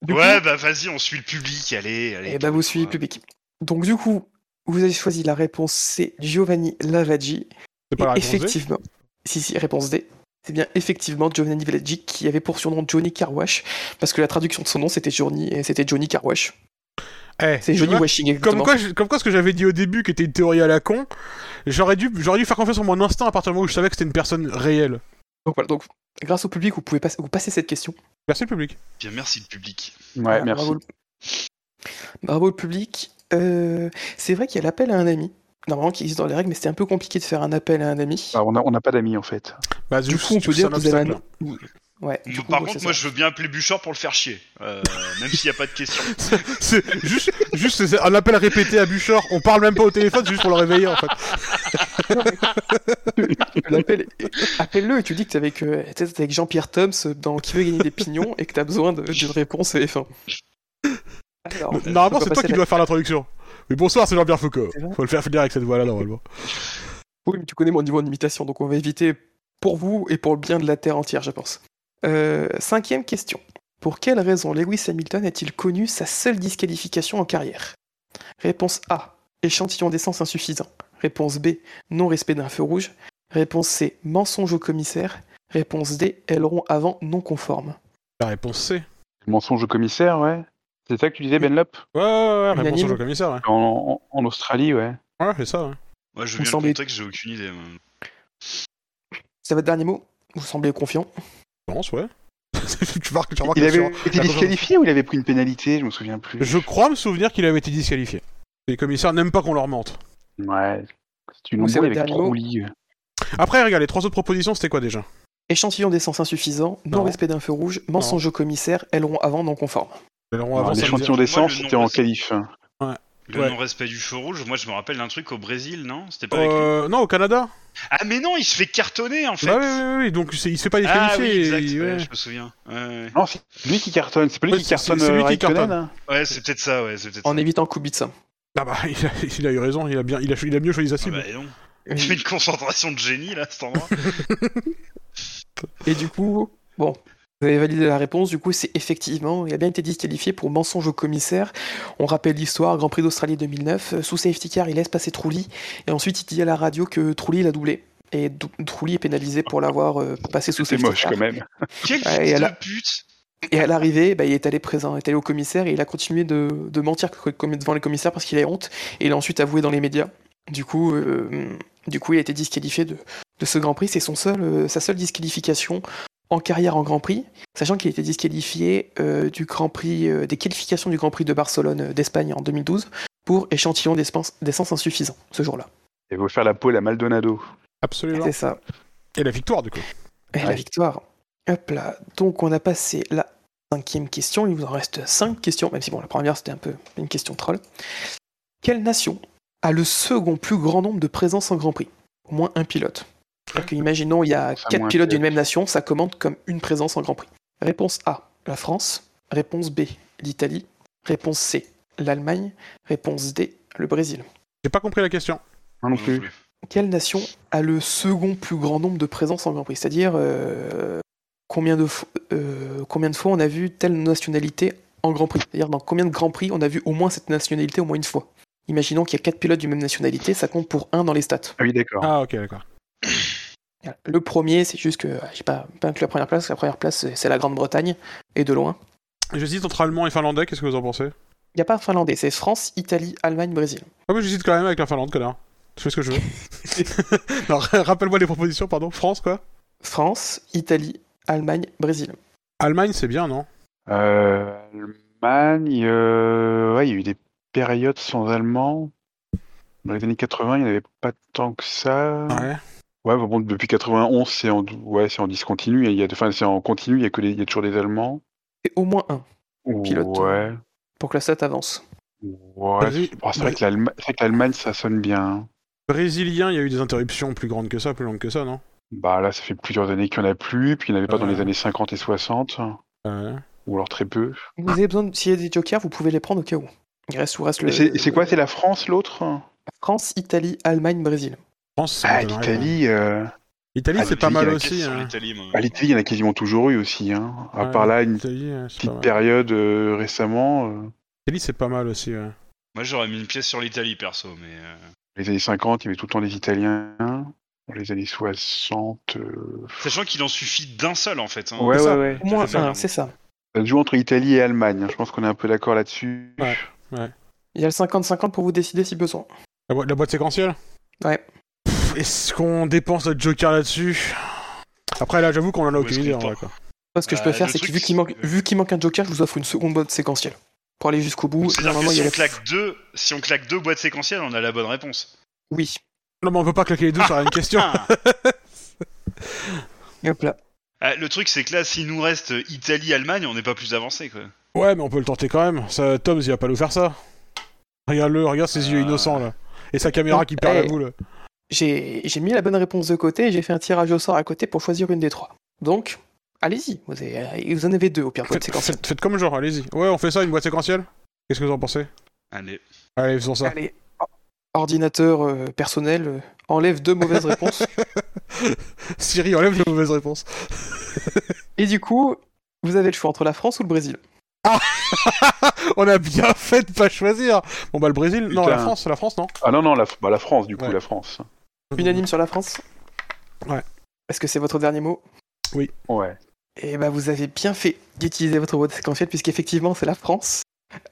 Du ouais, coup, bah vas-y, on suit le public, allez, allez. eh bah vous suivez le public. Donc du coup, vous avez choisi la réponse C, Giovanni Lavaggi. C'est pas Et la réponse D effectivement, si si, réponse D. C'est bien effectivement Giovanni Lavaggi qui avait pour surnom Johnny Carwash parce que la traduction de son nom c'était Johnny et c'était Johnny Carwash. Eh, C'est Johnny vois, Washing, Comme quoi, je- comme quoi, ce que j'avais dit au début, qui était une théorie à la con, j'aurais dû, j'aurais dû faire confiance en mon instinct à partir du moment où je savais que c'était une personne réelle. Donc voilà, donc grâce au public, vous pouvez passer, vous cette question. Merci le public. Bien, merci le public. Ouais, Voilà, merci. Bravo, le- bravo le public. Euh, c'est vrai qu'il y a l'appel à un ami. Normalement, qui existe dans les règles, mais c'était un peu compliqué de faire un appel à un ami. Ah, on n'a on n'a pas d'amis en fait. Bah, du coup, on peut dire que vous avez un. Ouais, du coup, Par ouais, contre, moi, ça. je veux bien appeler Bouchard pour le faire chier, euh, même s'il n'y a pas de question. C'est juste, juste c'est un appel répété à Bouchard. On parle même pas au téléphone, c'est juste pour le réveiller en fait. L'appel- Appelle-le et tu dis que t'es avec, euh, t'es avec Jean-Pierre Toms dans Qui veut gagner des pignons et que t'as besoin d'une réponse F1. Alors, Normalement, on va c'est toi qui la- dois faire l'introduction. Mais bonsoir, c'est Jean-Pierre Foucault. Faut le faire finir avec cette voix-là normalement. Oui, mais tu connais mon niveau en imitation, donc on va éviter pour vous et pour le bien de la Terre entière, je pense. Euh, cinquième question. Pour quelle raison Lewis Hamilton a-t-il connu sa seule disqualification en carrière? Réponse A. Échantillon d'essence insuffisant. Réponse B. Non-respect d'un feu rouge. Réponse C. Mensonge au commissaire. Réponse D. Aileron avant non conforme. La réponse C. Mensonge au commissaire, ouais. C'est ça que tu disais, Benlop Ouais, ouais, ouais, réponse Unanime. au commissaire, ouais. en, en- en Australie, ouais. Ouais, c'est ça, ouais. Moi, je Vous veux bien semblez- le contexte, j'ai aucune idée. C'est votre dernier mot? Vous semblez confiant? Pense, ouais. tu vas tu voir Il avait sur- été disqualifié ou il avait pris une pénalité Je me souviens plus. Je crois me souvenir qu'il avait été disqualifié. Les commissaires n'aiment pas qu'on leur mente. Ouais. C'est une embrouille avec mot Trulli. Après, regarde, les trois autres propositions, c'était quoi déjà? Échantillon d'essence insuffisant. Non. Non-respect d'un feu rouge. Mensonge au commissaire. Aileron avant non conforme. Aileron avant, L'échantillon d'essence, c'était en qualif. Le Ouais. non-respect du feu rouge, moi, je me rappelle d'un truc au Brésil, non? C'était pas avec lui Euh, non, au Canada. Ah, mais non, il se fait cartonner, en fait Bah oui, oui, oui, donc c'est- il se fait pas Ah disqualifier. oui, exact, et- ouais, ouais. je me souviens. Ouais, ouais. Non, c'est lui qui cartonne. C'est pas lui Ouais, qui cartonne c'est lui euh, qui cartonne. Raikkonen, hein Ouais, c'est peut-être ça, ouais, c'est peut-être En ça. évitant Kubica. Ah bah, il a, il a eu raison, il a, bien, il a, il a mieux choisi sa Ah cible. bah, non. Il fait une concentration de génie, là, à cet endroit. Et du coup, bon, vous avez validé la réponse. Du coup, c'est effectivement, il a bien été disqualifié pour mensonge au commissaire. On rappelle l'histoire Grand Prix d'Australie 2009. euh, Sous safety car, il laisse passer Trulli. Et ensuite, il dit à la radio que Trulli l'a doublé. Et Trulli est pénalisé pour l'avoir euh, passé sous C'est safety moche car. quand même. Quel fils de pute Et à l'arrivée, bah, il est allé présent, il est allé au commissaire et il a continué de, de mentir devant les commissaires parce qu'il a honte. Et il a ensuite avoué dans les médias. Du coup, euh, du coup il a été disqualifié de, de ce Grand Prix. C'est son seul, euh, sa seule disqualification en carrière en Grand Prix, sachant qu'il a été disqualifié euh, du Grand Prix, euh, des qualifications du Grand Prix de Barcelone euh, d'Espagne en 2012 pour échantillon d'essence insuffisant ce jour-là. Il va faire la pole à Maldonado. Absolument. C'est ça. Et la victoire, du coup. Et la victoire. Hop là. Donc on a passé la cinquième question. Il vous en reste cinq questions, même si bon, la première c'était un peu une question troll. Quelle nation a le second plus grand nombre de présences en Grand Prix? Au moins un pilote. C'est-à-dire que, imaginons, il y a quatre pilotes d'une même nation, ça commande comme une présence en Grand Prix. Réponse A, la France. Réponse B, l'Italie. Réponse C, l'Allemagne. Réponse D, le Brésil. J'ai pas compris la question. Moi non plus. Quelle nation a le second plus grand nombre de présences en Grand Prix? C'est-à-dire euh, combien, de euh, combien de fois on a vu telle nationalité en Grand Prix? C'est-à-dire dans combien de Grands Prix on a vu au moins cette nationalité au moins une fois? Imaginons qu'il y a quatre pilotes d'une même nationalité, ça compte pour un dans les stats. Ah oui, d'accord. Ah, ok, d'accord. Le premier, c'est juste que j'ai pas, pas inclus la première place, la première place c'est- la Grande-Bretagne, et de loin. J'hésite entre allemand et finlandais, qu'est-ce que vous en pensez? Il n'y a pas un finlandais, c'est France, Italie, Allemagne, Brésil. Ah, mais j'hésite quand même avec la Finlande, connard. Je fais ce que je veux. non, rappelle-moi les propositions, pardon. France, quoi? France, Italie, Allemagne, Brésil. Allemagne, c'est bien, non? Euh, Allemagne, euh, ouais, il y a eu des périodes sans Allemands. Dans les années 80, il n'y en avait pas tant que ça. Ouais. Ouais, bon, depuis 91, c'est en, ouais, c'est en discontinu. Il y a, enfin, c'est en continu. Il y a que des- il y a toujours des Allemands. Et au moins un, Pilote. Ouais. pour que la stat avance. Ouais. Brésil- c'est vrai que l'Allema- c'est vrai que l'Allemagne, ça sonne bien. Brésilien, il y a eu des interruptions plus grandes que ça, plus longues que ça, non? Bah là, ça fait plusieurs années qu'il n'y en a plus. Puis il n'y en avait pas dans les années 50 et 60. Ouais. Ou alors très peu. Vous avez besoin, de- s'il y a des jokers, vous pouvez les prendre au cas où. Il reste, reste le. C'est quoi C'est la France, l'autre? France, Italie, Allemagne, Brésil. France, Ah, l'Italie. euh, L'Italie, Ah, c'est pas mal aussi. Hein. l'Italie, bah, L'Italie, il y en a quasiment toujours eu aussi. Hein. À Ouais, part là, une petite mal. période euh, récemment. euh, L'Italie, c'est pas mal aussi, ouais. Moi, j'aurais mis une pièce sur l'Italie, perso, mais... euh, les années 50, il y avait tout le temps des Italiens. Dans les années 60. euh, Sachant qu'il en suffit d'un seul, en fait. hein. Ouais, ouais, ouais. Au moins C'est ça. un, c'est ça. Ça se joue entre Italie et Allemagne. hein. Je pense qu'on est un peu d'accord là-dessus. Ouais, ouais. Il y a le 50-50 pour vous décider si besoin. La boîte séquentielle Ouais. Est-ce qu'on dépense notre joker là-dessus Après, là, j'avoue qu'on en a aucune idée, qu'on en vrai, part quoi. Moi, ce que je peux Euh, faire, c'est que vu qu'il manque, que- vu qu'il manque un joker, je vous offre une seconde boîte séquentielle. Pour aller jusqu'au bout. Normalement, que il y si a on, la- claque deux, si on claque deux boîtes séquentielles, on a la bonne réponse. Oui. Non, mais on peut pas claquer les deux sur une question. Ah. Hop là. Ah, le truc, c'est que là, s'il nous reste Italie-Allemagne, on n'est pas plus avancé, quoi. Ouais, mais on peut le tenter quand même. Ça, Tom, il va pas nous faire ça. Regarde-le, regarde ses yeux Euh. innocents, là. Et sa caméra qui perd la Eh. boule. J'ai j'ai mis la bonne réponse de côté et j'ai fait un tirage au sort à côté pour choisir une des trois. Donc, allez-y. Vous, avez- vous en avez deux au pire, boîte Faites, séquentielle. faites- faites comme genre, allez-y. Ouais, on fait ça, une boîte séquentielle? Qu'est-ce que vous en pensez? Allez. Allez, faisons ça. Allez, or- ordinateur euh, personnel, euh, enlève deux mauvaises réponses. Siri, enlève les mauvaises réponses. Et du coup, vous avez le choix entre la France ou le Brésil. on a bien fait de pas choisir. Bon, bah, le Brésil, non, la. France, la France, non? Ah non, non, la, bah, la France, du coup, Ouais. la France. Unanime sur la France? Ouais. Est-ce que c'est votre dernier mot? Ouais. Eh ben, vous avez bien fait d'utiliser votre boîte séquentielle, puisqu'effectivement, c'est la France.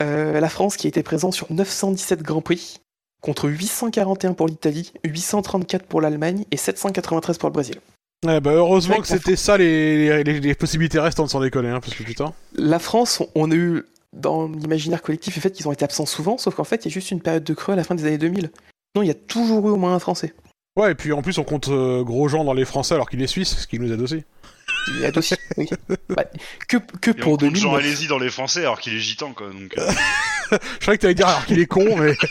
Euh, la France qui a été présente sur 917 Grands Prix, contre 841 pour l'Italie, 834 pour l'Allemagne et 793 pour le Brésil. Ouais, bah, heureusement Mec, que c'était ça les, les, les possibilités restantes sans déconner, hein, parce que putain. La France, on- on a eu dans l'imaginaire collectif le fait qu'ils ont été absents souvent, sauf qu'en fait, il y a juste une période de creux à la fin des années 2000. Non, il y a toujours eu au moins un Français. Ouais, et puis en plus, on compte euh, Grosjean dans les Français alors qu'il est suisse, ce qui nous aide aussi. Il y a aussi. oui. Bah, que que Et on pour compte 2000. Jean Alési dans les Français alors qu'il est gitan, quoi. Donc, euh, Je croyais que t'allais dire alors qu'il est con, mais.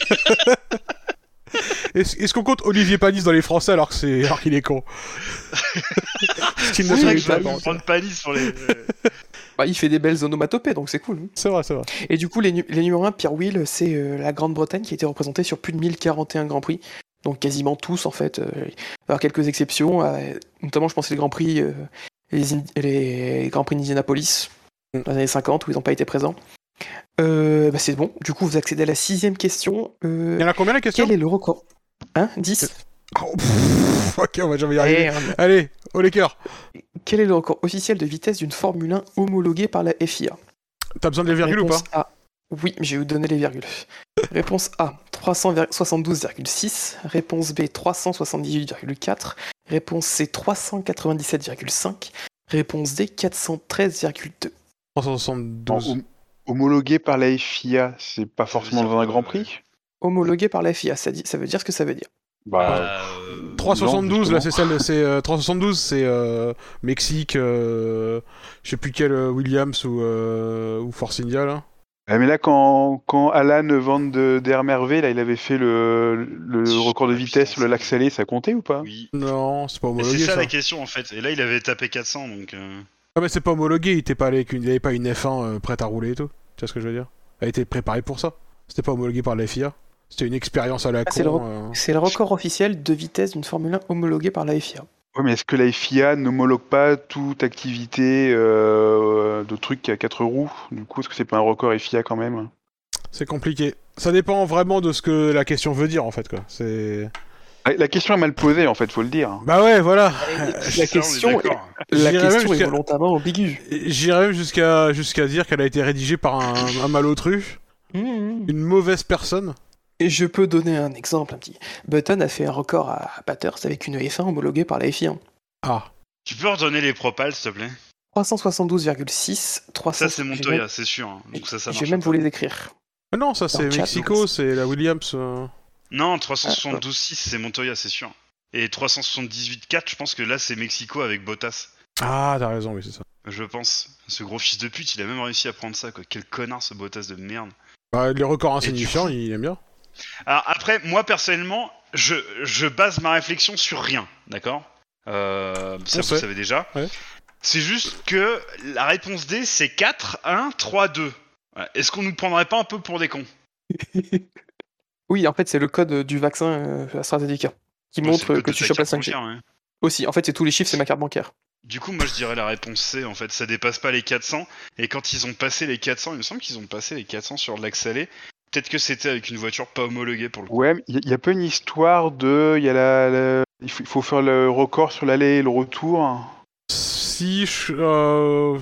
Est-ce qu'on compte Olivier Panis dans les Français alors que c'est alors qu'il est con? Ce qui ne Oui, serait oui, que je ça, vais bah, non, prendre Panis sur les. euh, Bah, il fait des belles onomatopées, donc c'est cool. hein. C'est vrai, c'est vrai. Et du coup, les, nu- les numéros 1, Pierre Will, c'est euh, la Grande-Bretagne qui a été représentée sur plus de 1041 Grands Prix. Donc quasiment tous, en fait. euh, avoir quelques exceptions, euh, notamment, je pense, les Grands Prix, euh, les, les Grands Prix d'Indianapolis, dans les années 50, où ils n'ont pas été présents. Euh, bah, c'est bon. Du coup, vous accédez à la sixième question. Euh, Il y en a combien la question? quel est le record? Hein? 10 Oh, pff, Ok, on va jamais y arriver. Euh, Allez, au les cœurs. Quel est le record officiel de vitesse d'une Formule 1 homologuée par la FIA T'as besoin des virgules ou pas? A. Oui, je vais vous donner les virgules. Réponse A, 372,6. Réponse B, 378,4. Réponse C, 397,5. Réponse D, 413,2. 372. Hom- homologué par la FIA, c'est pas forcément dans un Grand Prix? Homologué par la FIA, ça, dit, ça veut dire ce que ça veut dire. Bah, euh, 372, non, là c'est celle, c'est euh, 372, c'est euh, Mexique, euh, je sais plus quel euh, Williams ou euh, ou Force India là. Ah, mais là, quand, quand Alan Van de Der Merve, là, il avait fait le, le Je record de vitesse sur le lac salé, ça comptait ou pas? Oui. Non, c'est pas Mais homologué c'est ça, ça. la question en fait. Et là, il avait tapé 400 donc. euh, Ah mais c'est pas homologué, il était pas allé avec une, il avait pas une F1 euh, prête à rouler et tout. Tu vois ce que je veux dire? Elle était préparée pour ça. C'était pas homologué par la FIA. C'était une expérience à la c'est le re- euh. C'est le record officiel de vitesse d'une Formule 1 homologuée par la FIA. Ouais, mais est-ce que la FIA n'homologue pas toute activité euh, de trucs à quatre roues? Du coup, est-ce que c'est pas un record FIA quand même? C'est compliqué. Ça dépend vraiment de ce que la question veut dire en fait quoi. C'est. La question est mal posée, en fait, faut le dire. Bah ouais, voilà. La question, est, la question est volontairement ambiguë. J'irais même jusqu'à jusqu'à dire qu'elle a été rédigée par un, un malotru, Mmh. une mauvaise personne. Et je peux donner un exemple, un petit. Button a fait un record à Bathurst avec une F1 homologuée par la FIA. Ah. Tu peux redonner les propals, s'il te plaît? 372,6, 300. Ça, c'est Montoya, même- c'est sûr. hein. Donc ça, ça Je vais même pas. vous les écrire. Ah non, ça c'est Mexico, c'est la Williams. euh. Non, 372.6, c'est Montoya, c'est sûr. Et 378.4, je pense que là, c'est Mexico avec Bottas. Ah, t'as raison, oui, c'est ça. Je pense. Ce gros fils de pute, il a même réussi à prendre ça, quoi. Quel connard, ce Bottas de merde. Bah, les records insignifiants, coup- il aime bien. Alors après, moi personnellement, je, je base ma réflexion sur rien, d'accord euh, Ça On vous sait. savez déjà. Ouais. C'est juste que la réponse D, c'est 4, 1, 3, 2. Ouais. Est-ce qu'on nous prendrait pas un peu pour des cons Oui, en fait, c'est le code du vaccin euh, AstraZeneca qui Ouais, montre que de tu chopes la carte 5G. bancaire, ouais. Aussi, en fait, c'est tous les chiffres, c'est ma carte bancaire. Du coup, moi je dirais la réponse C, en fait, ça dépasse pas les 400. Et quand ils ont passé les 400, il me semble qu'ils ont passé les 400 sur l'axe salé. Peut-être que c'était avec une voiture pas homologuée pour le coup. Ouais, il y, a- pas une histoire de. Il y a la, la- il faut, il faut faire le record sur l'aller et le retour. Si, je- euh,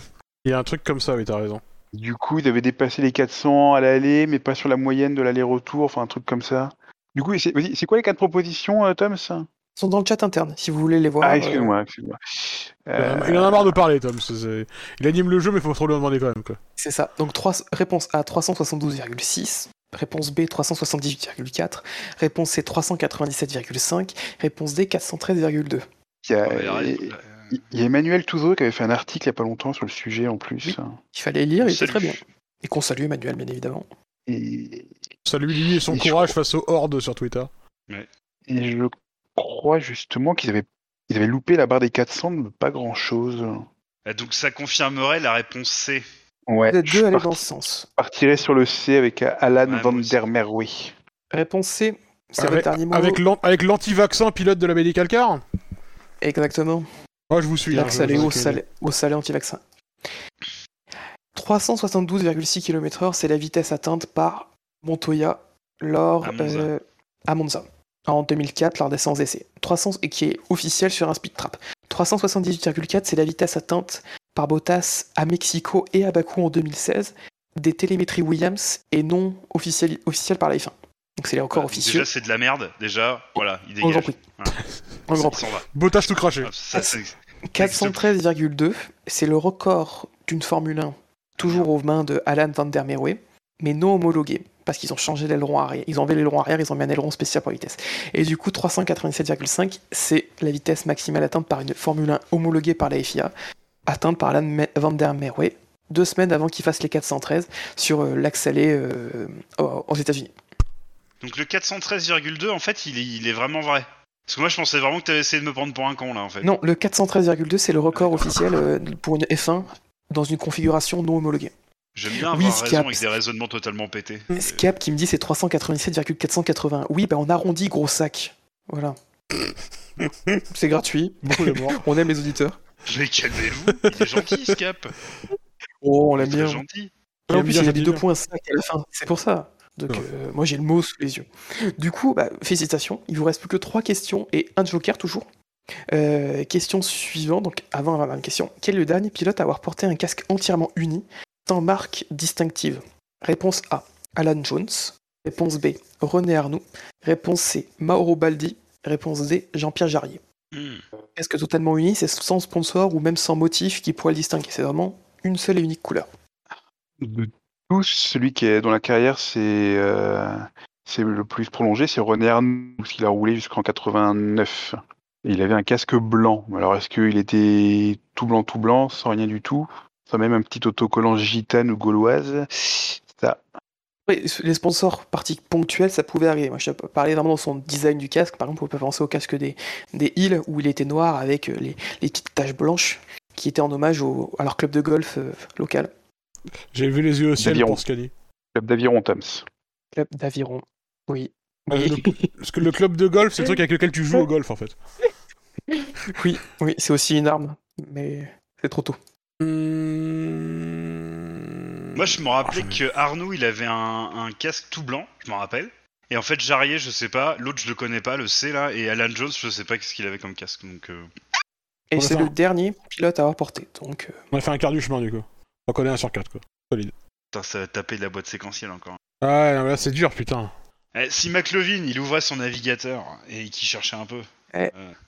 il y a un truc comme ça, oui, t'as raison. Du coup, ils avaient dépassé les 400 à l'aller, mais pas sur la moyenne de l'aller-retour, enfin un truc comme ça. Du coup, c'est quoi les quatre propositions, euh, Tom Ils sont dans le chat interne, si vous voulez les voir. Ah, euh, excuse-moi, excuse-moi. Euh, Il en a marre de parler, Tom. c'est- Il anime le jeu, mais faut trop lui en demander quand même. Quoi. C'est ça. Donc trois- réponse A 372,6, réponse B 378,4, réponse C 397,5, réponse D 413,2. il y a- Ouais, mais arrête, il y a Emmanuel Touzeau qui avait fait un article il y a pas longtemps sur le sujet en plus. Oui. Il fallait lire, il était très bien. Et qu'on salue Emmanuel, bien évidemment. Et, Salut lui et son Et courage face aux hordes sur Twitter. et je crois justement qu'ils avaient, ils avaient loupé la barre des 400 de pas grand chose. Ah, Donc ça confirmerait la réponse C. Ouais, Vous êtes deux à aller dans ce sens. partirais sur le C avec Alan Ouais, Van der Merwe. Réponse C, c'est Avec, votre dernier mot. avec l'an- avec l'anti-vaccin pilote de la Medical Car Exactement. Moi, je vous suis. hein, je- allé je- au salé, au salé anti-vaccin. 372,6 km/h, c'est la vitesse atteinte par Montoya lors À Monza. euh, à Monza en 2004 lors des 100 essais. 300 et qui est officiel sur un speed trap. 378,4, c'est la vitesse atteinte par Bottas à Mexico et à Bakou en 2016, des télémétries Williams et non officielles officielles par la F1. Donc c'est les records Ah, officieux. Déjà c'est de la merde. Déjà, voilà, il En Grand dégage. Prix. Voilà. En Grand Prix. s'en va. Bottas tout craché. Ah, ça, c'est- 413,2, c'est le record d'une Formule 1, toujours aux mains de Alan van der Merwe, mais non homologué, parce qu'ils ont changé l'aileron arrière. Ils ont enlevé l'aileron arrière, ils ont mis un aileron spécial pour la vitesse. Et du coup, 397,5, c'est la vitesse maximale atteinte par une Formule 1 homologuée par la FIA, atteinte par Alan Me- van der Merwe, deux semaines avant qu'il fasse les 413 sur euh, l'axe allé euh, aux aux États-Unis. Donc le 413,2 en fait il est, il est vraiment vrai. Parce que moi je pensais vraiment que t'avais essayé de me prendre pour un con là en fait. Non, le 413,2, c'est le record officiel euh, pour une F1 dans une configuration non homologuée. J'aime bien Oui, avoir raison a- avec des raisonnements totalement pétés. Scap qui me dit c'est 397,480. Oui, bah on arrondit, gros sac. Voilà. c'est gratuit. Morts. On aime les auditeurs. Mais calmez-vous, il est gentil Scap. Oh, on Il est l'aime bien. gentil. En plus, il a cette mis idée. 2.5 à la fin. C'est pour ça. Donc, Ouais. euh, moi, j'ai le mot sous les yeux. Du coup, bah, félicitations. Il vous reste plus que trois questions et un joker toujours. Euh, question suivante, donc avant la même question. Quel est le dernier pilote à avoir porté un casque entièrement uni, sans marque distinctive? Réponse A, Alan Jones. Réponse B, René Arnoux. Réponse C, Mauro Baldi. Réponse D, Jean-Pierre Jarrier. Hmm. Casque totalement uni, c'est sans sponsor ou même sans motif qui pourrait le distinguer? C'est vraiment une seule et unique couleur. De tous, celui qui est dans la carrière, c'est euh, c'est le plus prolongé, c'est René Arnoux, parce qu'il a roulé jusqu'en 89. Et il avait un casque blanc. Alors est-ce qu'il était tout blanc, tout blanc, sans rien du tout? Sans même un petit autocollant gitane ou gauloise? Ça, Oui, les sponsors parties ponctuelles, ça pouvait arriver. Moi, je parlais vraiment dans son design du casque. Par exemple, on peut penser au casque des, des Hills, où il était noir avec euh, les, les petites taches blanches, qui étaient en hommage au, à leur club de golf euh, local. J'ai vu les yeux au ciel D'aviron. pour Scani. club d'aviron Tams. Club d'aviron. Oui. Euh, le- Parce que le club de golf, c'est le truc avec lequel tu joues au golf en fait. Oui, oui, c'est aussi une arme, mais c'est trop tôt. Hmm. Moi je me rappelais Ah, que Arnaud il avait un, un casque tout blanc, je m'en rappelle. Et en fait Jarrier je sais pas, l'autre je le connais pas, le C là, et Alan Jones je sais pas qu'est-ce qu'il avait comme casque. Donc euh, Et c'est faire- le dernier pilote à avoir porté. Donc, euh, On a fait un quart du chemin du coup. On connaît un sur quatre quoi. putain, ça va taper de la boîte séquentielle encore. Ouais, non, mais là c'est dur putain. Eh, si McLovin il ouvrait son navigateur et qu'il cherchait un peu.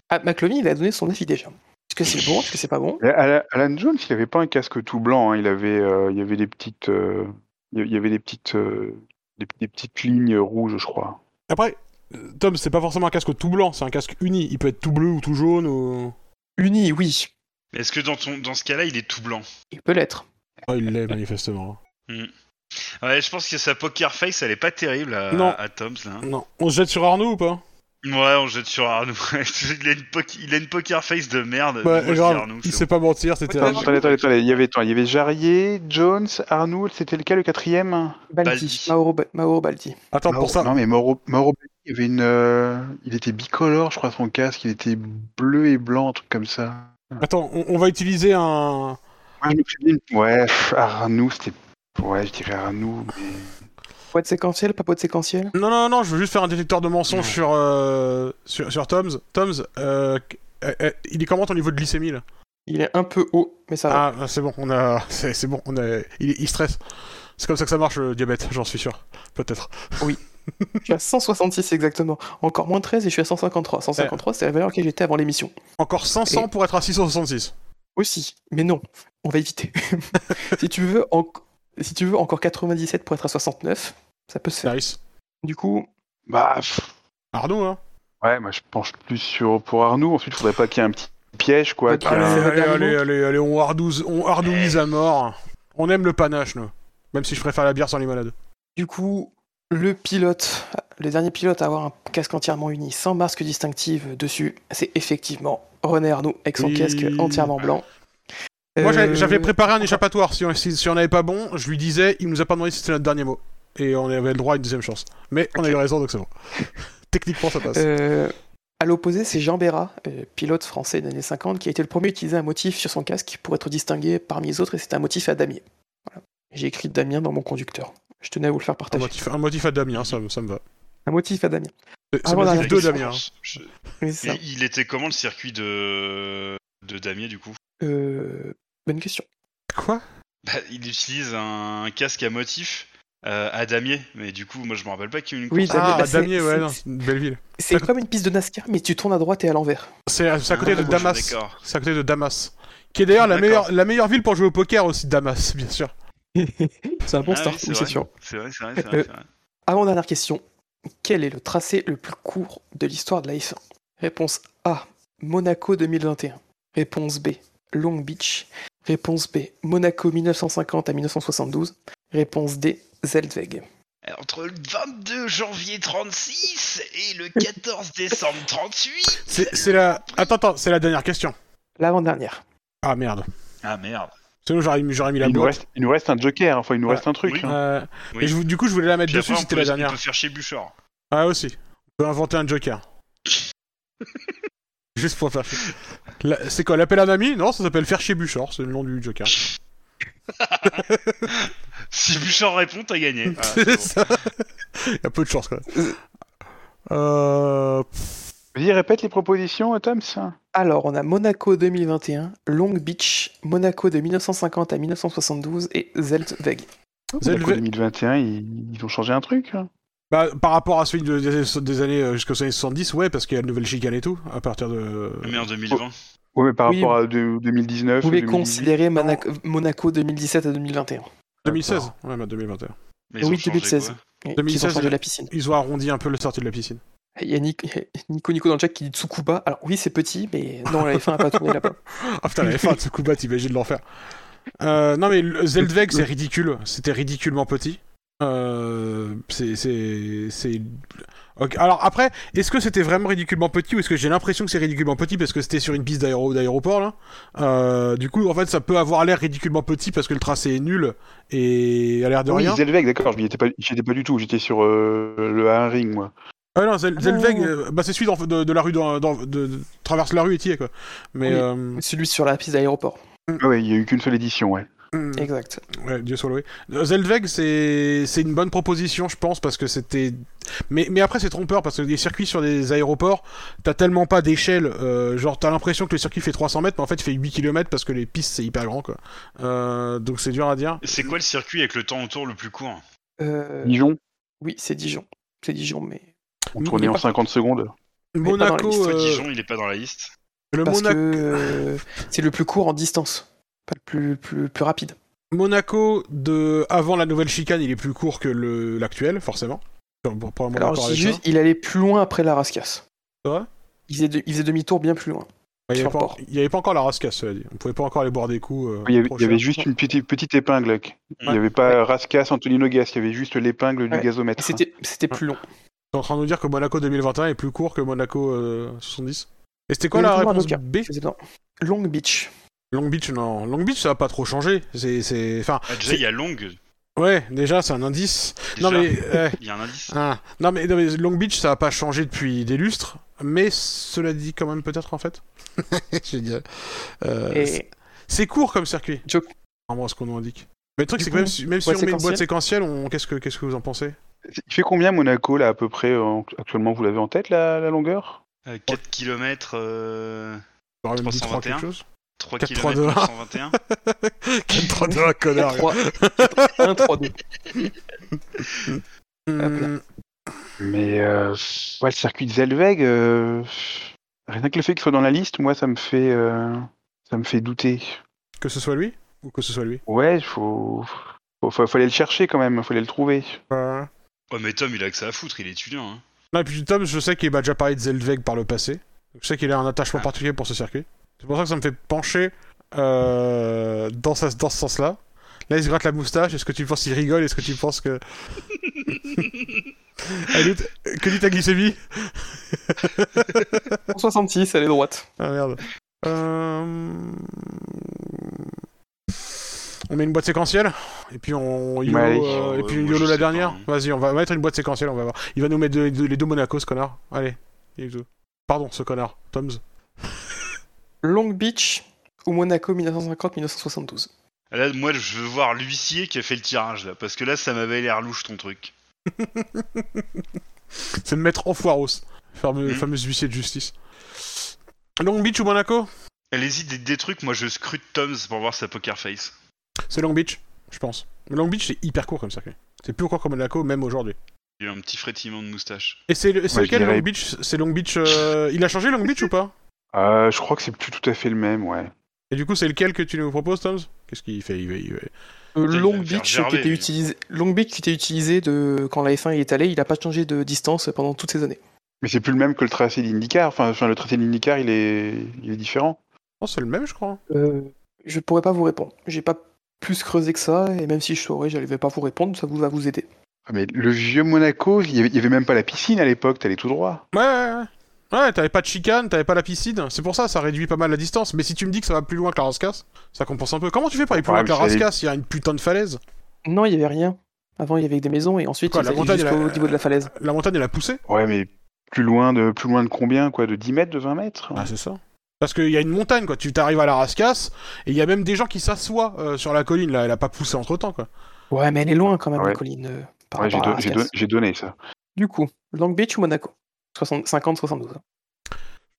Ah, McLovin, il a donné son avis déjà. Est-ce que c'est bon? Est-ce que c'est pas bon? Alan Jones, il avait pas un casque tout blanc. hein. Il avait, euh, il y avait des petites, euh, il y avait des petites, euh, des, des petites lignes rouges, je crois. Après, Tom, c'est pas forcément un casque tout blanc, c'est un casque uni. Il peut être tout bleu ou tout jaune ou. Uni, oui. Mais est-ce que dans, ton, dans ce cas-là il est tout blanc? Il peut l'être. Oh, il l'est manifestement. Ouais, je pense que sa poker face elle est pas terrible à, Non. à Toms là. Non. On se jette sur Arnaud ou pas? Ouais, on jette sur Arnaud. il, a une poke- il a une poker face de merde. Ouais, grave. Il sait pas mentir, c'était. Attends, attendez, attendez, attendez. Il y avait, attends, il y avait Jarrier, Jones, Arnoux. C'était lequel le quatrième? Baldi. Baldi. Mauro, Ba- Mauro Baldi. Attends, Mauro- pour ça. Non, mais Mauro, Mauro Baldi, il avait une, euh, il était bicolore, je crois, son casque. Il était bleu et blanc, un truc comme ça. Attends, on, on va utiliser un. Ouais, Arnoux, c'était, ouais, je dirais Arnoux. Mais... De séquentiel, pas de séquentiel Non, non, non, je veux juste faire un détecteur de mensonges sur, euh, sur, sur Tom's. Tom's, euh, euh, euh, il est comment ton niveau de glycémie là? Il est un peu haut, mais ça va. Ah, c'est bon, on a. C'est c'est bon, on a. Il, il stresse. C'est comme ça que ça marche le diabète, j'en suis sûr. Peut-être. Je suis à 166 exactement. Encore moins 13 et je suis à 153. 153, c'est la valeur à laquelle j'étais avant l'émission. Encore 500 pour être à 666. Aussi, mais non, on va éviter. si tu veux, en- si tu veux encore 97 pour être à 69, ça peut se faire. Nice. Du coup, Bah, pff, Arnaud, hein ouais, moi je penche plus sur pour Arnaud. Ensuite, faudrait pas qu'il y ait un petit piège, quoi. Allez, un- allez, allez, allez, allez, on hardouze, on hardouise à mort. On aime le panache, nous. Même si je préfère la bière sans limonade. du coup, le pilote, le dernier pilote à avoir un casque entièrement uni, sans masque distinctive dessus, c'est effectivement René Arnoux avec son Oui. casque entièrement blanc. Moi, j'avais Euh, j'avais préparé un échappatoire. Si on, si, si on n'avait pas bon, je lui disais, il nous a pas demandé si c'était notre dernier mot. Et on avait le droit à une deuxième chance. Mais on a eu raison, donc c'est bon. Techniquement, ça passe. Euh, à l'opposé, c'est Jean Bérat, euh, pilote français des années 50, qui a été le premier à utiliser un motif sur son casque pour être distingué parmi les autres, et c'était un motif à damier. Voilà. J'ai écrit Damien dans mon conducteur. Je tenais à vous le faire un, partager. motif, un motif à Damien, ça, me- ça me va. Un motif à Damien. C'est c'est Ah, motif la 2 question. Damien. hein. Je- Oui, c'est ça. Il était comment le circuit de de Damier du coup? Euh, bonne question. Quoi? Bah, Il utilise un casque à motif euh, à Damier, mais du coup moi je me rappelle pas qu'il y a eu une Oui, course. Damier, Ah, bah, c'est- Damier, ouais, non, une belle ville. C'est comme une piste de NASCAR, mais tu tournes à droite et à l'envers. C'est à, c'est à côté Ah, de Damas. d'accord. C'est à côté de Damas. Qui est d'ailleurs la meilleure, la meilleure ville pour jouer au poker aussi, Damas, bien sûr. c'est un bon Ah start, oui, oui, c'est sûr. C'est vrai, c'est vrai, c'est vrai. Euh, c'est vrai. Avant dernière question. Quel est le tracé le plus court de l'histoire de la F1 Réponse A. Monaco 2021. Réponse B. Long Beach. Réponse B. Monaco 1950 à 1972. Réponse D. Zeldweg. Entre le 22 janvier 36 et le 14 décembre 38 C'est c'est la. Attends, attends, c'est la dernière question. L'avant-dernière. Ah merde. Ah merde. Sinon, j'aurais mis, j'aurais mis la Il nous, boîte. reste, il nous reste un joker, enfin il nous reste un truc. Oui. hein. Euh, Oui. et je, du coup, je voulais la mettre Puis dessus, c'était peut, la dernière. on peut faire chez Bouchard. Ah, aussi. On peut inventer un Joker. Juste pour faire chier. La- C'est quoi, l'appel à un ami Non, ça s'appelle faire chier Bouchard, c'est le nom du Joker. Si Bouchard répond, t'as gagné. C'est bon. ça. Il y a peu de chance, quand même. Euh... Vas-y, répète les propositions, Toms. Alors, on a Monaco 2021, Long Beach, Monaco de 1950 à 1972 et Zeldweg. Zelve- Monaco 2021, ils, ils ont changé un truc. hein. Bah, par rapport à celui de- des, des années euh, jusqu'aux années 70, ouais, parce qu'il y a une nouvelle chicane et tout, à partir de... Mais en 2020. Ouais, mais par Oui, rapport à de- 2019. Vous pouvez 2018. considérer Monaco, Monaco 2017 à 2021. 2016 Ouais, bah 2021. Mais ils Oui, ont changé 2016. quoi Oui, 2016, ils de la piscine. Ils ont arrondi un peu le sortie de la piscine. Il y a Nico, Nico Nico dans le chat qui dit Tsukuba. Alors oui, c'est petit, mais non, la F1 n'a pas tourné là-bas. Ah putain, la F1 de Tsukuba, t'imagines l'enfer. Euh, non mais Zeldweg, c'est ridicule. C'était ridiculement petit. Euh, c'est... Alors après, est-ce que c'était vraiment ridiculement petit ou est-ce que j'ai l'impression que c'est ridiculement petit parce que c'était sur une piste d'aéro- d'aéroport là? Euh, Du coup, en fait, ça peut avoir l'air ridiculement petit parce que le tracé est nul et a l'air de Oui, rien. Zelvec, d'accord, j'y étais pas, j'y étais pas du tout, j'étais sur euh, le A1 Ring, moi. Ah non, Zel- euh, bah, c'est celui de, de la rue, dans, dans- de, de- traverse la rue et quoi. Mais Oui. euh, Celui sur la piste d'aéroport. Ah ouais, il y a eu qu'une seule édition, ouais. Mm, Exact. Ouais, Dieu soit loué. Zeldweg, c'est c'est une bonne proposition, je pense, parce que c'était. Mais, mais après, c'est trompeur, parce que les circuits sur des aéroports, t'as tellement pas d'échelle. euh, genre, t'as l'impression que le circuit fait 300 mètres, mais en fait, il fait 8 km parce que les pistes, c'est hyper grand, quoi. Euh, donc, c'est dur à dire. C'est quoi le circuit avec le temps autour le plus court? Euh, Dijon, oui, c'est Dijon. C'est Dijon, mais. on tournait en 50 secondes. Monaco. Dijon, il est pas dans la liste. le Monaco. c'est le plus court en distance. Pas le plus, plus, plus rapide. Monaco de avant la nouvelle chicane, il est plus court que le l'actuel, forcément. Alors, juste, il allait plus loin après la Rascasse. C'est vrai? Il faisait, de- il faisait demi-tour bien plus loin. Il n'y avait, pas- avait encore la rascasse, cela dit. On pouvait pas encore aller boire des coups. euh, Il y avait, trop il y avait cher. juste une petite, petite épingle. Il n'y Ouais. avait pas Rascas, Antonino Gas, il y avait juste l'épingle du Ouais. gazomètre. C'était plus long. T'es en train de nous dire que Monaco 2021 est plus court que Monaco euh, 70 Et c'était quoi la réponse. B? Long Beach. Long Beach, non. Long Beach, ça a pas trop changé. C'est, c'est... Enfin, Ah, déjà, c'est- il y a Long. ouais, déjà, c'est un indice. Déjà, Non, mais... euh, Il y a un indice. ah, non, mais, non, mais Long Beach, ça a pas changé depuis des lustres. Mais cela dit quand même peut-être, en fait. Je veux dire, euh, c'est- Et C'est court comme circuit. Jo- Vraiment, ce qu'on nous indique. Mais le truc, Du c'est que même si, même si boîte on met une boîte séquentielle on... qu'est-ce, que, qu'est-ce que vous en pensez? Il fait combien Monaco, là, à peu près euh, Actuellement, vous l'avez en tête, la, la longueur? Euh, 4 km, euh, J'aurais même dit 3 321. quelque chose 3 4, km 3, 2, 1. 121 4-3-2, connard. 3, 1, 3, 2. Hmm, Mais euh, ouais, le circuit de Zellweg, euh, rien que le fait qu'il soit dans la liste, moi, ça me fait, euh, ça me fait douter. que ce soit lui Ou que ce soit lui? Ouais, il faut, faut, faut, faut aller le chercher quand même, faut aller le trouver. Euh, Ouais, mais Tom, il a que ça à foutre, il est étudiant. Hein. Non, et puis Tom, je sais qu'il m'a déjà parlé de Zelveg par le passé. Je sais qu'il a un attachement Ah. particulier pour ce circuit. C'est pour ça que ça me fait pencher euh, dans, sa- dans ce sens-là. Là, il se gratte la moustache. Est-ce que tu penses qu'il rigole? Est-ce que tu penses que. Allez, que dit ta glycémie? 166, elle est droite. Ah merde. Euh... On met une boîte séquentielle et puis on YOLO, euh, et puis YOLO la dernière. pas, hein. Vas-y, on va mettre une boîte séquentielle, on va voir. Il va nous mettre de- de- les deux Monaco, ce connard. Allez. Pardon, ce connard. Toms. Long Beach ou Monaco 1950-1972. Là, moi, je veux voir l'huissier qui a fait le tirage, là, parce que là, ça m'avait l'air louche, ton truc. C'est le maître Enfoiros, fameux, Mhm. fameux huissier de justice. Long Beach ou Monaco? Allez-y, des, des trucs, moi, je scrute Tom's pour voir sa poker face. C'est Long Beach, je pense. Mais Long Beach, c'est hyper court comme circuit. C'est plus court que Monaco, même aujourd'hui. Il y a eu un petit frétillement de moustache. Et c'est le- c'est Ouais, lequel dirais- Long Beach? C'est Long Beach. euh, Il a changé Long Beach ou pas? Euh, je crois que c'est plus tout à fait le même, ouais. Et du coup, c'est lequel que tu nous proposes, Toms? Qu'est-ce qu'il fait? Il va- il va- Euh, Long Beach qui était utilisé, Long Beach qui était utilisé de quand la F1 y est allée, il n'a pas changé de distance pendant toutes ces années. Mais c'est plus le même que le tracé d'IndyCar. Enfin, enfin, le tracé d'IndyCar, il est, il est différent. Oh, c'est le même, je crois. Euh, je pourrais pas vous répondre. J'ai pas plus creusé que ça, et même si je saurais, je vais pas vous répondre, ça vous va vous aider. Ah, Mais le vieux Monaco, il y avait, il y avait même pas la piscine à l'époque, t'allais tout droit. Ouais, ouais, ouais. Ouais, t'avais pas de chicane, t'avais pas la piscine. C'est pour ça, ça réduit pas mal la distance. Mais si tu me dis que ça va plus loin que la Rascasse, ça compense un peu. Comment tu fais pour aller plus loin que la Rascasse? Il y a une putain de falaise. Non, il y avait rien. Avant, il y avait des maisons, et ensuite, Quoi, il la montagne, jusqu'au elle a- niveau de la falaise. La montagne, elle a poussé? Ouais, mais plus loin de, plus loin de combien, quoi? De 10 mètres, de 20 mètres? Ah, c'est ça. Parce qu'il y a une montagne, quoi. Tu t'arrives à la Rascasse, et il y a même des gens qui s'assoient euh, sur la colline, là. Elle a pas poussé entre temps, quoi. Ouais, mais elle est loin quand même, Ouais. la colline. euh, par Ouais, j'ai rapport à don- j'ai Rascasse. don- j'ai donné ça. Du coup, Long Beach ou Monaco? 60 50-72.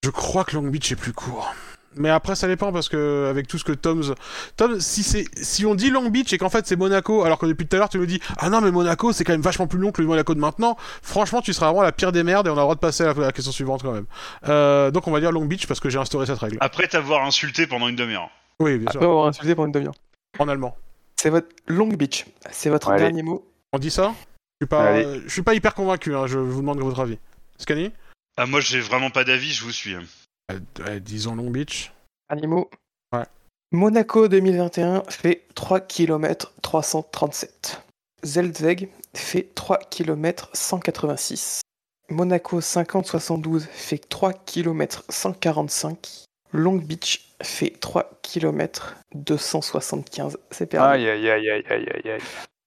Je crois que Long Beach est plus court. Mais après, ça dépend parce que avec tout ce que Tom's, Tom, si c'est, si on dit Long Beach et qu'en fait c'est Monaco, alors que depuis tout à l'heure tu nous dis ah non mais Monaco c'est quand même vachement plus long que le Monaco de maintenant. Franchement, tu seras vraiment la pire des merdes et on a le droit de passer à la, à la question suivante quand même. Euh, donc on va dire Long Beach parce que j'ai instauré cette règle. Après t'avoir insulté pendant une demi-heure. Oui, bien sûr. Après avoir insulté pendant une demi-heure. En allemand. C'est votre Long Beach. C'est votre Allez. dernier mot. On dit ça? Je suis pas, euh, je suis pas hyper convaincu. hein, je vous demande votre avis. Scanny Ah, moi, j'ai vraiment pas d'avis, je vous suis. hein. Euh, euh, Disons Long Beach. Mot. Ouais. Monaco 2021 fait 3 km 337. Zelzeg fait 3 km 186. Monaco 50-72 fait 3 km 145. Long Beach fait 3 km 275. C'est perdu. Aïe, aïe, aïe, aïe, aïe, aïe, aïe.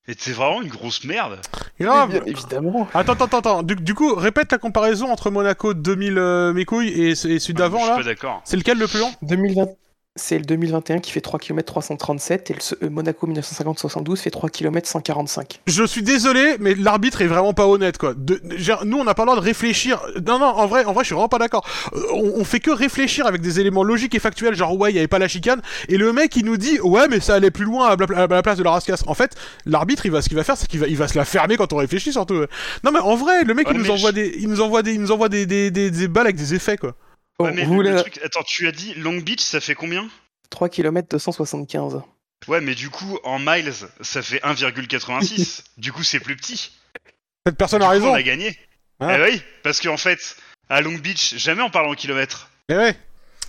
Et c'est vraiment une grosse merde. Grave. Bien évidemment. Attends, attends, attends, attends. Du, du coup, répète la comparaison entre Monaco 2000 euh, mes couilles et, et celui je d'avant suis là. pas d'accord. C'est lequel le plus long? 2020, c'est le 2021 qui fait 3 km 337 et le euh, Monaco 1950-72 fait 3 km 145. Je suis désolé, mais l'arbitre est vraiment pas honnête, quoi. De, nous, on n'a pas le droit de réfléchir. Non, non, en vrai, en vrai, je suis vraiment pas d'accord. Euh, On, on fait que réfléchir avec des éléments logiques et factuels, genre ouais, il y avait pas la chicane, et le mec il nous dit ouais, mais ça allait plus loin à la, à la place de la rascasse. En fait, l'arbitre, il va, ce qu'il va faire, c'est qu'il va, il va se la fermer quand on réfléchit, surtout. Non, mais en vrai, le mec, Ouais, il nous mais envoie je- des, il nous envoie des, il nous envoie des, des, des, des balles avec des effets, quoi. Bon, Ouais, mais vous le- voulez le truc- Attends, tu as dit Long Beach, ça fait combien? 3 km 275. Ouais, mais du coup, en miles, ça fait 1,86. du coup, c'est plus petit. Cette personne Du a coup, raison. on a gagné. Ah. Eh oui, parce qu'en fait, à Long Beach, jamais on parle en kilomètres. Eh ouais.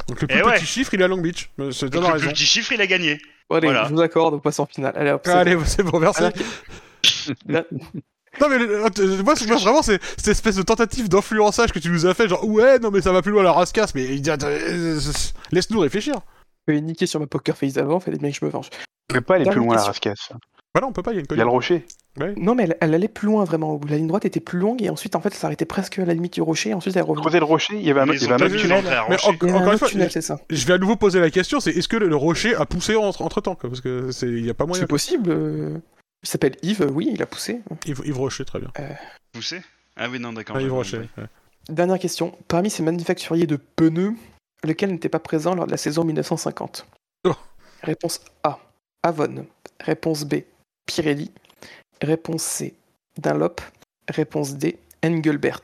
Donc le plus Eh petit ouais. chiffre, il est à Long Beach. C'est Donc le raison. plus petit chiffre, il a gagné. Bon, allez, Voilà. je vous accorde, on passe en finale. Allez, hop, c'est Allez, c'est bon, merci. Non mais le- euh, moi, c'est- moi, vraiment c'est cette espèce de tentative d'influençage que tu nous as fait genre ouais non mais ça va plus loin la rascasse mais il dit, attends, euh, euh, laisse-nous réfléchir. Je vais niquer sur ma poker face d'avant, fallait bien que je me venge. On peut pas aller plus loin à la question. rascasse. Bah non on peut pas il y a une Il y a le rocher. Non, mais elle, elle allait plus loin vraiment. La ligne droite était plus longue et ensuite, en fait, elle s'arrêtait presque à la limite du rocher. Et ensuite, elle revenait. Creuser le rocher, il y avait un, Mais il y avait tunnel. Mais en- Il y encore une fois tunnel, c'est ça. je vais à nouveau poser la question c'est est-ce que le, le rocher a poussé entre, temps quoi parce que c'est il y a pas moyen. C'est possible. euh, Il s'appelle Yves, oui, il a poussé. Yves, Yves Rocher très bien. Poussé? Ah oui, non, d'accord. Ah, Yves Rocher. ouais. Dernière question. Parmi ces manufacturiers de pneus, lequel n'était pas présent lors de la saison 1950 Oh. Réponse A, Avon. Réponse B, Pirelli. Réponse C, Dunlop. Réponse D, Engelbert.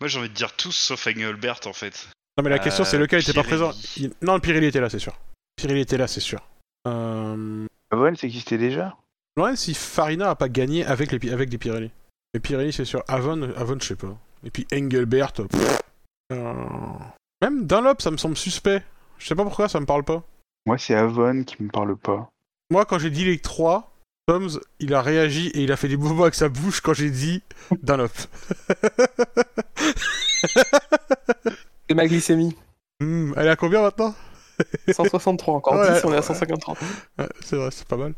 Moi j'ai envie de dire tous sauf Engelbert en fait. Non, mais la question, Euh, c'est lequel était pas présent? Il- Non, Pirelli était là, c'est sûr. Pirelli était là, c'est sûr. Euh... Avon, ça existait déjà? Je me demande si Farina a pas gagné avec, les, avec des Pirelli. Mais Pirelli, c'est sûr. Avon, Avon, je sais pas. Et puis Engelbert. pff. Euh, Même Dunlop, ça me semble suspect. Je sais pas pourquoi, ça me parle pas. Moi, c'est Avon qui me parle pas. Moi, quand j'ai dit les trois, Toms, il a réagi et il a fait des mouvements avec sa bouche quand j'ai dit Dunlop. Et ma glycémie Hmm, elle est à combien maintenant? 163 encore. Ouais, 10, on est à ouais. 153. Ouais, C'est vrai, c'est pas mal.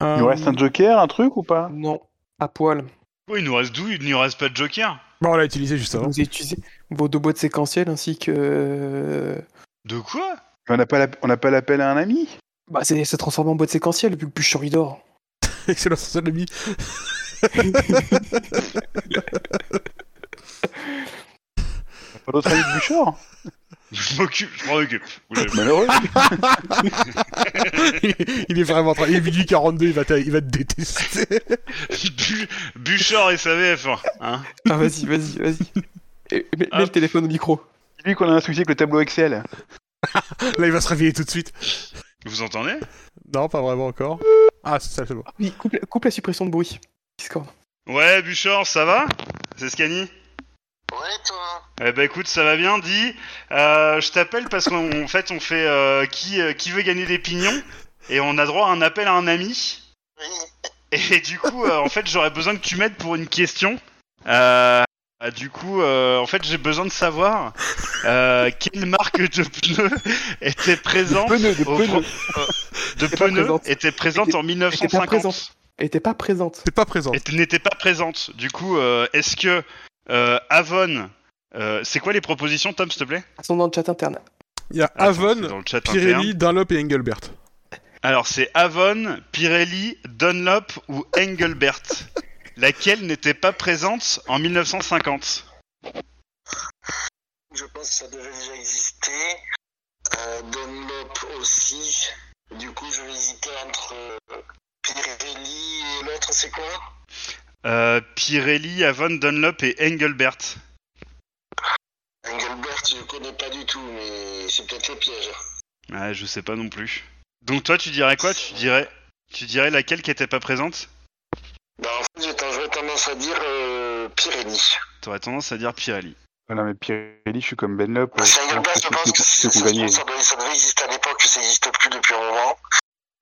Il nous reste un joker, un truc ou pas? Non, à poil. Oui, il nous reste d'où Il nous reste pas de Joker? Bon, on l'a utilisé juste avant. Vous avez utilisé vos deux boîtes séquentielles ainsi que. De quoi? On n'a pas la- on n'a pas l'appel à un ami? Bah, c'est se transformer en boîte séquentielle vu que il dort. Excellent, c'est ami. Pas d'autre ami de Bouchard? Je m'occupe, je m'en occupe. Malheureux. il est vraiment en train. Il est minuit 42, il va, te- il va te détester. Bu- Bouchard et sa VF1. Hein Ah, vas-y, vas-y, vas-y. Et- Mets, le téléphone au micro. Dis-lui qu'on a un souci avec le tableau Excel. Là, il va se réveiller tout de suite. Vous entendez? Non, pas vraiment encore. Ah, c'est ça, c'est bon. Oui, coupe, la- coupe la suppression de bruit. Discord. Ouais, Bouchard, ça va? C'est Scani? Ouais, toi. Eh ben écoute, ça va bien, dit. Euh, je t'appelle parce qu'en en fait, on fait euh, qui, euh, qui veut gagner des pignons et on a droit à un appel à un ami. Oui. Et du coup, euh, en fait, j'aurais besoin que tu m'aides pour une question. Euh, du coup, euh, en fait, j'ai besoin de savoir euh, quelle marque de pneus était présente Pneus, de au pneus. euh, de Était pas pneus présente. était présente en était pas 1950 présente. Elle était pas présente. C'est pas présent. et n'était pas présente. Du coup, euh, est-ce que euh, Avon, euh, c'est quoi les propositions, Tom, s'il te plaît? Elles sont dans le chat interne. Il y a Attends, Avon. Pirelli, Dunlop et Engelbert. Alors, c'est Avon, Pirelli, Dunlop ou Engelbert. Laquelle n'était pas présente en 1950 Je pense que ça devait déjà exister. Euh, Dunlop aussi. Du coup, je vais hésiter entre euh, Pirelli et l'autre, c'est quoi? Euh, Pirelli, Avon, Dunlop et Engelbert. Engelbert, je connais pas du tout, mais c'est peut-être le piège. Ouais, je sais pas non plus. Donc toi, tu dirais quoi? Tu dirais, tu dirais laquelle qui était pas présente? Bah, en fait, j'aurais tendance à dire euh, Pirelli. T'aurais tendance à dire Pirelli. Voilà, mais Pirelli, je suis comme Ben Lop. Parce qu'Engelbert, je pense que c'est- ça, gagné. ça devait, ça devait exister à l'époque, ça n'existe plus depuis un moment.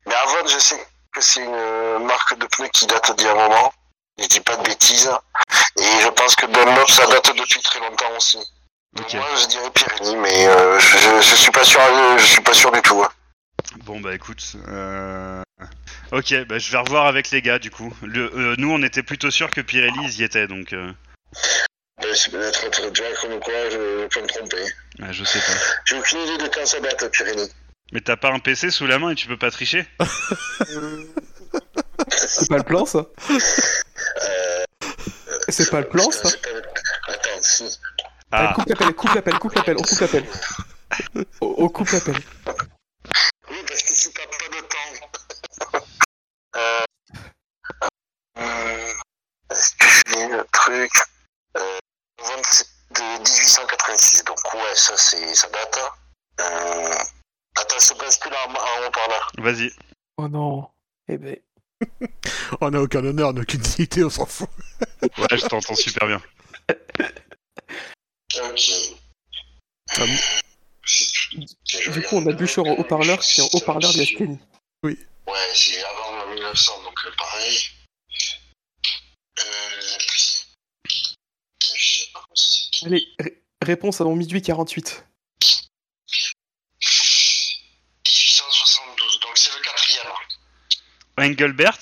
Mais Avon, je sais que c'est une euh, marque de pneus qui date d'il y a un moment. Je dis pas de bêtises. Et je pense que Dunlop, ça date depuis très longtemps aussi. Donc moi, je dirais Pirelli, mais euh, je, je, je suis pas sûr, je suis pas sûr du tout. hein. Bon bah écoute, euh... ok, bah je vais revoir avec les gars du coup. Le, euh, nous, on était plutôt sûr que Pirelli ils y étaient, donc euh... Euh, C'est peut-être déjà comme quoi je, je peux me tromper. je sais pas. J'ai aucune idée de quand ça date, Pirelli. Mais t'as pas un PC sous la main et tu peux pas tricher? C'est pas le plan, ça Euh, C'est pas le plan, ça Attends, Ah, Coupe l'appel, coupe l'appel, coupe l'appel, on coupe l'appel. On, on coupe l'appel. Oui, parce que si t'as pas de temps. euh, euh, Est-ce que j'ai le truc euh, 27 de 1886, donc ouais, ça, c'est, ça date. hein. Euh, attends, je bascule en, en haut-parleur. vas-y. Oh non. Eh ben on n'a aucun honneur, on n'a aucune dignité, on s'en fout. ouais, je t'entends super bien. Ok. Du coup, on a Bûcher en haut-parleur, c'est en haut-parleur de la Scanie. Oui. Ouais, c'est avant 1900, donc euh, pareil. Euh, je Allez, réponse avant 1848. Engelbert,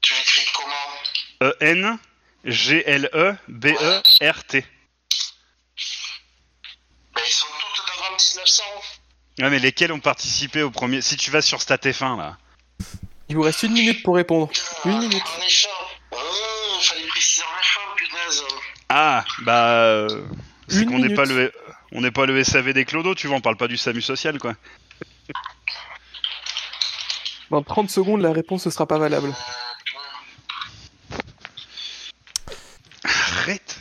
Tu l'écris comment E N G L E B E R T. Ben, ils sont toutes d'avant 1900. Ouais, mais lesquels ont participé au premier? Si tu vas sur StatF1 là. Il vous reste une minute pour répondre. Une minute. En échange. Oh, fallait préciser en échange, punaise. Ah, bah. euh, C'est Une qu'on n'est pas minute. le. On n'est pas le SAV des clodos, tu vois, on parle pas du SAMU social quoi. Dans 30 secondes, la réponse ne sera pas valable. Arrête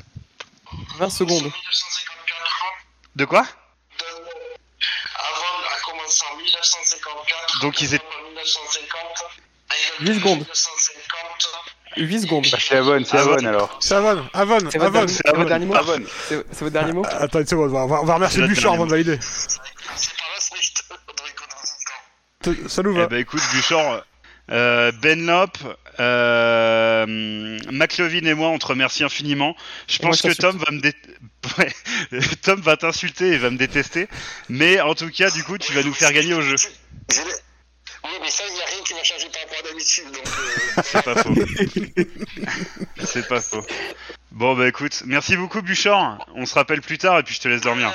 20 secondes. 1954. De quoi? Avon a commencé en 1954. Donc ils étaient- En 1950. 10 secondes. 1950. 8 secondes. Bah, c'est Avon, c'est Avon. Avon alors. C'est Avon, Avon, Avon. dernier- c'est votre dernier mot Avon. C'est c'est votre dernier mot Attends une seconde, on va, on va remercier Bouchard avant de valider. C'est pas la suite. Enrico dans un instant. Te- Ça nous Eh va. ben écoute, Buchor, euh, Benlop, euh, McLovin et moi, on te remercie infiniment. Je pense que. Tom va me dé- Ouais, Tom va t'insulter et va me détester. Mais en tout cas, du coup, tu vas nous faire gagner au jeu. Oui, mais ça, il n'y a rien qui va changer par rapport à d'habitude. Donc, euh, C'est pas faux. C'est pas faux. Bon bah écoute, merci beaucoup Buchor. On se rappelle plus tard et puis je te laisse dormir.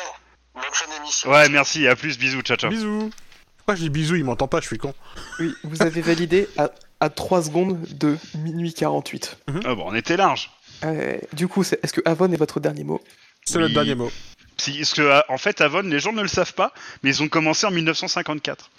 Bonne fin d'émission. Ouais, merci. À plus. Bisous. Ciao ciao. Bisous. Pourquoi je dis bisous, il m'entend pas, je suis con. Oui, vous avez validé à, à 3 secondes de minuit 48. Ah bon, on était large. Euh, du coup, c'est- est-ce que Avon est votre dernier mot? C'est Oui. notre dernier mot. Si, parce que euh, en fait, Avon, les gens ne le savent pas, mais ils ont commencé en 1954.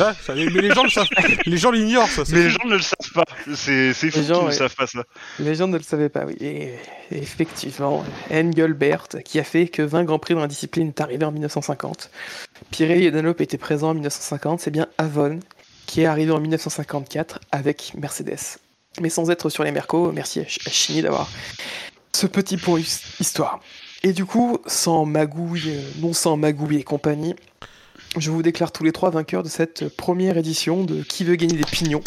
Ah, ça- mais les gens le savent. Les gens l'ignorent, ça. Mais les fou. gens ne le savent pas. C'est fou Les gens, qu'ils ne ouais. savent pas ça. Les gens ne le savaient pas, oui. Et effectivement, Engelbert, qui a fait que 20 Grands Prix dans la discipline, est arrivé en 1950. Pirelli et Dunlop étaient présents en 1950. C'est bien Avon qui est arrivé en 1954 avec Mercedes. Mais sans être sur les Mercos, merci à Ch- à Chini d'avoir ce petit point his- histoire. Et du coup, sans magouille, euh, non sans magouille et compagnie, je vous déclare tous les trois vainqueurs de cette première édition de Qui veut gagner des pignons.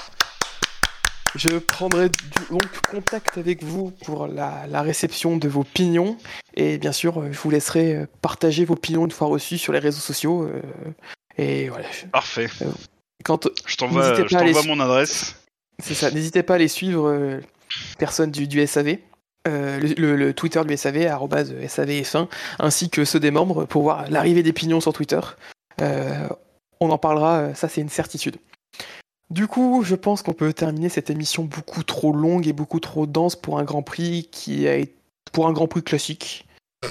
Je prendrai donc contact avec vous pour la, la réception de vos pignons. Et bien sûr, euh, je vous laisserai euh, partager vos pignons une fois reçus sur les réseaux sociaux. euh, Et voilà. Parfait. Quand, Je t'envoie mon adresse. c'est ça, n'hésitez pas à les suivre, euh, personnes du, du SAV. le, le- le Twitter du SAV, arrobase SAVF1, ainsi que ceux des membres pour voir l'arrivée des pignons sur Twitter. Euh, on en parlera, euh, ça c'est une certitude. Du coup, je pense qu'on peut terminer cette émission beaucoup trop longue et beaucoup trop dense pour un Grand Prix qui a pour un Grand Prix classique.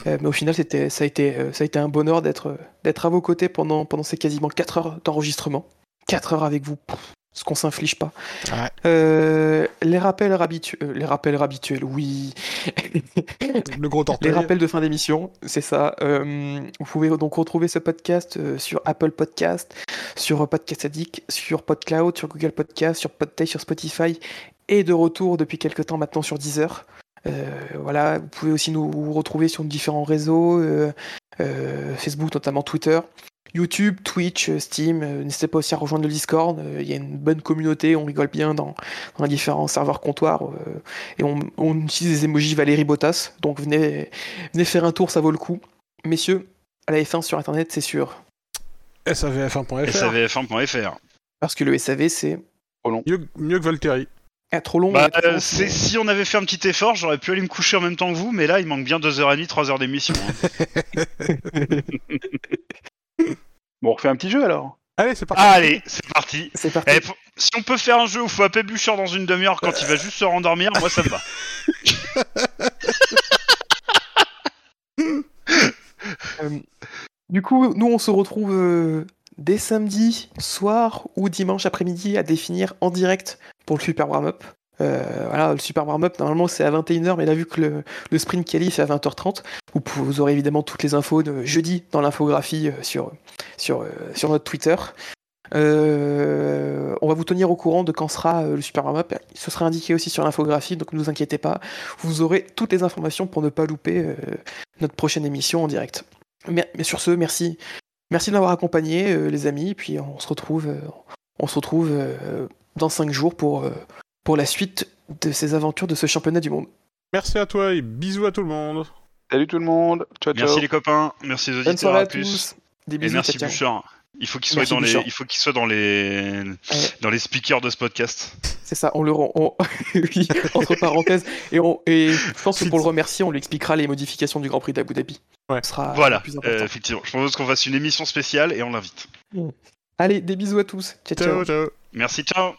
Euh, mais au final, c'était, ça, a été, ça a été un bonheur d'être, d'être à vos côtés pendant, pendant ces quasiment 4 heures d'enregistrement. 4 heures avec vous, ce qu'on s'inflige pas. Ouais. Euh, les rappels habituels, les rappels habituels, oui. Le gros Les tortillé. rappels de fin d'émission, c'est ça. Euh, vous pouvez donc retrouver ce podcast euh, sur Apple Podcast, sur Podcast Addict, sur PodCloud, sur Google Podcast, sur Podtail, sur Spotify, et de retour depuis quelques temps maintenant sur Deezer. Euh, voilà, vous pouvez aussi nous retrouver sur différents réseaux, euh, euh, Facebook notamment Twitter, YouTube, Twitch, euh, Steam. Euh, N'hésitez pas aussi à rejoindre le Discord. Euh, Il y a une bonne communauté, on rigole bien dans, dans les différents serveurs comptoirs. et on, on utilise des emojis Valérie Bottas. Donc venez, venez faire un tour, ça vaut le coup. Messieurs, à la F1 sur internet, c'est sûr. SAVF1.fr. SAVF1.fr. Parce que le SAV, c'est Mieux, mieux que Valtteri. ah, trop long. Bah, trop euh, long, si on avait fait un petit effort, j'aurais pu aller me coucher en même temps que vous, mais là, il manque bien 2h30, 3h d'émission. hein. Bon, on refait un petit jeu alors. Allez, c'est parti. Allez, c'est parti. C'est parti. Eh, Si on peut faire un jeu où faut appeler Bûcheur dans une demi-heure quand il va juste se rendormir, moi ça me va. Euh, du coup, nous, on se retrouve euh, dès samedi soir ou dimanche après-midi à définir en direct pour le Super Warm-Up. Euh, voilà, le Super Warm-Up, normalement, c'est à 21h, mais là, vu que le, le sprint qualif c'est à 20h30, vous, aurez évidemment toutes les infos de jeudi dans l'infographie euh, sur, sur, euh, sur notre Twitter. On va vous tenir au courant de quand sera le Super Warm-Up. Ce sera indiqué aussi sur l'infographie, donc ne vous inquiétez pas. Vous aurez toutes les informations pour ne pas louper notre prochaine émission en direct. Mais, sur ce, merci. Merci de m'avoir accompagné, les amis. Puis on se retrouve, on se retrouve dans 5 jours pour, pour la suite de ces aventures de ce championnat du monde. Merci à toi et bisous à tout le monde. Salut tout le monde. Ciao, ciao. Merci les copains, merci les Bonne auditeurs, soirée à à plus. tous. Des Et bisous, merci ciao, ciao. Bûcheur. Il faut qu'il soit Merci, dans les, il faut qu'il soit dans les, dans les speakers de ce podcast. C'est ça, on le rend. on- oui, entre parenthèses. Et, on, et je pense que pour le remercier, on lui expliquera les modifications du Grand Prix d'Abu Dhabi. Ouais. Ce sera voilà, le plus important. euh, effectivement. Je propose qu'on fasse une émission spéciale et on l'invite. Allez, des bisous à tous. ciao. ciao. Ciao, ciao. Merci, ciao.